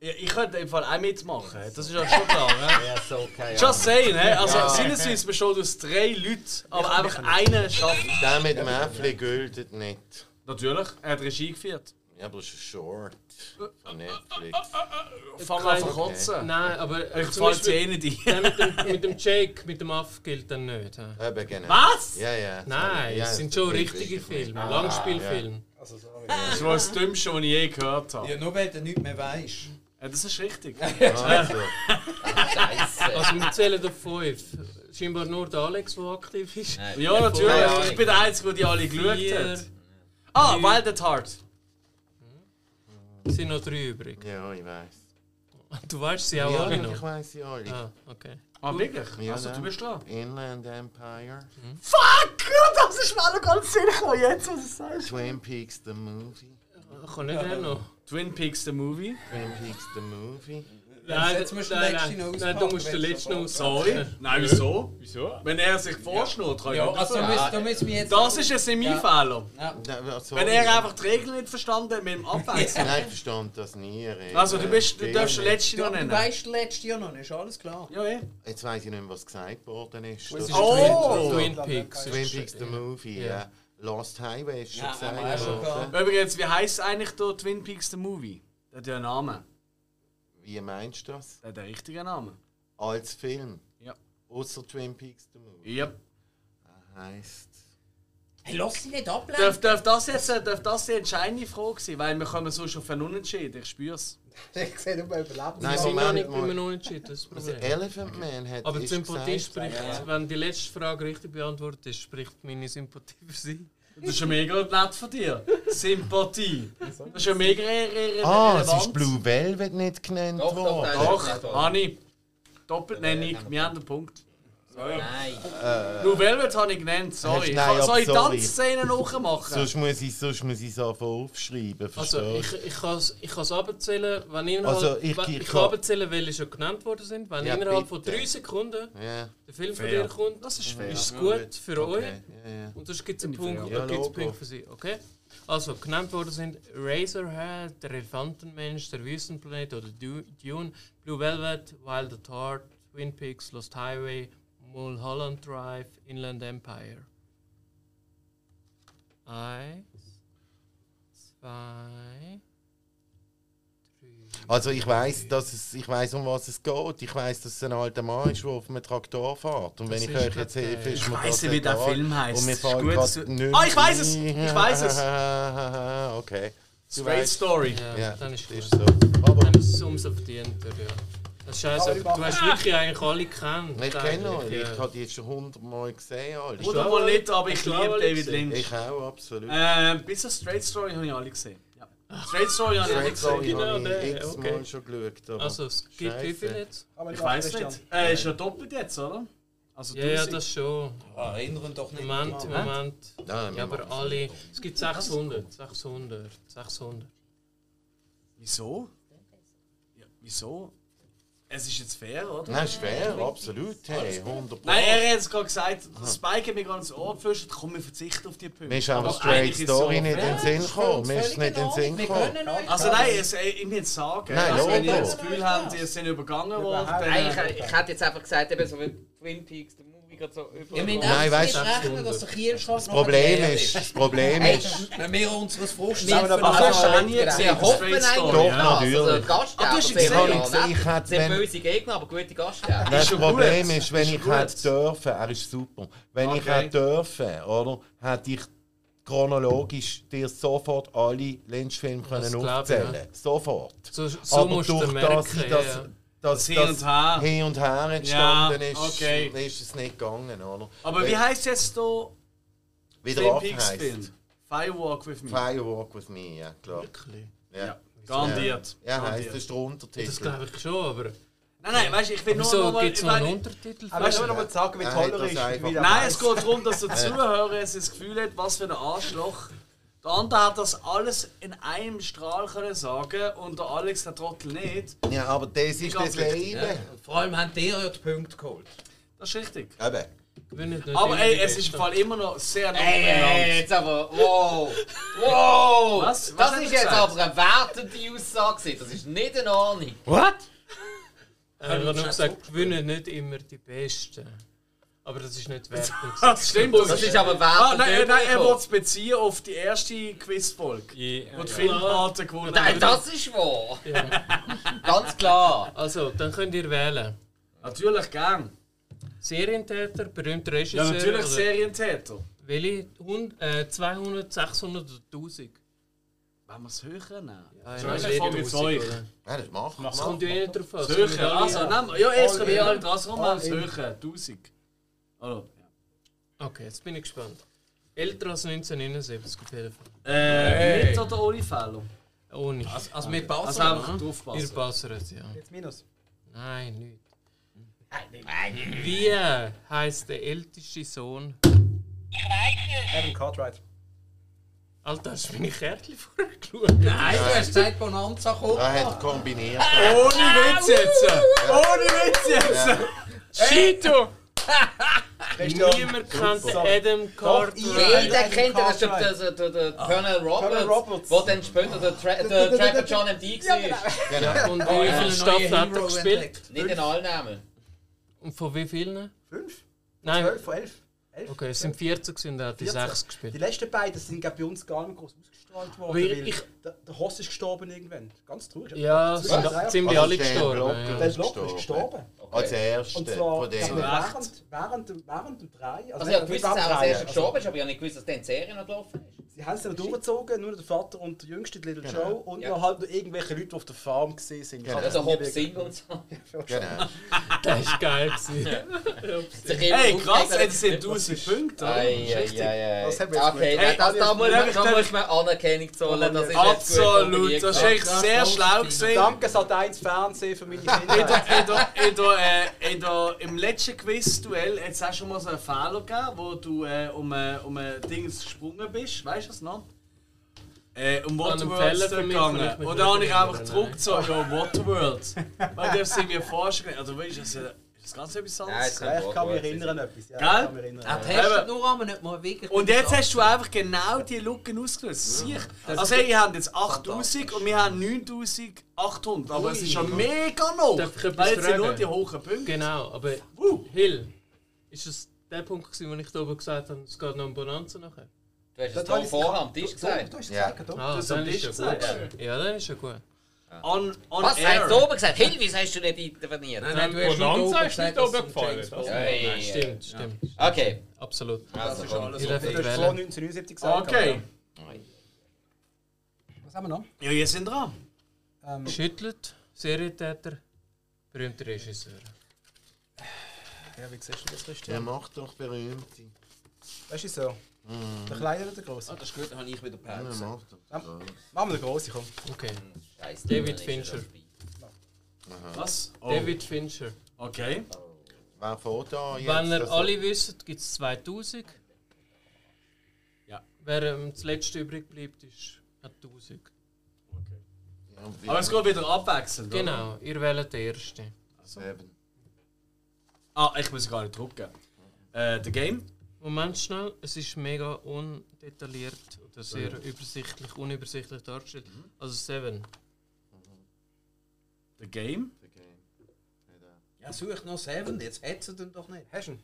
Ja, ich könnte im Fall auch mitmachen, das ist ja schon klar. Ne? Ja, so okay. Ja. Just saying, he? also Sinneswiss besteht aus drei Leuten, aber einfach einer schafft. Der mit dem Äffli gilt nicht. Natürlich, er hat Regie geführt. Ja, aber das ist ein Short von Netflix. Fang an zu kotzen. Nein, aber Ich eh nicht die. der mit dem, mit dem Jake, mit dem Aff gilt dann nicht. hä? Eben, genau. Was? Ja, ja. Nein, ja, es sind schon richtige richtig. Filme, Ah, Langspielfilme. Also, sorry. Das war das Dümmste, was ich je gehört habe. Ja, nur weil du nichts mehr weißt. Ja, das ist richtig. Ja. Also, Scheiße. Also wir zählen auf fünf. Scheinbar nur der Alex, der aktiv ist. Nein. Ja, natürlich. Ich bin der Einzige, der die alle geschaut hat. Ah, Wild at Heart. Es sind noch drei übrig. ja, ich weiß. Du weißt sie auch ja, alle ich noch. weiß sie alle. Ah, okay. Ah, wirklich? Ja, Also, du bist dran. Inland Empire. Fuck! Das ist mir noch ganz Sinn gekommen, jetzt, was du sagst. Twin Peaks the Movie. Ich kann nicht mehr noch. Twin Peaks, the movie. Twin Peaks the Movie. Nein, jetzt musst du den letzten noch nein, du musst den du letzten noch Sorry. auspacken. Nein, wieso? Wieso? Wenn er sich vorschnurrt, kann ich Ja, nicht also müssen, da müssen wir jetzt... Das ist ein Semi-Fehler. Nein, also, Wenn er einfach die Regeln nicht verstanden hat mit dem Abwechseln. Nein, ich verstand das nie. Reden. Also, du, bist, du darfst den letzten Du, noch du nennen. weißt das letzte ja noch nicht, ist alles klar. Ja, eh. Jetzt weiß ich nicht mehr, was gesagt worden ist. Das- Oh! Twin, Twin Peaks. Twin Peaks the Movie, Ja. ja. Lost Highway ist schon Ja, gesagt worden. Übrigens, wie heisst eigentlich der Twin Peaks, the movie? Der hat ja einen Namen. Wie meinst du das? Der hat einen richtigen Namen. Als Film? Ja. Außer Twin Peaks the Movie. Yep. Heißt. Hey, lass dich nicht ablenken. Darf, darf, das jetzt, äh, darf das die entscheidende Frage sein? Weil wir kommen sonst auf einen Unentschieden, ich spür's. Ich sehe nur überlebt. Nein, Wir sind noch nicht mal. beim Unentschieden, das ist das Also. Elephant Man hat Aber die Sympathie gesagt, spricht, wenn die letzte Frage richtig beantwortet ist, spricht meine Sympathie für sie. Das ist ja mega nett von dir. Sympathie. Das ist ja mega re re Ah, es ist Blue Velvet nicht genannt doch, worden. nein. Doch, Anni. Doppelnennung, wir haben den Punkt. Nein. Blue Velvet habe ich genannt, sorry. Nein, Soll ich aber sorry. Tanzszenen nachmachen? Sonst muss ich sonst muss ich es einfach aufschreiben, Also, ich, ich kann es ich kann's abzählen, wenn innerhalb, Also, ich- wenn- ich ich kann- abzählen, welche schon genannt worden sind. Wenn Ja, innerhalb von bitte. drei Sekunden Ja. der Film von Fair. dir kommt, Das ist fair. ist es gut für euch. Okay. Ja, ja. Und sonst gibt es einen ich Punkt, fair. Ja, einen Punkt Logo. für sie. Okay? Also, genannt worden sind Razorhead, der Elefantenmensch, der Wüstenplanet oder Du- Dune, Blue Velvet, Wild at Heart, Twin Peaks, Lost Highway, Mulholland Drive, Inland Empire. Eins, zwei, drei. Also ich weiß, dass es, ich weiß, um was es geht. Ich weiß, dass es ein alter Mann ist, der auf einem Traktor fährt. Und wenn Das ich ist euch jetzt helfe, ist Ich mir nicht, wie der. Film heisst. Und mir fällt gut, Ah, ich weiss es! Ich weiss es! okay. Straight Story. Ja, Ja, dann ist gut. so. Aber Dann ist es umso verdienter, ja. Das ist scheiße, Aber du hast wirklich eigentlich alle gekannt. ich kenne eigentlich, ja. Ich habe die schon hundertmal gesehen. Alle. Oder wohl nicht, aber ich liebe alle David gesehen? Lynch. Ich auch, absolut. Äh, bis auf Straight Story habe ich alle gesehen. Ja. Straight Story habe ich alle gesehen. genau habe ich x-mal okay. schon geschaut. Aber Also, es gibt wie viel jetzt? Aber Ich weiß nicht. Äh, ist ja doppelt jetzt, oder? Also Ja, ja, 1000. das schon. Erinnern doch nicht. Moment, daran. Moment. Nein, Ja, aber alle. Es gibt 600. 600. 600. Wieso? Ja, wieso? Es ist jetzt fair, oder? Nein, ist fair, absolut. Hey, 100 Nein, er hat jetzt gerade gesagt, das Spike hat mir gerade ins Ohr geflüstert, komm, wir verzichten auf die Punkte. Mir ist aber Straight Story so nicht in den Sinn gekommen. Mir ist es nicht in den Sinn gekommen. Also nein, es, ich muss jetzt sagen, Nein, also, wenn ihr das Gefühl habt, ihr seid übergangen worden, dann... Nein, ich, ich hätte jetzt einfach gesagt, eben so wie Twin Peaks, der gerade so über. Wir müssen Nein, weißt nicht rechnen, dass der Kielschrank Das Problem ist, das Problem ist, Wenn wir unseres Frust Wir, aber Also, hast du auch nie wir gesehen, hoffen? Doch, ja. natürlich. Also, Ah, ja Ich habe gesehen, ich hätte, wenn- böse Gegner, aber gute Gastgeber. das Problem ist, wenn ich hätte dürfen, er ist super, wenn ich hätte dürfen, oder, hätte ich chronologisch dir sofort alle Lynch-Filme können ich, aufzählen Sofort. So, so Aber durch merken. das, ich das, ja. Das, Hin und her. hin und her entstanden Ja, ist, okay. ist es nicht gegangen, oder? Aber wie heisst jetzt hier Wie der Twin Affe Peaks heisst. Film? Firewalk with me. Firewalk with me, ja klar. Wirklich? Ja, Garantiert. ja heisst, Garantiert. das ist der Untertitel. Das glaube ich schon, aber. Nein, nein, weißt du, ich will nur noch Wieso mal... es noch einen meine- Untertitel? Aber ich will noch mal sagen, wie toll er das ist. Nein, es geht darum, dass der Zuhörer es das Gefühl hat, was für ein Arschloch. Der andere hat das alles in einem Strahl können sagen und der Alex der Trottel nicht. Ja, aber das ist das Leben. Vor allem haben die ja die Punkte geholt. Das ist richtig. Eben. Aber ey, es ist im. Fall immer noch sehr nah Ey, ey, jetzt aber, wow! Wow! Was? Was Das ist jetzt gesagt? aber eine wertende Aussage. Das ist nicht in Ordnung. What? Er hat nur gesagt, gewinnen nicht immer die Besten. Aber das ist nicht wertend. Das stimmt. Das ist aber Ah, wertend. nein, nein, er will es beziehen auf die erste Quizfolge, Ja, wo die Filmpate gewonnen Nein, haben. das ist wahr. Ganz klar. Also, dann könnt ihr wählen. Natürlich gern. Serientäter, berühmter Ja, Regisseur. natürlich oder Serientäter. Welche? Hund- äh, 200, 600 oder 1000? Wenn wir es höher nehmen. Ja, So ist nein, für euch. Ja, das macht Das kommt ja eh nicht drauf an. Das Es Also, nehmen wir. Ja, erst können wir in. dran machen, das in. höher. 1000. Also, Okay, jetzt bin ich gespannt. Älter als 1979 auf jeden Fall. äh, mit oder ohne Fehler? Ohne. Also, also wir passen. Also einfach Ihr draufpassen. passert, ja. Jetzt minus. Nein, nicht. Wie heißt der älteste Sohn? Adam Cartwright. Alter, hast du meine Kärtchen vorher geschaut? Nein, du hast gesagt, Bonanza kommt. Er hat kombiniert. Ohne Witz jetzt! Ohne Witz jetzt! Cheeto! Christian. Niemand kennt den. Adam Cartwright. Jeder Adam kennt den, das ist der, der, der, der Colonel Roberts, wo dann später der, Tra der Trapper John M.D. war. Genau. Und Oh, wie viele Staffeln hat er gespielt? Nicht in allen Namen. Und von wie vielen? Fünf? Nein. Zwölf von elf? Elf? Okay, es sind 14 gewesen und er hat die 14. 6 Die gespielt. letzten beiden sind glaub, bei uns gar nicht groß ausgestrahlt worden. Weil ich- der, der Hoss ist gestorben irgendwann. Ganz traurig. Ja, sind Ja. ziemlich Also alle der gestorben. Der Block ist gestorben. Als erster Und zwar von während, während, dem- während dem Drei. Also ich habe gewusst, dass er als Drei, gestorben ist, aber ich habe nicht gewusst, dass der in die Serie noch gelaufen ist. Sie haben es dann durchgezogen, nur der Vater und der Jüngste, die Little Genau. Joe. Und Ja. noch halt noch irgendwelche Leute, die auf der Farm gesehen sind. Genau. Also nie Hopp wirklich- Sing und so. Genau. Das war geil. Hey, krass, jetzt sind 1000 Punkte. Das haben wir jetzt Okay, Hey, das, da, muss, da muss man Anerkennung zollen. Das ist Absolut, das ist gehabt. echt sehr schlau gesehen. Danke, Sat 1 Fernsehen für meine In der, Kinder. Äh, in der, Im letzten Quiz-Duell hat es auch schon mal so einen Fehler gegeben, wo du äh, um, äh, um ein Ding gesprungen bist. Weißt du das noch? Äh, um Waterworld gegangen. Und da habe ich einfach zurückgezogen, ja, Waterworld. Weil du es mir vorstellen Also, weißt du, das ja- das ganz etwas Nein, anderes. es Ja, ich kann mich erinnern, etwas. Ja, Gell? ich kann mich erinnern. Er Eben. testet nur einmal nicht mal wirklich. Und jetzt hast du einfach genau die Lücken ausgelöst. Sicher. Also, hey, ihr habt jetzt 8000 und wir haben 9800. Aber es ist schon mega noch. Darf ich etwas Weil jetzt sind nur die hohen Punkte. Genau, aber Uh. Hill, ist es der Punkt, gewesen, wo ich da oben gesagt habe, es geht noch um Bonanza nachher? Du hast es Das da vorher am Tisch Du- gesagt. Du hast es Ja. gesagt, doch. Ah, hast dann am ist Tisch ja gut. Ja, dann ist ja gut. On, on Was? air. Hast du oben gesagt? Hill, wieso hast du nicht interveniert? Nein, nein, du hast Bonanza nicht oben ist nicht oben gefallen. Das-. Hey, Stimmt, stimmt. Okay. Absolut. Also, ist alles hast vor wählen. 1979 gesagt. Okay. aber- Was haben wir noch? Ja, ihr sind dran. Ähm, Schüttelt, Serientäter, berühmte Regisseur. ja, wie siehst du das, Der Christian? macht doch berühmte. Weißt du so? Der Kleine oder der Große? Ah, das ist gut, dann habe ich wieder Ja, Pause. macht doch. so. Machen wir den Großen, komm. Okay. Scheiße. David er Fincher. Was? Oh. David Fincher. Okay. Wer fährt da jetzt? Wenn ihr Also- alle wisst, gibt es 2000. Ja. Wer ähm, das letzte übrig bleibt, ist, hat 1000. Ja, wie- Aber es geht wieder abwechselnd. oder? Genau, ihr wählt den ersten. Eben. Ah, ich muss gar nicht drucken. Äh, The Game. Moment schnell, es ist mega undetailliert oder sehr übersichtlich, unübersichtlich dargestellt. Also Seven. The Game. Ja, such noch Seven, jetzt hättest du den doch nicht. Hast du ihn?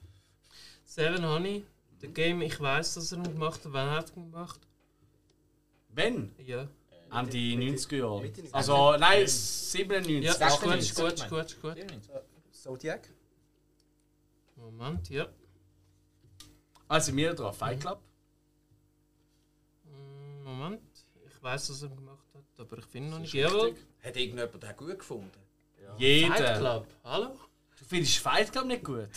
Seven Honey, der Game, ich weiß, dass er ihn gemacht hat. Wann hat er ihn gemacht? Wenn? Ja. An die 90er Jahre. Mitte 90er. Also, nein, 97. Ja, ist gut, 98, ist gut, ist gut, ist gut. Zodiac? Moment, ja. Also, wir dran. Fight Club. Mm, Moment, ich weiß, dass er ihn gemacht hat, aber ich finde noch nicht. Jawohl. Hat irgendjemand den gut gefunden? Fight Jeder. Club, hallo? Du findest Fight Club nicht gut?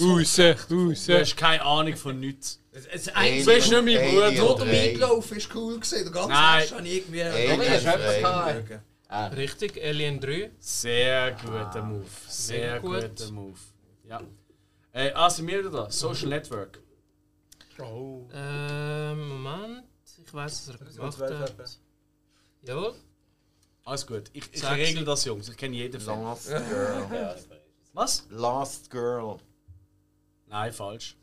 Raus, Du raus. hast keine Ahnung von nichts. Es, es, Du eins, bist nicht mein Alien Bruder. der drei. Meatloaf ist cool gewesen. Der ganze Nein. Rest habe ich irgendwie... Alien du etwas drei. gehabt? Richtig, Alien 3. Sehr guter Move. Sehr gut. guter Move. Ja. Äh, also, wir da. Social Network. Oh. Ähm, Moment, ich weiß, dass er gemacht 12 hat. Jawohl. Alles gut. Ich, ich regel das, Jungs. Ich kenne jeden Film. Last Girl. Was? Last Girl. Nein, falsch.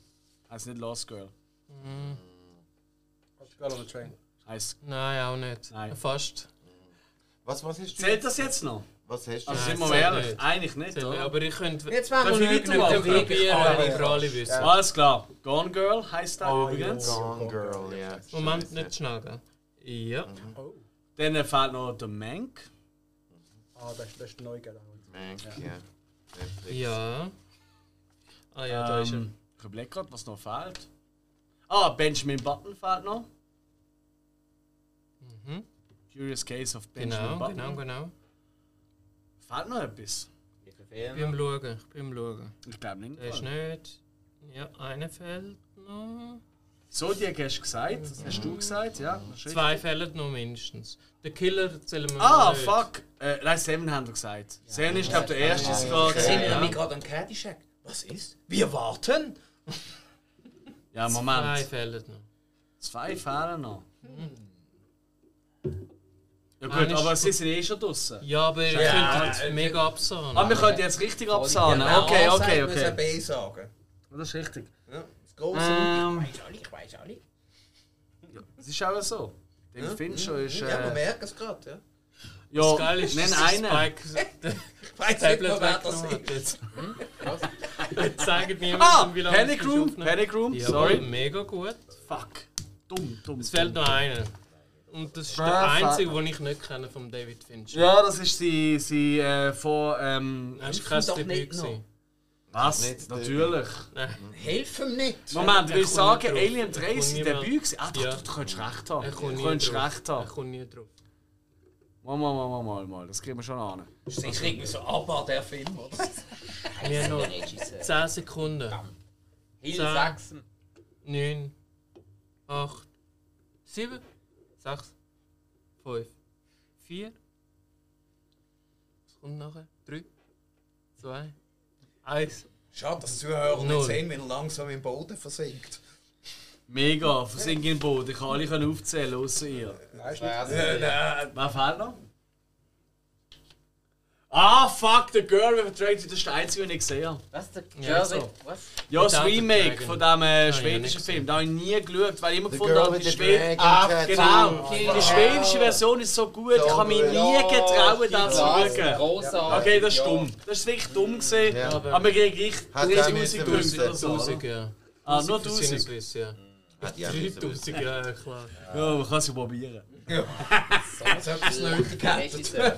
Heißt nicht Lost Girl. Mm, Girl on the Train. Heißt. nein, auch nicht. Nein. Fast. Was, was hast du? Zählt das jetzt noch? Was hast du? Also sind wir ehrlich. nicht. Eigentlich nicht, Zählt? Aber ich könnte Jetzt werden Darf wir weitermachen? probieren, wenn ihr alle wisst. Alles klar. Gone Girl heißt der Oh, übrigens. Gone Girl, ja. Moment, Scheisse. nicht schnell, gell? Ja. Dann fehlt noch der Mank. Ah, das, das ist der neue, gell? Mank, ja. Netflix. Ja. Ah ja, da ist er. Ähm, ich überlege gerade, was noch fehlt. Ah, Benjamin Button fehlt noch. Mhm. Curious Case of Benjamin Genau, Button. genau, genau. Fehlt noch etwas? Wie viele Ich bin am Schauen, ich bin am Schauen. Ich glaube nicht. Der ist nicht. Ja, einer fehlt noch. Zodiac hast du gesagt, das hast du gesagt, ja. Zwei fehlen noch mindestens. Der Killer zählen wir Ah, nicht. fuck! Äh, nein, Seven haben wir gesagt. Seven ist, glaube ich, der erste sogar. Wir sind gewesen, nämlich Ja. gerade am Caddyshack. Was ist? Wir warten. ja, Zwei Moment. fehlen noch. Zwei fehlen noch. Ja gut, ist aber sie sind eh schon draußen. Ja, aber ihr Ja, könnt jetzt mega absahen. Ah, wir können jetzt richtig absahnen. Okay, okay, muss okay. ein B sagen. Das ist richtig. Ja, Ähm. Ich weiß alle, ich weiß alle. Das ist auch so. David Fincher ist. Ja, man Äh, merkt es gerade, ja. ja, Das Geile ist, nenn einen. Ich weiß nicht mehr, wer das ist. jetzt. Jetzt sagen niemand, Ah, wie lange Panic es Room. Panic Room, Jawohl, sorry. mega gut. Fuck. Dumm, dumm. Es fehlt noch einer. Und das ist der Ah, einzige, den ich nicht kenne von David Fincher. Ja, das ist sie, sie äh, von. Ähm, Das war doch Debüt. gewesen. Was? Nicht Natürlich. Hilf ihm nicht! Moment, will ich kommt sagen. Alien 3 Er ist sein Debüt gewesen? Ah, doch, Ja. doch, du könntest recht haben. Er Du kommt könntest drauf. recht Er haben. kommt nie drauf. Mal, mal, mal, mal, mal, mal. Das kriegen wir schon an. Das ist irgendwie so aber der Film, oder? Wir haben noch Regisseur. 10 Sekunden. Hill Zehn. Saxon. 9, 8, 7, 6, 5, 4. Was kommt nachher? 3, 2, 1. Schade, dass die Zuhörer Null. nicht sehen, wenn er langsam im Boden versinkt. Mega, versinken im Boot. Ich kann alle aufzählen, außer ihr. Nein, ist nicht. Wer fehlt noch? Ah, fuck, The Girl with the Dragon, das ist der einzige, den ich gesehen habe. Was? Der Ja, Jerry? so. Was? Ja, das the Remake von diesem äh, ja schwedischen Film. Da habe ich nie geschaut, weil ich immer The gefunden Girl habe, with die the Schwede... Dragon Ah, genau. Die schwedische Version ist so gut, ich habe mich nie getraut, da zu schauen. Großartig. Okay, das ist dumm. Das ist wirklich dumm gesehen. Ja. Aber wir kriegen richtig Hat er 3000 müssen Gründe wissen. oder so. 1000, ja. Ah, nur Für 1000. Sinneswiss, ja. Hat die auch müssen 3000, ja, klar. Ja, man kann es ja probieren. Etwas nötig hat. Regisseur.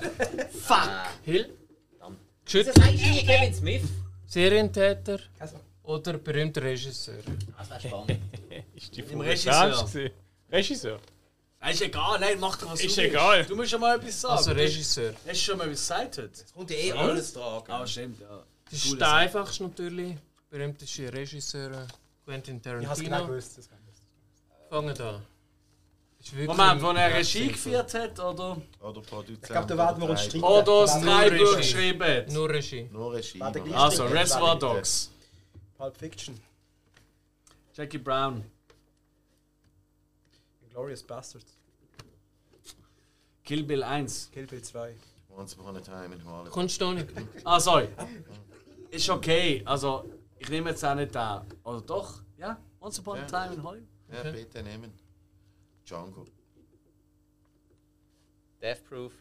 Fuck! Hill? Wieso Geschützt, sagst du nicht Kevin Smith? Serientäter Also. oder berühmter Regisseur? Das wäre spannend. Ist die Frage Regisseur. ernst gewesen? Regisseur? Ah, Ist egal, nein, mach doch was Ist du willst. egal. Du musst schon mal etwas sagen. Also Regisseur. Hast du schon mal etwas gesagt heute? Kommt eh alles tragen. Ah, stimmt, ja. Das ist der einfachste natürlich. Berühmteste Regisseur Quentin Ich habe es genau Tarantino. gewusst. das ich. Fangen da. Moment, wo er Regie geführt hat, oder? Oder Produzent. Ich glaube, da werden wir uns streiten. Oder das Drehbuch geschrieben hat? Nur Regie. Nur Regie. Also, Reservoir Dogs. Pulp Fiction. Jackie Brown. Glorious Bastards. Kill Bill 1. Kill Bill 2. Once upon a time in Hollywood. Kommst du nicht? Ah, sorry. Ist okay. Also, ich nehme jetzt auch nicht den. Oder doch? Ja? Once Upon a. Time in Hollywood? Ja, bitte nehmen. Django. Death Proof.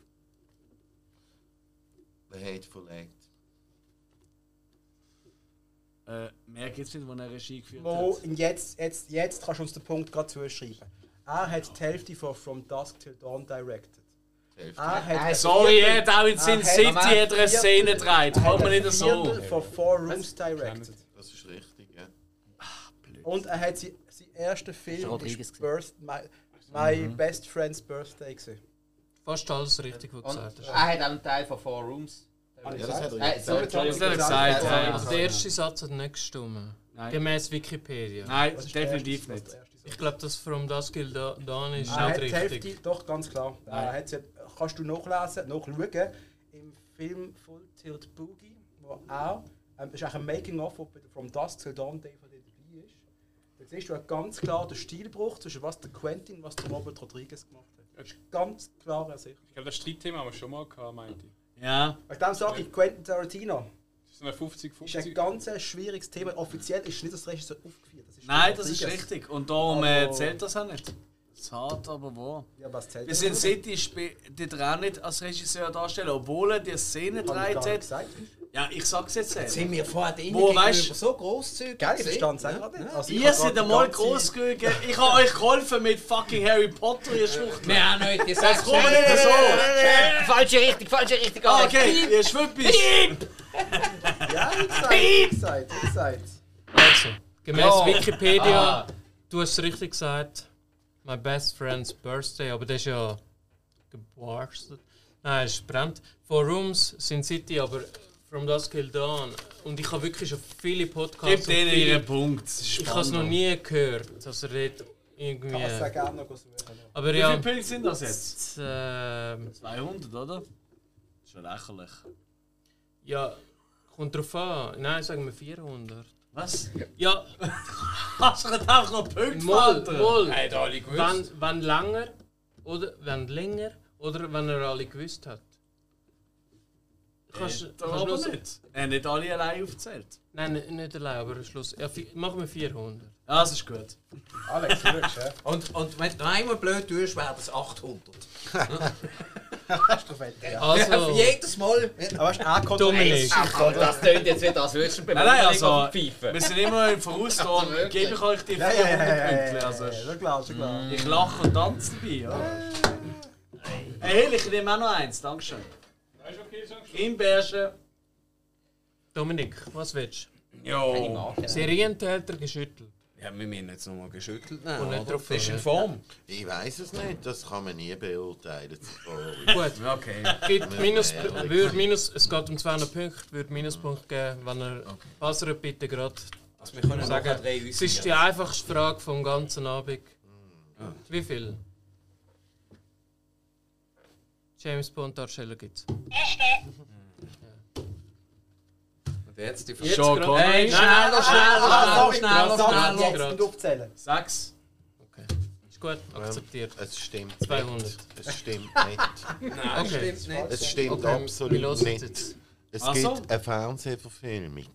The Hateful Eight. Äh, mehr gibt's nicht, wo er Regie geführt Wo, hat. und jetzt, jetzt, jetzt kannst du uns den Punkt gerade zuschreiben. Er hat die Hälfte von From Dusk Till Dawn directed. Er hat ein Sorry, er hat auch in Sin City hat- er eine Szene gedreht. Kommt man nicht so. Von Four Rooms directed. Das ist richtig, ja. Und er hat sein, sein erster Film ist Birth, My, my Best Friend's Birthday gesehen. Fast alles richtig, was du gesagt hast. er hat auch einen Teil von Four Rooms. Ja, das hat er Äh, gesagt. sorry, Entschuldigung. Das hat er gesagt, ja. Also der erste Satz hat nicht gestimmt. Nein. Gemäß Wikipedia. Nein, definitiv nicht. Ich glaube, das From Dusk Till Da- Dawn ist hat nicht richtig. Hälfte, doch ganz klar. Hat sie, kannst du nachlesen, nachschauen im Film Full Tilt Boogie, wo er, ähm, das ist eigentlich ein Making-of, wo bei From Dusk Till Dawn ist. Da siehst du ganz klar den Stilbruch zwischen was der Quentin und was der Robert Rodriguez gemacht hat. Das ist ganz klar ersichtlich. Ich glaube, das Streitthema haben wir schon mal gehabt, meinte ich. Ja. Wegen dem sage ich, Quentin Tarantino Das ist eine ist ein 50-50. ganz äh, schwieriges Thema. Offiziell ist nicht das Regisseur aufgeführt. Das ist Nein, das ist richtig. Und darum äh, zählt das auch nicht. Das ist hart, aber wahr. Ja, was zählt Wir sind City die auch nicht als Regisseur darstellen, obwohl er die Szene Hab ich Ja, ich sag's jetzt Sind selber. wir vorher denen Wo, gegenüber weißt- so grosszügig? Geil, ich verstand es nicht. Also, Ihr seid einmal großzügig. Ich habe euch geholfen mit fucking Harry Potter, ihr Schwuchtel. Wir haben heute Das gesagt, kommt nicht so. Falsche Richtung, falsche Richtung. Ah, okay, ihr Schwüppis. Ja, ich gesagt, ich gesagt. Also, gemäß Ja. Wikipedia, Ah. du hast es richtig gesagt, my best friend's birthday, aber das ist ja gebarstet. Nein, es ist brennt. Four Rooms, Sin City, aber From Dusk Till Dawn. Und ich habe wirklich schon viele Podcasts und denen viele- ihren Punkt. Ich habe es noch nie gehört, dass er dort irgendwie... Kann man sehr gerne noch suchen. Aber Wie ja, viele Punkte sind das jetzt? ähm, 200, oder? Das ist schon lächerlich. ja, kommt drauf an. Nein, sagen wir 400. Was? Ja, Hast du gerade einfach noch Punkte mal, mal. Hat alle gewusst. Wenn, wenn länger oder wenn länger oder wenn er alle gewusst hat. Kannst, Äh, kannst aber nicht. Er hat nicht alle allein aufgezählt. Nein, nicht- nicht allein, aber am Schluss. Ja, machen wir 400. Ja, das ist gut. Alex, du ja? Und, und wenn du einmal blöd tust, wäre das 800. Hast du fett, ja. Also, Jedes Mal. Aber weißt du, kommt Dominik. Das tönt jetzt wieder, als würdest du Nein, nein, also, pfeifen. wir sind immer im Voraus, Also gebe ich euch die Ja, 400 ja, ja, ja, Punkte. ja, Also, ja, schon klar, schon klar. ich lache und tanze dabei. Ja. Hey, ich nehme auch noch eins, Dankeschön. Im Bergen. Dominik, was willst Keine Marke. Serientäter geschüttelt. Ja, wir müssen jetzt nochmal geschüttelt nehmen. Und nicht drauf Bist in. Form. Ich weiß es nicht, das kann man nie beurteilen. Gut, Okay. gibt Minus, würde Minus, es geht um 200 Punkte, würde Minuspunkt geben, wenn er Passer bitte gerade Also wir können sagen. Es ist die einfachste Frage vom ganzen Abend. Wie viel? James Bond Darsteller gibt's? Und jetzt die Jetzt Schon klar. Hey, Schneller, schneller, schneller, Jetzt grad. und aufzählen. Sechs. Ist gut, akzeptiert. Es stimmt 200. nicht. Es stimmt nicht. Nein, Okay. stimmt nicht. Es stimmt Okay, absolut nicht. Es gibt eine Fernsehverfilmung.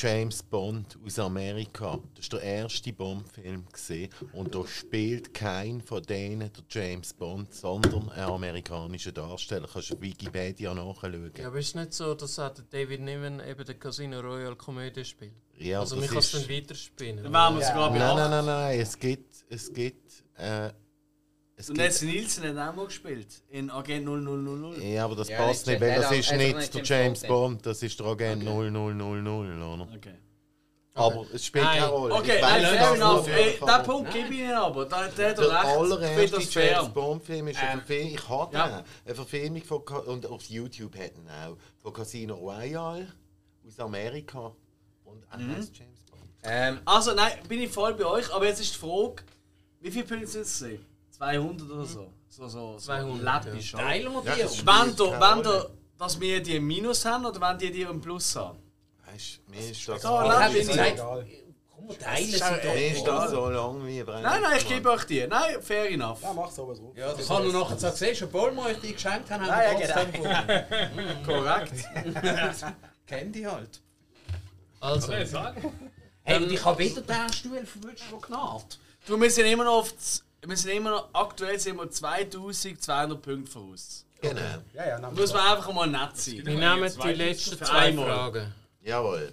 James Bond aus Amerika. Das ist der erste Bond-Film gesehen und da spielt kein von denen der James Bond, sondern ein amerikanischer Darsteller. Kannst du auf Wikipedia nachschauen. Ja, aber ist es nicht so, dass der David Niven eben den Casino Royale Komödie spielt? Ja, also das man kann es ist- dann weiterspinnen. Dann wären wir sogar bei Nein, nein, nein, nein. Es gibt, es gibt, äh, es Und Nancy Nielsen hat auch mal gespielt. In Agent 0000. Ja, aber das Ja, passt nicht nicht, weil das ist also nicht nicht der James James Bond. Bond, das ist der Agent 0000, oder? Okay. Aber es spielt Nein. keine Rolle. Okay, Ich nein, weiss fair nicht, enough. was Ey, aber- den Punkt gebe ich Ihnen aber. Der, der hat Der recht. Ich finde allererste das fair. James Bond-Film ist eine Verfilmung. Ich hatte Ja. Eine Verfilmung von, Ca- und auf YouTube hätten auch von Casino Royale aus Amerika. Und er Mhm. heißt James Bond. Ähm, Also, nein, bin ich voll bei euch. Aber jetzt ist die Frage, wie viele Punkte sind es? 200 oder so? So, so, so 200, läppisch, oder? Teilen wir Ja, die. das um. spielt Wenn du, wenn du, dass wir die im Minus haben oder wenn die die im Plus haben? Weißt du, mir ist das, ich- gesagt, Egal. komm, teilen sie ist doch. mir ist das so lang wie Brennend. Nein, nein, ich gebe euch die. Nein, fair enough. Ja, mach sowas drauf. Ja, das kann er nachher sagen, siehst du, obwohl wir euch die geschenkt haben, haben wir trotzdem gewonnen. Korrekt. Kenn die halt. Also, Hey, und ich habe wieder den Stuhl verwünscht, der gnarrt. Du, wir sind immer noch auf, wir sind immer noch, aktuell sind wir 2200 Punkte voraus. Genau. Ja, ja, Muss man einfach mal nett sein. wir nehmen die letzten zwei. Fragen. Jawohl.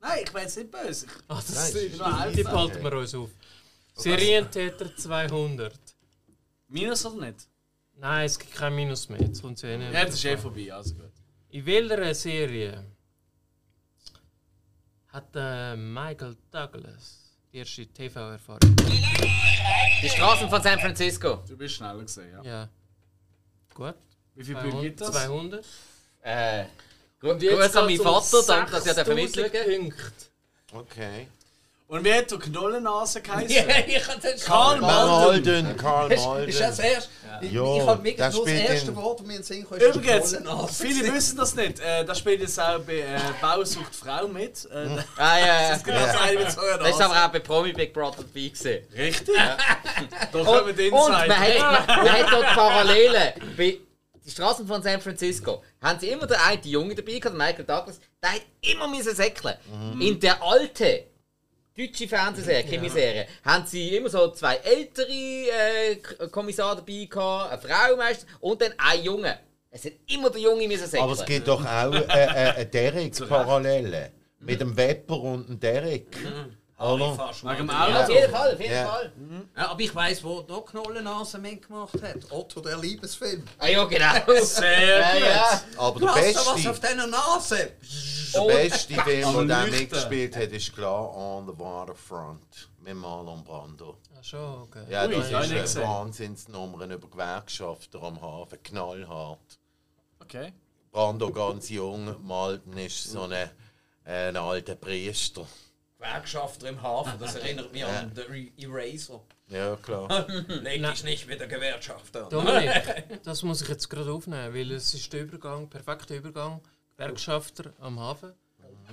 Nein, ich bin jetzt nicht böse. Ah, das Nein, ist, ist die behalten wir uns auf. Serientäter 200. Minus oder nicht? Nein, es gibt kein Minus mehr. Jetzt kommt eh nicht. Ja, das ist eh vorbei, also gut. In welcher Serie hat äh, Michael Douglas die erste TV-Erfahrung? die Straßen von San Francisco. Du bist schneller gesehen, ja. Ja. Gut. Wie viele Punkte gibt 200. das? 200. Äh, Und jetzt Gruß an meinen Vater, danke, dass ihr da 6000 mitschauen. Punkte. Okay. Und wie hat der Knollennase geheißen? Ja, ich habe den Karl Malden, Malden. Karl Ist das das Malden. erste? Ich, Ja, ich habe wirklich das nur das spielt erste Wort, das mir in den Sinn kam, ist Übrigens, viele wissen das nicht. Äh, da spielt jetzt auch bei äh, Bausucht Frau mit. Äh, Ah, ja, ja. Das ist genau das eine mit so einer Das ist aber auch bei Promi Big Brother dabei gewesen. Richtig? Da Und, kommen die und man, hat, man, man hat dort Parallelen. Bei die Straßen von San Francisco haben sie immer den einen Jungen dabei gehabt, Michael Douglas, der hat immer müssen säckeln. In der alten deutschen Fernsehserie, Krimiserie, haben sie immer so zwei ältere äh, Kommissare dabei gehabt, eine Frau meistens und dann ein Junge. Es hat immer der Junge müssen säckeln. Aber es gibt doch auch äh, äh, eine Derek-Parallele. Mit dem Wepper und dem Derek. Oder? Wegen dem mal. ja, auf Auto. jeden Fall, auf jeden Ja. Fall. Ja, aber ich weiss, wo der Knollennase mitgemacht hat. Otto, der Liebesfilm. Ah ja, genau. Sehr ja, gut. ja. Aber der Du hast da was beste, auf deiner Nase. der beste Film, Am den mitgespielt hat, ist klar On the Waterfront mit Marlon Brando. Ach schon, okay. Ja, Ui, das nicht ist gesehen. eine Wahnsinnsnummer über Gewerkschafter am Hafen, knallhart. Okay. Brando ganz jung, Malten ist so ein ein alter Priester. Gewerkschafter im Hafen, das erinnert mich an den Eraser. Ja, klar. Leg dich nicht mit der Gewerkschafter an. Dominik, das muss ich jetzt gerade aufnehmen, weil es ist der Übergang, perfekter Übergang. Gewerkschafter am Hafen.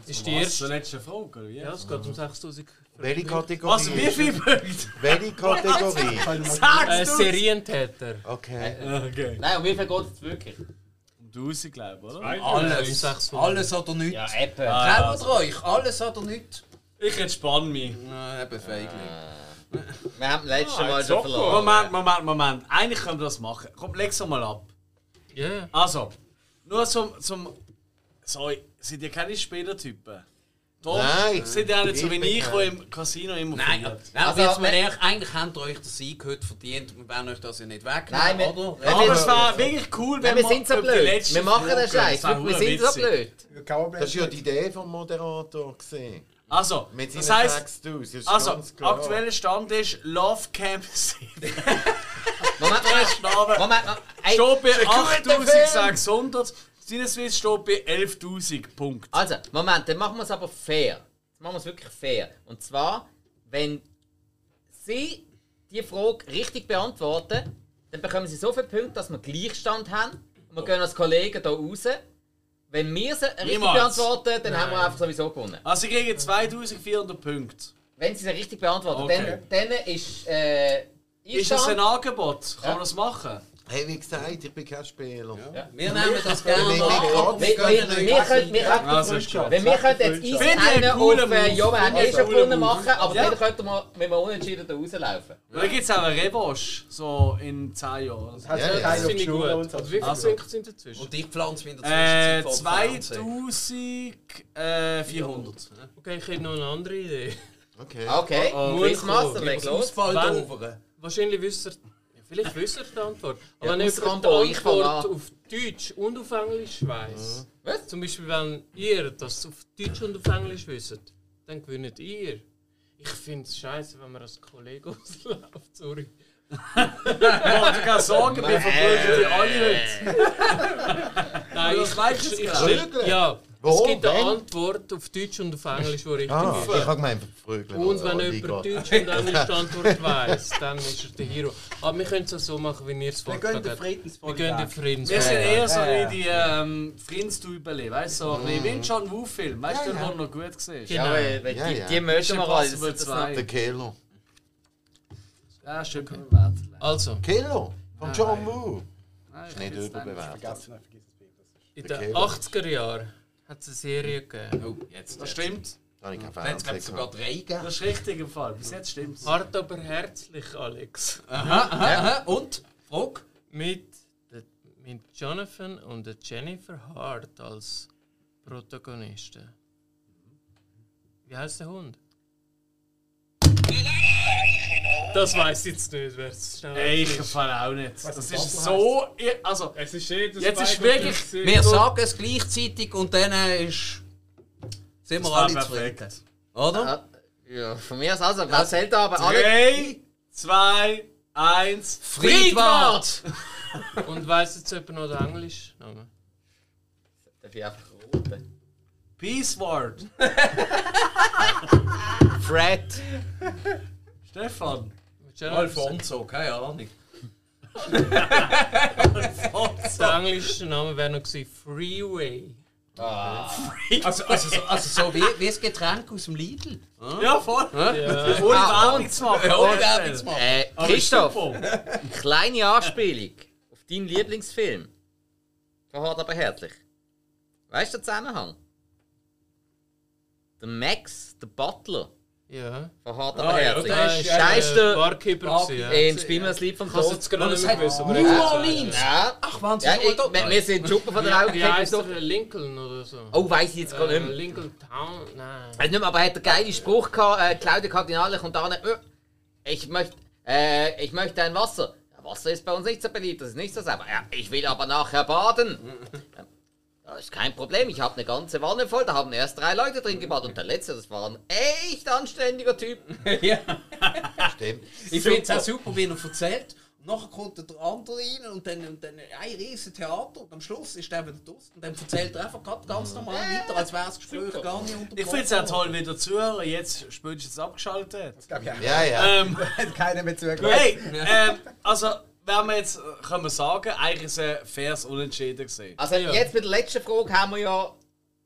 Ist die erste. Zur letzten Frage, oder wie? Ja, es geht um 6000. Welche Kategorie? Was? Wie viele Punkte? Welche Kategorie? Äh? Serientäter. Okay. Okay. Nein, um wie viel geht es wirklich? Um 1000, glaube ich, oder? Alles, 600. alles oder nichts. Ja, Apple. Traut euch, alles oder nichts. Ich entspanne mich. Nein, eben Feigling. Wir haben letztes Mal schon verloren. Moment, Moment, Moment. Eigentlich können wir das machen. Komm, leg's doch mal ab. Ja, ja. Also, nur zum. zum so, sind ihr keine Spielertypen? Darum Nein. sind ja nicht so wie ich, der im Casino immer Nein, verliert. nein Also, also, jetzt mal ehrlich, eigentlich habt ihr euch den Sieg heute verdient. Wir werden euch das ja nicht wegnehmen, Nein, wir- oder? Aber es war wirklich cool, wenn Nein, wir sind so die blöd. letzte Wir machen den Scheiß. das Wir sind so blöd. Das war ja die Idee vom Moderator. Gewesen. Also, Mit das heisst, 6000. das ist also, aktueller Stand ist Love Camp 7. Moment, Moment, Moment. Moment. Ey, Steht bei guter 8600, Sinneswiss steht bei 11.000 Punkte. Also, Moment, dann machen wir es aber fair. Jetzt machen wir es wirklich fair. Und zwar, wenn Sie die Frage richtig beantworten, dann bekommen Sie so viele Punkte, dass wir Gleichstand haben. Und wir gehen als Kollegen hier raus. Wenn wir sie richtig Niemals. beantworten, dann haben wir einfach sowieso gewonnen. Also, ich kriege 2400 Punkte. Wenn Sie sie richtig beantworten, Okay. dann, dann ist äh, Ist das ein. Angebot? Kann man das machen? Hey, wie gesagt, ich bin kein Spieler. Wir nehmen das gerne an. Wir, können, Also, jetzt eins einen auf äh, ja, einen gewonnen Move. machen, aber Ja. dann könnten wir mit einem Unentschieden da rauslaufen. Und dann gibt es auch eine Revanche, so in 10 Jahren. Das hat Ja, ja, ja. Das finde ich gut. und so. Und wie viele Also. Sind dazwischen? Und ich pflanze mich in der Äh, Zwischenzeit vor dem Fernsehen. 2400. Okay, ich hätte noch eine andere Idee. Okay. Okay, oh. Quizmaster, leg Das los. Wahrscheinlich wisst ihr, ja, vielleicht wisst ihr die Antwort. Aber Ja, wenn jemand die ich fang Antwort an. auf Deutsch und auf Englisch weiss, Was? zum Beispiel wenn ihr das auf Deutsch und auf Englisch wisst, dann gewinnt ihr. Ich finde es scheiße, wenn man als Kollege ausläuft, sorry. Ich kann sagen, wir verprügeln die alle heute. Nein, das ich, ich, ich, stell- Ja, Wo? es gibt eine Wenn? Antwort auf Deutsch und auf Englisch, die richtig Ah, ist. ich habe gemeint, Frögeln. Und wenn Oh, jemand. Deutsch und Englisch die Antwort weiss, dann ist er der Hero. Aber wir können es auch so machen, wie ihr es Wir gehen den habt. Wir gehen den. Wir sind eher so Ja, ja. wie die ähm, Friends-Double, weißt du? So ein ein John Woo-Film, weißt du, der noch gut. Ja, Genau. weil, weil Ja, die, ja. die möchten wir alle. Impossible Das, das, 2. Der Killer. Ja, schön können wir werten. Also, Killer? Von John Woo? Nein, Ist nicht überbewertet. In den Okay. 80er Jahren hat es eine Serie gegeben. Oh, jetzt. Das stimmt. Da habe ich keinen es Fernseher sogar drei gegeben. Das ist richtig im Fall. Bis jetzt stimmt's. Hart aber herzlich, Alex. Aha, aha, aha. Und? Frage? Mit, mit Jonathan und der Jennifer Hart als Protagonisten. Wie heißt der Hund? Das weiß ich jetzt nicht, wer es schnell Ey, ich Fall auch nicht. Das Was ist das so. Also, Es ist jedes Jetzt ist wirklich-. Wir sagen es gleichzeitig und dann ist. Sind wir alle zufrieden. Oder? Ja, von mir aus also, wer zählt da aber alle? 3, 2, 1. Friedwart! Und weiss jetzt jemand noch den Englischnamen? Darf ich einfach roten? Peace Word. Fred. Stefan. Alfonso, keine Ahnung. Der englische Name wäre noch gewesen Freeway. Also, also, so, also so wie, wie das Getränk aus dem Lidl. Ja, voll. Ja. Ohne Ah, Werbung zu machen. Ja, ohne. Werbung zu machen. Äh, Christoph, kleine Anspielung auf deinen Lieblingsfilm. Verhart aber herzlich. Weißt du den Zusammenhang? Der Max, der Butler, Ja. verhart aber Ah, ja, Scheiß äh, der Barkeeper. gewesen, ja. in Spiel mir das Lied vom Tod. jetzt gerade nicht aber New Orleans! Ja, Ach, waren sie ja wir, sind Schuppen von der Augen. Wie heisst der? Lincoln oder so? Oh, weiß ich jetzt gar äh, nicht mehr. Lincoln Town? Nein. Nicht mehr, aber er hat einen geilen Spruch gehabt, äh, Claudia Kardinale kommt da äh, ich möchte, äh, ich möchte ein Wasser. Wasser ist bei uns nicht so beliebt, das ist nicht so sauber. Ja, ich will aber nachher baden. Das ist kein Problem, ich habe eine ganze Wanne voll, da haben erst drei Leute drin gebadet und der letzte, das war ein echt anständiger Typ. ja. Stimmt. Ich finde es auch super, wie er erzählt. Und nachher kommt der andere rein und dann, und dann ein riesen Theater und am Schluss ist er wieder draußen und dann erzählt er einfach grad ganz normal weiter, als wäre das Gespräch gar nicht unterbrochen. Ich finde es auch toll, wie der Zuhörer jetzt spätestens abgeschaltet hat. Das glaube ich auch. Ja, ja. Ähm, keiner mehr zugehört. hey, ähm, also, wenn wir jetzt, äh, können wir sagen, eigentlich ist ein faires Unentschieden gesehen. Also Ja. jetzt bei der letzten Frage haben wir ja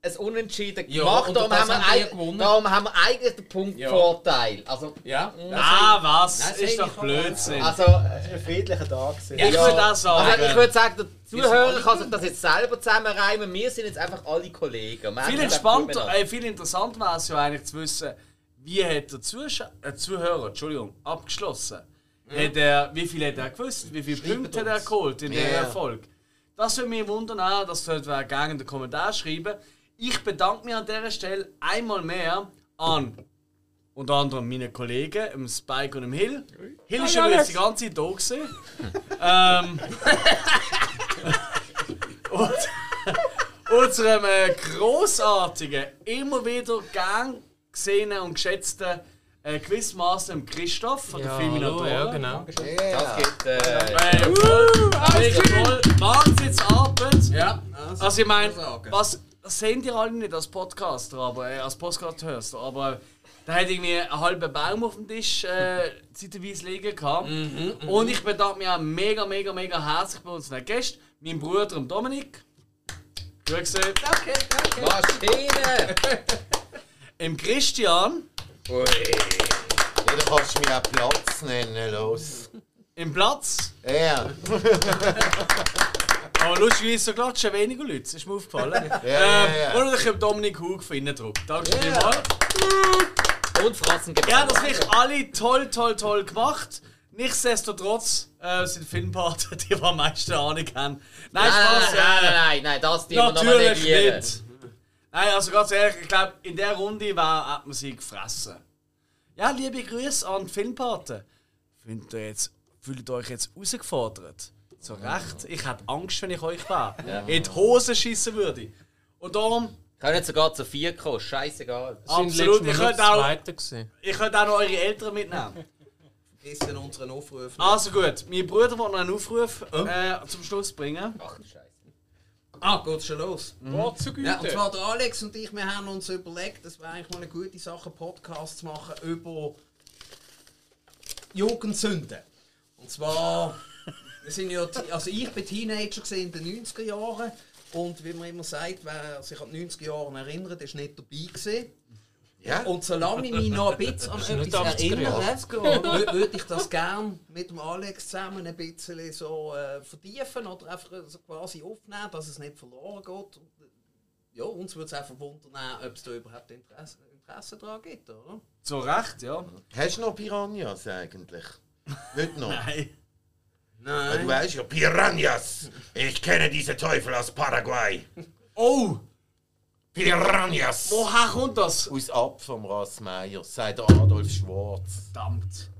ein Unentschieden Ja, gemacht, und darum haben, wir haben wir gewonnen. darum haben wir eigentlich den Punktvorteil. Also, Ja? Ah, was? das ist doch. Blödsinn. also Es war ein friedlicher Tag. gewesen. ich würde auch sagen. Also ich würde sagen, der Zuhörer kann sich das jetzt selber zusammenreimen. Wir sind jetzt einfach alle Kollegen. Wir viel einfach äh, viel interessanter wäre es ja eigentlich zu wissen, wie hat der Zuschau äh, Zuhörer Entschuldigung, abgeschlossen. Hat er, wie viel hat er gewusst? Wie viele Punkte hat er geholt in Ja. dem Erfolg? Das würde mich wundern, auch, dass dort wer gerne in den Kommentar schreiben. Ich bedanke mich an dieser Stelle einmal mehr an unter anderem meine Kollegen, dem Spike und dem Hill. Hill ist übrigens die ganze Zeit da gewesen. ähm, und unserem äh, großartigen, immer wieder gern gesehenen und geschätzten äh, Quizmaster Christoph von der Ja, Filminatoren. hallo, ja, genau. Das gibt. Äh, Äh, voll. Wahnsinnsabend. Ja, Also ich meine, was das sehen die alle nicht als Podcaster, aber äh, als Podcast hörst du, aber da hat irgendwie einen halben Baum auf dem Tisch äh, zeitweise liegen gehabt. Und ich bedanke mich auch mega, mega, mega herzlich bei unseren Gästen, meinem Bruder dem Dominik. Grüße. Danke, danke. Maschine! Im Christian. Ui. Ja, du kannst mich auch Platz nennen, los. Im Platz. Ja. Aber lustigerweise so klatschen weniger Leute, das ist mir aufgefallen. Ja, ja, ja. Und natürlich Dominik Hug von innen drauf. Danke vielmals. Und Fratzen Ja, das wirklich alle toll, toll, toll gemacht. Nichtsdestotrotz äh, sind Filmpartner, die, die am meisten Ahnung haben. Nein, Nein, Spaß. nein, nein, äh, nein, nein, das die wir nochmal natürlich negieren. nicht. Nein, also ganz ehrlich, ich glaube, in der Runde war, hat man sie gefressen. Ja, liebe Grüße an die Filmpaten. Fühlt ihr, jetzt, fühlt ihr euch jetzt herausgefordert? So recht. Ich hätte Angst, wenn ich euch wäre. In die Hose schießen würde. Und darum, Können sogar zu vier kommen, scheißegal. Absolut, ich könnte auch- ich könnte auch noch eure Eltern mitnehmen. Vergessen unseren Aufruf. Also gut, mein Bruder will noch einen Aufruf äh, zum Schluss bringen. Ach Scheiße. Ah, geht's schon los? Gott zu Güte. Ja, und zwar der Alex und ich, wir haben uns überlegt, es wäre eigentlich mal eine gute Sache, einen Podcast zu machen über Jugendsünden. Und zwar, wir sind ja, also ich bin Teenager in den 90er Jahren und wie man immer sagt, wer sich an die 90er Jahre erinnert, ist nicht dabei gewesen. Ja? Und solange ich mich noch ein bisschen an etwas 80er Jahre. erinnere, würde ich das gerne mit dem Alex zusammen ein bisschen so äh, vertiefen oder einfach so quasi aufnehmen, dass es nicht verloren geht. Und, äh, ja, uns würde es einfach wundern, ob es da überhaupt Interesse, Interesse daran gibt, oder? Zu Recht, ja. Hast du noch Piranhas eigentlich? Nicht noch? Nein. Ja, Du weißt ja, Piranhas! Ich kenne diese Teufel aus Paraguay. Oh, Piranhas! woher kommt das? Aus Ab vom Rossmeier, sagt der Adolf Schwarz. Verdammt.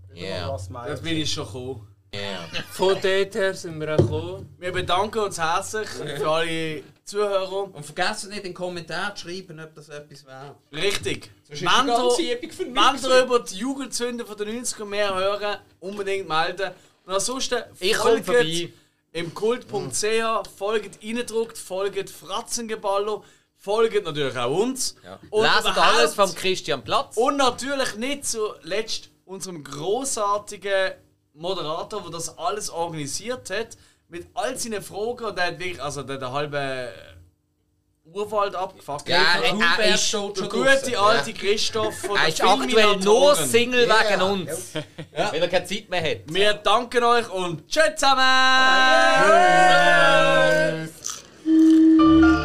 Meinst Jetzt bin ich schon gekommen. ja. Von dort her sind wir auch gekommen. Wir bedanken uns herzlich für alle Zuhörer. Und vergessen nicht in den Kommentaren zu schreiben, ob das etwas wäre. Richtig. Wenn ihr, über die Jugendzünde von den 90er mehr hören, unbedingt melden. Und ansonsten Ich komme vorbei. im kult.ch, folgt Eindruckt, folgt Fratzengeballer, folgt natürlich auch uns. Und Leset alles vom Christian Platz. Und natürlich nicht zuletzt unserem großartigen Moderator, der das alles organisiert hat, mit all seinen Fragen. Und der hat wirklich, also der, der halbe Urwald abgefuckt. Ja, hat. er, er ist, steht Der schon gute draussen. alte Christoph von er der ist aktuell nur. Single wegen uns. Weil er keine Zeit mehr hat. Wir danken euch und tschüss zusammen! Anderthalb